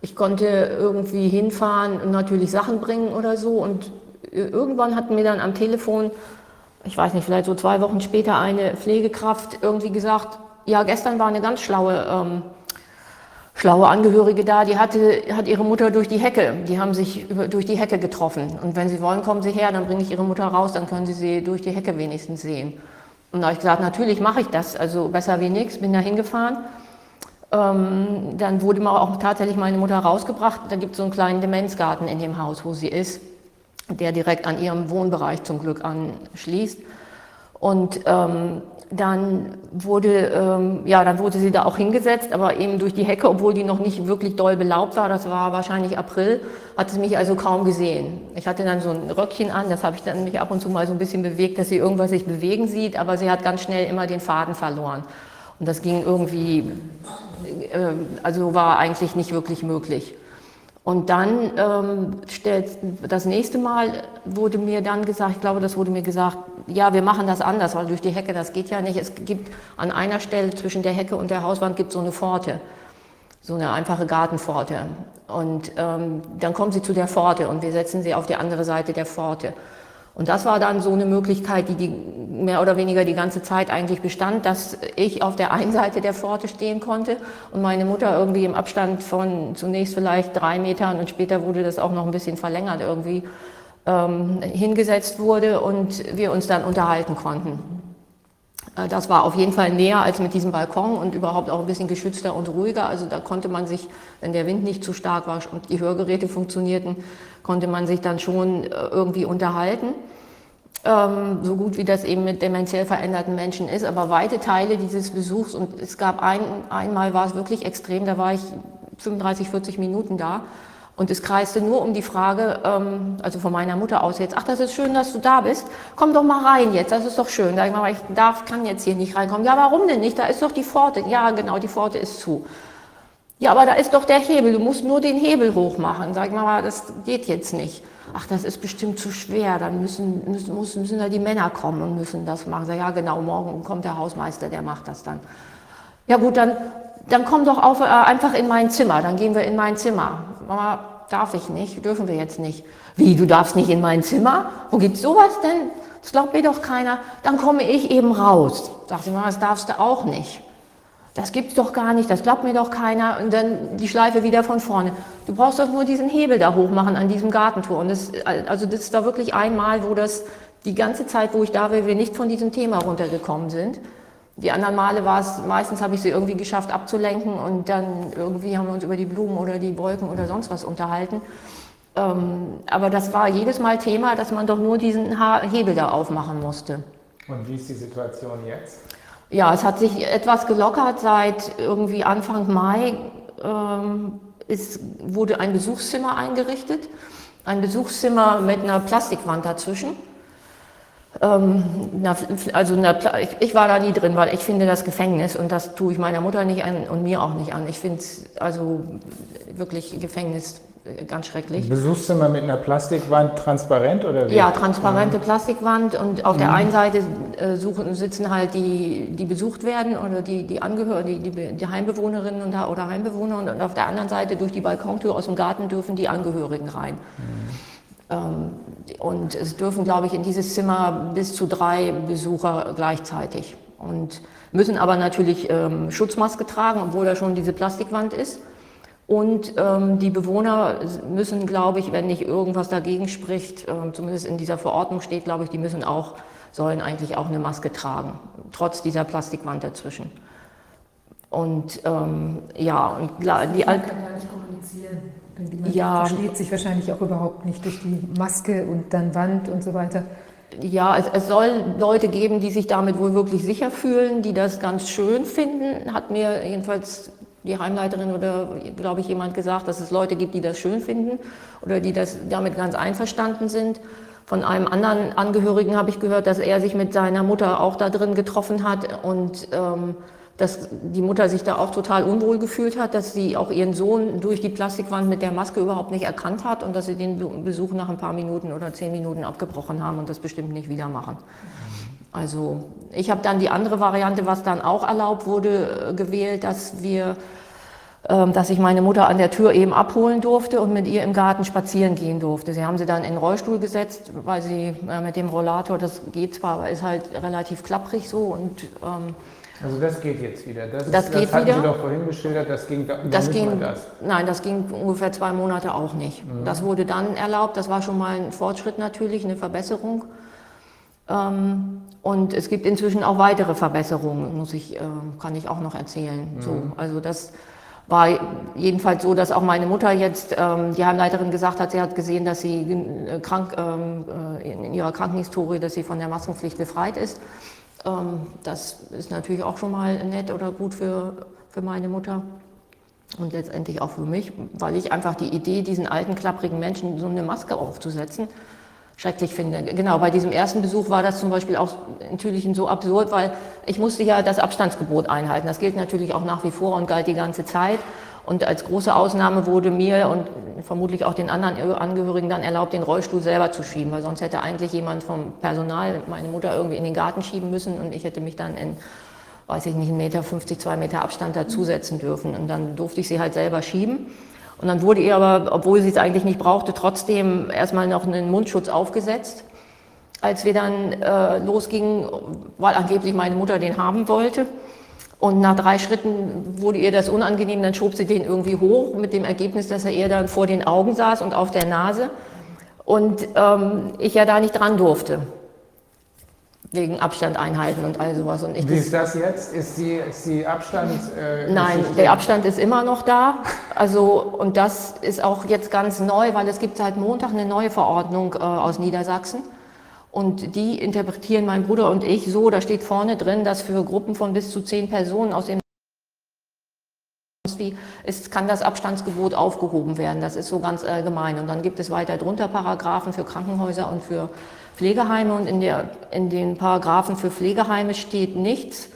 Ich konnte irgendwie hinfahren und natürlich Sachen bringen oder so. Und äh, irgendwann hat mir dann am Telefon, ich weiß nicht, vielleicht so zwei Wochen später eine Pflegekraft irgendwie gesagt, ja, gestern war eine ganz schlaue, ähm, schlaue Angehörige da, die hatte, hat ihre Mutter durch die Hecke, die haben sich über, durch die Hecke getroffen. Und wenn Sie wollen, kommen Sie her, dann bringe ich Ihre Mutter raus, dann können Sie sie durch die Hecke wenigstens sehen. Und da habe ich gesagt, natürlich mache ich das, also besser wie nichts, bin da hingefahren. Ähm, dann wurde mal auch tatsächlich meine Mutter rausgebracht. Da gibt es so einen kleinen Demenzgarten in dem Haus, wo sie ist, der direkt an ihrem Wohnbereich zum Glück anschließt. Und ähm, dann wurde, ähm, ja, dann wurde sie da auch hingesetzt, aber eben durch die Hecke, obwohl die noch nicht wirklich doll belaubt war, das war wahrscheinlich April, hat sie mich also kaum gesehen. Ich hatte dann so ein Röckchen an, das habe ich dann mich ab und zu mal so ein bisschen bewegt, dass sie irgendwas sich bewegen sieht, aber sie hat ganz schnell immer den Faden verloren. Und das ging irgendwie, äh, also war eigentlich nicht wirklich möglich. Und dann ähm, stellt, das nächste Mal wurde mir dann gesagt, ich glaube, das wurde mir gesagt, ja, wir machen das anders, weil durch die Hecke, das geht ja nicht. Es gibt an einer Stelle zwischen der Hecke und der Hauswand gibt so eine Pforte, so eine einfache Gartenpforte. Und ähm, dann kommen sie zu der Pforte und wir setzen sie auf die andere Seite der Pforte. Und das war dann so eine Möglichkeit, die, die mehr oder weniger die ganze Zeit eigentlich bestand, dass ich auf der einen Seite der Pforte stehen konnte und meine Mutter irgendwie im Abstand von zunächst vielleicht drei Metern und später wurde das auch noch ein bisschen verlängert irgendwie ähm, hingesetzt wurde und wir uns dann unterhalten konnten. Äh, das war auf jeden Fall näher als mit diesem Balkon und überhaupt auch ein bisschen geschützter und ruhiger. Also da konnte man sich, wenn der Wind nicht zu stark war und die Hörgeräte funktionierten, konnte man sich dann schon äh, irgendwie unterhalten. ähm, so gut wie das eben mit dementiell veränderten Menschen ist, aber weite Teile dieses Besuchs und es gab ein, einmal war es wirklich extrem, da war ich 35, 40 Minuten da und es kreiste nur um die Frage, ähm, also von meiner Mutter aus jetzt, ach, das ist schön, dass du da bist, komm doch mal rein jetzt, das ist doch schön. Da ich, mal, ich darf, kann jetzt hier nicht reinkommen. Ja, warum denn nicht? Da ist doch die Pforte. Ja, genau, die Pforte ist zu. Ja, aber da ist doch der Hebel, du musst nur den Hebel hochmachen. Sag ich mal, das geht jetzt nicht ach, das ist bestimmt zu schwer, dann müssen, müssen, müssen, müssen da die Männer kommen und müssen das machen. Sag, ja, genau, morgen kommt der Hausmeister, der macht das dann. Ja gut, dann, dann komm doch auf, äh, einfach in mein Zimmer, dann gehen wir in mein Zimmer. Mama, darf ich nicht, dürfen wir jetzt nicht. Wie, du darfst nicht in mein Zimmer? Wo gibt's sowas denn? Das glaubt mir doch keiner. Dann komme ich eben raus. Sagt sie, das darfst du auch nicht das gibt's doch gar nicht, das glaubt mir doch keiner und dann die Schleife wieder von vorne. Du brauchst doch nur diesen Hebel da hoch machen an diesem Gartentor und das, also das ist da wirklich einmal, wo das die ganze Zeit, wo ich da war, wir nicht von diesem Thema runtergekommen sind. Die anderen Male war es, meistens habe ich sie irgendwie geschafft abzulenken und dann irgendwie haben wir uns über die Blumen oder die Wolken oder sonst was unterhalten. Ähm, aber das war jedes Mal Thema, dass man doch nur diesen Hebel da aufmachen musste. Und wie ist die Situation jetzt? Ja, es hat sich etwas gelockert seit irgendwie Anfang Mai. Ähm, es wurde ein Besuchszimmer eingerichtet. Ein Besuchszimmer mit einer Plastikwand dazwischen. Ähm, also ich war da nie drin, weil ich finde das Gefängnis und das tue ich meiner Mutter nicht an und mir auch nicht an. Ich finde es also wirklich Gefängnis ganz schrecklich. Besuchszimmer mit einer Plastikwand transparent oder wie? Ja, transparente mhm. Plastikwand und auf mhm. der einen Seite äh, suchen, sitzen halt die, die besucht werden oder die, die Angehörigen, die, die, die Heimbewohnerinnen und, oder Heimbewohner und auf der anderen Seite durch die Balkontür aus dem Garten dürfen die Angehörigen rein. Mhm. Ähm, und es dürfen, glaube ich, in dieses Zimmer bis zu drei Besucher gleichzeitig und müssen aber natürlich ähm, Schutzmaske tragen, obwohl da schon diese Plastikwand ist. Und ähm, die Bewohner müssen, glaube ich, wenn nicht irgendwas dagegen spricht, äh, zumindest in dieser Verordnung steht, glaube ich, die müssen auch, sollen eigentlich auch eine Maske tragen, trotz dieser Plastikwand dazwischen. Und ähm, ja, und die kann ja nicht kommunizieren. Die ja, versteht sich wahrscheinlich auch überhaupt nicht durch die Maske und dann Wand und so weiter. Ja, es, es, soll Leute geben, die sich damit wohl wirklich sicher fühlen, die das ganz schön finden, hat mir jedenfalls die Heimleiterin oder, glaube ich, jemand gesagt, dass es Leute gibt, die das schön finden oder die das damit ganz einverstanden sind. Von einem anderen Angehörigen habe ich gehört, dass er sich mit seiner Mutter auch da drin getroffen hat und ähm, dass die Mutter sich da auch total unwohl gefühlt hat, dass sie auch ihren Sohn durch die Plastikwand mit der Maske überhaupt nicht erkannt hat und dass sie den Besuch nach ein paar Minuten oder zehn Minuten abgebrochen haben und das bestimmt nicht wieder machen. Also ich habe dann die andere Variante, was dann auch erlaubt wurde, äh, gewählt, dass wir ähm, dass ich meine Mutter an der Tür eben abholen durfte und mit ihr im Garten spazieren gehen durfte. Sie haben sie dann in den Rollstuhl gesetzt, weil sie äh, mit dem Rollator, das geht zwar, aber ist halt relativ klapprig so und ähm, also das geht jetzt wieder. Das, das ist, geht das hatten wieder. Sie doch vorhin geschildert, das ging da, das ging, das. Nein, das ging ungefähr zwei Monate auch nicht. Mhm. Das wurde dann erlaubt, das war schon mal ein Fortschritt natürlich, eine Verbesserung. Ähm, und es gibt inzwischen auch weitere Verbesserungen, muss ich, äh, kann ich auch noch erzählen. Mhm. So, also das war jedenfalls so, dass auch meine Mutter jetzt, ähm, die Heimleiterin gesagt hat, sie hat gesehen, dass sie äh, krank, ähm, äh, in ihrer Krankenhistorie, dass sie von der Maskenpflicht befreit ist. Ähm, das ist natürlich auch schon mal nett oder gut für, für meine Mutter und letztendlich auch für mich, weil ich einfach die Idee, diesen alten, klapprigen Menschen so eine Maske aufzusetzen, schrecklich finde. Genau, bei diesem ersten Besuch war das zum Beispiel auch natürlich so absurd, weil ich musste ja das Abstandsgebot einhalten. Das gilt natürlich auch nach wie vor und galt die ganze Zeit. Und als große Ausnahme wurde mir und vermutlich auch den anderen Angehörigen dann erlaubt, den Rollstuhl selber zu schieben, weil sonst hätte eigentlich jemand vom Personal meine Mutter irgendwie in den Garten schieben müssen und ich hätte mich dann in, weiß ich nicht, einen Meter, 50, zwei Meter Abstand dazusetzen dürfen. Und dann durfte ich sie halt selber schieben. Und dann wurde ihr aber, obwohl sie es eigentlich nicht brauchte, trotzdem erstmal noch einen Mundschutz aufgesetzt. Als wir dann äh, losgingen, weil angeblich meine Mutter den haben wollte. Und nach drei Schritten wurde ihr das unangenehm, dann schob sie den irgendwie hoch, mit dem Ergebnis, dass er ihr dann vor den Augen saß und auf der Nase. Und ähm, ich ja da nicht dran durfte wegen Abstand einhalten und all sowas. Und ich Wie ist das jetzt? Ist die, ist die Abstand? Äh, Nein, der Abstand ist immer noch da. Also und das ist auch jetzt ganz neu, weil es gibt seit Montag eine neue Verordnung äh, aus Niedersachsen. Und die interpretieren mein Bruder und ich so, da steht vorne drin, dass für Gruppen von bis zu zehn Personen aus dem es kann das Abstandsgebot aufgehoben werden. Das ist so ganz allgemein. Und dann gibt es weiter drunter Paragraphen für Krankenhäuser und für Pflegeheime. Und in, der, in den Paragraphen für Pflegeheime steht nichts,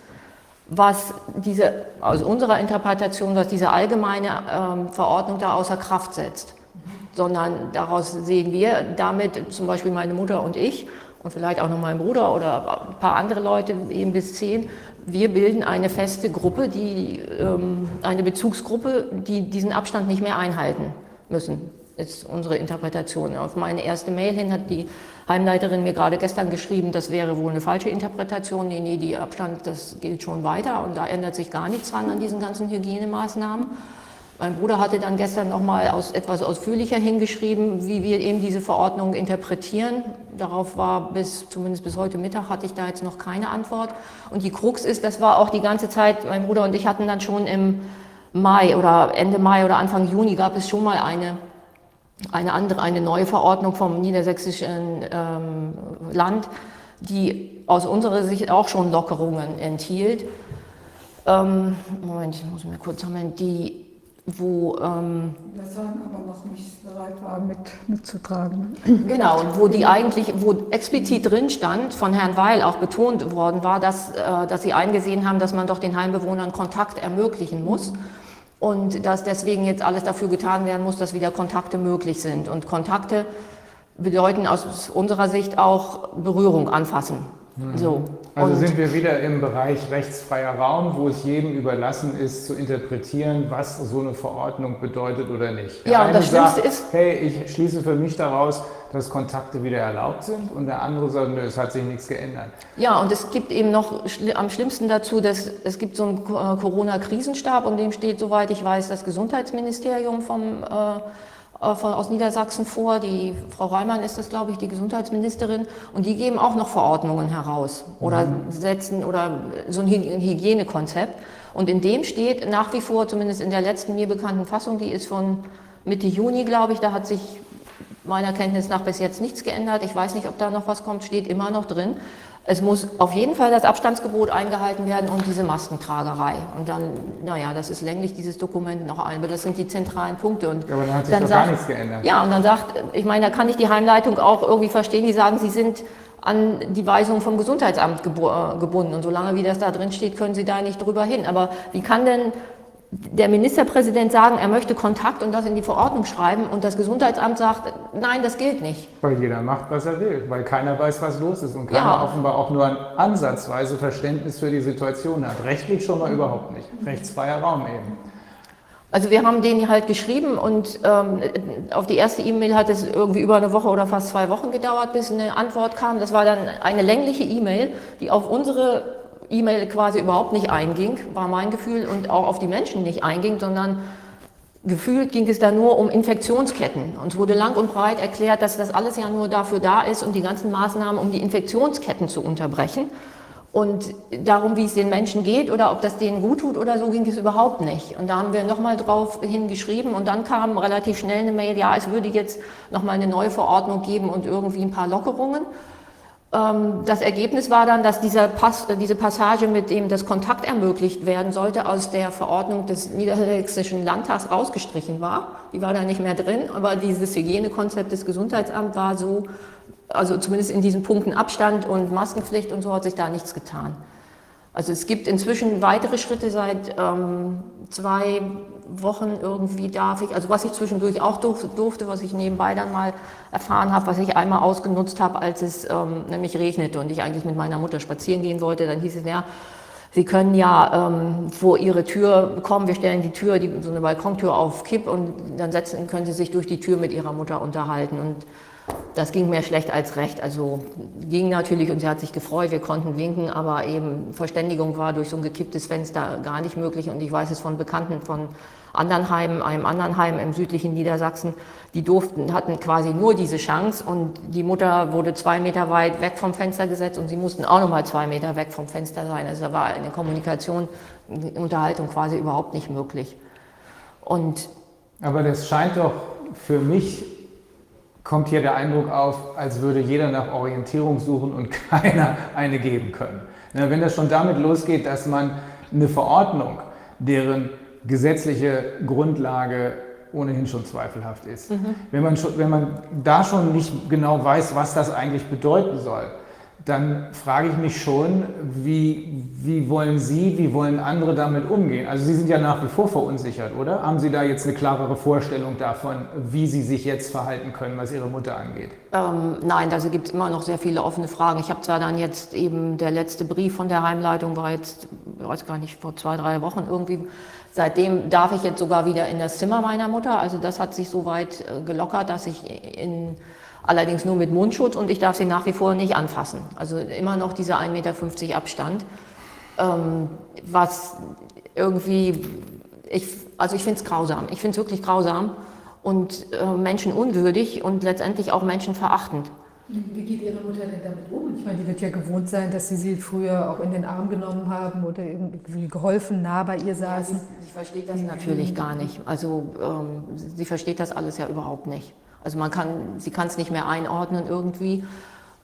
was diese, aus unserer Interpretation, was diese allgemeine ähm, Verordnung da außer Kraft setzt. Sondern daraus sehen wir damit, zum Beispiel meine Mutter und ich, und vielleicht auch noch mein Bruder oder ein paar andere Leute, eben bis zehn, wir bilden eine feste Gruppe, die, ähm, eine Bezugsgruppe, die diesen Abstand nicht mehr einhalten müssen. Ist unsere Interpretation. Auf meine erste Mail hin hat die Heimleiterin mir gerade gestern geschrieben, das wäre wohl eine falsche Interpretation. Nee, nee, die Abstand, das gilt schon weiter und da ändert sich gar nichts dran an diesen ganzen Hygienemaßnahmen. Mein Bruder hatte dann gestern nochmal aus, etwas ausführlicher hingeschrieben, wie wir eben diese Verordnung interpretieren. Darauf war bis, zumindest bis heute Mittag, hatte ich da jetzt noch keine Antwort. Und die Krux ist, das war auch die ganze Zeit, mein Bruder und ich hatten dann schon im Mai oder Ende Mai oder Anfang Juni gab es schon mal eine, eine andere, eine neue Verordnung vom niedersächsischen ähm, Land, die aus unserer Sicht auch schon Lockerungen enthielt. Ähm, Moment, ich muss mir kurz sammeln, die wo ähm, das aber noch nicht bereit war, mit, mitzutragen. Genau, und wo die eigentlich, wo explizit drin stand, von Herrn Weil auch betont worden war, dass, äh, dass sie eingesehen haben, dass man doch den Heimbewohnern Kontakt ermöglichen muss und dass deswegen jetzt alles dafür getan werden muss, dass wieder Kontakte möglich sind. Und Kontakte bedeuten aus unserer Sicht auch Berührung anfassen. Mhm. So. Also sind wir wieder im Bereich rechtsfreier Raum, wo es jedem überlassen ist, zu interpretieren, was so eine Verordnung bedeutet oder nicht. Der ja, und das Schlimmste sagt, ist. Hey, ich schließe für mich daraus, dass Kontakte wieder erlaubt sind und der andere sagt, nö, es hat sich nichts geändert. Ja, und es gibt eben noch am schlimmsten dazu, dass es gibt so einen äh, Corona-Krisenstab und dem steht, soweit ich weiß, das Gesundheitsministerium vom äh, von, aus Niedersachsen vor. Die Frau Reimann ist das, glaube ich, die Gesundheitsministerin. Und die geben auch noch Verordnungen heraus oder mhm. setzen oder so ein Hygienekonzept. Und in dem steht nach wie vor, zumindest in der letzten mir bekannten Fassung, die ist von Mitte Juni, glaube ich, da hat sich meiner Kenntnis nach bis jetzt nichts geändert. Ich weiß nicht, ob da noch was kommt, steht immer noch drin. Es muss auf jeden Fall das Abstandsgebot eingehalten werden und diese Maskentragerei. Und dann, naja, das ist länglich dieses Dokument noch ein, aber das sind die zentralen Punkte. Und ja, aber dann hat sich dann doch sagt, gar nichts geändert. Ja, und dann sagt, ich meine, da kann ich die Heimleitung auch irgendwie verstehen, die sagen, sie sind an die Weisung vom Gesundheitsamt äh, gebunden. Und solange wie das da drin steht, können sie da nicht drüber hin. Aber wie kann denn der Ministerpräsident sagen, er möchte Kontakt und das in die Verordnung schreiben und das Gesundheitsamt sagt, nein, das gilt nicht. Weil jeder macht, was er will, weil keiner weiß, was los ist und keiner ja. offenbar auch nur ein ansatzweise Verständnis für die Situation hat. Rechtlich schon mal überhaupt nicht. Rechtsfreier Raum eben. Also wir haben den halt geschrieben und ähm, auf die erste E-Mail hat es irgendwie über eine Woche oder fast zwei Wochen gedauert, bis eine Antwort kam. Das war dann eine längliche E-Mail, die auf unsere E-Mail quasi überhaupt nicht einging, war mein Gefühl, und auch auf die Menschen nicht einging, sondern gefühlt ging es da nur um Infektionsketten. Uns wurde lang und breit erklärt, dass das alles ja nur dafür da ist, um die ganzen Maßnahmen, um die Infektionsketten zu unterbrechen. Und darum, wie es den Menschen geht oder ob das denen gut tut oder so, ging es überhaupt nicht. Und da haben wir nochmal drauf hingeschrieben und dann kam relativ schnell eine Mail, ja, es würde jetzt nochmal eine neue Verordnung geben und irgendwie ein paar Lockerungen. Ähm, das Ergebnis war dann, dass Pass, äh, diese Passage, mit dem das Kontakt ermöglicht werden sollte, aus der Verordnung des Niedersächsischen Landtags rausgestrichen war. Die war da nicht mehr drin, aber dieses Hygienekonzept des Gesundheitsamts war so, also zumindest in diesen Punkten Abstand und Maskenpflicht und so hat sich da nichts getan. Also es gibt inzwischen weitere Schritte seit ähm, zwei Wochen irgendwie darf ich, also was ich zwischendurch auch durfte, was ich nebenbei dann mal erfahren habe, was ich einmal ausgenutzt habe, als es ähm, nämlich regnete und ich eigentlich mit meiner Mutter spazieren gehen wollte, dann hieß es, ja, Sie können ja ähm, vor Ihre Tür kommen, wir stellen die Tür, die, so eine Balkontür auf Kipp und dann setzen, können Sie sich durch die Tür mit Ihrer Mutter unterhalten. Und das ging mehr schlecht als recht. Also ging natürlich und sie hat sich gefreut, wir konnten winken, aber eben Verständigung war durch so ein gekipptes Fenster gar nicht möglich. Und ich weiß es von Bekannten von anderen Heimen, einem anderen Heim im südlichen Niedersachsen, die durften, hatten quasi nur diese Chance und die Mutter wurde zwei Meter weit weg vom Fenster gesetzt und sie mussten auch nochmal zwei Meter weg vom Fenster sein. Also da war eine Kommunikation, eine Unterhaltung quasi überhaupt nicht möglich. Und aber das scheint doch für mich kommt hier der Eindruck auf, als würde jeder nach Orientierung suchen und keiner eine geben können. Wenn das schon damit losgeht, dass man eine Verordnung, deren gesetzliche Grundlage ohnehin schon zweifelhaft ist. Mhm. Wenn, man schon, wenn man da schon nicht genau weiß, was das eigentlich bedeuten soll, dann frage ich mich schon, wie, wie wollen Sie, wie wollen andere damit umgehen? Also Sie sind ja nach wie vor verunsichert, oder? Haben Sie da jetzt eine klarere Vorstellung davon, wie Sie sich jetzt verhalten können, was Ihre Mutter angeht? Ähm, nein, also gibt es immer noch sehr viele offene Fragen. Ich habe zwar dann jetzt eben, der letzte Brief von der Heimleitung war jetzt, ich weiß gar nicht, vor zwei, drei Wochen irgendwie. Seitdem darf ich jetzt sogar wieder in das Zimmer meiner Mutter. Also das hat sich so weit äh, gelockert, dass ich in allerdings nur mit Mundschutz und ich darf sie nach wie vor nicht anfassen. Also immer noch dieser 1,50 Meter Abstand, ähm, was irgendwie, ich, also ich finde es grausam. Ich finde es wirklich grausam und äh, menschenunwürdig und letztendlich auch menschenverachtend. Wie geht Ihre Mutter denn damit um? Ich meine, die wird ja gewohnt sein, dass Sie sie früher auch in den Arm genommen haben oder irgendwie geholfen, nah bei ihr saßen. Ja, sie, sie versteht das natürlich gar nicht. Also ähm, sie versteht das alles ja überhaupt nicht. Also man kann, sie kann es nicht mehr einordnen irgendwie.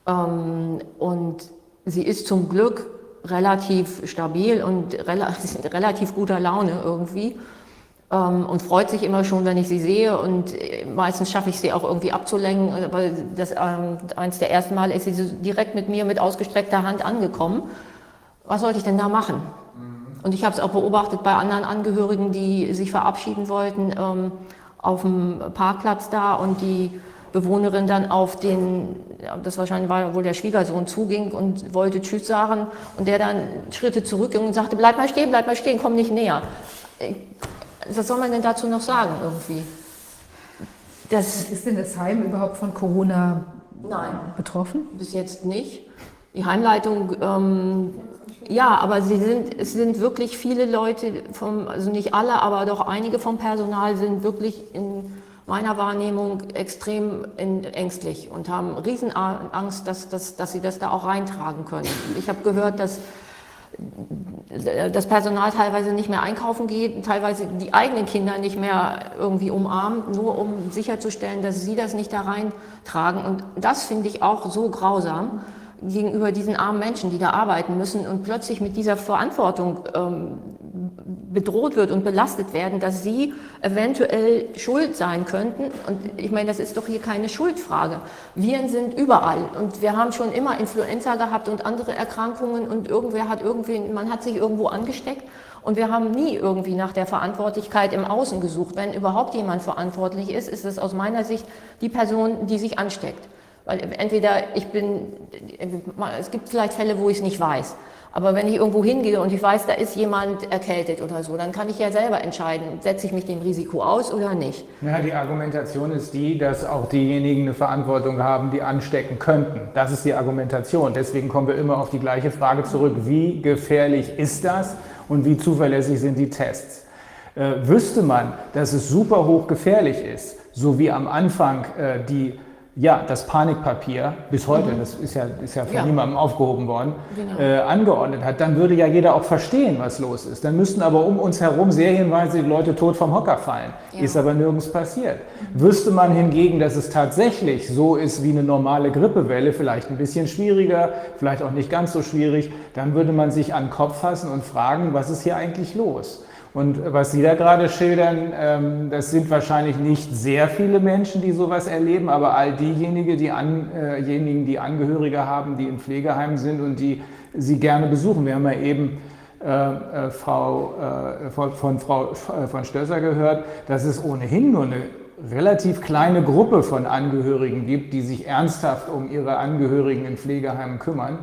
Ähm, und sie ist zum Glück relativ stabil und relativ guter Laune irgendwie ähm, und freut sich immer schon, wenn ich sie sehe und äh, meistens schaffe ich sie auch irgendwie abzulenken. Aber das, ähm, eins der ersten Mal ist sie so direkt mit mir mit ausgestreckter Hand angekommen. Was sollte ich denn da machen? Mhm. Und ich habe es auch beobachtet bei anderen Angehörigen, die sich verabschieden wollten. Auf dem Parkplatz da und die Bewohnerin dann auf den, das wahrscheinlich war wohl der Schwiegersohn, zuging und wollte Tschüss sagen und der dann Schritte zurückging und sagte, bleib mal stehen, bleib mal stehen, komm nicht näher. Was soll man denn dazu noch sagen irgendwie? Das ist denn das Heim überhaupt von Corona Nein, betroffen? Bis jetzt nicht. Die Heimleitung ähm, ja, aber sie sind, es sind wirklich viele Leute, vom, also nicht alle, aber doch einige vom Personal sind wirklich in meiner Wahrnehmung extrem in, ängstlich und haben Riesenangst, dass, dass, dass sie das da auch reintragen können. Ich habe gehört, dass das Personal teilweise nicht mehr einkaufen geht, teilweise die eigenen Kinder nicht mehr irgendwie umarmt, nur um sicherzustellen, dass sie das nicht da reintragen. Und das finde ich auch so grausam gegenüber diesen armen Menschen, die da arbeiten müssen und plötzlich mit dieser Verantwortung ähm, bedroht wird und belastet werden, dass sie eventuell schuld sein könnten. Und ich meine, das ist doch hier keine Schuldfrage. Viren sind überall und wir haben schon immer Influenza gehabt und andere Erkrankungen und irgendwer hat irgendwie, man hat sich irgendwo angesteckt. Und wir haben nie irgendwie nach der Verantwortlichkeit im Außen gesucht. Wenn überhaupt jemand verantwortlich ist, ist es aus meiner Sicht die Person, die sich ansteckt. Weil entweder ich bin, es gibt vielleicht Fälle, wo ich es nicht weiß. Aber wenn ich irgendwo hingehe und ich weiß, da ist jemand erkältet oder so, dann kann ich ja selber entscheiden, setze ich mich dem Risiko aus oder nicht. Ja, die Argumentation ist die, dass auch diejenigen eine Verantwortung haben, die anstecken könnten. Das ist die Argumentation. Deswegen kommen wir immer auf die gleiche Frage zurück. Wie gefährlich ist das und wie zuverlässig sind die Tests? Äh, wüsste man, dass es super hoch gefährlich ist, so wie am Anfang äh, die ja, das Panikpapier bis heute, mhm. das ist ja, ist ja von ja. niemandem aufgehoben worden, genau. äh, angeordnet hat, dann würde ja jeder auch verstehen, was los ist. Dann müssten aber um uns herum serienweise die Leute tot vom Hocker fallen. Ja. Ist aber nirgends passiert. Mhm. Wüsste man hingegen, dass es tatsächlich so ist wie eine normale Grippewelle, vielleicht ein bisschen schwieriger, vielleicht auch nicht ganz so schwierig, dann würde man sich an den Kopf fassen und fragen, was ist hier eigentlich los? Und was Sie da gerade schildern, ähm, das sind wahrscheinlich nicht sehr viele Menschen, die sowas erleben, aber all diejenigen, die, an, äh, diejenigen, die Angehörige haben, die in Pflegeheimen sind und die Sie gerne besuchen. Wir haben ja eben äh, äh Frau, äh, von, von, Frau äh, von Stösser gehört, dass es ohnehin nur eine relativ kleine Gruppe von Angehörigen gibt, die sich ernsthaft um ihre Angehörigen in Pflegeheimen kümmern.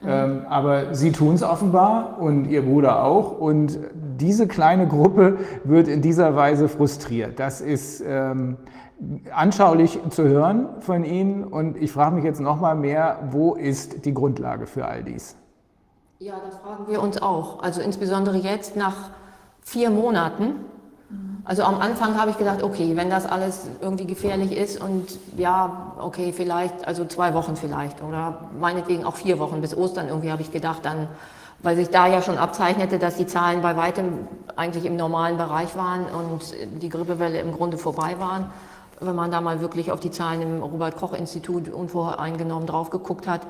Mhm. Ähm, aber sie tun es offenbar und ihr Bruder auch. Und diese kleine Gruppe wird in dieser Weise frustriert. Das ist ähm, anschaulich zu hören von Ihnen. Und ich frage mich jetzt noch mal mehr, wo ist die Grundlage für all dies? Ja, das fragen wir uns auch. Also insbesondere jetzt nach vier Monaten also am Anfang habe ich gedacht, okay, wenn das alles irgendwie gefährlich ist und ja, okay, vielleicht, also zwei Wochen vielleicht oder meinetwegen auch vier Wochen bis Ostern irgendwie habe ich gedacht, dann, weil sich da ja schon abzeichnete, dass die Zahlen bei weitem eigentlich im normalen Bereich waren und die Grippewelle im Grunde vorbei waren, wenn man da mal wirklich auf die Zahlen im Robert-Koch-Institut unvoreingenommen drauf geguckt hat.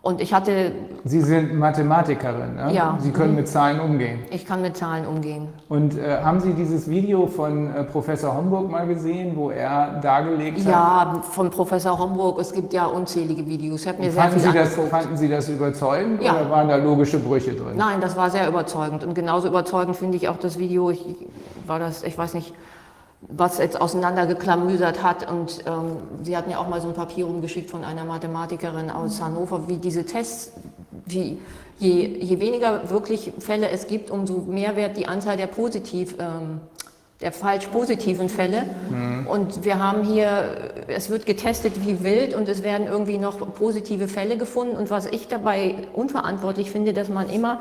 Und ich hatte. Sie sind Mathematikerin, ne? Ja. Sie können Mhm. mit Zahlen umgehen. Ich kann mit Zahlen umgehen. Und äh, haben Sie dieses Video von äh, Professor Homburg mal gesehen, wo er dargelegt hat? Ja, von Professor Homburg. Es gibt ja unzählige Videos. Ich habe mir sehr Fanden viel Sie, das, fanden Sie das überzeugend Ja. oder waren da logische Brüche drin? Nein, das war sehr überzeugend. Und genauso überzeugend finde ich auch das Video. Ich war das, ich weiß nicht, was jetzt auseinandergeklamüsert hat. Und ähm, Sie hatten ja auch mal so ein Papier rumgeschickt von einer Mathematikerin aus Hannover, wie diese Tests, wie je, je weniger wirklich Fälle es gibt, umso mehr wird die Anzahl der positiv, ähm, der falsch positiven Fälle. Und wir haben hier, es wird getestet wie wild und es werden irgendwie noch positive Fälle gefunden. Und was ich dabei unverantwortlich finde, dass man immer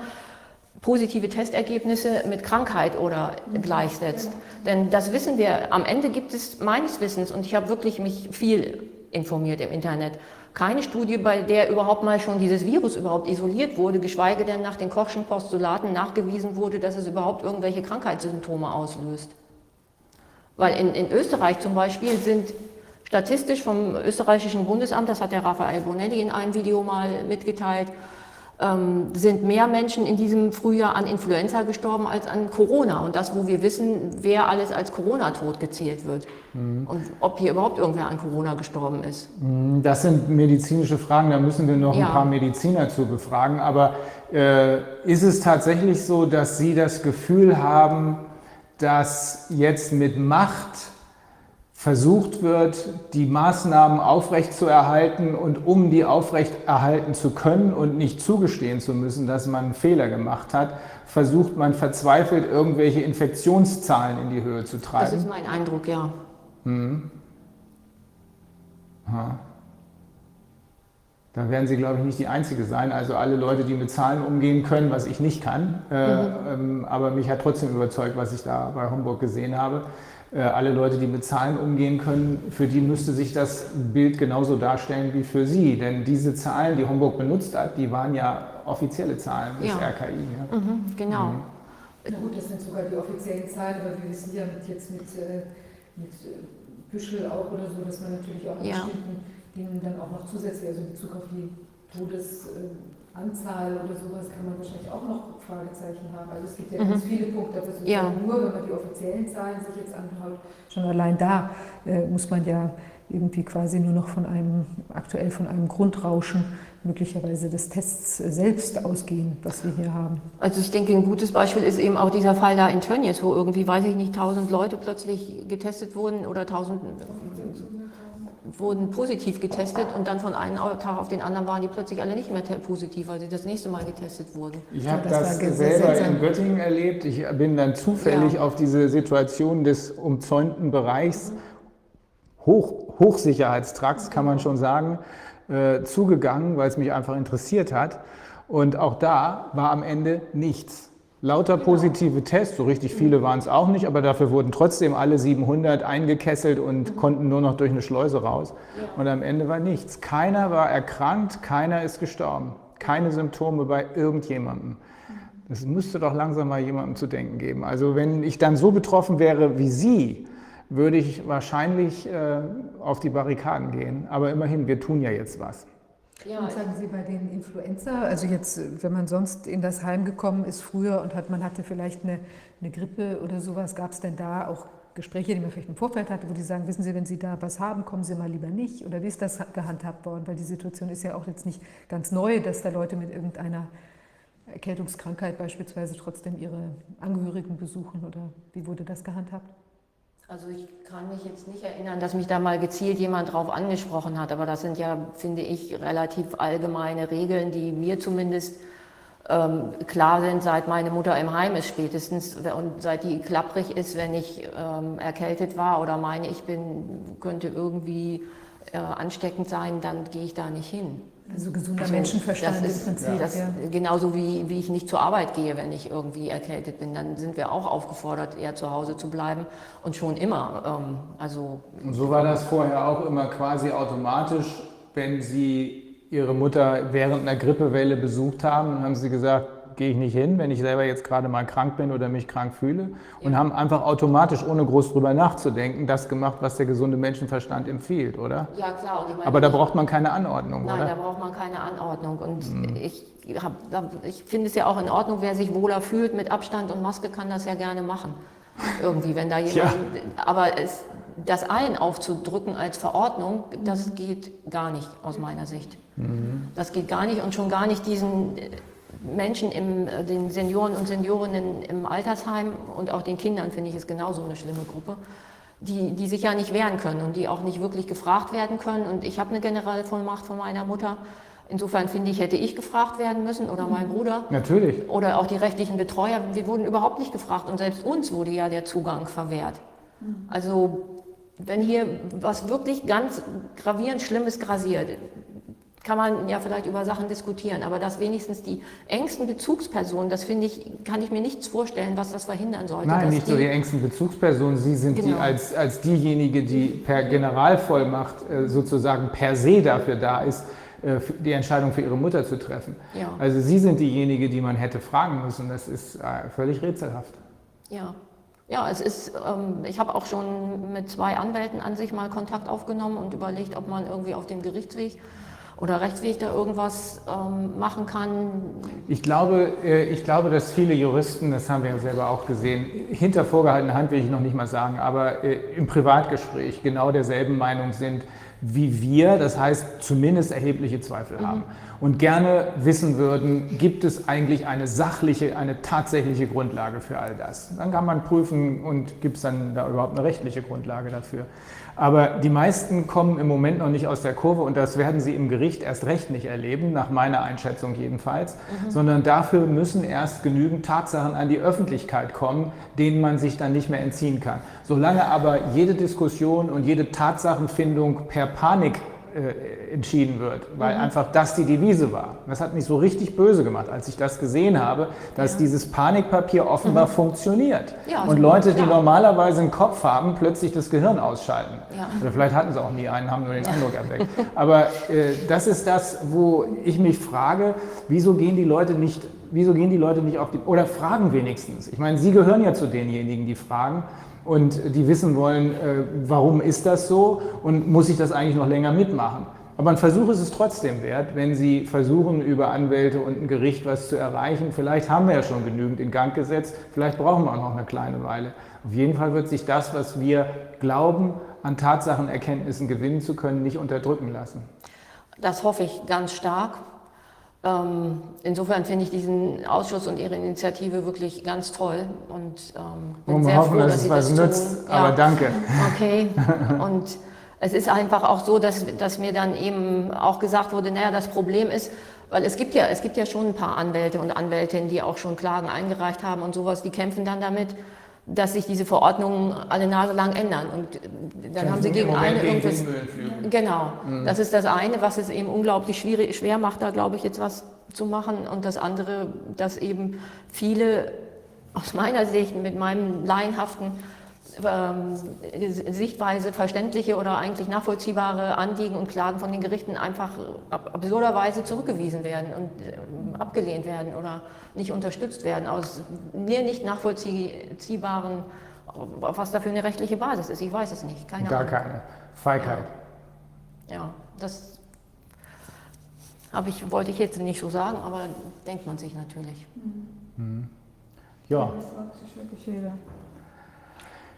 positive Testergebnisse mit Krankheit oder gleichsetzt. Denn das wissen wir, am Ende gibt es meines Wissens, und ich habe wirklich mich viel informiert im Internet, keine Studie, bei der überhaupt mal schon dieses Virus überhaupt isoliert wurde, geschweige denn nach den Kochschen Postulaten nachgewiesen wurde, dass es überhaupt irgendwelche Krankheitssymptome auslöst. Weil in, in Österreich zum Beispiel sind statistisch vom österreichischen Bundesamt, das hat der Raphael Bonelli in einem Video mal mitgeteilt, ähm, sind mehr Menschen in diesem Frühjahr an Influenza gestorben als an Corona. Und das, wo wir wissen, wer alles als Corona-tot gezählt wird. Und ob hier überhaupt irgendwer an Corona gestorben ist. Das sind medizinische Fragen, da müssen wir noch Ja. ein paar Mediziner zu befragen. Aber äh, ist es tatsächlich so, dass Sie das Gefühl haben, dass jetzt mit Macht versucht wird, die Maßnahmen aufrechtzuerhalten und um die aufrechterhalten zu können und nicht zugestehen zu müssen, dass man einen Fehler gemacht hat, versucht man verzweifelt irgendwelche Infektionszahlen in die Höhe zu Das treiben? ist mein Eindruck, ja. Aha. Da werden Sie, glaube ich, nicht die Einzige sein. Also alle Leute, die mit Zahlen umgehen können, was ich nicht kann. Äh, ähm, aber mich hat trotzdem überzeugt, was ich da bei Homburg gesehen habe. Äh, alle Leute, die mit Zahlen umgehen können, für die müsste sich das Bild genauso darstellen wie für Sie. Denn diese Zahlen, die Homburg benutzt hat, die waren ja offizielle Zahlen des Ja. RKI. Ja. Mhm, genau. Na gut, das sind sogar die offiziellen Zahlen, aber wir wissen ja mit, jetzt mit, äh, mit äh, Büschel auch oder so, dass man natürlich auch an Ja. bestimmten Dingen dann auch noch zusätzlich, also in Bezug auf die Todesanzahl oder sowas, kann man wahrscheinlich auch noch Fragezeichen haben. Also es gibt ja Mhm. ganz viele Punkte, aber sozusagen Ja. nur, wenn man die offiziellen Zahlen sich jetzt anschaut, schon allein da äh, muss man ja irgendwie quasi nur noch von einem, aktuell von einem Grundrauschen möglicherweise des Tests selbst ausgehen, was wir hier haben. Also ich denke, ein gutes Beispiel ist eben auch dieser Fall da in Tönnies, wo irgendwie, weiß ich nicht, tausend Leute plötzlich getestet wurden oder tausend wurden positiv getestet und dann von einem Tag auf den anderen waren die plötzlich alle nicht mehr positiv, weil sie das nächste Mal getestet wurden. Ich habe das war das sehr selber in Göttingen erlebt. Ich bin dann zufällig Ja. auf diese Situation des umzäunten Bereichs, Hoch, Hochsicherheitstrakts kann man schon sagen, äh, zugegangen, weil es mich einfach interessiert hat. Und auch da war am Ende nichts. Lauter positive Tests, so richtig viele waren es auch nicht, aber dafür wurden trotzdem alle 700 eingekesselt und konnten nur noch durch eine Schleuse raus. Und am Ende war nichts. Keiner war erkrankt, keiner ist gestorben. Keine Symptome bei irgendjemandem. Das müsste doch langsam mal jemandem zu denken geben. Also wenn ich dann so betroffen wäre wie Sie, würde ich wahrscheinlich äh, auf die Barrikaden gehen. Aber immerhin, wir tun ja jetzt was. Ja, Und sagen Sie bei den Influenza, also jetzt, wenn man sonst in das Heim gekommen ist früher und hat, man hatte vielleicht eine, eine Grippe oder sowas, gab es denn da auch Gespräche, die man vielleicht im Vorfeld hatte, wo die sagen, wissen Sie, wenn Sie da was haben, kommen Sie mal lieber nicht? Oder wie ist das gehandhabt worden? Weil die Situation ist ja auch jetzt nicht ganz neu, dass da Leute mit irgendeiner Erkältungskrankheit beispielsweise trotzdem ihre Angehörigen besuchen. Oder wie wurde das gehandhabt? Also ich kann mich jetzt nicht erinnern, dass mich da mal gezielt jemand drauf angesprochen hat, aber das sind ja, finde ich, relativ allgemeine Regeln, die mir zumindest ähm, klar sind, seit meine Mutter im Heim ist spätestens und seit die klapprig ist, wenn ich ähm, erkältet war oder meine, ich bin, könnte irgendwie äh, ansteckend sein, dann gehe ich da nicht hin. Also gesunder Also, Menschenverstand das ist, im Prinzip. Das, ja. Genauso wie, wie ich nicht zur Arbeit gehe, wenn ich irgendwie erkältet bin, dann sind wir auch aufgefordert, eher zu Hause zu bleiben und schon immer. Ähm, also Und so war das vorher auch immer quasi automatisch, wenn Sie Ihre Mutter während einer Grippewelle besucht haben, dann haben Sie gesagt, gehe ich nicht hin, wenn ich selber jetzt gerade mal krank bin oder mich krank fühle. Und haben einfach automatisch, ohne groß drüber nachzudenken, das gemacht, was der gesunde Menschenverstand empfiehlt, oder? Ja, klar. Ich meine, Aber da braucht man keine Anordnung, Nein, oder? da braucht man keine Anordnung. Und ich, hab, da- ich finde es ja auch in Ordnung, wer sich wohler fühlt mit Abstand und Maske, kann das ja gerne machen. Irgendwie, wenn da jemand. Aber es, das allen aufzudrücken als Verordnung, das geht gar nicht aus meiner Sicht. Das geht gar nicht und schon gar nicht diesen Menschen, im, äh, den Senioren und Seniorinnen im Altersheim und auch den Kindern, finde ich, ist genauso eine schlimme Gruppe, die, die sich ja nicht wehren können und die auch nicht wirklich gefragt werden können. Und ich habe eine Generalvollmacht von meiner Mutter. Insofern finde ich, hätte ich gefragt werden müssen oder mein Bruder Natürlich. oder auch die rechtlichen Betreuer. Wir wurden überhaupt nicht gefragt und selbst uns wurde ja der Zugang verwehrt. Also wenn hier was wirklich ganz gravierend Schlimmes grasiert, kann man ja vielleicht über Sachen diskutieren, aber dass wenigstens die engsten Bezugspersonen, das finde ich, kann ich mir nichts vorstellen, was das verhindern sollte. Nein, nicht so die engsten Bezugspersonen. Sie sind die Genau. als, als diejenige, die per Generalvollmacht äh, sozusagen per se dafür da ist, äh, die Entscheidung für ihre Mutter zu treffen. Ja. Also Sie sind diejenige, die man hätte fragen müssen. Das ist äh, völlig rätselhaft. Ja. Ja, es ist, ähm, ich habe auch schon mit zwei Anwälten an sich mal Kontakt aufgenommen und überlegt, ob man irgendwie auf dem Gerichtsweg oder Rechtsweg da irgendwas ähm, machen kann. Ich glaube, äh, ich glaube, dass viele Juristen, das haben wir ja selber auch gesehen, hinter vorgehaltener Hand will ich noch nicht mal sagen, aber äh, im Privatgespräch genau derselben Meinung sind wie wir, das heißt zumindest erhebliche Zweifel haben und gerne wissen würden, gibt es eigentlich eine sachliche, eine tatsächliche Grundlage für all das. Dann kann man prüfen und gibt es dann da überhaupt eine rechtliche Grundlage dafür. Aber die meisten kommen im Moment noch nicht aus der Kurve und das werden sie im Gericht erst recht nicht erleben, nach meiner Einschätzung jedenfalls, sondern dafür müssen erst genügend Tatsachen an die Öffentlichkeit kommen, denen man sich dann nicht mehr entziehen kann. Solange aber jede Diskussion und jede Tatsachenfindung per Panik äh, entschieden wird, weil einfach das die Devise war. Das hat mich so richtig böse gemacht, als ich das gesehen habe, dass dieses Panikpapier offenbar funktioniert. Ja, und Leute, die normalerweise einen Kopf haben, plötzlich das Gehirn ausschalten. Ja. Oder vielleicht hatten sie auch nie einen, haben nur den Eindruck erweckt. Aber äh, das ist das, wo ich mich frage, wieso gehen die Leute nicht, wieso gehen die Leute nicht auf die, oder fragen wenigstens. Ich meine, Sie gehören ja zu denjenigen, die fragen und die wissen wollen, äh, warum ist das so und muss ich das eigentlich noch länger mitmachen. Aber ein Versuch ist es trotzdem wert, wenn Sie versuchen, über Anwälte und ein Gericht was zu erreichen. Vielleicht haben wir ja schon genügend in Gang gesetzt, vielleicht brauchen wir auch noch eine kleine Weile. Auf jeden Fall wird sich das, was wir glauben, an Tatsachenerkenntnissen gewinnen zu können, nicht unterdrücken lassen. Das hoffe ich ganz stark. Ähm, insofern finde ich diesen Ausschuss und Ihre Initiative wirklich ganz toll und ähm, bin wir sehr hoffen, froh, dass dass es Sie was das nützt, tun. aber danke. Okay. Und es ist einfach auch so, dass, dass mir dann eben auch gesagt wurde, naja, das Problem ist, weil es gibt ja, es gibt ja schon ein paar Anwälte und Anwältinnen, die auch schon Klagen eingereicht haben und sowas, die kämpfen dann damit, dass sich diese Verordnungen alle Nase lang ändern. Und äh, dann haben sie gegen eine irgendwas. Genau, das ist das eine, was es eben unglaublich schwierig, schwer macht, da glaube ich jetzt was zu machen. Und das andere, dass eben viele aus meiner Sicht mit meinem laienhaften Sichtweise verständliche oder eigentlich nachvollziehbare Anliegen und Klagen von den Gerichten einfach ab absurderweise zurückgewiesen werden und ähm, abgelehnt werden oder nicht unterstützt werden aus mir nicht nachvollziehbaren, was da für eine rechtliche Basis ist. Ich weiß es nicht, keine Gar Ahnung. keine. Feigheit. Ja, das habe ich, wollte ich jetzt nicht so sagen, aber denkt man sich natürlich. Ja. Das fragt sich wirklich jeder.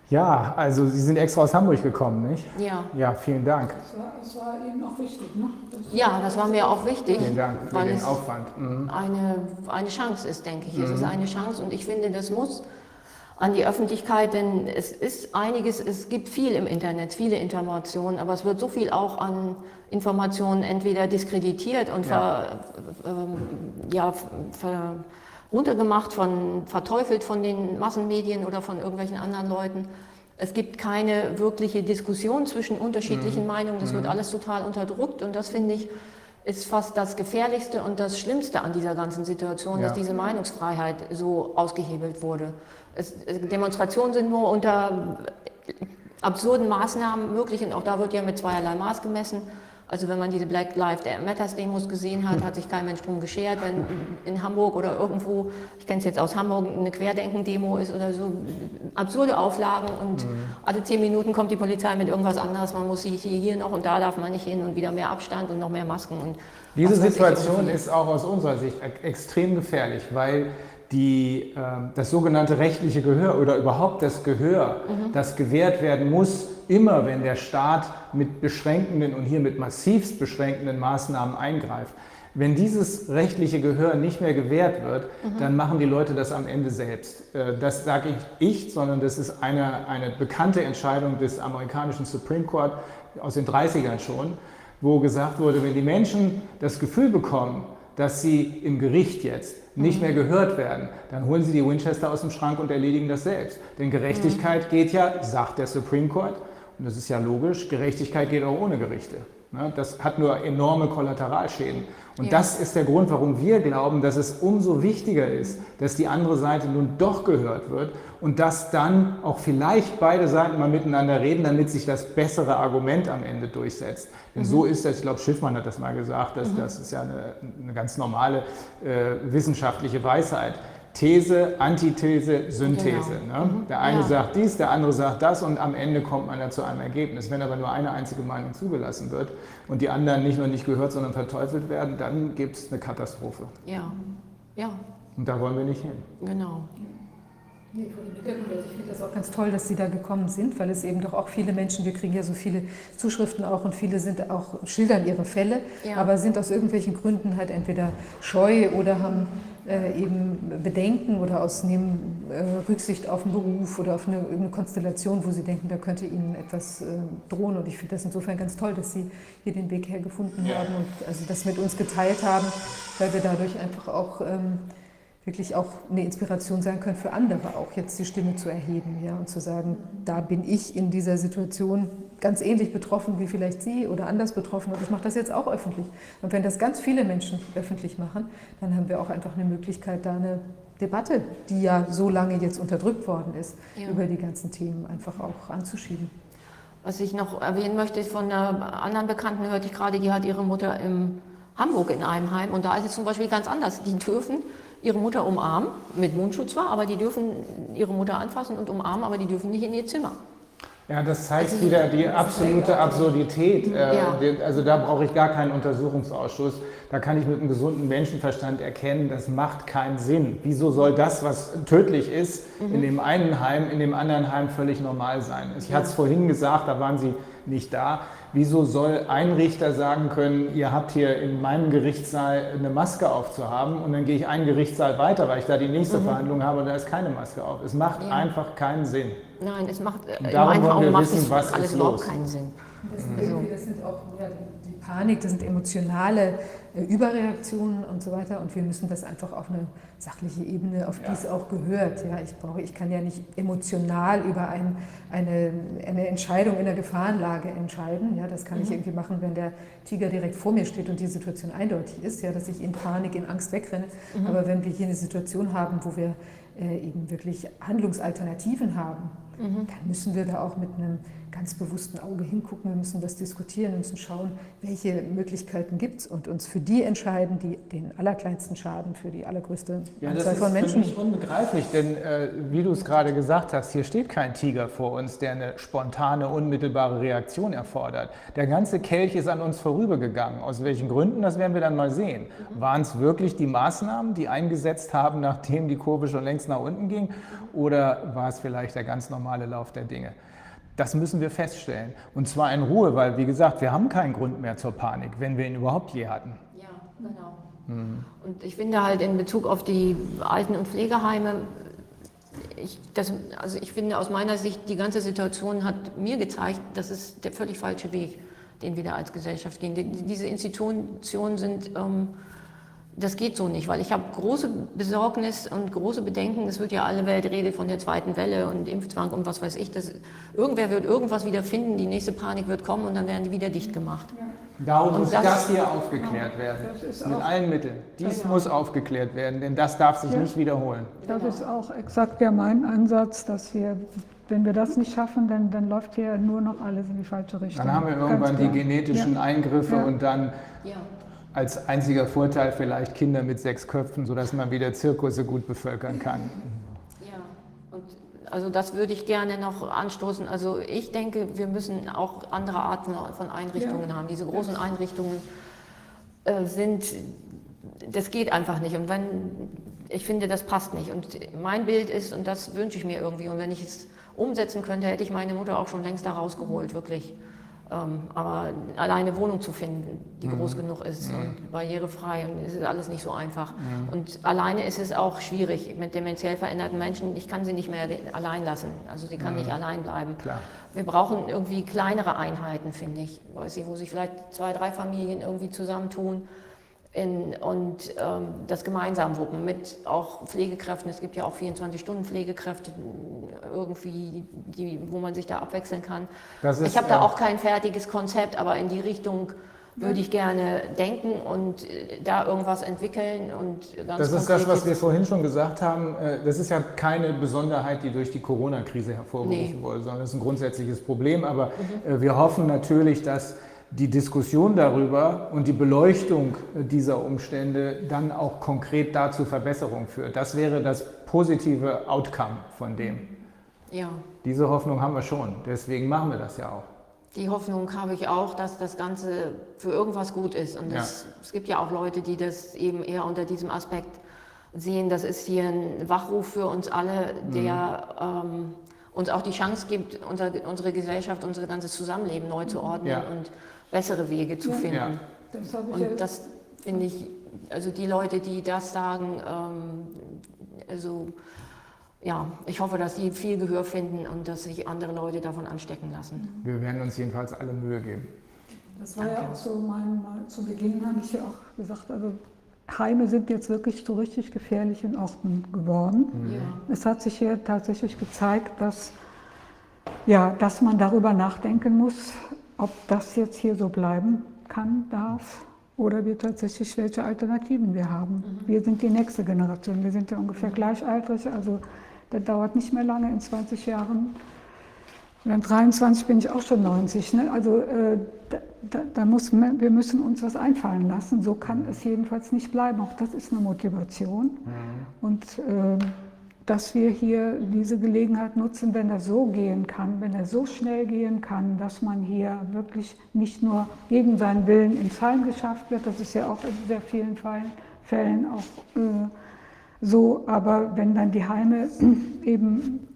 Ja, also Sie sind extra aus Hamburg gekommen, nicht? Ja. Ja, vielen Dank. Das war, das war Ihnen auch wichtig, ne? Das Ja, das war mir auch wichtig, Vielen Dank für weil den es Aufwand. Mhm. eine, eine Chance ist, denke ich. Es ist eine Chance und ich finde, das muss an die Öffentlichkeit, denn es ist einiges, es gibt viel im Internet, viele Informationen, aber es wird so viel auch an Informationen entweder diskreditiert und Ja. Ver, ähm, ja, ver, runtergemacht, von, verteufelt von den Massenmedien oder von irgendwelchen anderen Leuten. Es gibt keine wirkliche Diskussion zwischen unterschiedlichen Meinungen. Das wird alles total unterdrückt und das finde ich ist fast das Gefährlichste und das Schlimmste an dieser ganzen Situation, Ja. dass diese Meinungsfreiheit so ausgehebelt wurde. Es, es- Demonstrationen sind nur unter absurden Maßnahmen möglich und auch da wird ja mit zweierlei Maß gemessen. Also wenn man diese Black Lives Matters Demos gesehen hat, hat sich kein Mensch drum geschert. Wenn in Hamburg oder irgendwo, ich kenne es jetzt aus Hamburg, eine Querdenken-Demo ist oder so, absurde Auflagen und mhm. alle zehn Minuten kommt die Polizei mit irgendwas anderes. Man muss sich hier noch und da darf man nicht hin und wieder mehr Abstand und noch mehr Masken. Und Diese Situation ist auch aus unserer Sicht extrem gefährlich, weil die, äh, das sogenannte rechtliche Gehör oder überhaupt das Gehör, mhm. das gewährt werden muss, immer wenn der Staat mit beschränkenden und hier mit massivst beschränkenden Maßnahmen eingreift. Wenn dieses rechtliche Gehör nicht mehr gewährt wird, mhm. dann machen die Leute das am Ende selbst. Äh, das sage ich ich, sondern das ist eine, eine bekannte Entscheidung des amerikanischen Supreme Court aus den 30ern schon, wo gesagt wurde, wenn die Menschen das Gefühl bekommen, dass sie im Gericht jetzt nicht mehr gehört werden, dann holen sie die Winchester aus dem Schrank und erledigen das selbst. Denn Gerechtigkeit mhm. geht ja, sagt der Supreme Court, und das ist ja logisch, Gerechtigkeit geht auch ohne Gerichte. Ne? Das hat nur enorme Kollateralschäden. Und ja. das ist der Grund, warum wir glauben, dass es umso wichtiger ist, dass die andere Seite nun doch gehört wird und dass dann auch vielleicht beide Seiten mal miteinander reden, damit sich das bessere Argument am Ende durchsetzt. Denn mhm. so ist das, ich glaube, Schiffmann hat das mal gesagt, dass, mhm. das ist ja eine, eine ganz normale äh, wissenschaftliche Weisheit. These, Antithese, Synthese. Genau. Ne? Mhm. Der eine ja. sagt dies, der andere sagt das und am Ende kommt man dann zu einem Ergebnis. Wenn aber nur eine einzige Meinung zugelassen wird und die anderen nicht nur nicht gehört, sondern verteufelt werden, dann gibt es eine Katastrophe. Ja, ja. Und da wollen wir nicht hin. Genau. Nee, also ich finde das auch ganz toll, dass Sie da gekommen sind, weil es eben doch auch viele Menschen, wir kriegen ja so viele Zuschriften auch und viele sind auch, schildern ihre Fälle, ja. aber sind aus irgendwelchen Gründen halt entweder scheu oder haben äh, eben Bedenken oder aus nehmen äh, Rücksicht auf den Beruf oder auf eine, eine, Konstellation, wo sie denken, da könnte ihnen etwas äh, drohen. Und ich finde das insofern ganz toll, dass sie hier den Weg hergefunden haben und also das mit uns geteilt haben, weil wir dadurch einfach auch ähm, wirklich auch eine Inspiration sein können für andere, auch jetzt die Stimme zu erheben ja, und zu sagen, da bin ich in dieser Situation ganz ähnlich betroffen wie vielleicht Sie oder anders betroffen und ich mache das jetzt auch öffentlich. Und wenn das ganz viele Menschen öffentlich machen, dann haben wir auch einfach eine Möglichkeit, da eine Debatte, die ja so lange jetzt unterdrückt worden ist, ja. über die ganzen Themen einfach auch anzuschieben. Was ich noch erwähnen möchte, von einer anderen Bekannten hörte ich gerade, die hat ihre Mutter in Hamburg in einem Heim und da ist es zum Beispiel ganz anders. Die dürfen ihre Mutter umarmen, mit Mundschutz zwar, aber die dürfen ihre Mutter anfassen und umarmen, aber die dürfen nicht in ihr Zimmer. Ja, das zeigt also, wieder die absolute Absurdität. Äh, ja. Also da brauche ich gar keinen Untersuchungsausschuss. Da kann ich mit einem gesunden Menschenverstand erkennen, das macht keinen Sinn. Wieso soll das, was tödlich ist, mhm. in dem einen Heim, in dem anderen Heim völlig normal sein? Ich ja. hatte es vorhin gesagt, da waren Sie nicht da. Wieso soll ein Richter sagen können, ihr habt hier in meinem Gerichtssaal eine Maske aufzuhaben und dann gehe ich einen Gerichtssaal weiter, weil ich da die nächste mhm. Verhandlung habe und da ist keine Maske auf. Es macht ja. einfach keinen Sinn. Nein, es macht äh, meinen Augen macht wissen, es alles überhaupt keinen Sinn. Das, also. das sind auch ja, die Panik, das sind emotionale äh, Überreaktionen und so weiter. Und wir müssen das einfach auf eine sachliche Ebene, auf die es auch gehört. Ja, ich, brauche, ich kann ja nicht emotional über ein, eine, eine Entscheidung in der Gefahrenlage entscheiden. Ja, das kann mhm. ich irgendwie machen, wenn der Tiger direkt vor mir steht und die Situation eindeutig ist, ja, dass ich in Panik, in Angst wegrenne. Mhm. Aber wenn wir hier eine Situation haben, wo wir äh, eben wirklich Handlungsalternativen haben, mhm. dann müssen wir da auch mit einem ganz bewussten Auge hingucken. Wir müssen das diskutieren, wir müssen schauen, welche Möglichkeiten gibt es und uns für die entscheiden, die den allerkleinsten Schaden für die allergrößte ja, Anzahl von Menschen. Das ist für mich unbegreiflich, denn äh, wie du es gerade gesagt hast, hier steht kein Tiger vor uns, der eine spontane, unmittelbare Reaktion erfordert. Der ganze Kelch ist an uns vorübergegangen. Aus welchen Gründen, das werden wir dann mal sehen. Mhm. Waren es wirklich die Maßnahmen, die eingesetzt haben, nachdem die Kurve schon längst nach unten ging, oder war es vielleicht der ganz normale Lauf der Dinge? Das müssen wir feststellen. Und zwar in Ruhe, weil, wie gesagt, wir haben keinen Grund mehr zur Panik, wenn wir ihn überhaupt je hatten. Ja, genau. Mhm. Und ich finde halt in Bezug auf die Alten- und Pflegeheime, ich, das, also ich finde aus meiner Sicht, die ganze Situation hat mir gezeigt, das ist der völlig falsche Weg, den wir da als Gesellschaft gehen. Die, diese Institutionen sind ähm, das geht so nicht, weil ich habe große Besorgnis und große Bedenken. Es wird ja alle Welt redet von der zweiten Welle und Impfzwang und was weiß ich. Das, irgendwer wird irgendwas wieder finden, die nächste Panik wird kommen und dann werden die wieder dicht gemacht. Ja. Darum muss das, das, hier aufgeklärt werden. Mit allen Mitteln. Dies muss aufgeklärt werden, denn das darf sich ja. nicht wiederholen. Das ist auch exakt ja mein Ansatz, dass wir wenn wir das nicht schaffen, dann, dann läuft hier nur noch alles in die falsche Richtung. Dann haben wir irgendwann die genetischen ja. Eingriffe Ja. und dann Ja. Als einziger Vorteil vielleicht Kinder mit sechs Köpfen, sodass man wieder Zirkusse gut bevölkern kann. Ja, und also das würde ich gerne noch anstoßen. Also ich denke, wir müssen auch andere Arten von Einrichtungen haben. Diese großen Einrichtungen äh, sind, das geht einfach nicht. Und wenn, ich finde, das passt nicht. Und mein Bild ist, und das wünsche ich mir irgendwie, und wenn ich es umsetzen könnte, hätte ich meine Mutter auch schon längst da rausgeholt, wirklich. Ähm, aber alleine Wohnung zu finden, die groß genug ist und barrierefrei, und es ist alles nicht so einfach. Und alleine ist es auch schwierig mit dementiell veränderten Menschen. Ich kann sie nicht mehr allein lassen. Also sie kann nicht allein bleiben. Klar. Wir brauchen irgendwie kleinere Einheiten, finde ich, weiß ich, wo sich vielleicht zwei, drei Familien irgendwie zusammentun in, und ähm, das gemeinsam wuppen mit auch Pflegekräften. Es gibt ja auch 24-Stunden-Pflegekräfte irgendwie, die, wo man sich da abwechseln kann. Ist, ich habe da äh, auch kein fertiges Konzept, aber in die Richtung würde ich gerne denken und äh, da irgendwas entwickeln und Das ist das, was wir vorhin schon gesagt haben. Äh, Das ist ja keine Besonderheit, die durch die Corona-Krise hervorgerufen Nee. wurde, sondern das ist ein grundsätzliches Problem. Aber äh, wir hoffen natürlich, dass die Diskussion darüber und die Beleuchtung dieser Umstände dann auch konkret dazu Verbesserung führt. Das wäre das positive Outcome von dem. Ja. Diese Hoffnung haben wir schon. Deswegen machen wir das ja auch. Die Hoffnung habe ich auch, dass das Ganze für irgendwas gut ist. Und das, es gibt ja auch Leute, die das eben eher unter diesem Aspekt sehen. Das ist hier ein Wachruf für uns alle, der ähm, uns auch die Chance gibt, unser, unsere Gesellschaft, unser ganzes Zusammenleben neu zu ordnen Ja. und bessere Wege zu finden. Ja. Das Und das finde ich, also die Leute, die das sagen, ähm, also ja, ich hoffe, dass sie viel Gehör finden und dass sich andere Leute davon anstecken lassen. Wir werden uns jedenfalls alle Mühe geben. Das war ja auch so mein, mal zu Beginn habe ich ja auch gesagt, also Heime sind jetzt wirklich zu richtig gefährlichen Orten geworden. Ja. Es hat sich hier tatsächlich gezeigt, dass, ja, dass man darüber nachdenken muss, ob das jetzt hier so bleiben kann, darf oder wir tatsächlich welche Alternativen wir haben. Wir sind die nächste Generation, wir sind ja ungefähr gleichaltrig, also das dauert nicht mehr lange, in 20 Jahren und dann 23 bin ich auch schon 90. Ne? Also äh, da, da, muss, wir müssen uns was einfallen lassen. So kann es jedenfalls nicht bleiben. Auch das ist eine Motivation. Und äh, dass wir hier diese Gelegenheit nutzen, wenn er so gehen kann, wenn er so schnell gehen kann, dass man hier wirklich nicht nur gegen seinen Willen ins Heim geschafft wird, das ist ja auch in sehr vielen Fällen, auch äh, so, aber wenn dann die Heime eben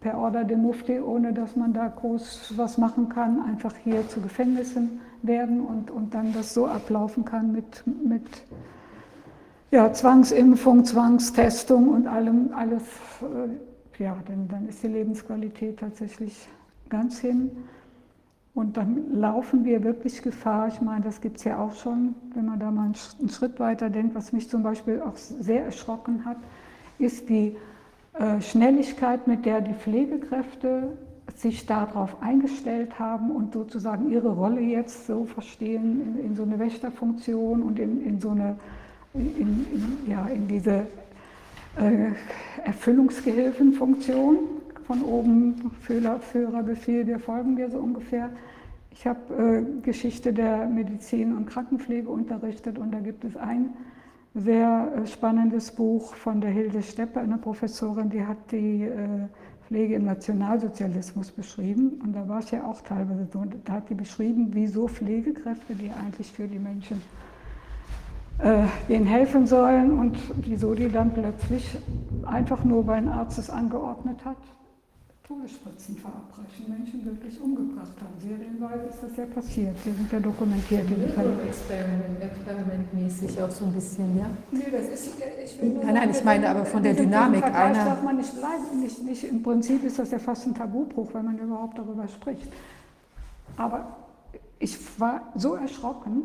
per Order de Mufti, ohne dass man da groß was machen kann, einfach hier zu Gefängnissen werden und, und dann das so ablaufen kann mit, mit ja, Zwangsimpfung, Zwangstestung und allem, alles, äh, ja, dann, dann ist die Lebensqualität tatsächlich ganz hin. Und dann laufen wir wirklich Gefahr. Ich meine, das gibt es ja auch schon, wenn man da mal einen Sch- einen Schritt weiter denkt. Was mich zum Beispiel auch sehr erschrocken hat, ist die äh, Schnelligkeit, mit der die Pflegekräfte sich darauf eingestellt haben und sozusagen ihre Rolle jetzt so verstehen in, in so eine Wächterfunktion und in, in so eine, in, in, ja, in diese äh, Erfüllungsgehilfenfunktion von oben, Führer, Führerbefehl, wir folgen dir so ungefähr. Ich habe äh, Geschichte der Medizin und Krankenpflege unterrichtet und da gibt es ein sehr äh, spannendes Buch von der Hilde Steppe, eine Professorin, die hat die äh, Pflege im Nationalsozialismus beschrieben und da war es ja auch teilweise so. Da hat die beschrieben, wieso Pflegekräfte, die eigentlich für die Menschen äh, denen helfen sollen und wieso die dann plötzlich einfach nur, weil ein Arzt es angeordnet hat, Todesspritzen verabreichen, Menschen wirklich umgebracht haben. Serienweise ist das ja passiert, die sind ja dokumentiert. Experiment, experimentmäßig auch so ein bisschen, ja. Nee, das ist, ich will nur Nein, nein, ich meine aber von der in Dynamik einer- darf man nicht bleiben. Nicht, nicht, Im Prinzip ist das ja fast ein Tabubruch, wenn man überhaupt darüber spricht. Aber ich war so erschrocken,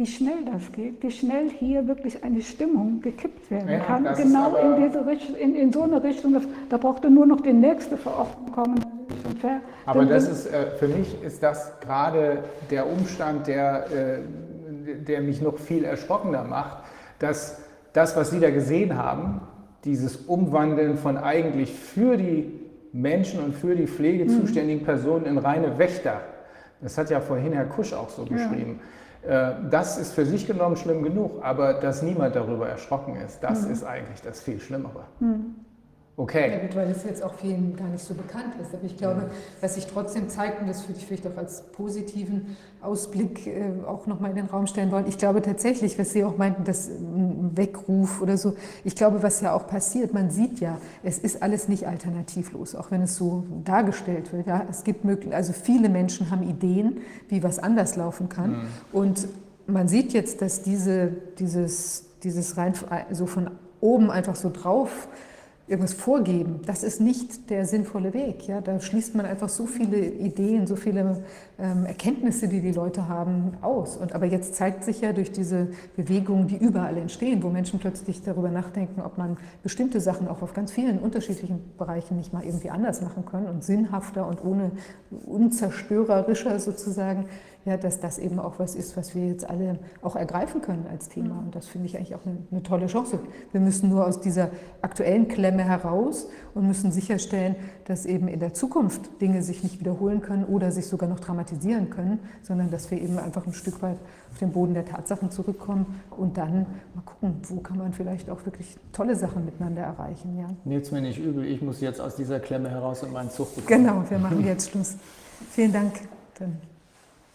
wie schnell das geht, wie schnell hier wirklich eine Stimmung gekippt werden Ja, kann. Genau in, diese in, in so eine Richtung. Das, da brauchte nur noch die nächste Verordnung kommen. Aber das ist, äh, für mich ist das gerade der Umstand, der, äh, der mich noch viel erschrockener macht, dass das, was Sie da gesehen haben, dieses Umwandeln von eigentlich für die Menschen und für die Pflege zuständigen Personen in reine Wächter. Das hat ja vorhin Herr Kusch auch so beschrieben. Äh, Das ist für sich genommen schlimm genug, aber dass niemand darüber erschrocken ist, das ist eigentlich das viel Schlimmere. Ja Okay. gut, weil es jetzt auch vielen gar nicht so bekannt ist. Aber ich glaube, was sich trotzdem zeigt, und das würde ich vielleicht auch als positiven Ausblick äh, auch nochmal in den Raum stellen wollen, ich glaube tatsächlich, was Sie auch meinten, das ähm, Weckruf oder so, ich glaube, was ja auch passiert, man sieht ja, es ist alles nicht alternativlos, auch wenn es so dargestellt wird. Ja? Es gibt möglich, also viele Menschen haben Ideen, wie was anders laufen kann. Und man sieht jetzt, dass diese, dieses, dieses rein so von oben einfach so drauf irgendwas vorgeben, das ist nicht der sinnvolle Weg. Ja? Da schließt man einfach so viele Ideen, so viele ähm, Erkenntnisse, die die Leute haben, aus. Und, aber jetzt zeigt sich ja durch diese Bewegungen, die überall entstehen, wo Menschen plötzlich darüber nachdenken, ob man bestimmte Sachen auch auf ganz vielen unterschiedlichen Bereichen nicht mal irgendwie anders machen können und sinnhafter und ohne unzerstörerischer sozusagen, ja, dass das eben auch was ist, was wir jetzt alle auch ergreifen können als Thema. Und das finde ich eigentlich auch eine, eine tolle Chance. Wir müssen nur aus dieser aktuellen Klemme heraus und müssen sicherstellen, dass eben in der Zukunft Dinge sich nicht wiederholen können oder sich sogar noch dramatisieren können, sondern dass wir eben einfach ein Stück weit auf den Boden der Tatsachen zurückkommen und dann mal gucken, wo kann man vielleicht auch wirklich tolle Sachen miteinander erreichen. Ja. Nehmt's mir nicht übel, ich muss jetzt aus dieser Klemme heraus und meinen Zug bekommen. Genau, wir machen jetzt Schluss. Vielen Dank. Dann,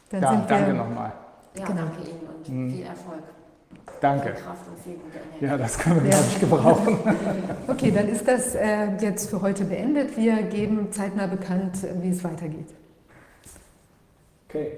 dann Ja, sind wir, danke nochmal. Ja, Genau. danke Ihnen und viel Erfolg. Danke. Kraft und viel gute. Ja, das können wir, Ja. glaube ich, gebrauchen. Okay, dann ist das äh, jetzt für heute beendet. Wir geben zeitnah bekannt, äh, wie es weitergeht. Okay.